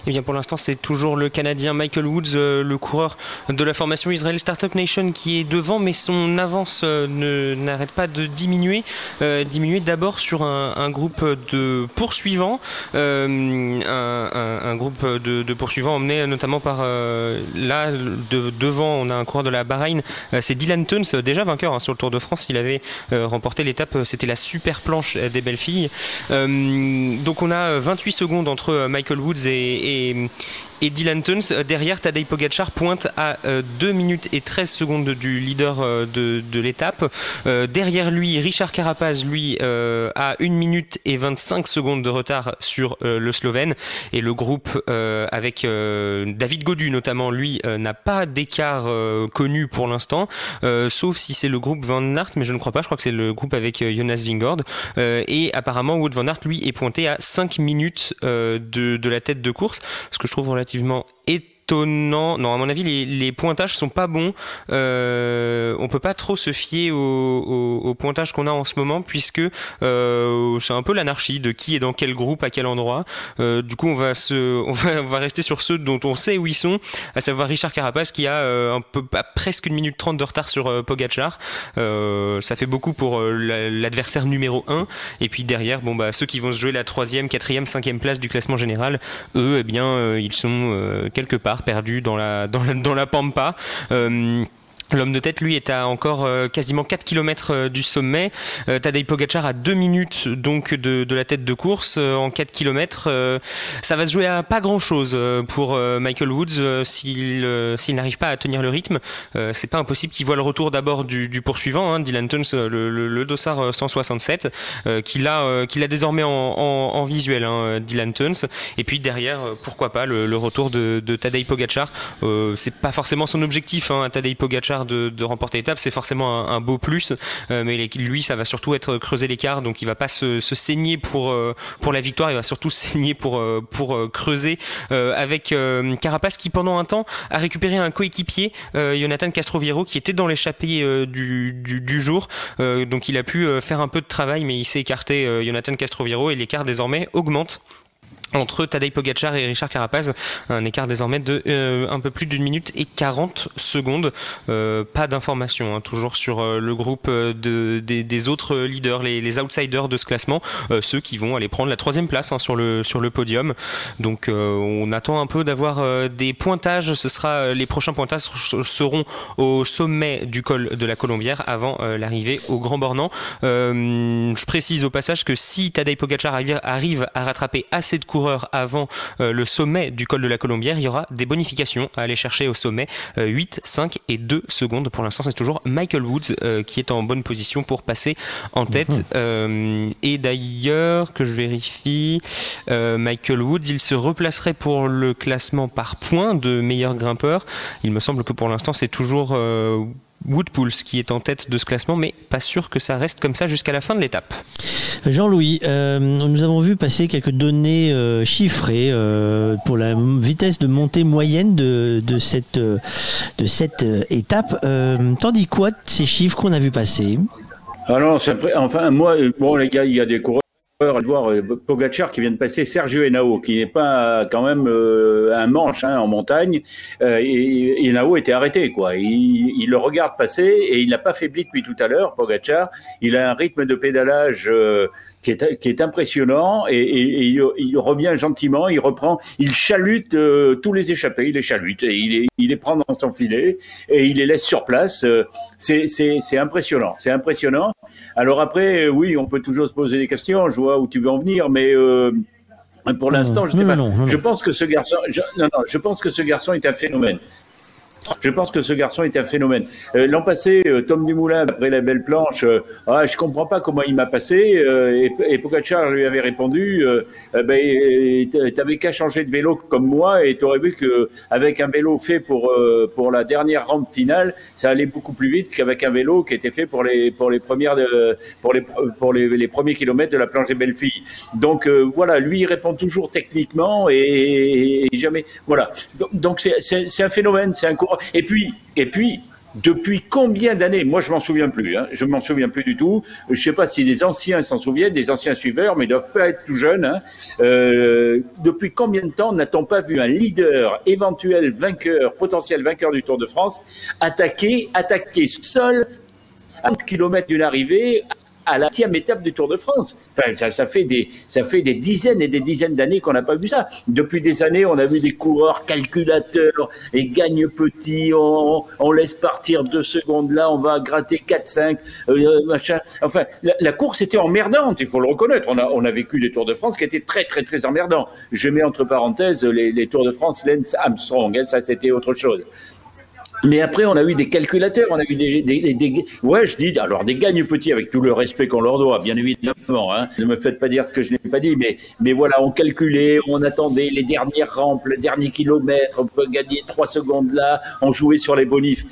Eh bien, pour l'instant, c'est toujours le Canadien Michael Woods, euh, le coureur de la formation Israel Startup Nation, qui est devant, mais son avance euh, n'arrête pas de diminuer. Euh, diminuer d'abord sur un, groupe de poursuivants, un, groupe de, poursuivants emmené notamment par là de, devant, on a un coureur de la Bahreïn, c'est Dylan Tuns, déjà vainqueur hein, sur le Tour de France. Il avait remporté l'étape, c'était la super planche des belles filles. donc on a 28 secondes entre Michael Woods et, eh, et Dylan Tuns. Derrière, Tadej Pogacar pointe à 2 minutes et 13 secondes du leader de, de l'étape. derrière lui, Richard Carapaz, lui, a 1 minute et 25 secondes de retard sur le Slovène. Et le groupe avec David Godu notamment, lui, n'a pas d'écart connu pour l'instant, sauf si c'est le groupe Van Aert, mais je ne crois pas, je crois que c'est le groupe avec Jonas Vingord. et apparemment, Wood Van Aert, lui, est pointé à 5 minutes de, de la tête de course, ce que je trouve relativement étonnant. Non, à mon avis, les, les pointages sont pas bons. Euh, on peut pas trop se fier au, au, pointage qu'on a en ce moment, puisque euh, c'est un peu l'anarchie de qui est dans quel groupe, à quel endroit. Euh, du coup, on va, se, on, va, rester sur ceux dont on sait où ils sont, à savoir Richard Carapace qui a euh, un peu, presque une minute trente de retard sur euh, Pogachar. Ça fait beaucoup pour l'adversaire numéro 1. Et puis derrière, bon, bah, ceux qui vont se jouer la troisième, quatrième, cinquième place du classement général, eux, eh bien, ils sont quelque part perdu dans la, dans la, dans la pampa. Euh, L'homme de tête, lui, est à encore euh, quasiment 4 km euh, du sommet. Euh, Tadej Pogacar à 2 minutes donc de, de, la tête de course en 4 km. ça va se jouer à pas grand-chose pour Michael Woods s'il n'arrive pas à tenir le rythme. c'est pas impossible qu'il voit le retour d'abord du, du, poursuivant, hein, Dylan Tuns, le, le, le, dossard 167, qu'il a, qu'il a désormais en, en, en visuel, hein, Dylan Tuns. Et puis derrière, pourquoi pas le, retour de, de Tadej Pogacar. c'est pas forcément son objectif, hein, Tadej Pogacar de, remporter l'étape, c'est forcément un, beau plus. Euh, mais lui, ça va surtout être creuser l'écart, donc il va pas se, saigner pour euh, pour la victoire, il va surtout saigner pour euh, creuser avec Carapace qui pendant un temps a récupéré un coéquipier, Jonathan Castroviejo, qui était dans l'échappée du, jour. donc il a pu faire un peu de travail, mais il s'est écarté, Jonathan Castroviejo, et l'écart désormais augmente entre Tadej Pogacar et Richard Carapaz, un écart désormais de euh, un peu plus d'une minute et 40 secondes. Euh, pas d'informations, hein, toujours sur euh, le groupe de, des, autres leaders, les, outsiders de ce classement, ceux qui vont aller prendre la troisième place hein, sur, le, podium. Donc on attend un peu d'avoir des pointages. Ce sera les prochains pointages seront au sommet du col de la Colombière avant l'arrivée au Grand Bornand. je précise au passage que si Tadej Pogacar arrive à rattraper assez de courses avant euh, le sommet du col de la Colombière, il y aura des bonifications à aller chercher au sommet. 8, euh, 5 et 2 secondes. Pour l'instant, c'est toujours Michael Woods euh, qui est en bonne position pour passer en tête. Mhm. et d'ailleurs, que je vérifie, Michael Woods, il se replacerait pour le classement par points de meilleur grimpeur. Il me semble que pour l'instant, c'est toujours Woodpools qui est en tête de ce classement, mais pas sûr que ça reste comme ça jusqu'à la fin de l'étape. Jean-Louis, euh, nous avons vu passer quelques données euh, chiffrées euh, pour la vitesse de montée moyenne de, de cette, de cette étape. tandis quoi ces chiffres qu'on a vu passer? Alors, ah enfin, moi, bon, les gars, il y a des coureurs de voir euh, Pogachar qui vient de passer Sergio Henao, qui n'est pas quand même euh, un manche hein, en montagne. Euh, était arrêté, quoi. Il, le regarde passer et il n'a pas faibli depuis tout à l'heure, Pogachar. Il a un rythme de pédalage qui est, qui est impressionnant et, et, il, revient gentiment, il reprend, il chalute euh, tous les échappés, il les chalute et il les, il les prend dans son filet et il les laisse sur place. Euh, c'est, impressionnant, c'est impressionnant. Alors après, oui, on peut toujours se poser des questions, je vois où tu veux en venir, mais euh, pour l'instant, je sais pas. je pense que ce garçon, non, non, je pense que ce garçon est un phénomène. Je pense que ce garçon est un phénomène. Euh, l'an passé, euh, Tom Dumoulin, après la belle planche, euh, ah, je comprends pas comment il m'a passé. et, et Pogacar lui avait répondu, ben, t'avais qu'à changer de vélo comme moi et t'aurais vu que avec un vélo fait pour pour la dernière rampe finale, ça allait beaucoup plus vite qu'avec un vélo qui était fait pour les pour les premières pour les pour les, premiers kilomètres de la planche des belles filles. Donc voilà, lui il répond toujours techniquement et, et jamais voilà. Donc c'est un phénomène, c'est un et puis, et puis, depuis combien d'années Moi, je m'en souviens plus. Hein, je m'en souviens plus du tout. Je ne sais pas si les anciens s'en souviennent, des anciens suiveurs, mais ils doivent pas être tout jeunes. Hein. Euh, depuis combien de temps n'a-t-on pas vu un leader, éventuel vainqueur, potentiel vainqueur du Tour de France, attaquer, attaquer seul à 30 km d'une arrivée, à la sixième étape du Tour de France. Enfin, ça, fait des, ça fait des dizaines et des dizaines d'années qu'on n'a pas vu ça. Depuis des années, on a vu des coureurs calculateurs et gagne petit, on, on laisse partir deux secondes là, on va gratter 4-5, euh, machin. Enfin, la, course était emmerdante, il faut le reconnaître. On a, on a vécu des Tours de France qui étaient très, très, très emmerdants. Je mets entre parenthèses les, Tours de France Lens Armstrong, hein, ça c'était autre chose. Mais après, on a eu des calculateurs, on a eu des, des, des- ouais, je dis, alors des gagnes petits avec tout le respect qu'on leur doit, bien évidemment. Hein. Ne me faites pas dire ce que je n'ai pas dit, mais mais voilà, on calculait, on attendait les dernières rampes, le dernier kilomètre, on peut gagner trois secondes là, on jouait sur les bonifs.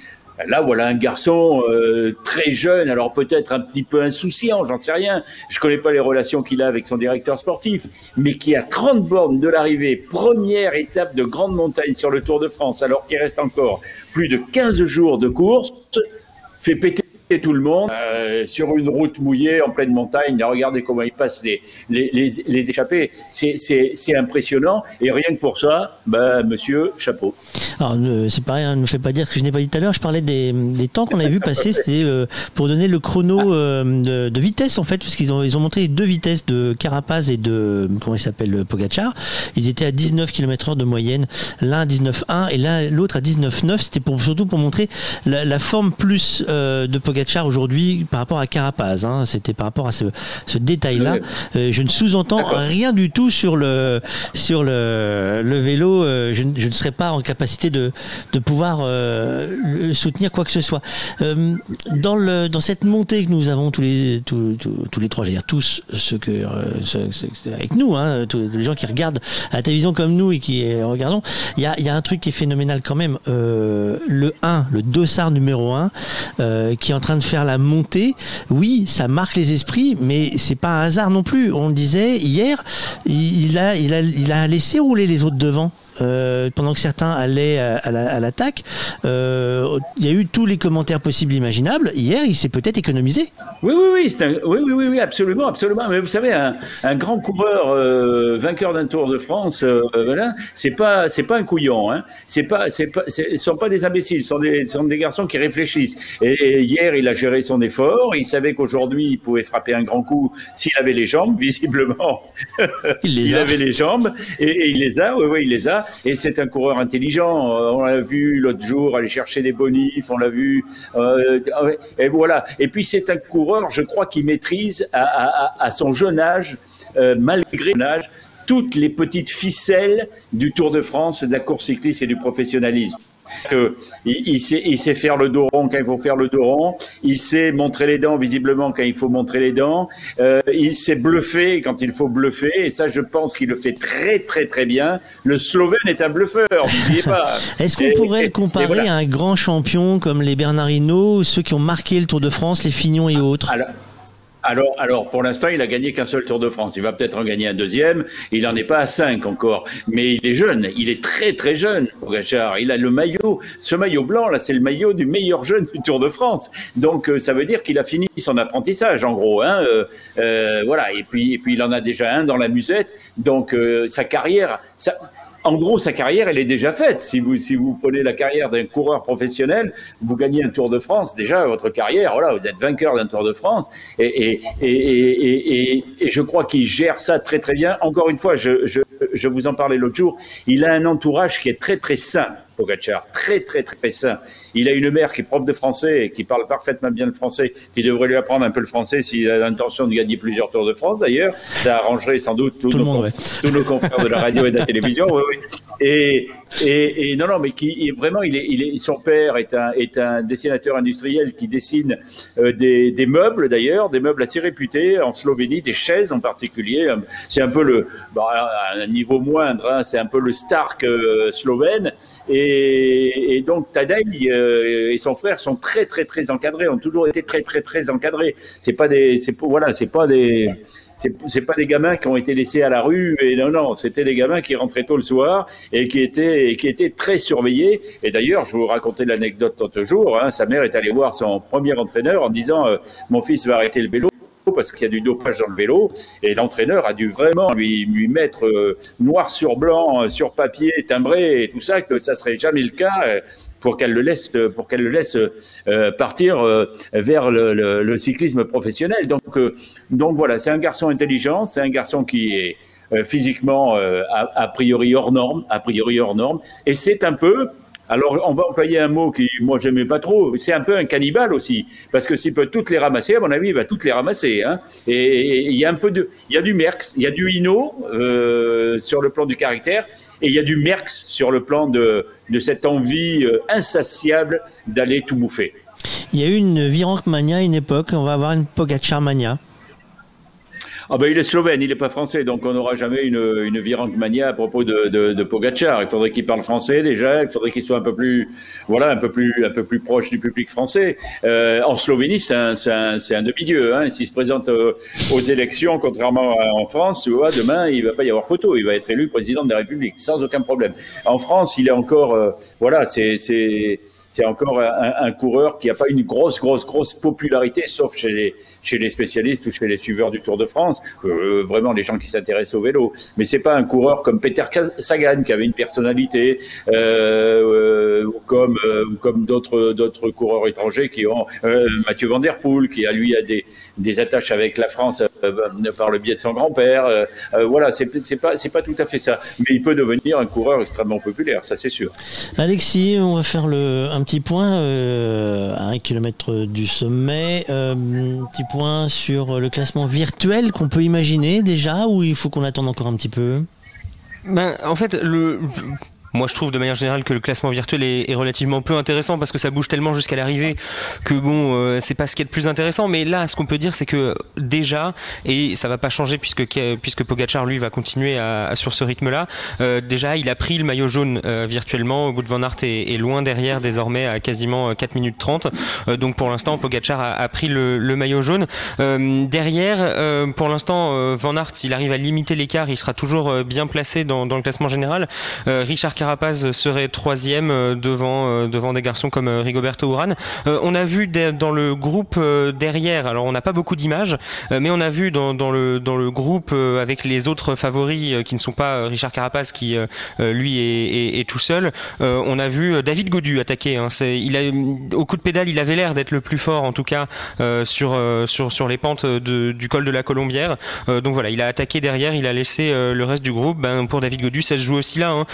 Là, voilà un garçon euh, très jeune, alors peut-être un petit peu insouciant, j'en sais rien. Je connais pas les relations qu'il a avec son directeur sportif, mais qui a 30 bornes de l'arrivée, première étape de grande montagne sur le Tour de France, alors qu'il reste encore plus de 15 jours de course, fait péter tout le monde euh, sur une route mouillée en pleine montagne. Regardez comment il passe les, les, les, les échappées. C'est- impressionnant. Et rien que pour ça, ben, monsieur, chapeau. Alors, c'est pareil, hein, ne me fais pas dire ce que je n'ai pas dit tout à l'heure. Je parlais des, des temps qu'on avait vu passer. C'était euh, pour donner le chrono euh, de, de vitesse, en fait, puisqu'ils ont, ils ont montré les deux vitesses de Carapaz et de, comment il s'appelle, Pogacar. Ils étaient à 19 km heure de moyenne. L'un à 19,1 et l'autre à 19,9. C'était pour, surtout pour montrer la, la forme plus de Pogacar aujourd'hui par rapport à Carapaz. Hein. C'était par rapport à ce, ce détail-là. Euh, je ne sous-entends rien du tout sur le sur le, le vélo. Euh, je, ne- je ne serais pas en capacité de de pouvoir euh, soutenir quoi que ce soit. Dans le dans cette montée que nous avons tous les tous, tous, tous les trois, j'allais dire tous ceux que ceux- ceux- avec nous, hein, tous les gens qui regardent à la télévision comme nous et qui regardons, il y a y a un truc qui est phénoménal quand même. Le 1, le dossard numéro 1, euh, qui est en train de faire la montée. Oui, ça marque les esprits, mais c'est pas un hasard non plus. On disait hier, il a, il a, il a laissé rouler les autres devant. Euh, pendant que certains allaient à, à la- à l'attaque, euh, il y a eu tous les commentaires possibles imaginables. Hier, il s'est peut-être économisé. Oui, oui, oui, un- oui, oui, oui, oui, absolument, absolument. Mais vous savez, un, un grand coureur euh, vainqueur d'un Tour de France, euh, voilà, c'est pas, c'est pas un couillon, hein. C'est pas, c'est pas, sont pas des imbéciles, ce sont des, sont des garçons qui réfléchissent. Et, et hier, il a géré son effort. Il savait qu'aujourd'hui, il pouvait frapper un grand coup s'il avait les jambes, visiblement. Il, avait les jambes et, et il les a. Oui, oui, il les a. Et c'est un coureur intelligent. Euh, On l'a vu l'autre jour aller chercher des bonifs. On l'a vu. euh, et voilà. Et puis c'est un coureur, je crois, qui maîtrise à, son jeune âge, euh, malgré son âge, toutes les petites ficelles du Tour de France, de la course cycliste et du professionnalisme. Que il, il sait, il sait faire le dos rond quand il faut faire le dos rond. Il sait montrer les dents visiblement quand il faut montrer les dents. Euh, il sait bluffer quand il faut bluffer. Et ça, je pense qu'il le fait très très très bien. Le Slovène est un bluffeur, n'oubliez pas. Est-ce qu'on pourrait le comparer voilà. à un grand champion comme les Bernard Hinault, ceux qui ont marqué le Tour de France, les Fignons et autres? Alors, alors, alors, pour l'instant, il a gagné qu'un seul Tour de France. Il va peut-être en gagner un deuxième. Il n'en est pas à cinq encore. Mais il est jeune. Il est très, très jeune, Pogacar. Il a le maillot. Ce maillot blanc, là, c'est le maillot du meilleur jeune du Tour de France. Donc, euh, ça veut dire qu'il a fini son apprentissage, en gros. Hein. Euh, euh, voilà. Et puis, et puis, il en a déjà un dans la musette. Donc, sa carrière, ça, en gros, sa carrière, elle est déjà faite. Si vous, si vous prenez la carrière d'un coureur professionnel, vous gagnez un Tour de France, déjà, votre carrière, voilà, vous êtes vainqueur d'un Tour de France. Et, et, et, et, et, je crois qu'il gère ça très, très bien. Encore une fois, je, je, je vous en parlais l'autre jour, il a un entourage qui est très, très sain. Pogacar, très très très sain. Il a une mère qui est prof de français et qui parle parfaitement bien le français, qui devrait lui apprendre un peu le français s'il a l'intention de gagner plusieurs Tours de France d'ailleurs. Ça arrangerait sans doute tous, Tout nos, conf- tous nos confrères de la radio et de la télévision. oui, oui. Et, et, et non, non, mais qui vraiment, il est, il est, son père est un, est un dessinateur industriel qui dessine euh, des, des meubles d'ailleurs, des meubles assez réputés en Slovénie, des chaises en particulier. C'est un peu le, bon, à un niveau moindre, hein, c'est un peu le Stark euh, slovène. Et, et donc Tadej euh, et son frère sont très très très encadrés, ont toujours été très très très encadrés. C'est pas des, c'est voilà, c'est pas des c'est pas des gamins qui ont été laissés à la rue et non non c'était des gamins qui rentraient tôt le soir et qui étaient et qui étaient très surveillés. Et d'ailleurs je vous racontais l'anecdote l'autre jour hein, sa mère est allée voir son premier entraîneur en disant euh, mon fils va arrêter le vélo parce qu'il y a du dopage dans le vélo et l'entraîneur a dû vraiment lui, lui mettre euh, noir sur blanc euh, sur papier timbré et tout ça que ça serait jamais le cas. euh, pour qu'elle le laisse, pour qu'elle le laisse partir vers le, cyclisme professionnel. Donc, donc voilà, c'est un garçon intelligent, c'est un garçon qui est physiquement a, priori hors norme, a priori hors norme, et c'est un peu alors, on va employer un mot qui, moi, j'aimais pas trop. C'est un peu un cannibale aussi, parce que s'il peut toutes les ramasser, à mon avis, il va toutes les ramasser. Hein. Et il y a un peu de, il y a du Merx, il y a du Hino euh, sur le plan du caractère, et il y a du Merx sur le plan de, cette envie euh, insatiable d'aller tout bouffer. Il y a eu une Virank Mania à une époque, on va avoir une Pogacar Mania. Ah ben il est slovène, il n'est pas français, donc on n'aura jamais une, une mania à propos de, de, de Pogacar. Il faudrait qu'il parle français déjà, il faudrait qu'il soit un peu plus, voilà, un peu plus, un peu plus proche du public français. Euh, en Slovénie, c'est un, un, un demi-dieu. Hein. S'il se présente euh, aux élections, contrairement à, en France, tu vois, demain il va pas y avoir photo, il va être élu président de la République sans aucun problème. En France, il est encore, euh, voilà, c'est c'est encore un, coureur qui n'a pas une grosse, grosse, grosse popularité, sauf chez les, chez les spécialistes ou chez les suiveurs du Tour de France, euh, vraiment les gens qui s'intéressent au vélo. Mais c'est pas un coureur comme Peter Sagan qui avait une personnalité, euh, ou comme, euh, comme d'autres, d'autres coureurs étrangers qui ont Mathieu Van Der Poel qui a lui a des, des attaches avec la France par le biais de son grand-père. voilà, c'est, c'est pas, c'est pas tout à fait ça. Mais il peut devenir un coureur extrêmement populaire, ça c'est sûr. Alexis, on va faire le, un petit point euh, à un kilomètre du sommet. Euh, petit point sur le classement virtuel qu'on peut imaginer déjà ou il faut qu'on attende encore un petit peu? Ben, En fait, le, moi, je trouve de manière générale que le classement virtuel est, relativement peu intéressant parce que ça bouge tellement jusqu'à l'arrivée que bon, euh, c'est pas ce qui est le plus intéressant. Mais là, ce qu'on peut dire, c'est que déjà, et ça va pas changer puisque puisque Pogacar lui va continuer sur ce rythme-là. Euh, déjà, il a pris le maillot jaune euh, virtuellement. Wout van Aert est, est, loin derrière désormais à quasiment 4 minutes 30. donc pour l'instant, Pogacar a, pris le, maillot jaune. derrière, pour l'instant, Van Aert, s'il arrive à limiter l'écart, il sera toujours bien placé dans, le classement général. Richard Carapaz serait troisième euh, devant, euh, devant des garçons comme euh, Rigoberto Urán. on a vu dans le groupe derrière, alors on n'a pas beaucoup d'images, mais on a vu dans, le, dans le groupe avec les autres favoris qui ne sont pas Richard Carapaz qui lui est, tout seul, on a vu David Godu attaquer. Hein. au coup de pédale, il avait l'air d'être le plus fort en tout cas sur, sur, sur les pentes du col de la Colombière. donc voilà, il a attaqué derrière, il a laissé le reste du groupe. Ben, pour David Godu, ça se joue aussi là. Hein.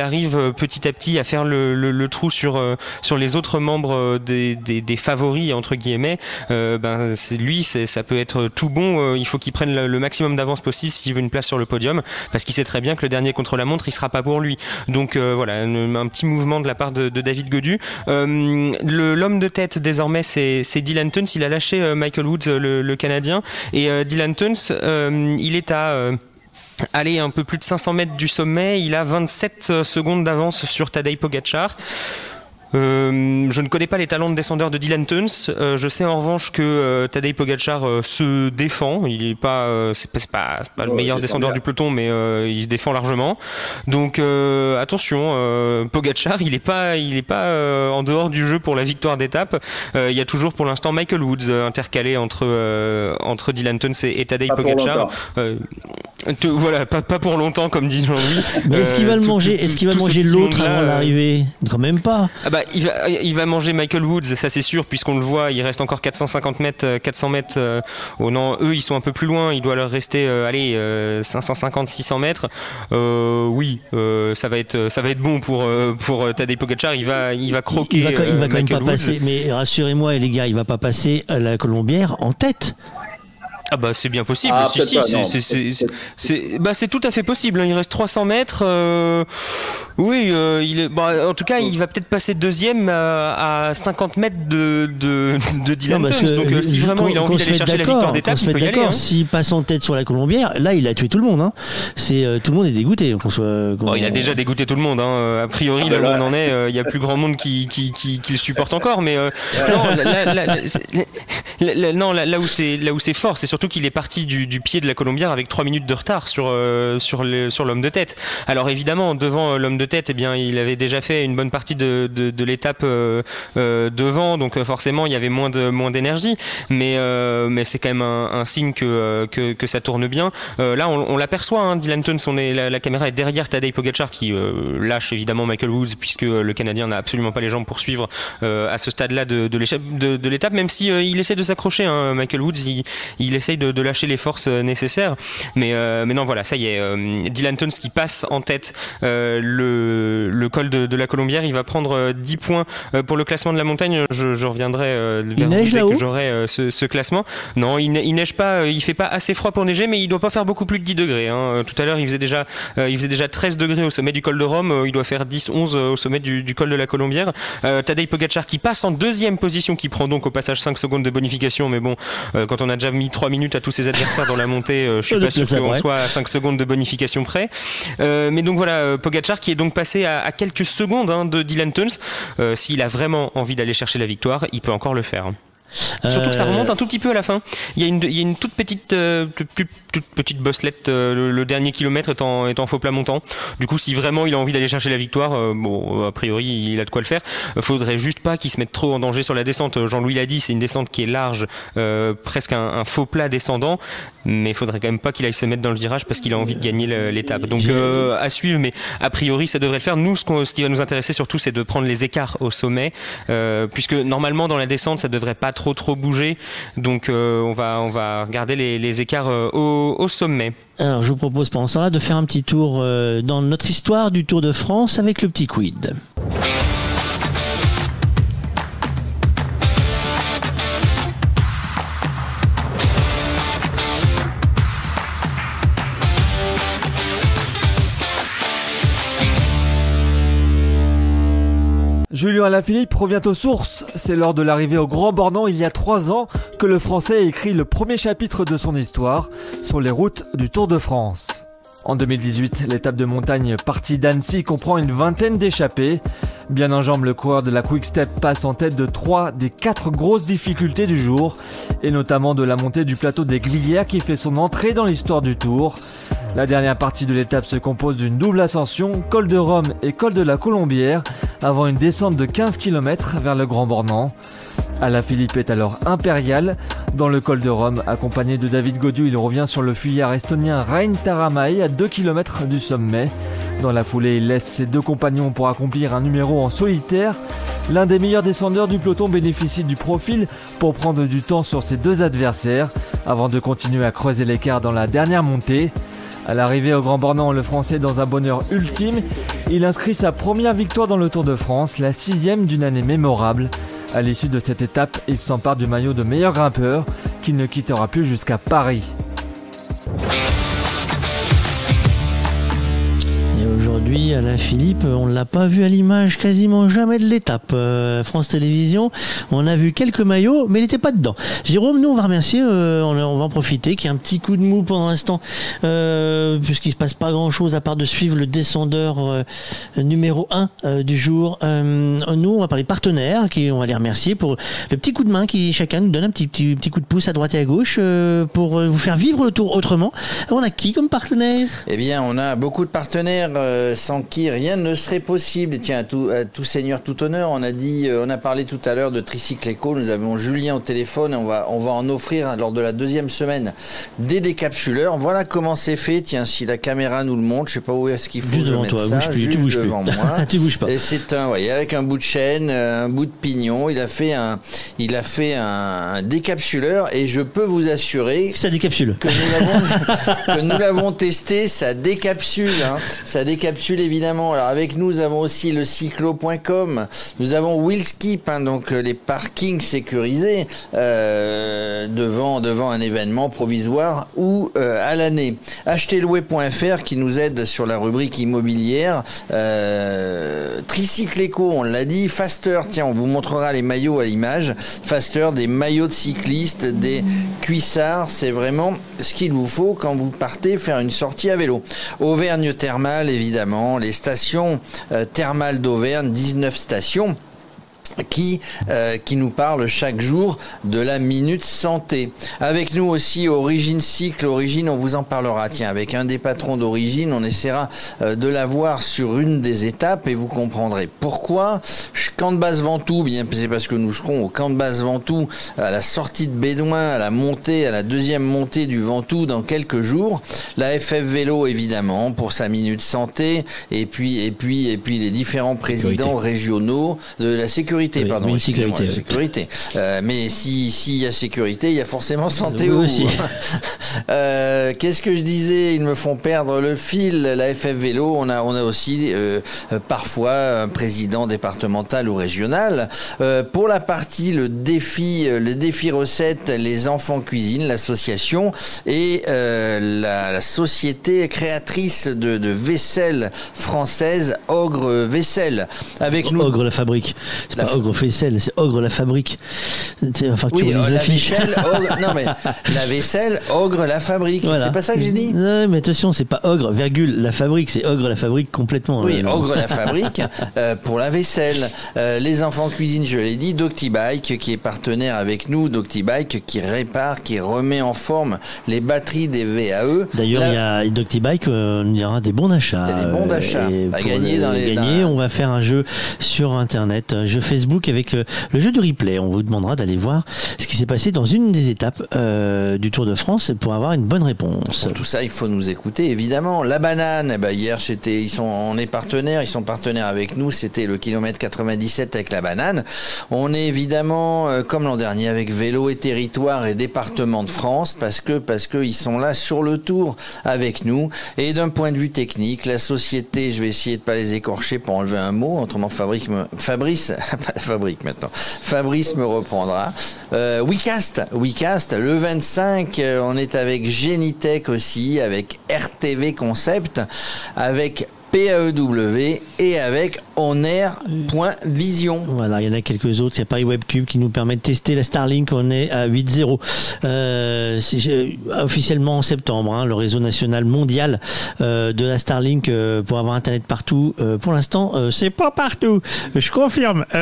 Arrive euh, petit à petit à faire le, le, trou sur, euh, sur les autres membres euh, des, des, des favoris, entre guillemets, ben, c'est lui, ça peut être tout bon. il faut qu'il prenne le, maximum d'avance possible s'il veut une place sur le podium, parce qu'il sait très bien que le dernier contre la montre, il sera pas pour lui. Donc voilà, un, petit mouvement de la part de, de David Godu. L'homme de tête désormais, c'est Dylan Tuns. Il a lâché Michael Woods, le, le Canadien, et Dylan Tuns, il est à Allez, un peu plus de 500 mètres du sommet, il a 27 secondes d'avance sur Tadej Pogacar. Euh, je ne connais pas les talents de descendeur de Dylan Tuns. Euh, je sais en revanche que euh, Tadej Pogacar euh, se défend. Il est pas, euh, c'est pas, pas, le meilleur descendeur du peloton, mais il se défend largement. Donc attention, Pogacar, il est pas, il est pas en dehors du jeu pour la victoire d'étape. il y a toujours pour l'instant Michael Woods intercalé entre entre Dylan Tuns et, et Tadej Pogacar. voilà, pas, pas pour longtemps comme dit Jean-Louis. Mais est-ce qu'il va le manger Est-ce qu'il va manger l'autre avant l'arrivée? Quand même pas. Ah bah, il, va, il va manger Michael Woods, ça c'est sûr, puisqu'on le voit, il reste encore 450 mètres, 400 euh, mètres. Euh, oh non, eux ils sont un peu plus loin, il doit leur rester, euh, allez, 550, 600 mètres. oui, ça va être, ça va être bon pour pour Tadej Pogacar. Il va, il va croquer. Il, va, il va quand même pas passer, mais rassurez-moi les gars, il va pas passer à la Colombière en tête. Ah bah c'est bien possible. Ah, si, si, c'est bah, tout à fait possible. Hein. Il reste 300 mètres. Euh, oui, euh, il est, bah, en tout cas, il va peut-être passer deuxième à, 50 mètres de, de, de Dylan Donc euh, si vraiment il a envie d'aller chercher la victoire d'étape, il peut y aller. Hein. S'il passe en tête sur la Colombière, là il a tué tout le monde. Hein. C'est tout le monde est dégoûté. Soit, il a déjà dégoûté tout le monde. Hein. A priori, ah, là, où on en est, il y a plus grand monde qui, qui, qui, qui le supporte encore. Mais non, là, là, là, où c'est là où c'est fort, c'est surtout surtout qu'il est parti du, pied de la Colombière avec 3 minutes de retard sur, euh, sur, l'homme de tête. Alors évidemment, devant l'homme de tête, eh bien, il avait déjà fait une bonne partie de, l'étape devant, donc forcément il y avait moins moins d'énergie, mais, c'est quand même un, signe que, ça tourne bien. là, on, l'aperçoit, hein, Dylan est, la, caméra est derrière Tadej Pogacar qui lâche évidemment Michael Woods puisque le Canadien n'a absolument pas les jambes pour suivre à ce stade-là de, l'étape, même si il essaie de s'accrocher. Hein, Michael Woods, il, il essaye de, de, lâcher les forces euh, nécessaires. Mais, euh, mais non, voilà, ça y est. Euh, Dylan Tuns qui passe en tête le, le col de, de, la Colombière, il va prendre 10 points pour le classement de la montagne. Je, je reviendrai vers neige que j'aurai ce, ce, classement. Non, il, il, neige pas, il fait pas assez froid pour neiger, mais il doit pas faire beaucoup plus de 10 degrés. Hein. Tout à l'heure, il faisait déjà, il faisait déjà 13 degrés au sommet du col de Rome. Il doit faire 10, 11 au sommet du, du col de la Colombière. Tadej Pogacar qui passe en deuxième position, qui prend donc au passage 5 secondes de bonification, mais bon, quand on a déjà mis 3 minutes à tous ses adversaires dans la montée, euh, je suis pas sûr qu'on soit à 5 secondes de bonification près. Euh, mais donc voilà, euh, Pogachar qui est donc passé à, à quelques secondes hein, de Dylan Tuns. S'il a vraiment envie d'aller chercher la victoire, il peut encore le faire. Surtout que ça remonte un tout petit peu à la fin. Il y a une, il y a une toute petite, euh, toute petite bosselette, euh, le, le, dernier kilomètre étant, étant faux plat montant. Du coup, si vraiment il a envie d'aller chercher la victoire, euh, bon, a priori, il a de quoi le faire. Faudrait juste pas qu'il se mette trop en danger sur la descente. Jean-Louis l'a dit, c'est une descente qui est large, presque un, un, faux plat descendant, mais il faudrait quand même pas qu'il aille se mettre dans le virage parce qu'il a envie de gagner l'étape. Donc à suivre, mais a priori, ça devrait le faire. Nous, ce, ce qui va nous intéresser surtout, c'est de prendre les écarts au sommet, puisque normalement dans la descente, ça devrait pas trop trop bouger. Donc euh, on, va, on va regarder les, les écarts euh, au, au, sommet. Alors je vous propose pendant ce temps-là de faire un petit tour euh, dans notre histoire du Tour de France avec le petit quid. Julien Alaphilippe revient aux sources. C'est lors de l'arrivée au Grand Bornand il y a trois ans que le Français a écrit le premier chapitre de son histoire sur les routes du Tour de France. En 2018, l'étape de montagne partie d'Annecy comprend une vingtaine d'échappées. Bien en jambe, le coureur de la Quick Step passe en tête de trois des quatre grosses difficultés du jour, et notamment de la montée du plateau des Glières qui fait son entrée dans l'histoire du Tour. La dernière partie de l'étape se compose d'une double ascension, col de Rome et col de la Colombière, avant une descente de 15 km vers le Grand Bornand. Philippe est alors impérial. Dans le col de Rome, accompagné de David Godieu, il revient sur le fuyard estonien Rein Taramay à 2 km du sommet. Dans la foulée, il laisse ses deux compagnons pour accomplir un numéro en solitaire. L'un des meilleurs descendeurs du peloton bénéficie du profil pour prendre du temps sur ses deux adversaires avant de continuer à creuser l'écart dans la dernière montée. À l'arrivée au Grand Bornand, le Français dans un bonheur ultime, il inscrit sa première victoire dans le Tour de France, la sixième d'une année mémorable. À l'issue de cette étape, il s'empare du maillot de meilleur grimpeur, qu'il ne quittera plus jusqu'à Paris. Aujourd'hui, Alain Philippe, on ne l'a pas vu à l'image quasiment jamais de l'étape. Euh, France Télévisions, on a vu quelques maillots, mais il n'était pas dedans. Jérôme, nous, on va remercier, euh, on, va en profiter, qu'il y ait un petit coup de mou pendant l'instant, euh, puisqu'il ne se passe pas grand-chose à part de suivre le descendeur numéro 1 euh, du jour. nous, on va parler partenaires, qui, on va les remercier pour le petit coup de main qui chacun nous donne un petit, petit, petit coup de pouce à droite et à gauche pour vous faire vivre le tour autrement. On a qui comme partenaire? Eh bien, on a beaucoup de partenaires sans qui rien ne serait possible. Tiens, tout, à tout seigneur, tout honneur, on a dit, on a parlé tout à l'heure de Tricycle Eco. Nous avons Julien au téléphone. On va, on va en offrir lors de la deuxième semaine des décapsuleurs. Voilà comment c'est fait. Tiens, si la caméra nous le montre, je sais pas où est-ce qu'il faut juste devant mettre toi, ça, bouge plus, juste tu bouges devant plus. moi. tu bouges pas. Et c'est un, voyez, avec un bout de chaîne, un bout de pignon. Il a fait un, il a fait un, un décapsuleur et je peux vous assurer ça décapsule. Que nous l'avons, que nous l'avons testé, ça décapsule. Hein. Ça décapsule évidemment. Alors avec nous, nous avons aussi le cyclo.com. Nous avons Willskip, hein, donc les parkings sécurisés euh, devant devant un événement provisoire ou euh, à l'année. Acheterlouer.fr qui nous aide sur la rubrique immobilière. Euh, Tricycle Eco, on l'a dit. Faster, tiens, on vous montrera les maillots à l'image. Faster, des maillots de cyclistes, des cuissards, c'est vraiment ce qu'il vous faut quand vous partez faire une sortie à vélo. Auvergne Thermal, évidemment, les stations euh, thermales d'Auvergne, 19 stations. Qui, euh, qui nous parle chaque jour de la minute santé. Avec nous aussi Origine Cycle. Origine, on vous en parlera. Tiens, avec un des patrons d'Origine, on essaiera euh, de la voir sur une des étapes et vous comprendrez pourquoi. Camp de base Ventoux, bien c'est parce que nous serons au camp de base Ventoux à la sortie de Bédouin, à la montée, à la deuxième montée du Ventoux dans quelques jours. La FF Vélo évidemment pour sa minute santé et puis et puis et puis les différents présidents régionaux de la sécurité pardon oui, excusez-moi, sécurité, oui. sécurité. Euh, mais si s'il y a sécurité il y a forcément santé Oui, au aussi. Euh, Qu'est-ce que je disais? Ils me font perdre le fil. La FF Vélo, on a, on a aussi euh, parfois un président départemental ou régional. Pour la partie le défi, le défi recette, les enfants cuisine, l'association et la, la société créatrice de, de vaisselle française, Ogre Vaisselle. Avec nous. Ogre la fabrique. C'est pas Ogre Faisselle, c'est Ogre la fabrique. Enfin, que Oui, euh, la vaisselle, ogre, non mais la vaisselle, ogre la fabrique. Voilà. C'est pas ça que j'ai dit Non, mais attention, c'est pas Ogre, virgule, la fabrique, c'est Ogre la fabrique complètement. Oui, euh, Ogre la fabrique euh, pour la vaisselle. Euh, les enfants cuisine, je l'ai dit. Doctibike qui est partenaire avec nous. Doctibike qui répare, qui remet en forme les batteries des VAE. D'ailleurs, La- il y a Doctibike, euh, il y aura des bons d'achat. Il y a des bons d'achat à gagner dans les- gagner, dans- on va faire un jeu sur Internet, un jeu Facebook avec euh, le jeu de replay. On vous demandera d'aller voir ce qui s'est passé dans une des étapes euh, du Tour de France pour avoir une bonne réponse. Pour tout ça, il faut nous écouter, évidemment. La banane, eh ben, hier, ils sont, on est partenaires, ils sont partenaires avec nous. C'était le kilomètre 97 avec la banane. On est évidemment, euh, comme l'an dernier, avec vélo et territoire et département de France, parce que, parce que ils sont là sur le tour avec nous. Et d'un point de vue technique, la société, je vais essayer de pas les écorcher pour enlever un mot, autrement Fabrice, Fabrice, fabrique maintenant. Fabrice me reprendra. Euh, WeCast, WeCast, le 25, euh, on est avec Genitech aussi, avec RTV Concept, avec PAEW et avec onair.vision. Voilà, il y en a quelques autres. Il y a Paris Webcube qui nous permet de tester la Starlink. On est à 8.0. Euh, euh, officiellement en septembre, hein, le réseau national mondial euh, de la Starlink euh, pour avoir Internet partout. Pour l'instant, c'est pas partout. Je confirme.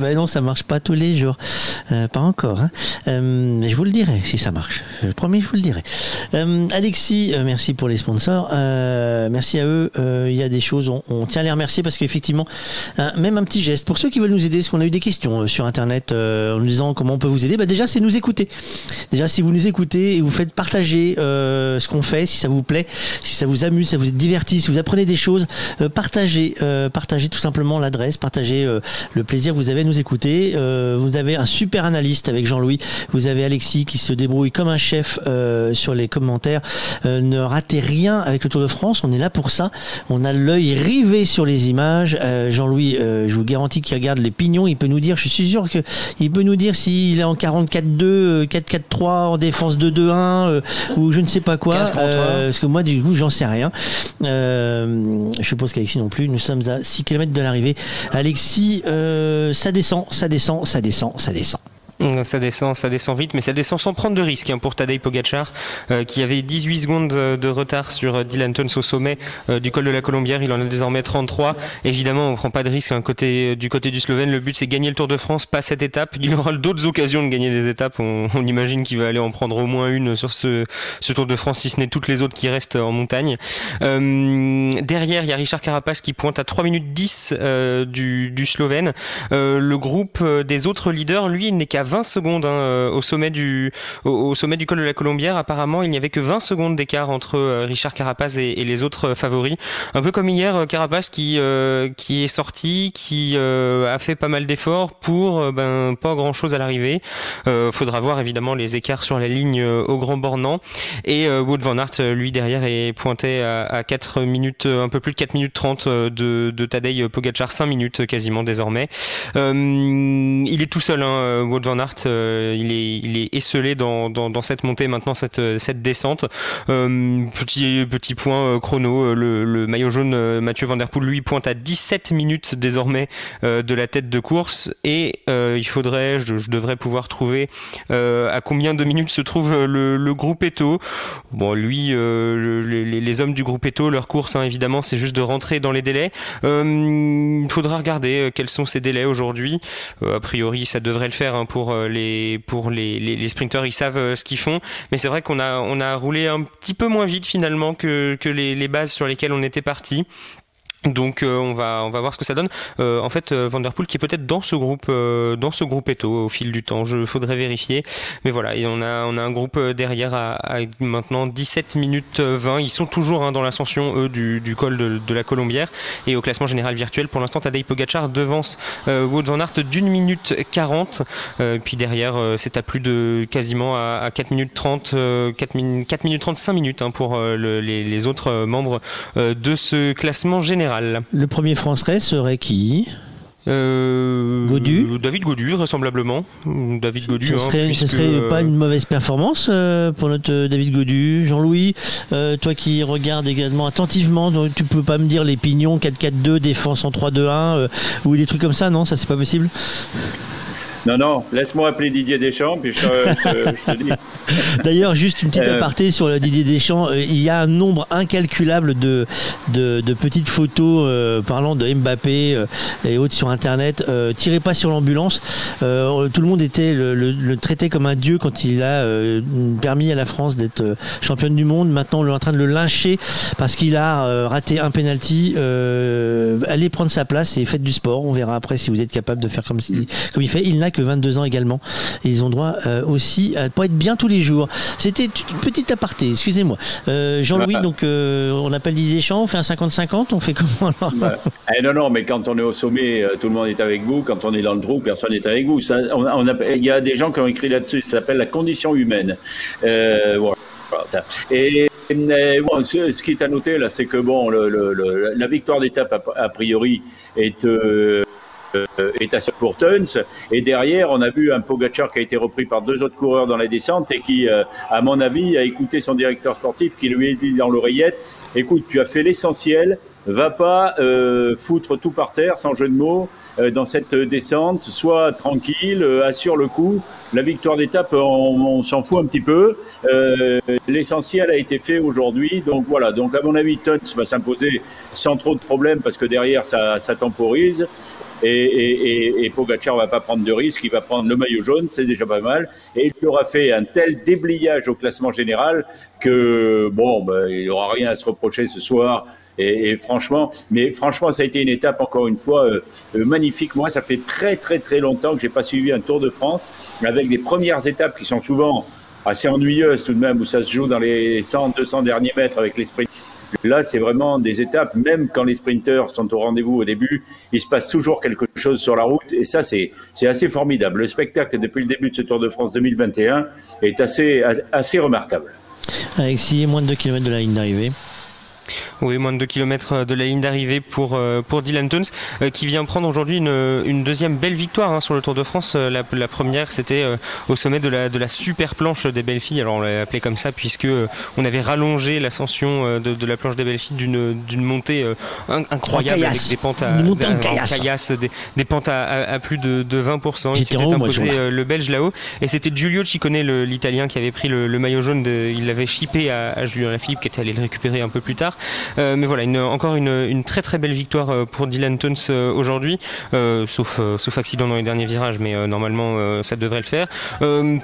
Ben non, ça marche pas tous les jours. Pas encore. Hein. Je vous le dirai si ça marche. Je promets, je vous le dirai. Alexis, merci pour les sponsors. Merci à eux. Euh, Il y a des choses, on, tient à les remercier parce qu'effectivement, même un petit geste pour ceux qui veulent nous aider, parce qu'on a eu des questions euh, sur Internet euh, en nous disant comment on peut vous aider. Bah déjà, c'est nous écouter. Déjà, si vous nous écoutez et vous faites partager ce qu'on fait, si ça vous plaît, si ça vous amuse, ça vous divertit, si vous apprenez des choses, partagez, partagez tout simplement l'adresse, partagez le plaisir que vous avez à nous écouter. Vous avez un super analyste avec Jean-Louis. Vous avez Alexis qui se débrouille comme un chef sur les commentaires. Ne ratez rien avec le Tour de France. On est là pour ça. On a l'œil rivé sur les images. Euh, Jean-Louis, euh, je vous garantis qu'il regarde les pignons. Il peut nous dire, je suis sûr que il peut nous dire s'il est en 44-2, euh, 4-4-3, en défense 2-2-1 euh, ou je ne sais pas quoi. 15 contre Euh, parce que moi, du coup, j'en sais rien. Euh, je suppose qu'Alexis non plus. Nous sommes à 6 km de l'arrivée. Alexis, euh, ça descend, ça descend, ça descend, ça descend. Mm, Ça descend, ça descend vite, mais ça descend sans prendre de risque hein, pour Tadej Pogacar, euh, qui avait 18 secondes euh, de retard sur euh, Dylan Teuns au sommet euh, du col de la Colombière. Il en a désormais 33. Évidemment, on prend pas de risque hein, côté, du côté du Slovène. Le but, c'est gagner le Tour de France, pas cette étape. Il aura d'autres occasions de gagner des étapes. On, on imagine qu'il va aller en prendre au moins une sur ce, ce Tour de France, si ce n'est toutes les autres qui restent en montagne. Euh, derrière, il y a Richard Carapace qui pointe à 3 minutes 10 euh, du, du Slovène. Euh, le groupe euh, des autres leaders, lui, n'est qu'à 20 secondes hein, euh, au sommet du au, au sommet du col de la Colombière. Apparemment, il n'y avait que 20 secondes d'écart entre euh, Richard Carapace et, et les autres euh, favoris. Un peu comme hier, Carapace qui qui est sorti, qui a fait pas mal d'efforts pour ben pas grand chose à l'arrivée. Faudra voir évidemment les écarts sur la ligne au Grand Bornand. Et Wout van Aert, lui derrière, est pointé à, à 4 minutes, un peu plus de 4 minutes 30 euh, de, de Tadej Pogacar, 5 minutes quasiment désormais. Euh, il est tout seul, hein, Wout van Aert, il, est, il esselé dans, cette montée maintenant, cette, cette descente. petit, petit point chrono, le, maillot jaune Mathieu Van Der Poel, lui, pointe à 17 minutes désormais de la tête de course et il faudrait, je, devrais pouvoir trouver à combien de minutes se trouve le, groupe Eto. Bon, lui, les, les, hommes du groupe Eto, leur course, hein, évidemment, c'est juste de rentrer dans les délais. il faudra regarder quels sont ces délais aujourd'hui. a priori, ça devrait le faire hein, pour les pour les, sprinteurs, ils savent ce qu'ils font. Mais c'est vrai qu'on a roulé un petit peu moins vite finalement que que les, les bases sur lesquelles on était parti. Donc euh, on va on va voir ce que ça donne. Euh, en fait, euh, Vanderpool qui est peut-être dans ce groupe dans ce groupe Eto au fil du temps. Je faudrait vérifier. Mais voilà, et on a on a un groupe derrière à, maintenant 17 minutes 20. Ils sont toujours hein, dans l'ascension eux du, col de, la Colombière et au classement général virtuel. Pour l'instant, Tadej Pogacar devance Wout van Aert d'une minute 40. puis derrière, c'est à plus de quasiment à, à 4 minutes 30 4, min, 4 minutes 35 minutes hein, pour le, les, les, autres membres de ce classement général. Le premier français serait qui? Euh, Godu? David Godu, vraisemblablement. David Godu. Ce serait, ce serait euh, pas une mauvaise performance euh, pour notre euh, David Godu. Jean-Louis, euh, toi qui regardes également attentivement, tu peux pas me dire les pignons 4-4-2, défense en 3-2-1 ou des trucs comme ça, non? Ça c'est pas possible? Non, non, laisse-moi appeler Didier Deschamps, puis je, je, je te dis. D'ailleurs, juste une petite Euh. aparté sur le Didier Deschamps. Euh, Il y a un nombre incalculable de, de, de petites photos euh, parlant de Mbappé euh, et autres sur Internet. Euh, tirez pas sur l'ambulance. Tout le monde était le, le, le traitait comme un dieu quand il a permis à la France d'être championne du monde. Maintenant, on est en train de le lyncher parce qu'il a raté un penalty. Allez prendre sa place et faites du sport. On verra après si vous êtes capable de faire comme, comme il fait. Il n'a que 22 ans également. Et ils ont droit euh, aussi à pas être bien tous les jours. C'était une petite aparté, excusez-moi. Euh, Jean-Louis, Voilà. donc euh, on appelle Didier Deschamps, on fait un 50-50, on fait comment alors eh non, non, mais quand on est au sommet, tout le monde est avec vous. Quand on est dans le trou, personne n'est avec vous. Ça, on, on appelle- il y a des gens qui ont écrit là-dessus. Ça s'appelle la condition humaine. Voilà. Et bon, ce, qui est à noter là, c'est que bon, le, le- le- la victoire d'étape a, priori est euh, est assurée pour Tuns. Et derrière on a vu un Pogacar qui a été repris par deux autres coureurs dans la descente et qui euh, à mon avis a écouté son directeur sportif qui lui a dit dans l'oreillette écoute tu as fait l'essentiel. Va pas euh, foutre tout par terre sans jeu de mots euh, dans cette descente. Sois tranquille euh, assure le coup. La victoire d'étape on, s'en fout un petit peu. Euh, l'essentiel a été fait aujourd'hui. Donc voilà. Donc à mon avis Tuns va s'imposer sans trop de problèmes parce que derrière ça, ça temporise et, et, et, Pogacar va pas prendre de risques, il va prendre le maillot jaune, c'est déjà pas mal. Et il aura fait un tel déblayage au classement général que bon, ben, il aura rien à se reprocher ce soir. Et, et franchement, mais franchement, ça a été une étape encore une fois euh, euh, magnifique. Moi, ça fait très très très longtemps que j'ai pas suivi un Tour de France avec des premières étapes qui sont souvent assez ennuyeuses tout de même, où ça se joue dans les 100, 200 derniers mètres avec les sprints. Là, c'est vraiment des étapes, même quand les sprinteurs sont au rendez-vous au début, il se passe toujours quelque chose sur la route, et ça, c'est assez formidable. Le spectacle depuis le début de ce Tour de France 2021 est assez, assez remarquable. Alexis, moins de 2 km de la ligne d'arrivée. Oui, moins de 2 km de la ligne d'arrivée pour, euh, pour Dylan Tuns, euh, qui vient prendre aujourd'hui une, une deuxième belle victoire hein, sur le Tour de France. Euh, La, la première, c'était euh, au sommet de la, de la super planche des belles filles. Alors on l'a appelé comme ça puisque euh, on avait rallongé l'ascension euh, de, de la planche des belles filles d'une d'une montée euh, in- incroyable avec des pentes à, Une caillasse. des, des pentes à, à- à plus de, de 20%. Il s'était imposé euh, le Belge là-haut. Et c'était Giulio Ciccone, l'Italien, qui avait pris le, le maillot jaune. De, il l'avait chippé à, à Julien Lafilippe, qui était allé le récupérer un peu plus tard. Euh, mais voilà, encore une, très très belle victoire euh, pour Dylan Tuns euh, aujourd'hui, sauf, accident dans les derniers virages, mais normalement ça devrait le faire.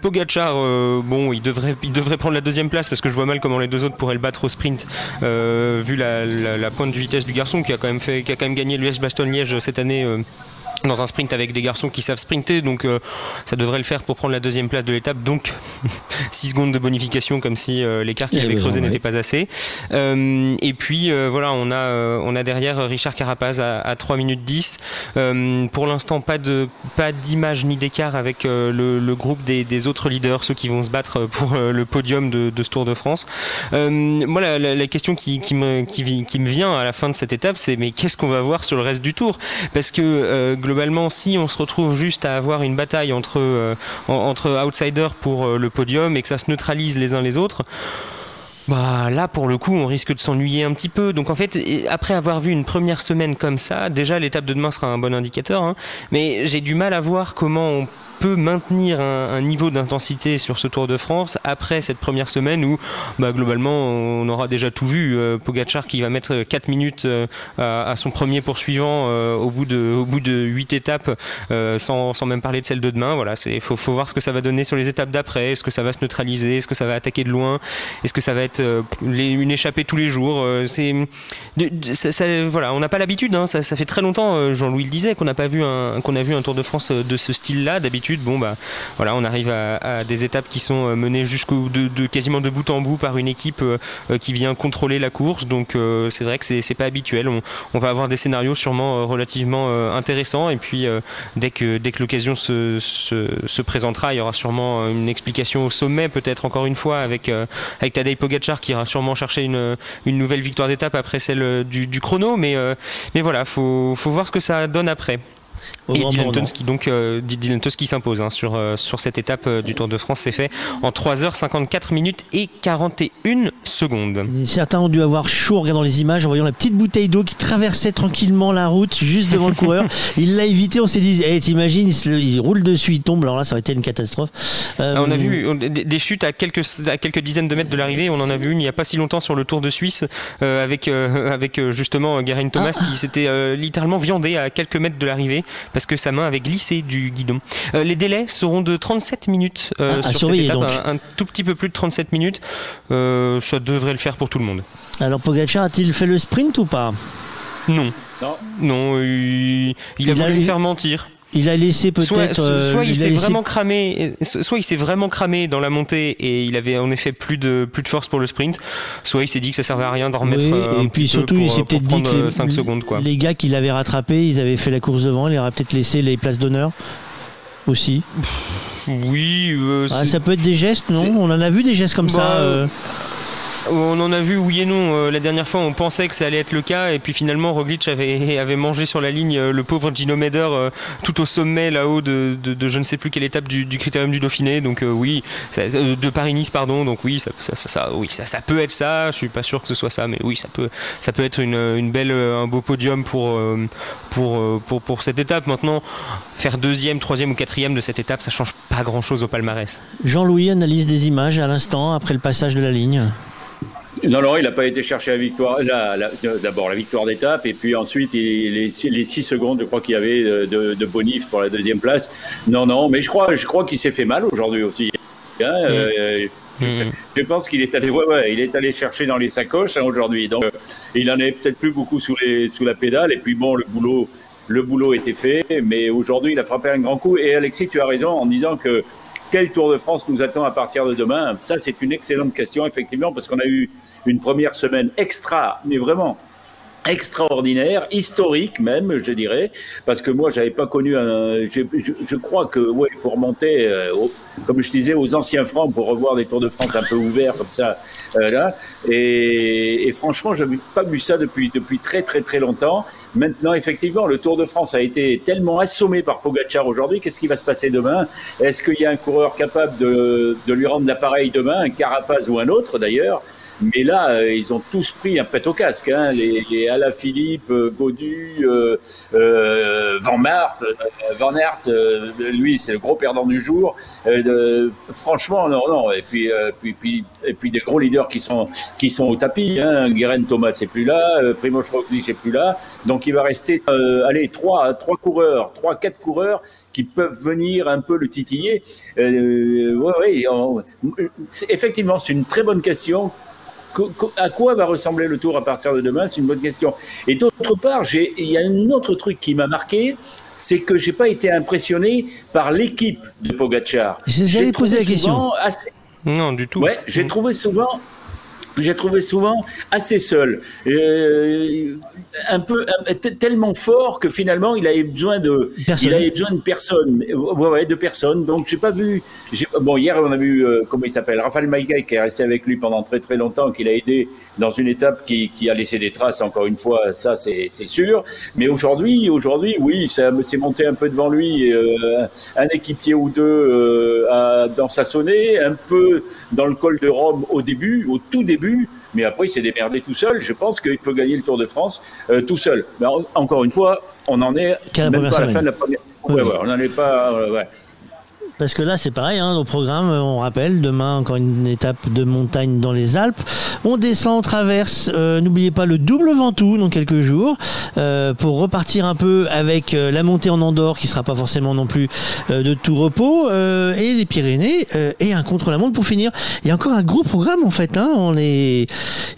Pogachar, bon, il devrait, prendre la deuxième place parce que je vois mal comment les deux autres pourraient le battre au sprint, vu la, pointe de vitesse du garçon qui a quand même qui a gagné l'US Bastogne-Liège cette année. Dans un sprint avec des garçons qui savent sprinter, donc euh, ça devrait le faire pour prendre la deuxième place de l'étape. Donc 6 secondes de bonification, comme si euh, l'écart qu'il avait creusé ouais. n'était pas assez. Euh, et puis voilà, on a, on a derrière Richard Carapaz à, à 3 minutes 10. Euh, pour l'instant, pas de pas d'image ni d'écart avec le, le groupe des, des autres leaders, ceux qui vont se battre pour le podium de, de ce Tour de France. Moi, la, la- la question qui, qui, me, qui, me vient à la fin de cette étape, c'est mais qu'est-ce qu'on va voir sur le reste du Tour? Parce que globalement, si on se retrouve juste à avoir une bataille entre, entre outsiders pour le podium et que ça se neutralise les uns les autres, bah là pour le coup on risque de s'ennuyer un petit peu. Donc en fait après avoir vu une première semaine comme ça, déjà l'étape de demain sera un bon indicateur. Hein, mais j'ai du mal à voir comment on peut maintenir un, niveau d'intensité sur ce Tour de France après cette première semaine où bah, globalement on aura déjà tout vu. Euh, Pogachar qui va mettre 4 minutes euh, à, son premier poursuivant euh, au, bout de, au bout de 8 étapes sans, sans, même parler de celle de demain. Voilà, il faut, faut, voir ce que ça va donner sur les étapes d'après. Est-ce que ça va se neutraliser? Est-ce que ça va attaquer de loin? Est-ce que ça va être une échappée tous les jours? C'est voilà, on n'a pas l'habitude. Hein. ça, fait très longtemps, Jean-Louis le disait, qu'on n'a pas vu a vu un Tour de France de ce style-là. D'habitude bah voilà, on arrive à, des étapes qui sont euh, menées jusqu'au de, quasiment de bout en bout par une équipe euh, euh, qui vient contrôler la course. Donc c'est vrai que c'est pas habituel. On, va avoir des scénarios sûrement relativement intéressants et puis dès que l'occasion se, se, présentera, il y aura sûrement une explication au sommet peut-être encore une fois avec avec Tadej Pogacar qui ira sûrement chercher une, nouvelle victoire d'étape après celle du, chrono. Mais mais voilà, faut faut voir ce que ça donne après et Dylan Tusk, donc euh, Dylan qui s'impose hein, sur, euh, sur cette étape euh, du Tour de France, c'est fait en 3h54 minutes et 41 secondes. Certains ont dû avoir chaud en regardant les images, en voyant la petite bouteille d'eau qui traversait tranquillement la route juste devant le coureur. Il l'a évité, on s'est dit, hey, t'imagines, il, roule dessus, il tombe, alors là ça aurait été une catastrophe. on a vu des chutes à quelques, à quelques dizaines de mètres de l'arrivée, on en a vu une il n'y a pas si longtemps sur le Tour de Suisse avec, avec justement Geraint Thomas ah. qui s'était littéralement viandé à quelques mètres de l'arrivée parce que sa main avait glissé du guidon. Euh, les délais seront de 37 minutes euh, ah, sur cette étape, un, tout petit peu plus de 37 minutes. Euh, ça devrait le faire pour tout le monde. Alors Pogacar a-t-il fait le sprint ou pas? Non. Non. il, a voulu faire mentir. Il a laissé peut-être. Soit, il, s'est vraiment cramé, soit il s'est vraiment cramé dans la montée et il avait en effet plus de plus de force pour le sprint. Soit il s'est dit que ça servait à rien d'en remettre. Oui, et puis surtout, il s'est peut-être dit que les, 5 secondes quoi. Les gars qui l'avaient rattrapé, ils avaient fait la course devant, il aurait peut-être laissé les places d'honneur aussi. Oui. Ah, ça peut être des gestes, non? On en a vu des gestes comme ça. Bah, euh. On en a vu oui et non. Euh, la dernière fois, on pensait que ça allait être le cas, et puis finalement, Roglic avait, mangé sur la ligne euh, le pauvre Gino Meder euh, tout au sommet là-haut de, je ne sais plus quelle étape du, critérium du Dauphiné. Donc oui, de Paris-Nice, pardon. Donc oui, ça, peut être ça. Je suis pas sûr que ce soit ça, mais oui, ça peut, ça peut être un beau podium pour, pour cette étape. Maintenant, faire deuxième, troisième ou quatrième de cette étape, ça change pas grand-chose au palmarès. Jean-Louis analyse des images à l'instant après le passage de la ligne. Non, non, il n'a pas été chercher la victoire. D'abord la victoire d'étape, et puis ensuite les, les six secondes, je crois qu'il y avait de, Bonif pour la deuxième place. Non, non, mais je crois, je crois qu'il s'est fait mal aujourd'hui aussi. Hein, euh, je, pense qu'il est allé, ouais, ouais, il est allé chercher dans les sacoches hein, aujourd'hui. Donc, euh, il en est peut-être plus beaucoup sous, les, sous la pédale. Et puis bon, le boulot, le boulot était fait, mais aujourd'hui, il a frappé un grand coup. Et Alexis, tu as raison en disant que quel Tour de France nous attend à partir de demain? Ça, c'est une excellente question, effectivement, parce qu'on a eu une première semaine extra, mais vraiment extraordinaire, historique même, je dirais, parce que moi, j'avais pas connu un. Je, crois que ouais, il faut remonter, euh, comme je disais, aux anciens francs pour revoir des Tours de France un peu ouverts comme ça euh, là. Et, franchement, j'avais pas vu ça depuis depuis très très très longtemps. Maintenant, effectivement, le Tour de France a été tellement assommé par Pogacar aujourd'hui. Qu'est-ce qui va se passer demain? Est-ce qu'il y a un coureur capable de lui rendre l'appareil demain, un Carapaz ou un autre d'ailleurs? Mais là, euh, ils ont tous pris un pet au casque. Hein. Les, les Alaphilippe, euh, Godu, euh, euh, Van Mart, Van Aert, lui, c'est le gros perdant du jour. franchement, non, non. Et puis, puis, puis, et puis des gros leaders qui sont qui sont au tapis. Hein. Guérin Thomas, c'est plus là. Primoz Roglic, c'est plus là. Donc, il va rester, allez, trois, trois coureurs, trois, quatre coureurs qui peuvent venir un peu le titiller. Euh, ouais, ouais, effectivement, c'est une très bonne question à quoi va ressembler le tour à partir de demain C'est une bonne question. Et d'autre part, il y a un autre truc qui m'a marqué, c'est que j'ai pas été impressionné par l'équipe de Pogacar. J'allais poser la question. Non, du tout. Ouais, j'ai mm. trouvé souvent que j'ai trouvé souvent assez seul, euh, un peu tellement fort que finalement il avait besoin de, il avait besoin de personne, ouais, ouais, de personne. Donc j'ai pas vu. Bon hier on a vu euh, comment il s'appelle, Raphaël Maïga qui est resté avec lui pendant très très longtemps, qui l'a aidé dans une étape qui, qui, a laissé des traces. Encore une fois, ça c'est sûr. Mais aujourd'hui, aujourd'hui, oui, ça s'est monté un peu devant lui, euh, un équipier ou deux dans sa sonnée, un peu dans le col de Rome au début, au tout début mais après il s'est démerdé tout seul. Je pense qu'il peut gagner le Tour de France euh, tout seul. Mais encore une fois, on en est même pas à la fin de la première. Ouais, ouais, on n'en est pas. ouais. Parce que là, c'est pareil, hein, au programme, on rappelle, demain, encore une étape de montagne dans les Alpes. On descend, on traverse, euh, n'oubliez pas le double Ventoux dans quelques jours, euh, pour repartir un peu avec euh, la montée en Andorre, qui sera pas forcément non plus de tout repos, et les Pyrénées, et un contre-la-montre pour finir. Il y a encore un gros programme, en fait. Hein, on est...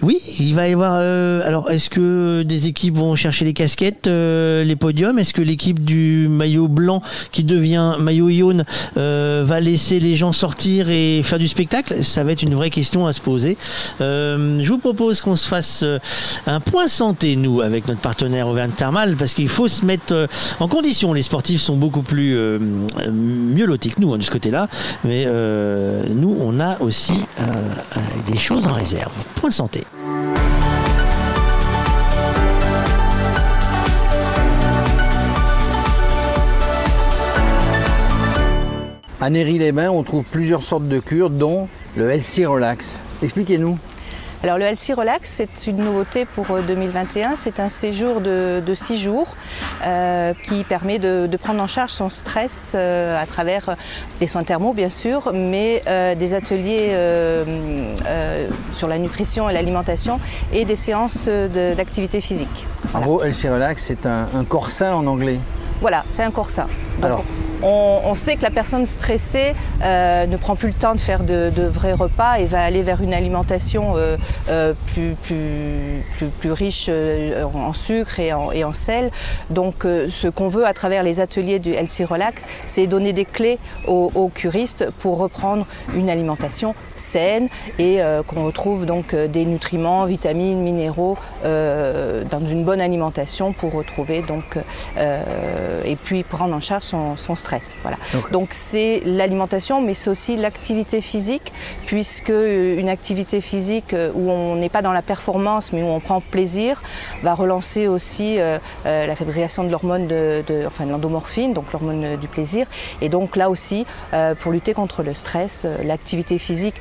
Oui, il va y avoir... alors, est-ce que des équipes vont chercher les casquettes, les podiums? Est-ce que l'équipe du maillot blanc, qui devient maillot ion, euh, va laisser les gens sortir et faire du spectacle Ça va être une vraie question à se poser. Euh, je vous propose qu'on se fasse euh, un point santé, nous, avec notre partenaire Auvergne Thermal, parce qu'il faut se mettre en condition. Les sportifs sont beaucoup plus mieux lotis que nous hein, de ce côté-là, mais nous, on a aussi des choses en réserve. Point santé. À Néry-les-Bains, on trouve plusieurs sortes de cures, dont le Healthy Relax. Expliquez-nous. Alors le Healthy Relax, c'est une nouveauté pour 2021. Euh, c'est un séjour de, six jours euh, qui permet de, prendre en charge son stress euh, à travers les soins thermaux, bien sûr, mais des ateliers sur la nutrition et l'alimentation et des séances d'activité physique. En gros, Healthy Relax, c'est un, un corset en anglais. Voilà, c'est corset. Alors, on, sait que la personne stressée euh, ne prend plus le temps de faire de, vrais repas et va aller vers une alimentation euh, euh, plus, riche en sucre et en, sel. Donc ce qu'on veut à travers les ateliers du LC Relax, c'est donner des clés aux, curistes pour reprendre une alimentation saine et qu'on retrouve donc des nutriments, vitamines, minéraux dans une bonne alimentation pour retrouver donc et puis prendre en charge son, son stress. Voilà. Donc c'est l'alimentation, mais c'est aussi l'activité physique, puisque euh, une activité physique euh, où on n'est pas dans la performance, mais où on prend plaisir, va relancer aussi euh, la fabrication de l'hormone de, enfin de l'endomorphine, donc l'hormone du plaisir. Et donc là aussi, pour lutter contre le stress, l'activité physique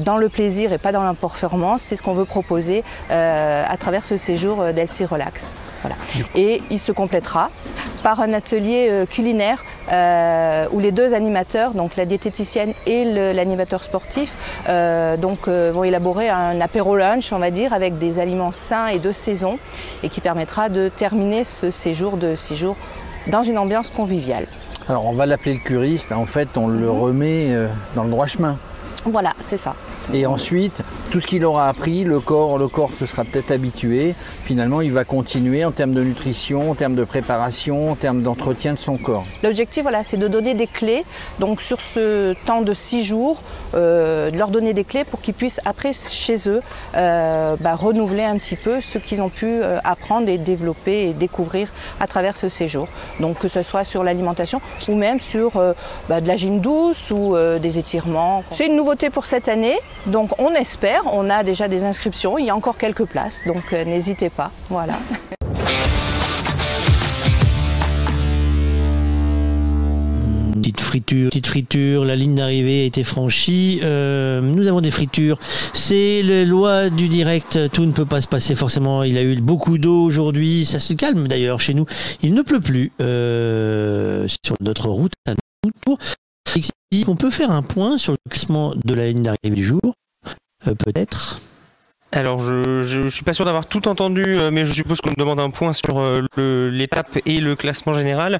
dans le plaisir et pas dans la performance, c'est ce qu'on veut proposer à travers ce séjour d'Elsie Relax. Et il se complétera par un atelier euh, culinaire euh, où les deux animateurs, donc la diététicienne et l'animateur sportif, euh, donc, vont élaborer un apéro lunch, on va dire, avec des aliments sains et de saison, et qui permettra de terminer ce séjour de six jours dans une ambiance conviviale. Alors on va l'appeler le curiste, en fait on le remet dans le droit chemin. Voilà, c'est ça. Et ensuite, tout ce qu'il aura appris, le corps, le corps se sera peut-être habitué. Finalement, il va continuer en termes de nutrition, en termes de préparation, en termes d'entretien de son corps. L'objectif, voilà, c'est de donner des clés. Donc sur ce temps de six jours, euh, de leur donner des clés pour qu'ils puissent après chez eux euh, bah, renouveler un petit peu ce qu'ils ont pu euh, apprendre et développer et découvrir à travers ce séjour. Donc que ce soit sur l'alimentation ou même sur bah, de la gym douce ou des étirements. C'est une nouveauté pour cette année. Donc on espère, on a déjà des inscriptions, il y a encore quelques places, donc euh, n'hésitez pas. Voilà. Petite friture, petite friture, la ligne d'arrivée a été franchie. Euh, nous avons des fritures. C'est la loi du direct, tout ne peut pas se passer forcément. Il a eu beaucoup d'eau aujourd'hui, ça se calme d'ailleurs chez nous. Il ne pleut plus euh, sur notre route on peut faire un point sur le classement de la ligne d'arrivée du jour, peut-être. Alors, je, ne suis pas sûr d'avoir tout entendu, euh, mais je suppose qu'on me demande un point sur euh, l'étape et le classement général.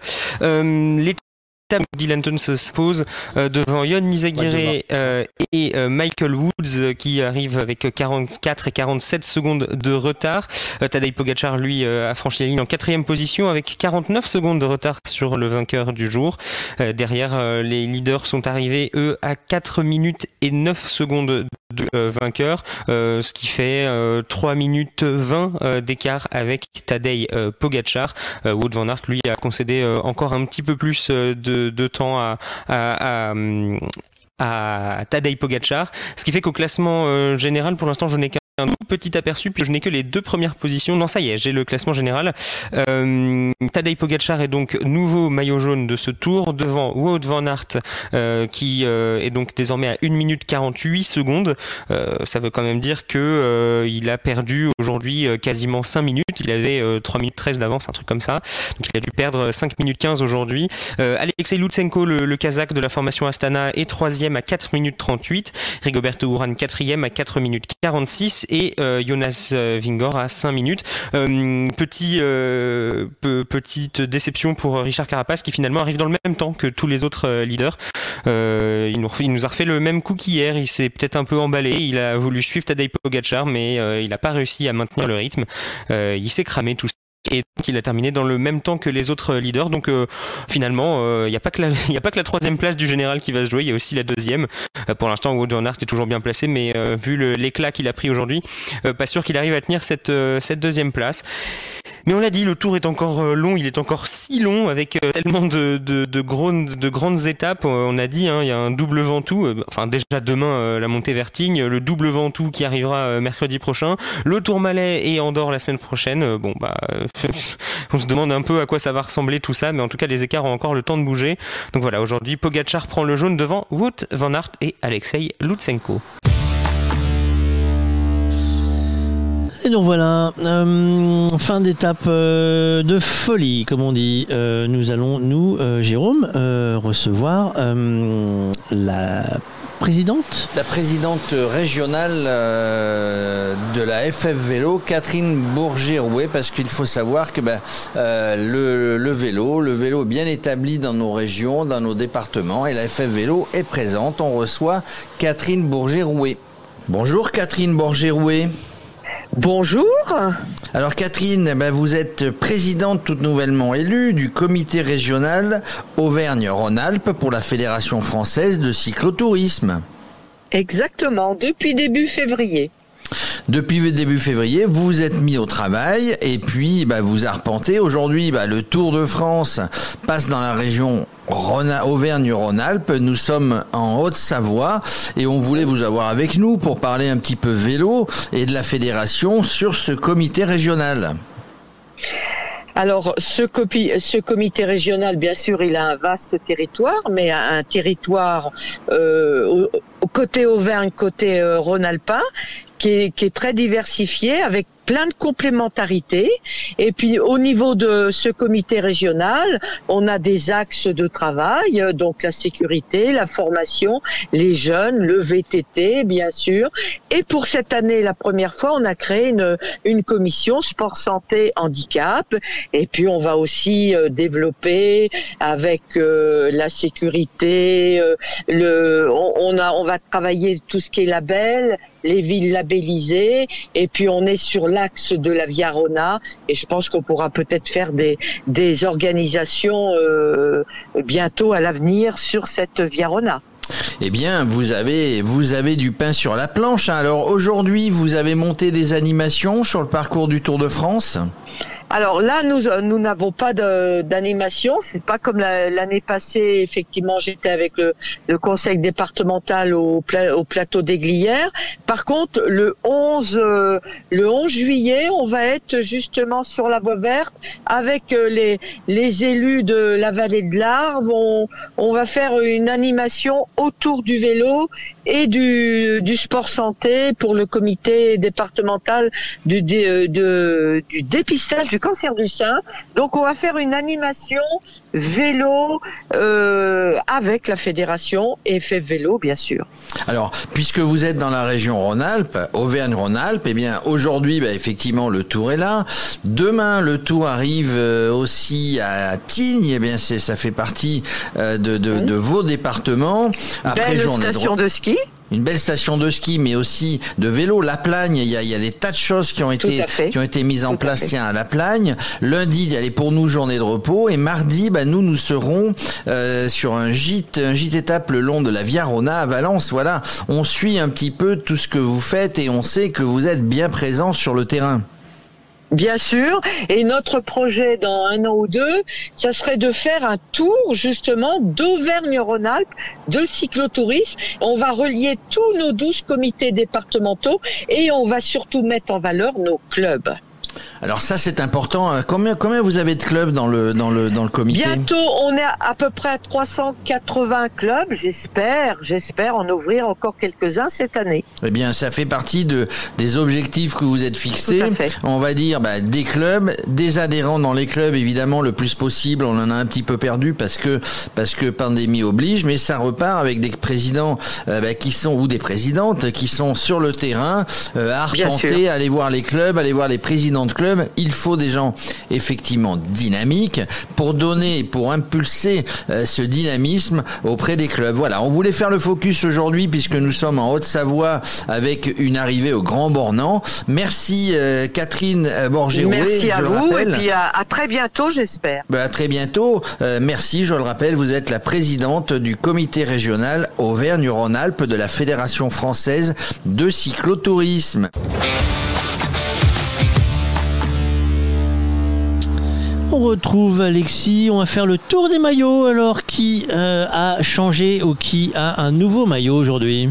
Dylan se pose euh, devant Yon Nizagire euh, et euh, Michael Woods qui arrive avec 44 et 47 secondes de retard. Tadej Pogacar lui a franchi la ligne en quatrième position avec 49 secondes de retard sur le vainqueur du jour. derrière, les leaders sont arrivés eux à 4 minutes et 9 secondes vainqueur, ce qui fait 3 minutes 20 d'écart avec Tadej Pogacar. Wout van Aert, lui, a concédé encore un petit peu plus de, temps à, à, à Tadej Pogacar, ce qui fait qu'au classement général, pour l'instant, je n'ai qu'un un petit aperçu, puis je n'ai que les deux premières positions. Non, ça y est, j'ai le classement général. Euh, Tadej Pogacar est donc nouveau maillot jaune de ce tour, devant Wout van Aert, euh, qui euh, est donc désormais à 1 minute 48 secondes. Euh, ça veut quand même dire que euh, il a perdu aujourd'hui quasiment 5 minutes. Il avait 3 minutes 13 d'avance, un truc comme ça. Donc il a dû perdre 5 minutes 15 aujourd'hui. Alexei Lutsenko, le, le, Kazakh de la formation Astana, est troisième à 4 minutes 38. Rigoberto Urán, quatrième à 4 minutes 46 et euh, Jonas euh, Vingor à 5 minutes. Euh, petit, petite déception pour Richard Carapace qui finalement arrive dans le même temps que tous les autres leaders. il, nous, il nous a refait le même coup qu'hier. Il s'est peut-être un peu emballé. Il a voulu suivre Tadej Pogacar, mais il n'a pas réussi à maintenir le rythme. il s'est cramé tout et donc il a terminé dans le même temps que les autres leaders. Donc euh, finalement, il euh, n'y a pas que la, troisième place du général qui va se jouer, il y a aussi la deuxième. Euh, pour l'instant, Wood Van Aert est toujours bien placé, mais vu l'éclat qu'il a pris aujourd'hui, pas sûr qu'il arrive à tenir cette deuxième place. Mais on l'a dit, le tour est encore long, il est encore si long avec tellement de, de, de, de grandes étapes. On a dit, hein, il y a un double Ventoux, enfin déjà demain la montée Vertigne, le double Ventoux qui arrivera mercredi prochain, le Tour Malais et Andorre la semaine prochaine. Bon bah, on se demande un peu à quoi ça va ressembler tout ça, mais en tout cas les écarts ont encore le temps de bouger. Donc voilà, aujourd'hui Pogachar prend le jaune devant Wout Van Aert et Alexei Lutsenko. Et donc voilà, euh, fin d'étape euh, de folie, comme on dit. Euh, nous allons, nous, Jérôme, recevoir la présidente La présidente régionale de la FF Vélo, Catherine Bourget-Rouet, parce qu'il faut savoir que ben, le, vélo, le vélo bien établi dans nos régions, dans nos départements, et la FF Vélo est présente. On reçoit Catherine Bourget-Rouet. Bonjour Catherine Bourget-Rouet. Bonjour. Alors Catherine, eh ben, vous êtes présidente toute nouvellement élue du comité régional Auvergne-Rhône-Alpes pour la Fédération française de cyclotourisme. Exactement, depuis début février. Depuis début février, vous vous êtes mis au travail et puis bah, vous arpentez. Aujourd'hui, bah, le Tour de France passe dans la région Auvergne-Rhône-Alpes. Nous sommes en Haute-Savoie et on voulait vous avoir avec nous pour parler un petit peu vélo et de la fédération sur ce comité régional. Alors, ce, ce, comité régional, bien sûr, il a un vaste territoire, mais un territoire euh, côté Auvergne, côté euh, Rhône-Alpin, qui est, très diversifié avec plein de complémentarités. Et puis au niveau de ce comité régional, on a des axes de travail, donc la sécurité, la formation, les jeunes, le VTT bien sûr. Et pour cette année, la première fois, on a créé une, une commission sport santé handicap. Et puis on va aussi euh, développer avec euh, la sécurité, euh, le, on, on, a, on va travailler tout ce qui est label, les villes labellisées, et puis on est sur l'axe de la Via Rona, et je pense qu'on pourra peut-être faire des, des organisations euh, bientôt à l'avenir sur cette Via Rona. Eh bien, vous avez, vous avez du pain sur la planche. Alors aujourd'hui, vous avez monté des animations sur le parcours du Tour de France? Alors là, nous euh, nous n'avons pas d'animation. C'est pas comme l'année passée. Effectivement, j'étais avec le, conseil départemental au, au plateau. Par contre, le 11 euh, le 11 juillet, on va être justement sur la voie verte avec euh, les les élus de la vallée de l'Arve. On va faire une animation autour du vélo et du, du sport santé pour le comité départemental du, de, du dépistage du cancer du sein. Donc on va faire une animation vélo euh, avec la fédération et fait vélo bien sûr. Alors puisque vous êtes dans la région Rhône-Alpes, Auvergne-Rhône-Alpes, eh bien aujourd'hui bah, effectivement le tour est là. Demain le tour arrive euh, aussi à Tignes, eh bien c'est ça fait partie euh, de, de, de, vos départements. Après Belle station de ski. Une belle station de ski, mais aussi de vélo. La Plagne, il y a, il y a des tas de choses qui ont été qui ont été mises en place. Tiens, à la Plagne. Lundi, elle est pour nous journée de repos, et mardi, bah, nous nous serons euh, sur un gîte, un gîte étape le long de la Via Rona à Valence. Voilà, on suit un petit peu tout ce que vous faites et on sait que vous êtes bien présent sur le terrain. Bien sûr. Et notre projet dans un an ou deux, ça serait de faire un tour justement d'Auvergne-Rhône-Alpes de cyclotourisme. On va relier tous nos douze comités départementaux et on va surtout mettre en valeur nos clubs. Alors ça c'est important. Euh, combien combien vous avez de clubs dans le dans le dans le comité Bientôt on est à peu près à 380 clubs. J'espère j'espère en ouvrir encore quelques-uns cette année. Eh bien ça fait partie de des objectifs que vous êtes fixés. On va dire bah, des clubs, des adhérents dans les clubs évidemment le plus possible. On en a un petit peu perdu parce que parce que pandémie oblige, mais ça repart avec des présidents euh, bah, qui sont ou des présidentes qui sont sur le terrain euh, à arpenter, aller voir les clubs, aller voir les présidents de clubs il faut des gens effectivement dynamiques pour donner, pour impulser euh, ce dynamisme auprès des clubs. Voilà, on voulait faire le focus aujourd'hui puisque nous sommes en Haute-Savoie avec une arrivée au Grand Bornand. Merci euh, Catherine euh, Borgérouet. Merci à vous et puis à, très bientôt j'espère. Ben, à très bientôt. merci, je le rappelle, vous êtes la présidente du comité régional Auvergne-Rhône-Alpes de la Fédération française de cyclotourisme. On retrouve Alexis, on va faire le tour des maillots. Alors, qui euh, a changé ou qui a un nouveau maillot aujourd'hui?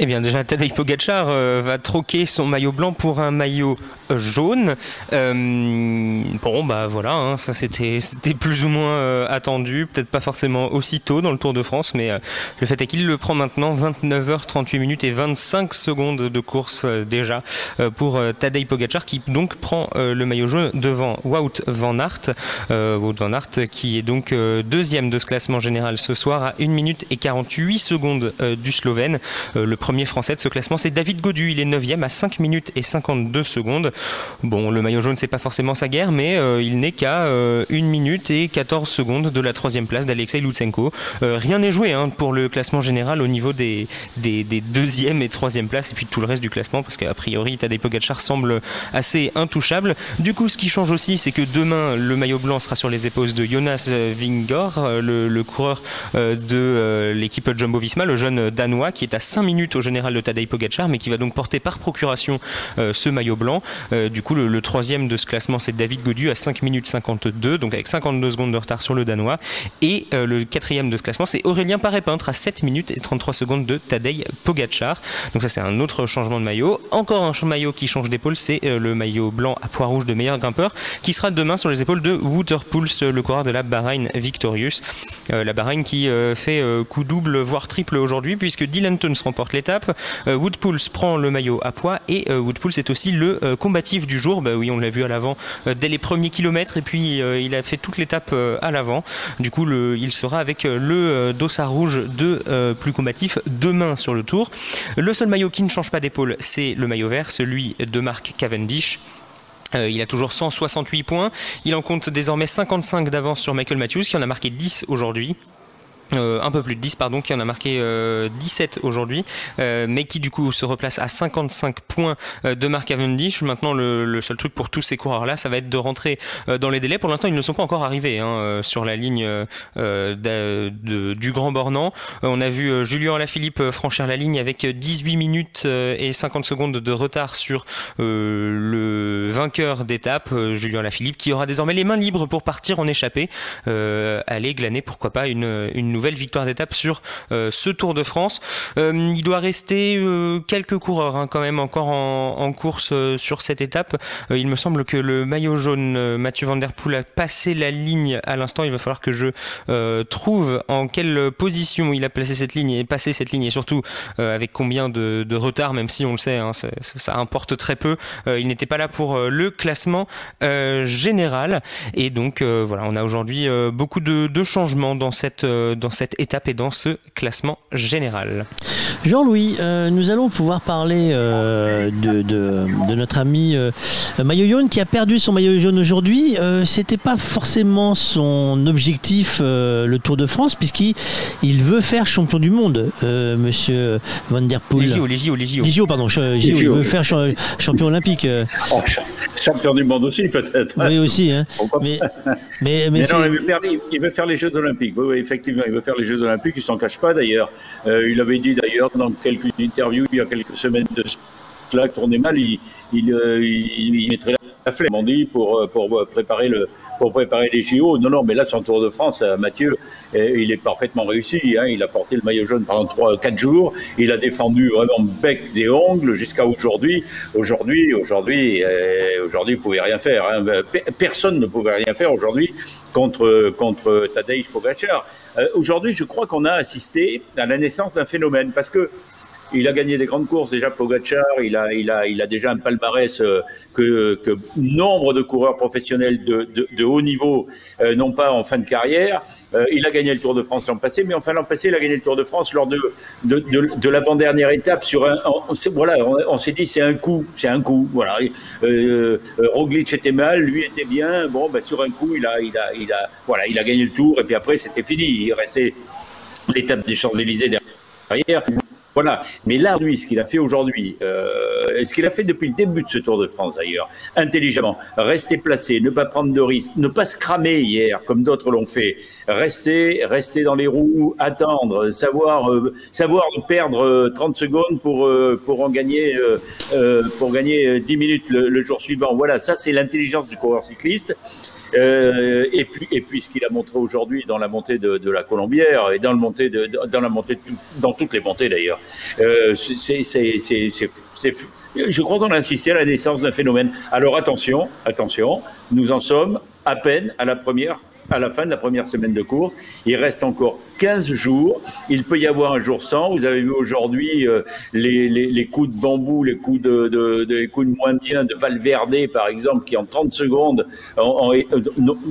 Eh bien déjà Tadej Pogacar euh, va troquer son maillot blanc pour un maillot jaune. Euh, bon, bah voilà, hein, ça c'était plus ou moins euh, attendu, peut-être pas forcément aussitôt dans le Tour de France, mais le fait est qu'il le prend maintenant 29h38 minutes et 25 secondes de course déjà pour Tadej Pogacar qui donc prend le maillot jaune devant Wout van Aert. Wout van Aert qui est donc deuxième de ce classement général ce soir à 1 minute et 48 secondes du Slovène. Premier français de ce classement c'est David Godu, il est 9e à 5 minutes et 52 secondes. Bon, le maillot jaune, c'est pas forcément sa guerre, mais euh, il n'est qu'à 1 euh, minute et 14 secondes de la troisième place d'Alexei Lutsenko. Euh, rien n'est joué hein, pour le classement général au niveau des, des, deuxième et troisième places, et puis tout le reste du classement, parce qu'a priori, Tadej Pogacar semble assez intouchable. Du coup, ce qui change aussi, c'est que demain, le maillot blanc sera sur les épaules de Jonas Vingor, le, coureur de l'équipe Jumbo-Visma, le jeune danois, qui est à 5 minutes au général de Tadej Pogacar, mais qui va donc porter par procuration ce maillot blanc. Euh, du coup, le, troisième de ce classement, c'est David Godu à 5 minutes 52, donc avec 52 secondes de retard sur le Danois. Et euh, le quatrième de ce classement, c'est Aurélien Paré-Peintre à 7 minutes et 33 secondes de Tadej Pogacar. Donc ça, c'est un autre changement de maillot. Encore un maillot qui change d'épaule, c'est euh, le maillot blanc à poids rouge de meilleur grimpeur, qui sera demain sur les épaules de Waterpulse, le coureur de la Bahreïn Victorious. la Bahreïn qui fait coup double, voire triple aujourd'hui, puisque Dylan Tuns remporte l'étape. Woodpulse prend le maillot à poids et Woodpulse est aussi le combat du jour. Bah oui, on l'a vu à l'avant euh, dès les premiers kilomètres et puis euh, il a fait toute l'étape euh, à l'avant. Du coup, il sera avec le dossard rouge de plus combatif demain sur le tour. Le seul maillot qui ne change pas d'épaule, c'est le maillot vert, celui de Marc Cavendish. il a toujours 168 points. Il en compte désormais 55 d'avance sur Michael Matthews, qui en a marqué 10 aujourd'hui. Euh, un peu plus de 10 pardon qui en a marqué 17 euh, aujourd'hui euh, mais qui du coup se replace à 55 points de Mark Cavendish. Maintenant le, seul truc pour tous ces coureurs là ça va être de rentrer dans les délais. Pour l'instant ils ne sont pas encore arrivés hein, sur la ligne du Grand Bornand. On a vu Julien Alaphilippe franchir la ligne avec 18 minutes et 50 secondes de retard sur le vainqueur d'étape Julien Alaphilippe qui aura désormais les mains libres pour partir en échappée. Aller glaner pourquoi pas une, une nouvelle victoire d'étape sur euh, ce Tour de France. Euh, il doit rester euh, quelques coureurs hein, quand même encore en, course sur cette étape. il me semble que le maillot jaune Mathieu Van Der Poel a passé la ligne à l'instant. Il va falloir que je trouve en quelle position il a placé cette ligne et passé cette ligne et surtout avec combien de, retard, même si on le sait, hein, ça, importe très peu. il n'était pas là pour le classement général et donc voilà, on a aujourd'hui beaucoup de, changements dans cette dans cette étape et dans ce classement général. Jean-Louis, euh, nous allons pouvoir parler euh, de, de, de, notre ami euh, maillot jaune qui a perdu son maillot jaune aujourd'hui. Euh, C'était pas forcément son objectif le Tour de France puisqu'il il veut faire champion du monde, Monsieur Van der Poel. Les JO, les JO, les JO. Les JO, pardon. JO, il veut faire champion olympique. Oh, champion du monde aussi peut-être. Oui aussi. Hein. Mais, mais, mais, mais non, il veut, faire, il veut, faire, les Jeux olympiques. Oui, oui, effectivement, il veut faire les Jeux olympiques. Il s'en cache pas d'ailleurs. il avait dit d'ailleurs dans quelques interviews il y a quelques semaines de cela, tournait mal, il, il, euh, il, mettrait la flemme, on dit, pour, euh, préparer les JO. Non, non, mais là, son Tour de France, euh, Mathieu, il est parfaitement réussi. Hein. Il a porté le maillot jaune pendant 3, 4 jours. Il a défendu vraiment becs et ongles jusqu'à aujourd'hui. Aujourd'hui, aujourd'hui, aujourd'hui, il ne pouvait rien faire. Hein. Personne ne pouvait rien faire aujourd'hui contre, contre Tadej Pogacar. Aujourd'hui, je crois qu'on a assisté à la naissance d'un phénomène parce que il a gagné des grandes courses déjà Pogacar, il a, il a, il a déjà un palmarès euh, que, nombre de coureurs professionnels de, de, de haut niveau euh, n'ont pas en fin de carrière. Euh, il a gagné le Tour de France l'an passé, mais enfin l'an passé, il a gagné le Tour de France lors de, de, de l'avant-dernière étape sur un. On, voilà, on, s'est dit c'est un coup, c'est un coup. Voilà, Roglic était mal, lui était bien. Bon, ben, sur un coup, il a, il a, il a, voilà, il a gagné le Tour et puis après c'était fini. Il restait l'étape des Champs Élysées derrière. Voilà. Mais là, lui, ce qu'il a fait aujourd'hui, euh, ce qu'il a fait depuis le début de ce Tour de France d'ailleurs, intelligemment, rester placé, ne pas prendre de risques, ne pas se cramer hier comme d'autres l'ont fait, rester, rester dans les roues, attendre, savoir, euh, savoir perdre 30 euh, secondes pour euh, pour en gagner euh, pour gagner 10 minutes le, le jour suivant. Voilà, ça c'est l'intelligence du coureur cycliste. Euh, et puis, et puis ce qu'il a montré aujourd'hui dans la montée de, la Colombière et dans, le montée de, dans la montée, de, dans toutes les montées d'ailleurs, euh, je crois qu'on a assisté à la naissance d'un phénomène. Alors attention, attention, nous en sommes à peine à la première à la fin de la première semaine de course. Il reste encore 15 jours. Il peut y avoir un jour sans. Vous avez vu aujourd'hui euh, les, les, les, coups de bambou, les coups de, de, de, les coups de moins bien de Valverde, par exemple, qui en 30 secondes ont,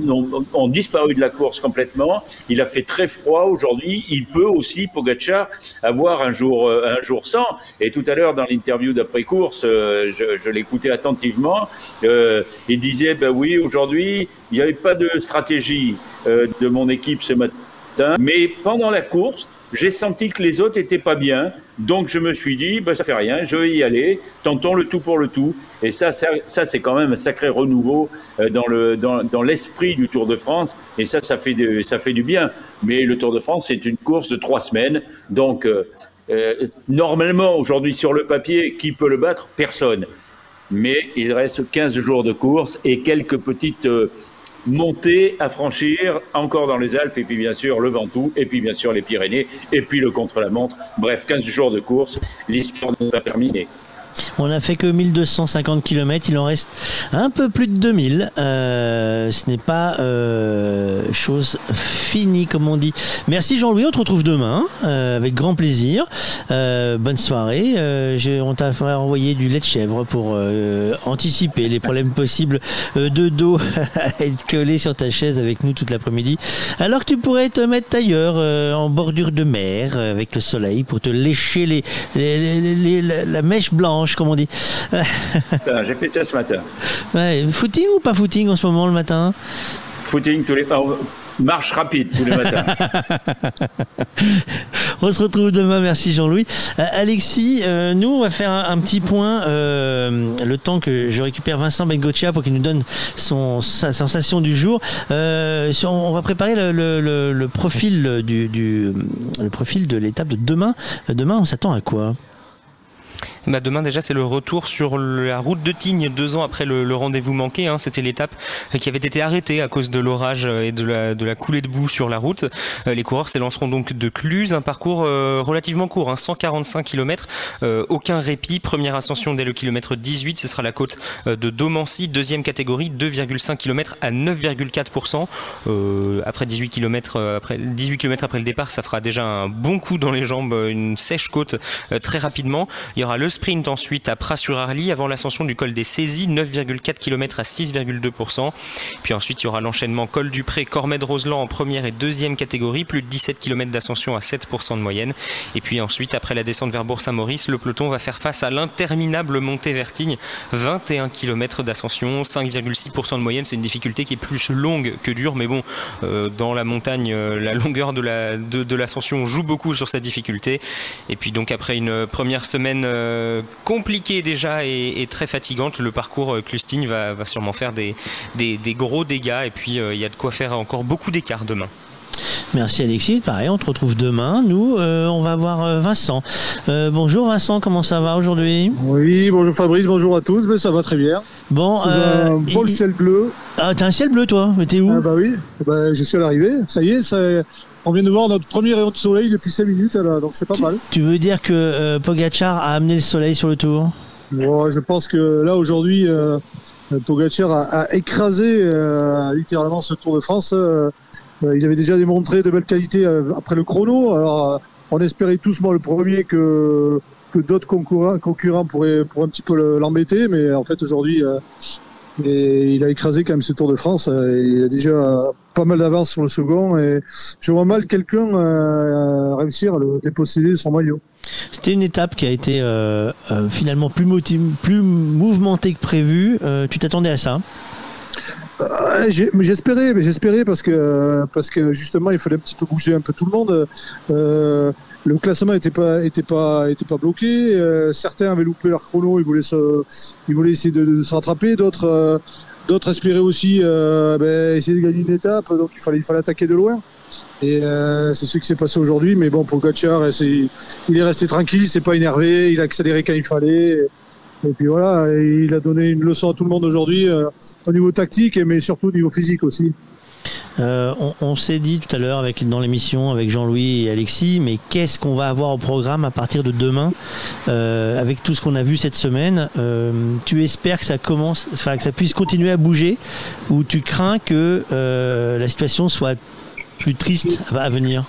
ont, ont, disparu de la course complètement. Il a fait très froid aujourd'hui. Il peut aussi, Pogacar, avoir un jour, euh, un jour sans. Et tout à l'heure, dans l'interview d'après-course, euh, je, je l'écoutais attentivement. Euh, il disait, ben oui, aujourd'hui, il n'y avait pas de stratégie euh, de mon équipe ce matin, mais pendant la course, j'ai senti que les autres étaient pas bien, donc je me suis dit, bah, ça fait rien, je vais y aller, tentons le tout pour le tout. Et ça, ça, ça c'est quand même un sacré renouveau euh, dans, le, dans, l'esprit du Tour de France, et ça, ça fait, du bien. Mais le Tour de France, c'est une course de trois semaines, donc euh, normalement, aujourd'hui, sur le papier, qui peut le battre? Personne. Mais il reste 15 jours de course et quelques petites... montée à franchir encore dans les Alpes et puis bien sûr le Ventoux et puis bien sûr les Pyrénées et puis le contre-la-montre. Bref, 15 jours de course, l'histoire n'est pas terminée. On n'a fait que 1250 km, il en reste un peu plus de 2000. Euh, ce n'est pas euh, chose finie, comme on dit. Merci Jean-Louis, on te retrouve demain, euh, avec grand plaisir. Euh, bonne soirée. Je, on t'a envoyé du lait de chèvre pour anticiper les problèmes possibles de dos à être collé sur ta chaise avec nous toute l'après-midi. Alors que tu pourrais te mettre ailleurs, en bordure de mer, avec le soleil, pour te lécher les, les, les la mèche blanche comme on dit. J'ai fait ça ce matin. Ouais, footing ou pas footing en ce moment le matin? Footing tous les marche rapide tous les matins. on se retrouve demain, merci Jean-Louis. Euh, Alexis, euh, nous on va faire un, un petit point, euh, le temps que je récupère Vincent Bengochia pour qu'il nous donne son, sa sensation du jour. Euh, on va préparer le, le, le, le profil du, du, le profil de l'étape de demain. Demain, on s'attend à quoi? Bah demain déjà c'est le retour sur la route de Tignes deux ans après le, rendez-vous manqué. Hein. C'était l'étape qui avait été arrêtée à cause de l'orage et de la, coulée de boue sur la route. Euh, les coureurs s'élanceront donc de Cluse, un parcours euh, relativement court, hein, 145 km, euh, aucun répit. Première ascension dès le kilomètre 18, ce sera la côte euh, de Domancy, deuxième catégorie, 2,5 km à 9,4%. Euh, après 18 km après 18 km après le départ, ça fera déjà un bon coup dans les jambes, une sèche côte très rapidement. Il y aura le sprint ensuite à Pras-sur-Arly avant l'ascension du col des Saisies, 9,4 km à 6,2%. Puis ensuite, il y aura l'enchaînement col du Pré, Cormed-Roseland en première et deuxième catégorie, plus de 17 km d'ascension à 7% de moyenne. Et puis ensuite, après la descente vers Bourg-Saint-Maurice, le peloton va faire face à l'interminable montée Vertigne, 21 km d'ascension, 5,6% de moyenne. C'est une difficulté qui est plus longue que dure, mais bon, euh, dans la montagne, euh, la longueur de la de, l'ascension joue beaucoup sur cette difficulté. Et puis donc après une première semaine euh, compliquée déjà et, très fatigante, le parcours Clustine va, va sûrement faire des, des, gros dégâts. Et puis il y a de quoi faire encore beaucoup d'écart demain. Merci Alexis. Pareil, on te retrouve demain. Nous, on va voir Vincent. bonjour Vincent, comment ça va aujourd'hui? Oui, bonjour Fabrice, bonjour à tous. Mais ça va très bien. Bon, un beau ciel bleu. Ah, t'as un ciel bleu toi Mais t'es où? Ah, Bah oui, bah, je suis à l'arrivée. Ça y est, ça, on vient de voir notre premier rayon de soleil depuis 5 minutes, là, donc c'est pas mal. Tu veux dire que euh, Pogachar a amené le soleil sur le tour? Je pense que là, aujourd'hui, euh, Pogachar a, écrasé euh, littéralement ce Tour de France. il avait déjà démontré de belles qualités après le chrono. Alors, on espérait tous, moi, le premier que que d'autres concurrents, concurrents pourraient, pourraient un petit peu l'embêter, mais en fait aujourd'hui et il a écrasé quand même ce Tour de France. Euh, il a déjà pas mal d'avance sur le second et je vois mal quelqu'un euh, réussir à le déposséder de son maillot. C'était une étape qui a été euh, finalement plus, plus mouvementée que prévu. tu t'attendais à ça? J'espérais, mais j'espérais parce que parce que justement il fallait un petit peu bouger un peu tout le monde le classement n'était pas était pas était pas bloqué. Euh, certains avaient loupé leur chrono, ils voulaient se, ils voulaient essayer de, se rattraper. D'autres euh, d'autres espéraient aussi euh, ben, essayer de gagner une étape, donc il fallait il fallait attaquer de loin. Et c'est ce qui s'est passé aujourd'hui. Mais bon, pour Gatchar, il est resté tranquille, il s'est pas énervé, il a accéléré quand il fallait. Et puis voilà, il a donné une leçon à tout le monde aujourd'hui au niveau tactique, mais surtout au niveau physique aussi. Euh, on, s'est dit tout à l'heure avec, dans l'émission avec Jean-Louis et Alexis, mais qu'est-ce qu'on va avoir au programme à partir de demain euh, avec tout ce qu'on a vu cette semaine euh, Tu espères que ça commence, enfin, que ça puisse continuer à bouger ou tu crains que la situation soit plus triste à venir?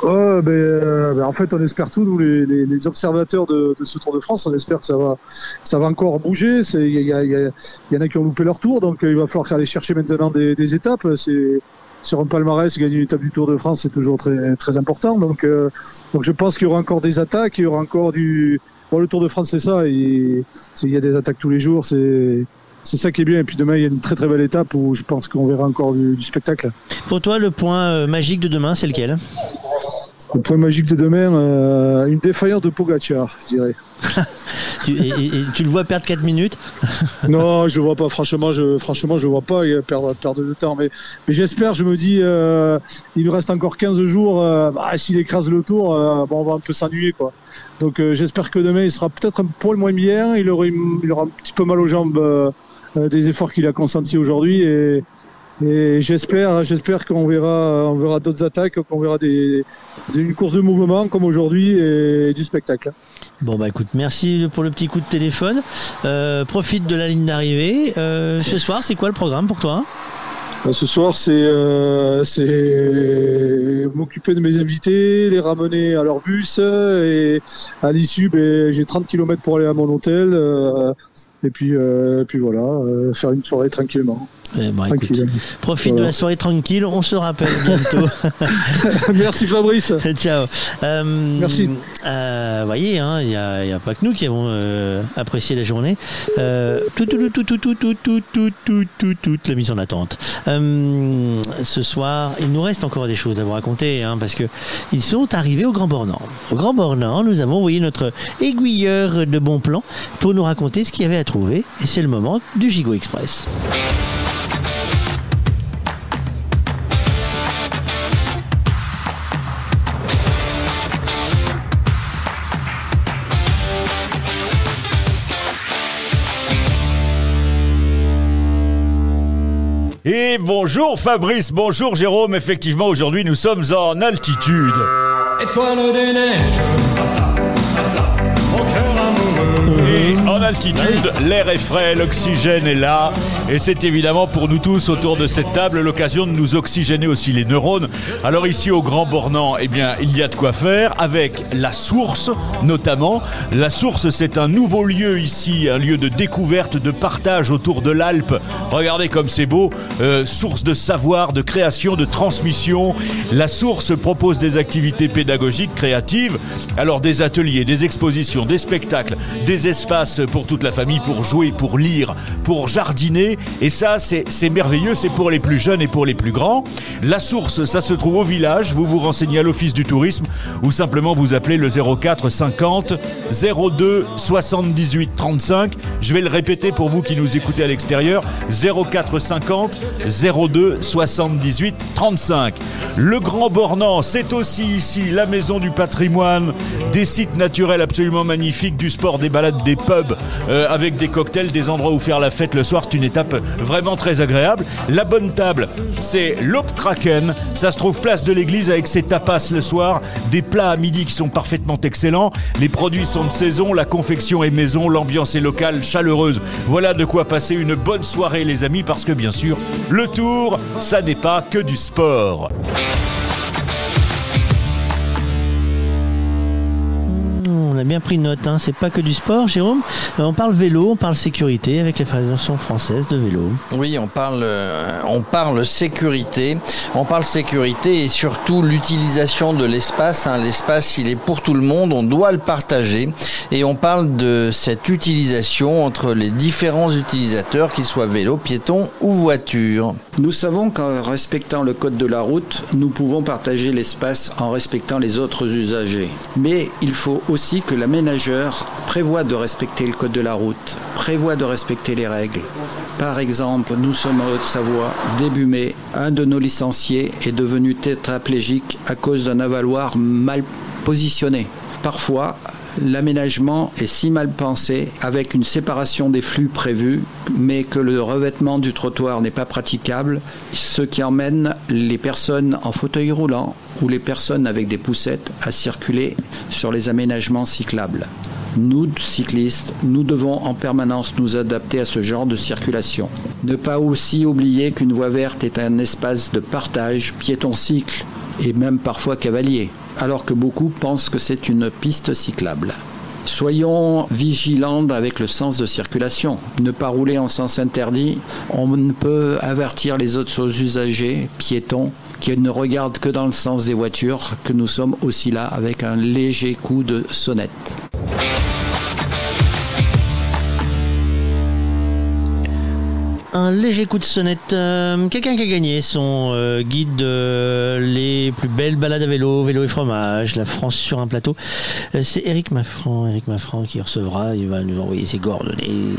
Oh, ben, euh, ben, en fait, on espère tout, nous, les, les, les observateurs de, de, ce Tour de France, on espère que ça va, ça va encore bouger. Il y, y, y, en a qui ont loupé leur tour, donc euh, il va falloir aller chercher maintenant des, des étapes. C'est sur un palmarès, gagner une étape du Tour de France, c'est toujours très, très important. Donc, euh, donc je pense qu'il y aura encore des attaques, il y aura encore du. Bon, le Tour de France, c'est ça. Il, il y a des attaques tous les jours. C'est c'est ça qui est bien. Et puis demain, il y a une très très belle étape où je pense qu'on verra encore du, du, spectacle. Pour toi, le point magique de demain, c'est lequel? Le point magique de demain, euh, une défaillance de Pogacar, je dirais. tu, et, tu le vois perdre 4 minutes? Non, je ne vois pas. Franchement, je franchement, je vois pas perdre, perdre de temps. Mais, mais j'espère, je me dis, euh, il lui reste encore 15 jours. Euh, bah, S'il écrase le tour, bon, on va un peu s'ennuyer. quoi. Donc j'espère que demain, il sera peut-être un poil moins bien. Il aura, il aura un petit peu mal aux jambes des efforts qu'il a consentis aujourd'hui. Et, et j'espère, j'espère qu'on verra, on verra d'autres attaques, qu'on verra des, une course de mouvement comme aujourd'hui et du spectacle. Bon bah écoute, merci pour le petit coup de téléphone. Euh, profite de la ligne d'arrivée. Euh, ce soir, c'est quoi le programme pour toi? Bah, Ce soir, c'est euh, m'occuper de mes invités, les ramener à leur bus et à l'issue, ben, j'ai 30 km pour aller à mon hôtel euh, et puis, euh, puis voilà, faire une soirée tranquillement. Eh ben, profite de la soirée tranquille, on se rappelle bientôt. Merci Fabrice. Ciao. Euh, Merci. Euh, voyez, il hein, n'y a, a, pas que nous qui avons euh, apprécié la journée. Euh, tout, tout, tout, tout, tout, tout, tout, tout, tout, tout, toute la mise en attente. Euh, ce soir, il nous reste encore des choses à vous raconter, hein, parce que ils sont arrivés au Grand Bornand. Au Grand Bornand, nous avons envoyé notre aiguilleur de bon plan pour nous raconter ce qu'il y avait à trouver, et c'est le moment du Gigo Express. Et bonjour Fabrice, bonjour Jérôme. Effectivement, aujourd'hui nous sommes en altitude. Étoile des neiges. Altitude, l'air est frais, l'oxygène est là. Et c'est évidemment pour nous tous autour de cette table l'occasion de nous oxygéner aussi les neurones. Alors ici au Grand Bornand, eh bien, il y a de quoi faire avec la source notamment. La source, c'est un nouveau lieu ici, un lieu de découverte, de partage autour de l'Alpe. Regardez comme c'est beau. Euh, source de savoir, de création, de transmission. La source propose des activités pédagogiques, créatives. Alors des ateliers, des expositions, des spectacles, des espaces pour toute la famille, pour jouer, pour lire, pour jardiner. Et ça, c'est merveilleux, c'est pour les plus jeunes et pour les plus grands. La source, ça se trouve au village. Vous vous renseignez à l'office du tourisme ou simplement vous appelez le 04 50 02 78 35. Je vais le répéter pour vous qui nous écoutez à l'extérieur. 04 50 02 78 35. Le Grand Bornand, c'est aussi ici la maison du patrimoine, des sites naturels absolument magnifiques, du sport, des balades, des pubs, euh, avec des cocktails, des endroits où faire la fête le soir. C'est une étape vraiment très agréable. La bonne table, c'est l'Optraken. Ça se trouve place de l'église avec ses tapas le soir, des plats à midi qui sont parfaitement excellents. Les produits sont de saison, la confection est maison, l'ambiance est locale, chaleureuse. Voilà de quoi passer une bonne soirée les amis parce que bien sûr, le tour, ça n'est pas que du sport. A bien pris note, hein. c'est pas que du sport, Jérôme. Euh, On parle vélo, on parle sécurité avec la Fédération française de vélo. Oui, on parle, euh, on parle sécurité, on parle sécurité et surtout l'utilisation de l'espace. hein. L'espace, il est pour tout le monde, on doit le partager et on parle de cette utilisation entre les différents utilisateurs, qu'ils soient vélo, piétons ou voiture. Nous savons qu'en respectant le code de la route, nous pouvons partager l'espace en respectant les autres usagers. Mais il faut aussi que l'aménageur prévoit de respecter le code de la route, prévoit de respecter les règles. Par exemple, nous sommes en Haute-Savoie, début mai, un de nos licenciés est devenu tétraplégique à cause d'un avaloir mal positionné. Parfois, L'aménagement est si mal pensé, avec une séparation des flux prévue, mais que le revêtement du trottoir n'est pas praticable, ce qui emmène les personnes en fauteuil roulant ou les personnes avec des poussettes à circuler sur les aménagements cyclables. Nous, cyclistes, nous devons en permanence nous adapter à ce genre de circulation. Ne pas aussi oublier qu'une voie verte est un espace de partage piéton-cycle et même parfois cavalier, alors que beaucoup pensent que c'est une piste cyclable. Soyons vigilants avec le sens de circulation. Ne pas rouler en sens interdit. On ne peut avertir les autres usagers, piétons, qui ne regardent que dans le sens des voitures, que nous sommes aussi là avec un léger coup de sonnette. Un léger coup de sonnette. Euh, Quelqu'un qui a gagné son euh, guide de les plus belles balades à vélo, vélo et fromage, la France sur un plateau. Euh, C'est Eric Maffran, Eric Maffran qui recevra, il va nous envoyer ses coordonnées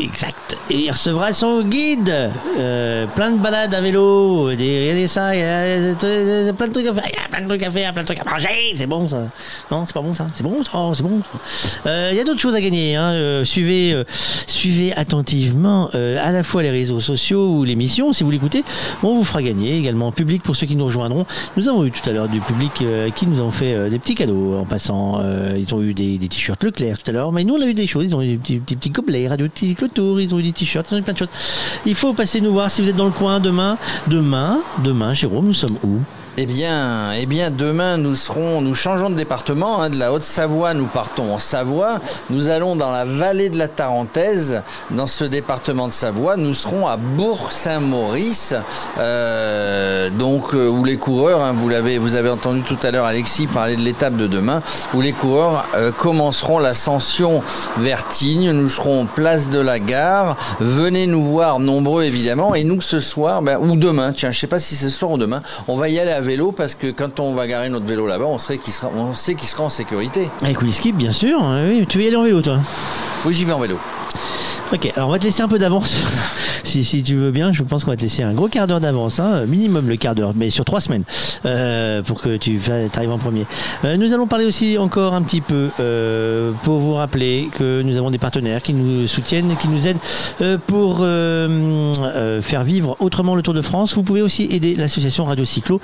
exactes. Et il recevra son guide. Euh, plein de balades à vélo, regardez ça, il y a plein de trucs à faire, il y a plein de trucs à faire, plein de trucs à manger, c'est bon ça. Non, c'est pas bon ça, c'est bon c'est bon. Euh, Il y a d'autres choses à gagner. hein. Euh, suivez, euh, suivez attentivement euh, à la fois les réseaux sociaux ou l'émission. Si vous l'écoutez, on vous fera gagner également en public pour ceux qui nous rejoindront. Nous avons eu tout à l'heure du public euh, qui nous ont fait euh, des petits cadeaux en passant. Euh, ils ont eu des, t-shirts Leclerc tout à l'heure, mais nous on a eu des choses. Ils ont eu des petits, petits, gobelets, radio petit clotour, ils ont eu des t-shirts, ils ont eu plein de choses. Il faut passer nous voir si vous êtes dans le coin demain. Demain, demain, Jérôme, nous sommes où? Eh bien, eh bien, demain nous serons, nous changeons de département. hein, de la Haute-Savoie, nous partons en Savoie. Nous allons dans la vallée de la Tarentaise, dans ce département de Savoie. Nous serons à Bourg-Saint-Maurice, euh, donc euh, où les coureurs, hein, vous avez entendu tout à l'heure Alexis parler de l'étape de demain, où les coureurs euh, commenceront l'ascension vers Tignes. Nous serons place de la gare. Venez nous voir nombreux évidemment. Et nous ce soir, ben, ou demain, tiens, je sais pas si ce soir ou demain, on va y aller à vélo parce que quand on va garer notre vélo là-bas, on, serait qu'il sera, on sait qu'il sera en sécurité. Avec Whisky, bien sûr. Oui, tu veux y aller en vélo, toi? Oui, j'y vais en vélo. Ok, alors on va te laisser un peu d'avance si, si tu veux bien, je pense qu'on va te laisser un gros quart d'heure d'avance, hein, minimum le quart d'heure, mais sur trois semaines, euh, pour que tu arrives en premier. Euh, nous allons parler aussi encore un petit peu euh, pour vous rappeler que nous avons des partenaires qui nous soutiennent, qui nous aident pour faire vivre autrement le Tour de France. Vous pouvez aussi aider l'association Radio Cyclo,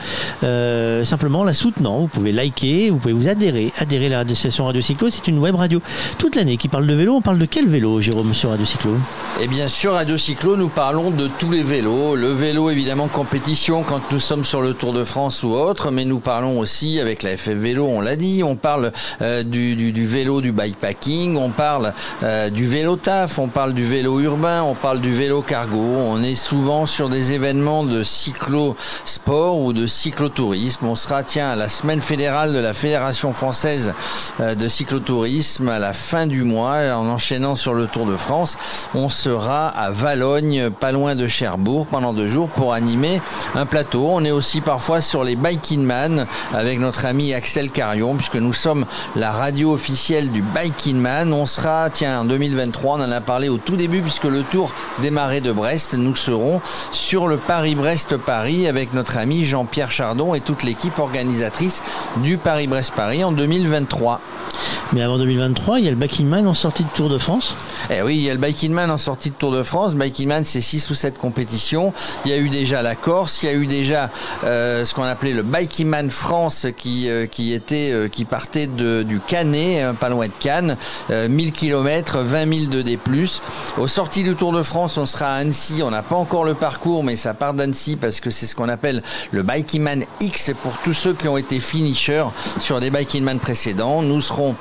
simplement la soutenant. Vous pouvez liker, vous pouvez vous adhérer, adhérer à l'association Radio Cyclo. C'est une web radio toute l'année qui parle de vélo. On parle de quel vélo, Jérôme, sur Radio Cyclo Et bien sûr, Radio Cyclo, nous parlons de tous les vélos. Le vélo, évidemment, compétition quand nous sommes sur le Tour de France ou autre, mais nous parlons aussi avec la FF Vélo, on l'a dit, on parle euh, du vélo du bikepacking, on parle euh, du vélo taf, on parle du vélo urbain, on parle du vélo cargo. On est souvent sur des événements de cyclo-sport ou de cyclotourisme. On sera, tiens, à la semaine fédérale de la Fédération française euh, de cyclotourisme à la fin du mois, en enchaînant sur le Tour de France. On sera à Valogne, pas loin de Cherbourg, pendant deux jours pour animer un plateau. On est aussi parfois sur les Biking Man avec notre ami Axel Carion, puisque nous sommes la radio officielle du Biking Man. On sera, tiens, en 2023, on en a parlé au tout début, puisque le Tour démarrait de Brest. Nous serons sur le Paris-Brest-Paris avec notre ami Jean-Pierre Chardon et toute l'équipe organisatrice du Paris-Brest-Paris en 2023. Mais avant 2023, il y a le Backing Man en sortie de Tour de France? Eh oui, il y a le Biking Man en sortie de Tour de France. Biking Man, c'est 6 ou 7 compétitions. Il y a eu déjà la Corse, il y a eu déjà euh, ce qu'on appelait le Biking Man France qui, euh, était, euh, qui partait du Canet, hein, pas loin de Cannes. Euh, 1000 km, 20 000 de D+. Au sorti du Tour de France, on sera à Annecy. On n'a pas encore le parcours, mais ça part d'Annecy parce que c'est ce qu'on appelle le Biking Man X pour tous ceux qui ont été finishers sur des Biking Man précédents. Nous serons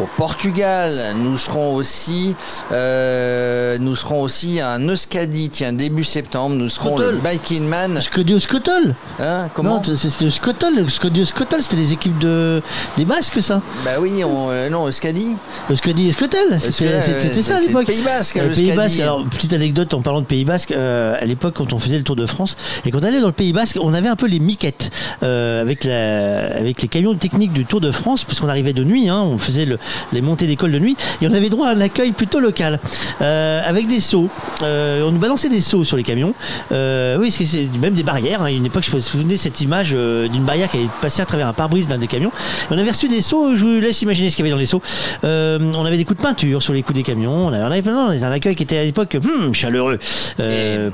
au Portugal. Nous serons aussi, euh, nous serons aussi à Euskadi, tiens, début septembre. Nous serons le Biking Man. Scodio Scotol Hein, comment Non, c'est le Scotol. Le Scotol, c'était les équipes de, des Basques, ça Bah oui, on, euh, non, Euskadi. Euskadi et Scotel, c'était Euskadi, ça à l'époque. le Pays Basque, Euh, Pays Euskadi. Basque. Alors, petite anecdote en parlant de Pays Basque, euh, à l'époque, quand on faisait le Tour de France, et quand on allait dans le Pays Basque, on avait un peu les miquettes avec, la, avec les camions techniques du Tour de France, puisqu'on arrivait de nuit, hein, on faisait le- les montées d'école de nuit, et on avait droit à un accueil plutôt local, euh, avec des seaux. Euh, on nous balançait des seaux sur les camions. Euh, oui, c'est même des barrières. hein. Une époque, je me souvenais cette image d'une barrière qui avait passé à travers un pare-brise d'un des camions. Et on avait reçu des seaux, je vous laisse imaginer ce qu'il y avait dans les seaux. On avait des coups de peinture sur les coups des camions. On avait, on avait plein- non, un accueil qui était à l'époque hmm, chaleureux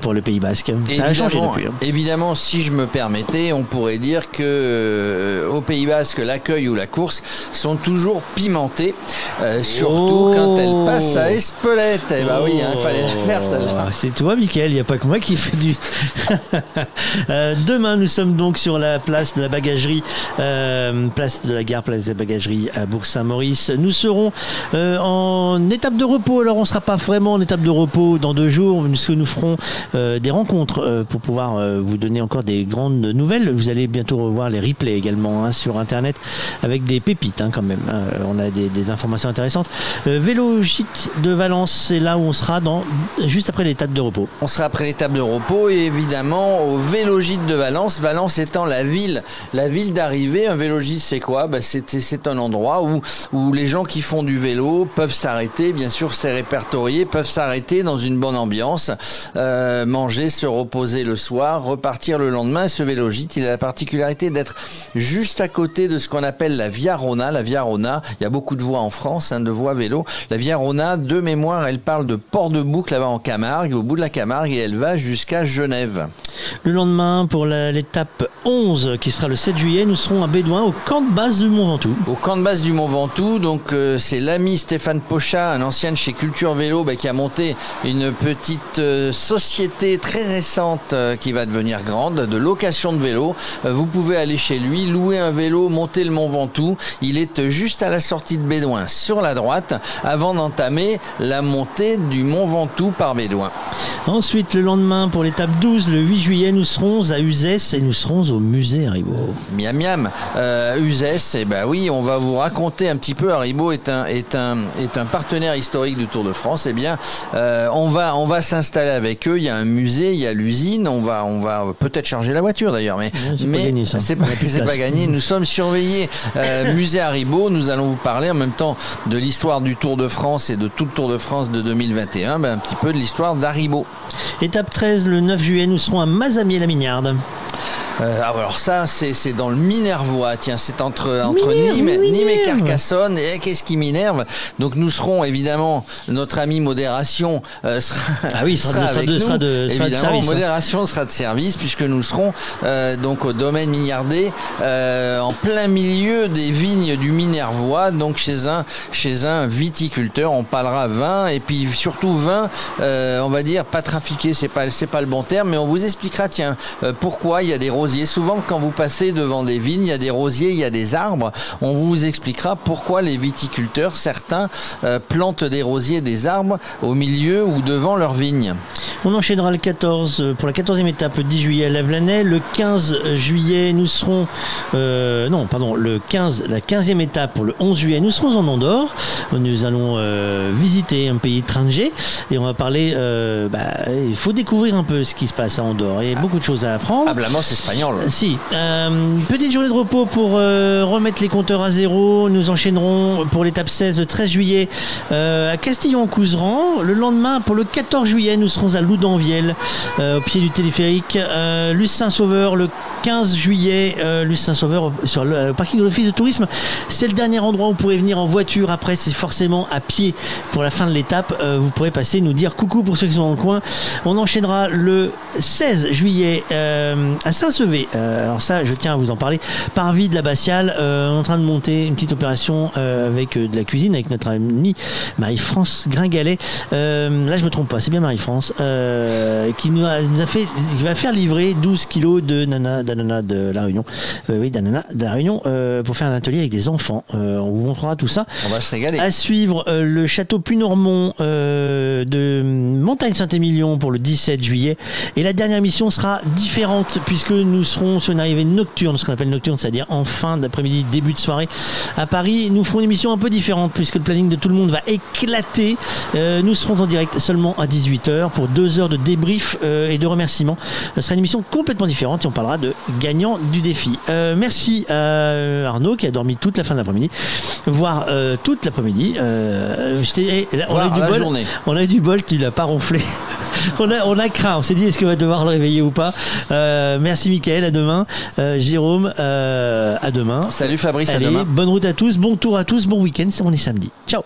pour le Pays Basque. Ça a changé depuis. hein. évidemment, si je me permettais, on pourrait dire que au Pays Basque, l'accueil ou la course sont toujours pimentés, euh, surtout quand elle passe à Espelette. Eh bah oui, il fallait la faire celle-là. Oh, C'est toi, Mickaël, il n'y a pas que moi qui fais du. Euh, demain, nous sommes donc sur la place de la bagagerie, euh, place de la gare, place de la bagagerie à Bourg-Saint-Maurice. Nous serons en étape de repos. Alors, on ne sera pas vraiment en étape de repos dans deux jours, puisque nous ferons des rencontres pour pouvoir vous donner encore des grandes nouvelles. Vous allez bientôt revoir les replays également hein, sur Internet avec des pépites hein, quand même. hein. On a des, des informations intéressantes. Euh, Vélo Gîte de Valence, c'est là où on sera dans, juste après l'étape de repos. On sera après l'étape de repos et évidemment au Vélogite de Valence. Valence étant la ville, la ville d'arrivée. Un vélogite, c'est quoi? C'est, c'est un endroit où, où les gens qui font du vélo peuvent s'arrêter. Bien sûr, c'est répertorié, peuvent s'arrêter dans une bonne ambiance, euh, manger, se reposer le soir, repartir le lendemain. Ce vélogite, il a la particularité d'être juste à côté de ce qu'on appelle la Via Rona. La Via Rona, il y a beaucoup de voies en France, hein, de voies vélo. La Via Rona, de mémoire, elle parle de Port-de-Boucle là-bas en Camargue, au bout de la Camargue, et elle va jusqu'à Genève. Le lendemain, pour l'étape 11, qui sera le 7 juillet, nous serons à Bédouin, au camp de base du Mont Ventoux. Au camp de base du Mont Ventoux, donc euh, c'est l'ami Stéphane Pochat, un ancien de chez Culture Vélo, bah, qui a monté une petite euh, société très récente euh, qui va devenir grande de location de vélo. Vous pouvez aller chez lui, louer un vélo, monter le Mont Ventoux. Il est juste à la sortie de Bédouin, sur la droite, avant d'entamer la montée du Mont Ventoux par Bédouin. Ensuite, le lendemain, pour l'étape 12, le 8 juillet, nous serons à Uzès et nous serons au musée Haribo. Miam miam, euh, Uzès, eh ben oui, on va vous raconter un petit peu. Haribo est un est un est un partenaire historique du Tour de France. Eh bien, euh, on va on va s'installer avec eux. Il y a un musée, il y a l'usine. On va on va peut-être charger la voiture d'ailleurs, mais c'est pas mais c'est pas gagné. Nous sommes surveillés. Euh, musée Haribo. Nous allons vous parler en même temps de l'histoire du Tour de France et de tout le Tour de France de 2021. Ben, un petit peu de l'histoire d'Haribo. Étape 13, le 9 juillet, nous serons à Mazamier-la-Mignarde. Euh, ah, alors ça, c'est dans le Minervois. Tiens, c'est entre, entre Minerve, Nîmes, et. Carcassonne. Et qu'est-ce qui m'énerve? Donc nous serons évidemment, notre ami modération euh, sera, Ah oui, sera de- avec de- nous. sera de- sera de évidemment, service, hein. modération sera de service puisque nous serons euh, donc au domaine Mignardet, euh, en plein milieu des vignes du Minervois, donc chez un chez un viticulteur. On parlera vin et puis surtout vin, euh, on va dire pas trafiqué, c'est pas c'est pas le bon terme, mais on vous expliquera tiens euh, pourquoi il y a des rosiers. Souvent quand vous passez devant des vignes, il y a des rosiers, il y a des arbres. On vous expliquera pourquoi les viticulteurs certains euh, plantent des rosiers, des arbres au milieu ou devant leurs vignes. On enchaînera le 14 euh, pour la 14e étape le 10 juillet à Lavelanet. Le 15 juillet, nous serons. non, pardon, le 15, la 15e étape pour le 11 juillet, nous serons en Andorre. Nous allons euh, visiter un pays étranger et on va parler. euh, bah, il faut découvrir un peu ce qui se passe à Andorre. Il y a beaucoup de choses à apprendre. Ah, Blamos espagnol. Si. Euh, petite journée de repos pour remettre les compteurs à zéro. Nous enchaînerons pour l'étape 16 le 13 juillet à Castillon-en-Couseran. Le lendemain, pour le 14 juillet, nous serons à Loudanvielle, au pied du téléphérique. Luce Saint-Sauveur, le 15 juillet, Luce Saint-Sauveur sur le, le parking de l'Office de tourisme. C'est le dernier endroit où vous pourrez venir en voiture. Après, c'est forcément à pied pour la fin de l'étape. Euh, vous pourrez passer, nous dire coucou pour ceux qui sont dans le coin. On enchaînera le 16 juillet euh, à Saint-Sevé. Euh, alors ça, je tiens à vous en parler. Parvis de l'abbatiale, euh, en train de monter une petite opération avec de la cuisine avec notre amie Marie-France Gringalet. Là, je me trompe pas, c'est bien Marie-France qui nous a, fait, qui va faire livrer 12 kilos de nana, d'ananas de la Réunion. Oui, d'ananas de la Réunion pour faire un atelier avec des enfants. On vous montrera tout ça. On va se régaler. À suivre euh, le château Puy-Normand euh, de Montagne-Saint-Émilion pour le 17 juillet. Et la dernière mission sera différente puisque nous serons sur une arrivée nocturne, ce qu'on appelle nocturne, c'est-à-dire en fin d'après-midi, début de soirée à Paris. Nous ferons une émission un peu différente puisque le planning de tout le monde va éclater. Euh, nous serons en direct seulement à 18h pour deux heures de débrief et de remerciements. Ce sera une émission complètement différente et on parlera de gagnant du défi. Merci à Arnaud qui a dormi toute la fin de l'après-midi, euh, toute l'après-midi. Euh, eh, là, on, a eu du la bol, journée. on a eu du bol, tu l'as pas ronflé. on, a, on a craint, on s'est dit est-ce qu'on va devoir le réveiller ou pas? Euh, merci Mickaël, à demain. Jérôme, à demain. Salut Fabrice, à Allez, demain. bonne route à tous, bon tour à tous, bon week-end, on est samedi. Ciao